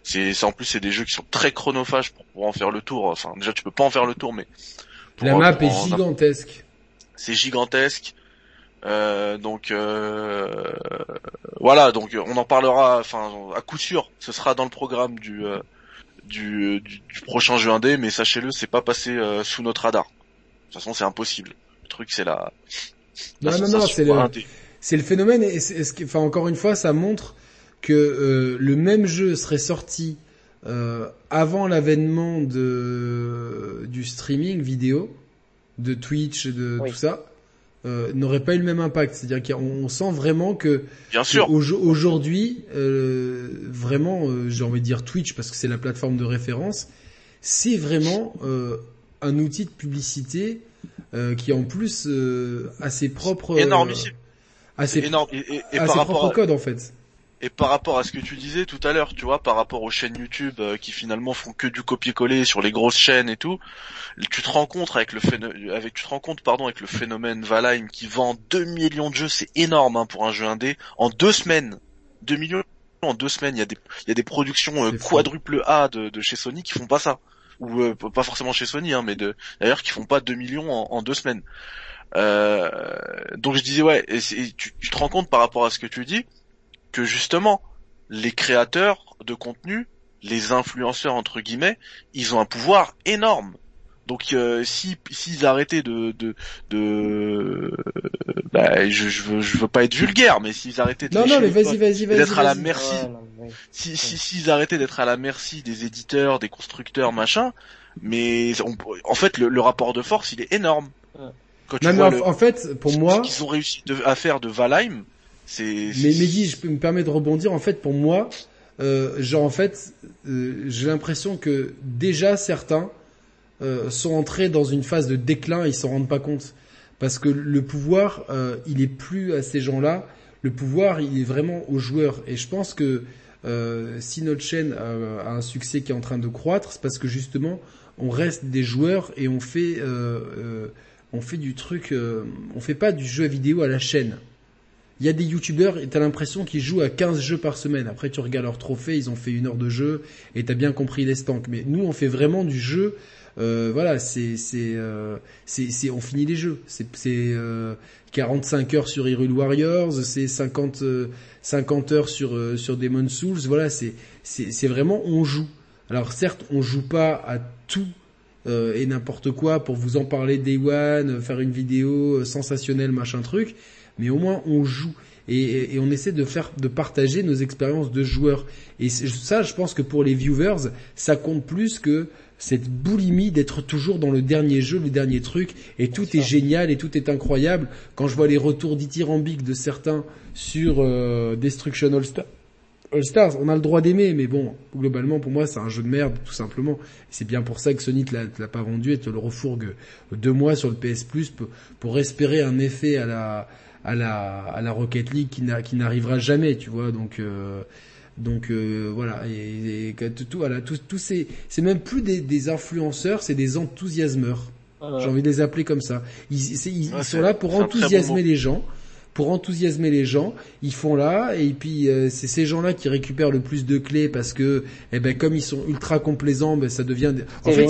C'est, en plus c'est des jeux qui sont très chronophages pour pouvoir en faire le tour. Enfin, déjà tu peux pas en faire le tour, mais pour- La map pour est gigantesque. c'est gigantesque. Euh, donc euh, voilà, donc on en parlera. Enfin, à coup sûr, ce sera dans le programme du euh, du, du, du prochain jeu indé, mais sachez-le, c'est pas passé euh, sous notre radar. De toute façon, c'est impossible. Le truc, c'est la. la Non, non, non, c'est le, c'est le phénomène et ce enfin encore une fois, ça montre que euh, le même jeu serait sorti euh, avant l'avènement de du streaming vidéo, de Twitch, de Oui. tout ça, euh, n'aurait pas eu le même impact. C'est-à-dire qu'on on sent vraiment que Bien sûr. Au- Aujourd'hui, euh, vraiment, euh, j'ai envie de dire Twitch parce que c'est la plateforme de référence. C'est vraiment euh, un outil de publicité euh, qui en plus euh, a ses propres, euh, Énormissime. a ses, énorme. Et, et- et a par ses rapport propres à, codes en fait. et par rapport à ce que tu disais tout à l'heure, tu vois, par rapport aux chaînes YouTube euh, qui finalement font que du copier-coller sur les grosses chaînes et tout, tu te rends compte avec le phénomène, avec tu te rends compte pardon avec le phénomène Valheim qui vend 2 millions de jeux, c'est énorme hein, pour un jeu indé en deux semaines. 2 millions en deux semaines, il y a des il y a des productions euh, quadruple A de, de chez Sony qui font pas ça ou euh, pas forcément chez Sony hein, mais de d'ailleurs qui font pas 2 millions en, deux semaines. Euh, donc je disais ouais, et tu te rends compte par rapport à ce que tu dis que justement les créateurs de contenu, les influenceurs entre guillemets, ils ont un pouvoir énorme. Donc euh, si s'ils arrêtaient de de de bah, je, je veux je veux pas être vulgaire mais s'ils arrêtaient de Non, non, mais vas-y, vas-y, vas-y. d'être à la merci Ouais, non, oui. si si s'ils arrêtaient d'être à la merci des éditeurs, des constructeurs, machin, mais on- en fait le, le rapport de force il est énorme. Ouais. Quand tu Non, mais vois en, le- en fait, pour ce moi, qu'ils ont réussi de- à faire de Valheim, c'est mais Mehdi, je peux me permettre de rebondir. En fait, pour moi, euh, genre en fait, euh, j'ai l'impression que déjà certains euh, sont entrés dans une phase de déclin, ils s'en rendent pas compte, parce que le pouvoir, euh, il est plus à ces gens-là. Le pouvoir, il est vraiment aux joueurs. Et je pense que euh, si notre chaîne a, un succès qui est en train de croître, c'est parce que justement, on reste des joueurs et on fait, on fait du truc, on fait pas du jeu vidéo à la chaîne. Il y a des youtubeurs et t'as l'impression qu'ils jouent à 15 jeux par semaine. Après tu regardes leurs trophées, ils ont fait une heure de jeu et t'as bien compris les stanks. Mais nous on fait vraiment du jeu. Euh, voilà, c'est c'est euh, c'est on finit les jeux. C'est euh, 45 heures sur Hyrule Warriors, c'est 50 euh, 50 heures sur euh, sur Demon Souls. Voilà, c'est c'est vraiment on joue. Alors certes, on joue pas à tout euh, et n'importe quoi pour vous en parler day one, euh, faire une vidéo euh, sensationnelle, machin truc, mais au moins on joue. et, et on essaie de faire, de partager nos expériences de joueurs. Et ça, je pense que pour les viewers, ça compte plus que cette boulimie d'être toujours dans le dernier jeu, le dernier truc, et tout est génial et tout est incroyable. Quand je vois les retours dithyrambiques de certains sur euh, Destruction All, Star, All Stars, on a le droit d'aimer, mais bon, globalement pour moi c'est un jeu de merde tout simplement. C'est bien pour ça que Sony te l'a pas vendu et te le refourgue deux mois sur le PS Plus pour, espérer un effet à la à la à la Rocket League qui n'arrivera jamais, tu vois. Donc euh, donc euh, voilà, et, et, tout, voilà, tout, tout c'est, c'est même plus des, des influenceurs, c'est des enthousiasmeurs. J'ai envie de les appeler comme ça. Ils, ils, sont là pour enthousiasmer les gens, pour enthousiasmer les gens. Ils font là, et puis euh, c'est ces gens-là qui récupèrent le plus de clés parce que, eh ben, comme ils sont ultra complaisants, ben ça devient, en fait,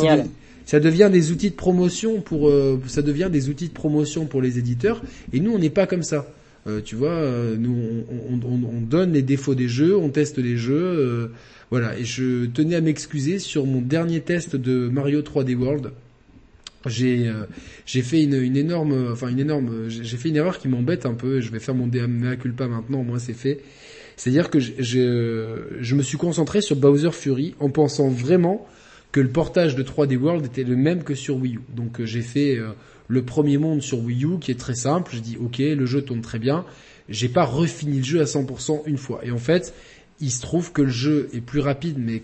ça devient des outils de promotion pour, euh, ça devient des outils de promotion pour les éditeurs. Et nous, on n'est pas comme ça. Euh, tu vois, euh, nous on, on, on, donne les défauts des jeux, on teste les jeux, euh, voilà. Et je tenais à m'excuser sur mon dernier test de Mario 3D World. J'ai j'ai fait une, énorme, enfin une énorme, j'ai fait une erreur qui m'embête un peu. Je vais faire mon mea culpa maintenant, moins c'est fait. C'est-à-dire que je, je me suis concentré sur Bowser Fury en pensant vraiment que le portage de 3D World était le même que sur Wii U. Donc j'ai fait le premier monde sur Wii U qui est très simple. Je dis ok, le jeu tourne très bien. J'ai pas refini le jeu à 100% une fois. Et en fait, il se trouve que le jeu est plus rapide, mais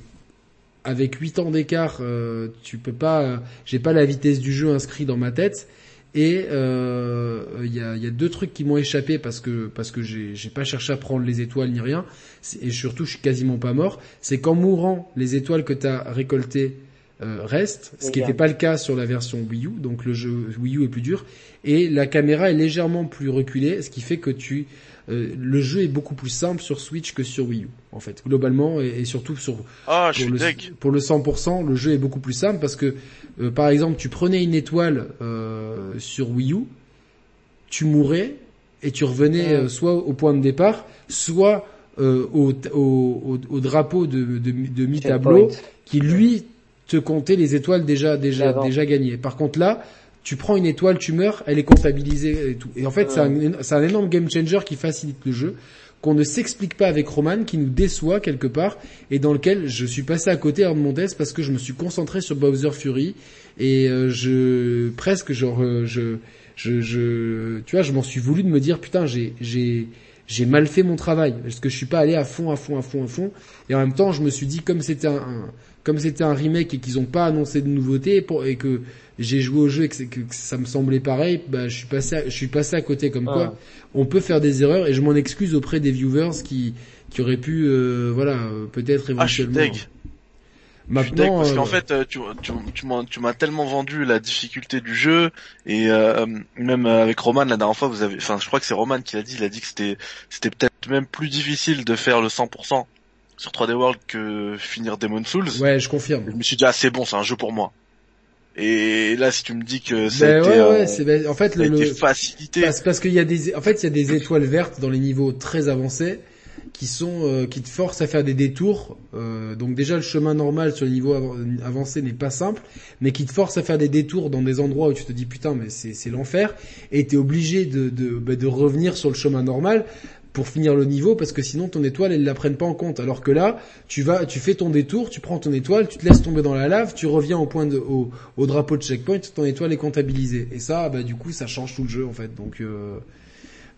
avec 8 ans d'écart, euh, tu peux pas. Euh, j'ai pas la vitesse du jeu inscrit dans ma tête. Et euh, il y, a, y, a, deux trucs qui m'ont échappé parce que parce que j'ai pas cherché à prendre les étoiles ni rien. Et surtout, je suis quasiment pas mort. C'est qu'en mourant, les étoiles que tu as récoltées euh, reste, ce qui n'était pas le cas sur la version Wii U, donc le jeu Wii U est plus dur, et la caméra est légèrement plus reculée, ce qui fait que tu euh, le jeu est beaucoup plus simple sur Switch que sur Wii U, en fait, globalement, et, surtout sur ah, pour, le, pour, le, 100%, le jeu est beaucoup plus simple parce que, euh, par exemple, tu prenais une étoile sur Wii U, tu mourais et tu revenais soit au point de départ, soit au, au, au, drapeau de, de, de mi-tableau qui lui te compter les étoiles déjà déjà déjà gagnées. Par contre là, tu prends une étoile, tu meurs, elle est comptabilisée et tout. Et en fait, c'est un, un, énorme game changer qui facilite le jeu, qu'on ne s'explique pas avec Roman, qui nous déçoit quelque part, et dans lequel je suis passé à côté de mon test parce que je me suis concentré sur Bowser Fury et euh, je presque genre euh, je, je je tu vois, je m'en suis voulu de me dire putain j'ai j'ai j'ai mal fait mon travail parce que je suis pas allé à fond à fond à fond à fond et en même temps je me suis dit comme c'était un comme c'était un remake et qu'ils n'ont pas annoncé de nouveautés et, que j'ai joué au jeu et que, ça me semblait pareil, bah, je suis passé, à, je suis passé à côté comme quoi on peut faire des erreurs et je m'en excuse auprès des viewers qui qui auraient pu, euh, voilà, peut-être éventuellement. Ah, Maintenant, parce qu'en euh, fait, euh, tu, tu, tu m'as tellement vendu la difficulté du jeu et même avec Roman la dernière fois, vous avez, enfin, je crois que c'est Roman qui l'a dit, il a dit que c'était, c'était peut-être même plus difficile de faire le 100% sur 3D World que finir Demon Souls. Ouais, je confirme. Je me suis dit ah c'est bon, c'est un jeu pour moi. Et là, si tu me dis que ben ouais, ouais, c'est ben, en fait le, facilité. Parce, parce qu'il y a des, en fait, il y a des étoiles vertes dans les niveaux très avancés qui sont euh, qui te forcent à faire des détours. Euh, donc déjà le chemin normal sur les niveaux avancés n'est pas simple, mais qui te force à faire des détours dans des endroits où tu te dis putain mais c'est l'enfer et t'es obligé de de, ben, de revenir sur le chemin normal pour finir le niveau parce que sinon ton étoile elle la prenne pas en compte. Alors que là tu vas tu fais ton détour tu prends ton étoile tu te laisses tomber dans la lave tu reviens au point de au, au drapeau de checkpoint ton étoile est comptabilisée. Et ça bah du coup ça change tout le jeu en fait. Donc euh,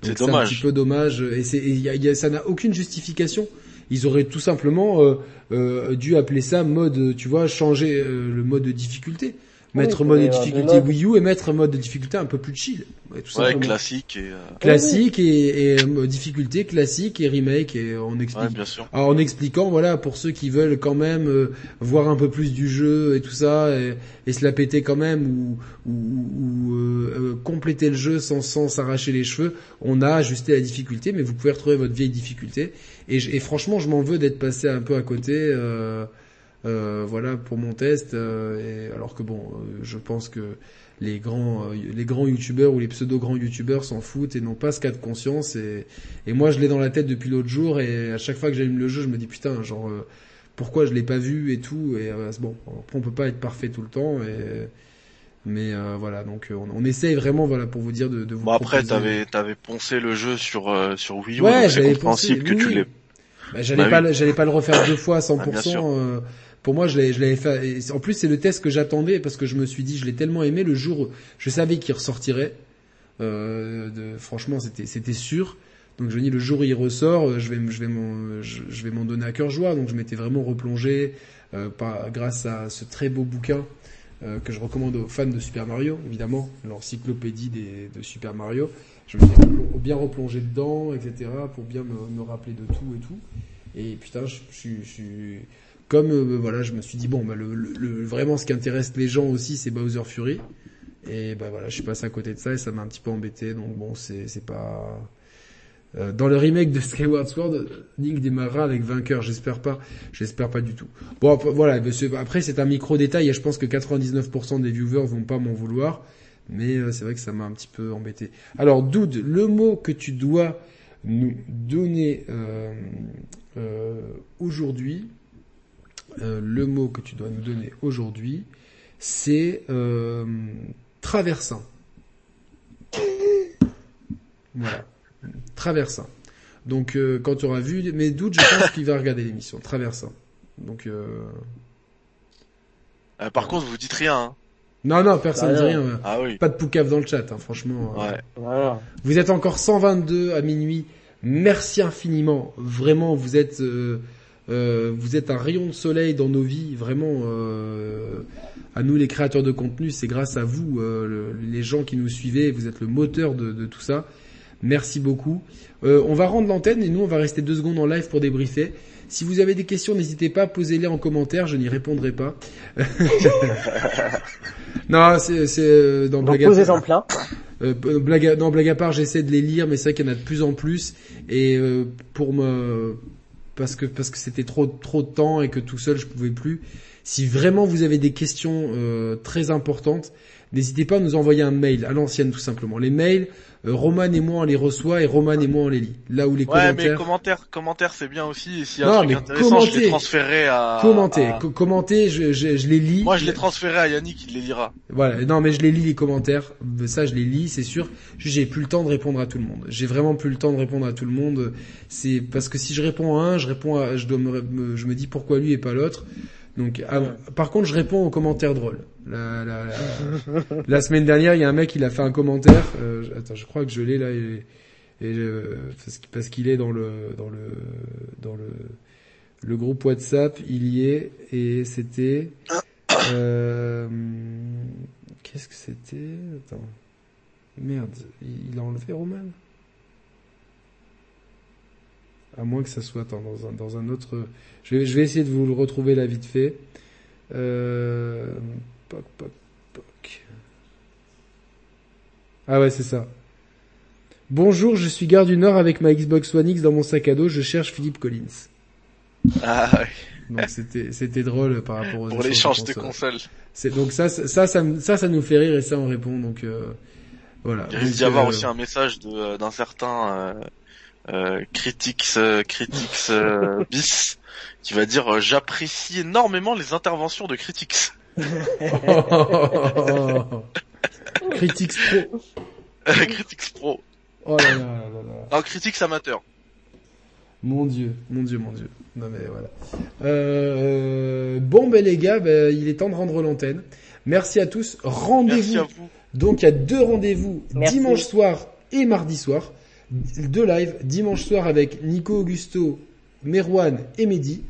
c'est dommage un petit peu dommage. Et c'est y a, y a, ça n'a aucune justification. Ils auraient tout simplement euh, euh, dû appeler ça mode tu vois changer euh, le mode de difficulté mettre mode de difficulté Wii U et mettre mode de difficulté un peu plus chill. Ouais, tout ouais classique et euh... classique et, et euh, difficulté classique et remake et on explique. Ouais, bien sûr. Alors, en expliquant voilà pour ceux qui veulent quand même euh, voir un peu plus du jeu et tout ça et, et se la péter quand même ou, ou, ou euh, compléter le jeu sans sans s'arracher les cheveux, on a ajusté la difficulté mais vous pouvez retrouver votre vieille difficulté et, et franchement je m'en veux d'être passé un peu à côté. Euh, euh, voilà pour mon test. Euh, et alors que bon, euh, je pense que les grands les grands youtubeurs ou les pseudo grands youtubeurs s'en foutent et n'ont pas ce cas de conscience et, et moi je l'ai dans la tête depuis l'autre jour et à chaque fois que j'allume le jeu je me dis putain genre pourquoi je l'ai pas vu et tout et bon après on peut pas être parfait tout le temps et Mais euh, voilà, donc euh, on, on essaye vraiment, voilà, pour vous dire de, de vous. Bon après, t'avais t'avais poncé le jeu sur euh, sur Wii U, Ouais, c'est compréhensible que tu l'aies. Bah, j'allais Bah pas, oui. j'allais pas le refaire deux fois à 100%. Ah, bien sûr. euh, pour moi, je l'avais, fait. En plus, c'est le test que j'attendais parce que je me suis dit, je l'ai tellement aimé le jour, où je savais qu'il ressortirait. Euh, de, franchement, c'était, sûr. Donc je me dis, le jour où il ressort, euh, je vais, je vais m'en, je, vais m'en donner à cœur joie. Donc je m'étais vraiment replongé euh, par, grâce à ce très beau bouquin euh, que je recommande aux fans de Super Mario, évidemment, l'encyclopédie de Super Mario. Je me suis bien replongé dedans, etc., pour bien me, me rappeler de tout et tout. Et putain, je, je, je comme euh, voilà, je me suis dit bon, bah le, le- le- vraiment ce qui intéresse les gens aussi, c'est Bowser Fury. Et bah voilà, je suis passé à côté de ça et ça m'a un petit peu embêté. Donc bon, c'est c'est pas euh, dans le remake de Skyward Sword, Link démarrera avec vainqueur. J'espère pas, j'espère pas du tout. Bon voilà, après c'est un micro détail et je pense que 99% des viewers vont pas m'en vouloir. Mais euh, c'est vrai que ça m'a un petit peu embêté. Alors Dude, le mot que tu dois nous donner euh, euh, aujourd'hui, euh, le mot que tu dois nous donner aujourd'hui, c'est euh, traversin. Voilà, traversin. Donc euh, quand tu auras vu, mais doute, je pense qu'il va regarder l'émission. Traversin. Donc euh... Euh, par contre, vous dites rien. Hein. non non, personne ne Ah dit rien. Ah oui. Pas de poucave dans le chat, hein, franchement. euh, Ouais. Voilà. Vous êtes encore 122 à minuit. Merci infiniment. Vraiment, vous êtes, euh, vous êtes un rayon de soleil dans nos vies. Vraiment, euh, à nous les créateurs de contenu, c'est grâce à vous, euh, le- les gens qui nous suivez. Vous êtes le moteur de, de tout ça. Merci beaucoup. Euh, on va rendre l'antenne et nous, on va rester deux secondes en live pour débriefer. Si vous avez des questions, n'hésitez pas, posez-les en commentaire. Je n'y répondrai pas. <laughs> non, c'est, dans blague à posez-en plein. Euh, blague à, non, blague à part, j'essaie de les lire, mais c'est vrai qu'il y en a de plus en plus. Et euh, pour me, parce que parce que c'était trop trop de temps et que tout seul je pouvais plus. Si vraiment vous avez des questions euh, très importantes, n'hésitez pas à nous envoyer un mail à l'ancienne tout simplement. Les mails, Roman et moi on les reçoit et Roman et moi on les lit. Là où les Ouais, mais commentaires. commentaires, commentaires, c'est bien aussi. Et s'il y a Non, un truc mais intéressant, je commentez. les transférerai à. Commentez, à- co- commentez, je, je, je les lis. Moi, je les transférerai à Yannick, il les lira. Voilà, non mais je les lis les commentaires, ça je les lis, c'est sûr. J'ai plus le temps de répondre à tout le monde. J'ai vraiment plus le temps de répondre à tout le monde. C'est parce que si je réponds à un, je réponds à, je dois me- je me dis pourquoi lui et pas l'autre. Donc, par contre, je réponds aux commentaires drôles. La, la, la, la semaine dernière, il y a un mec, il a fait un commentaire. euh, je- attends, je crois que je l'ai là et, et je- parce, qu'il- est dans le dans le dans le le groupe WhatsApp, il y est et c'était. Euh, Qu'est-ce que c'était? Attends. Merde, il il a enlevé Roman? À moins que ça soit attends, dans, un, dans un autre... Je vais, je vais essayer de vous le retrouver là vite fait. Euh... Poc, poc, poc. Ah ouais, c'est ça. Bonjour, je suis gare du Nord avec ma Xbox One X dans mon sac à dos. Je cherche Philippe Collins. Ah, ouais. Donc c'était c'était drôle par rapport aux Pour l'échange de consoles. C'est donc ça, ça, ça, ça, me- ça, ça nous fait rire et ça on répond. Donc euh, voilà. Il risque d'y avoir euh, aussi un message euh, d'un certain euh, euh, Critics, euh, Critics <laughs> euh, bis qui va dire euh, j'apprécie énormément les interventions de Critics. <laughs> Critics Pro. Critics Pro. Oh là là là là là. Non, Critics amateur. Mon dieu, mon dieu, mon dieu. Non mais voilà. Euh, bon ben les gars, ben, il est temps de rendre l'antenne. Merci à tous. Merci Rendez-vous. à vous. Donc il y a deux rendez-vous dimanche soir et mardi soir. Deux lives. Dimanche soir avec Nico Augusto, Merwan et Mehdi.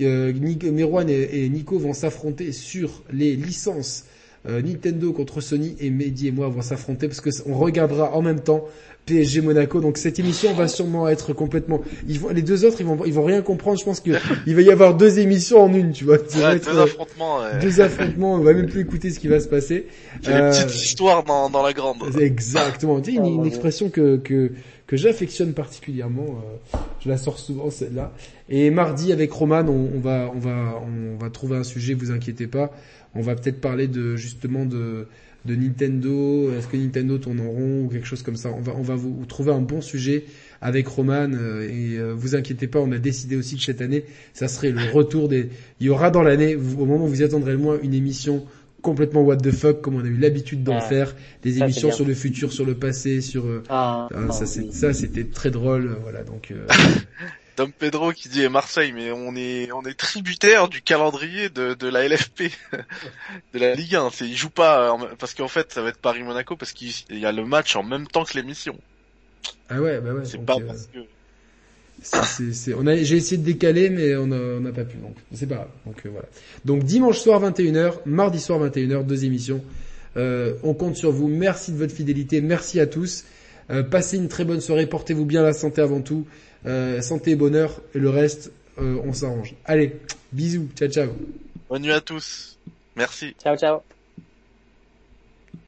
Euh, Nico- Merwan et, et Nico vont s'affronter sur les licences euh, Nintendo contre Sony et Mehdi et moi vont s'affronter parce que on regardera en même temps PSG Monaco. Donc cette émission va sûrement être complètement. Ils vont, les deux autres, ils vont, ils vont rien comprendre. Je pense qu'il va y avoir deux émissions en une. Tu vois. Ça va Ouais, être, deux euh, affrontements. ouais. deux affrontements. On va même plus écouter ce qui va se passer. C'est les Euh, petites histoires dans, dans la grande. Exactement. Tu sais, une, Dieu. expression que, que, que j'affectionne particulièrement. euh, je la sors souvent celle-là. Et mardi avec Roman, on, va, on va, on va trouver un sujet. Vous inquiétez pas. On va peut-être parler de justement de, Nintendo. Est-ce que Nintendo tourne en rond ou quelque chose comme ça? On va, on va vous trouver un bon sujet avec Roman. euh, et euh, vous inquiétez pas. On a décidé aussi que cette année, ça serait le retour des. Il y aura dans l'année, vous- au moment où vous y attendrez le moins, une émission complètement what the fuck comme on a eu l'habitude d'en Ouais. faire, des Ça, émissions sur le futur, sur le passé, sur euh, Ah, ça c'est oui. ça c'était très drôle, voilà donc euh, <laughs> Dom Pedro qui dit eh, Marseille, mais on est on est tributaire du calendrier de, de la LFP, <laughs> de la Ligue 1. C'est ils jouent pas en- parce qu'en fait ça va être Paris Monaco parce qu'il y a le match en même temps que l'émission. ah ouais bah ouais. C'est pas euh, parce que c'est- c'est- c'est- on a j'ai essayé de décaler mais on n'a pas pu donc c'est pas grave donc euh, voilà. Donc dimanche soir 21h, mardi soir 21h, deux émissions. Euh, on compte sur vous. Merci de votre fidélité. Merci à tous. Euh, passez une très bonne soirée. Portez-vous bien. La santé avant tout. Euh, santé et bonheur. Et le reste, euh, on s'arrange. Allez, bisous. Ciao, ciao. bonne nuit à tous. Merci. Ciao, ciao.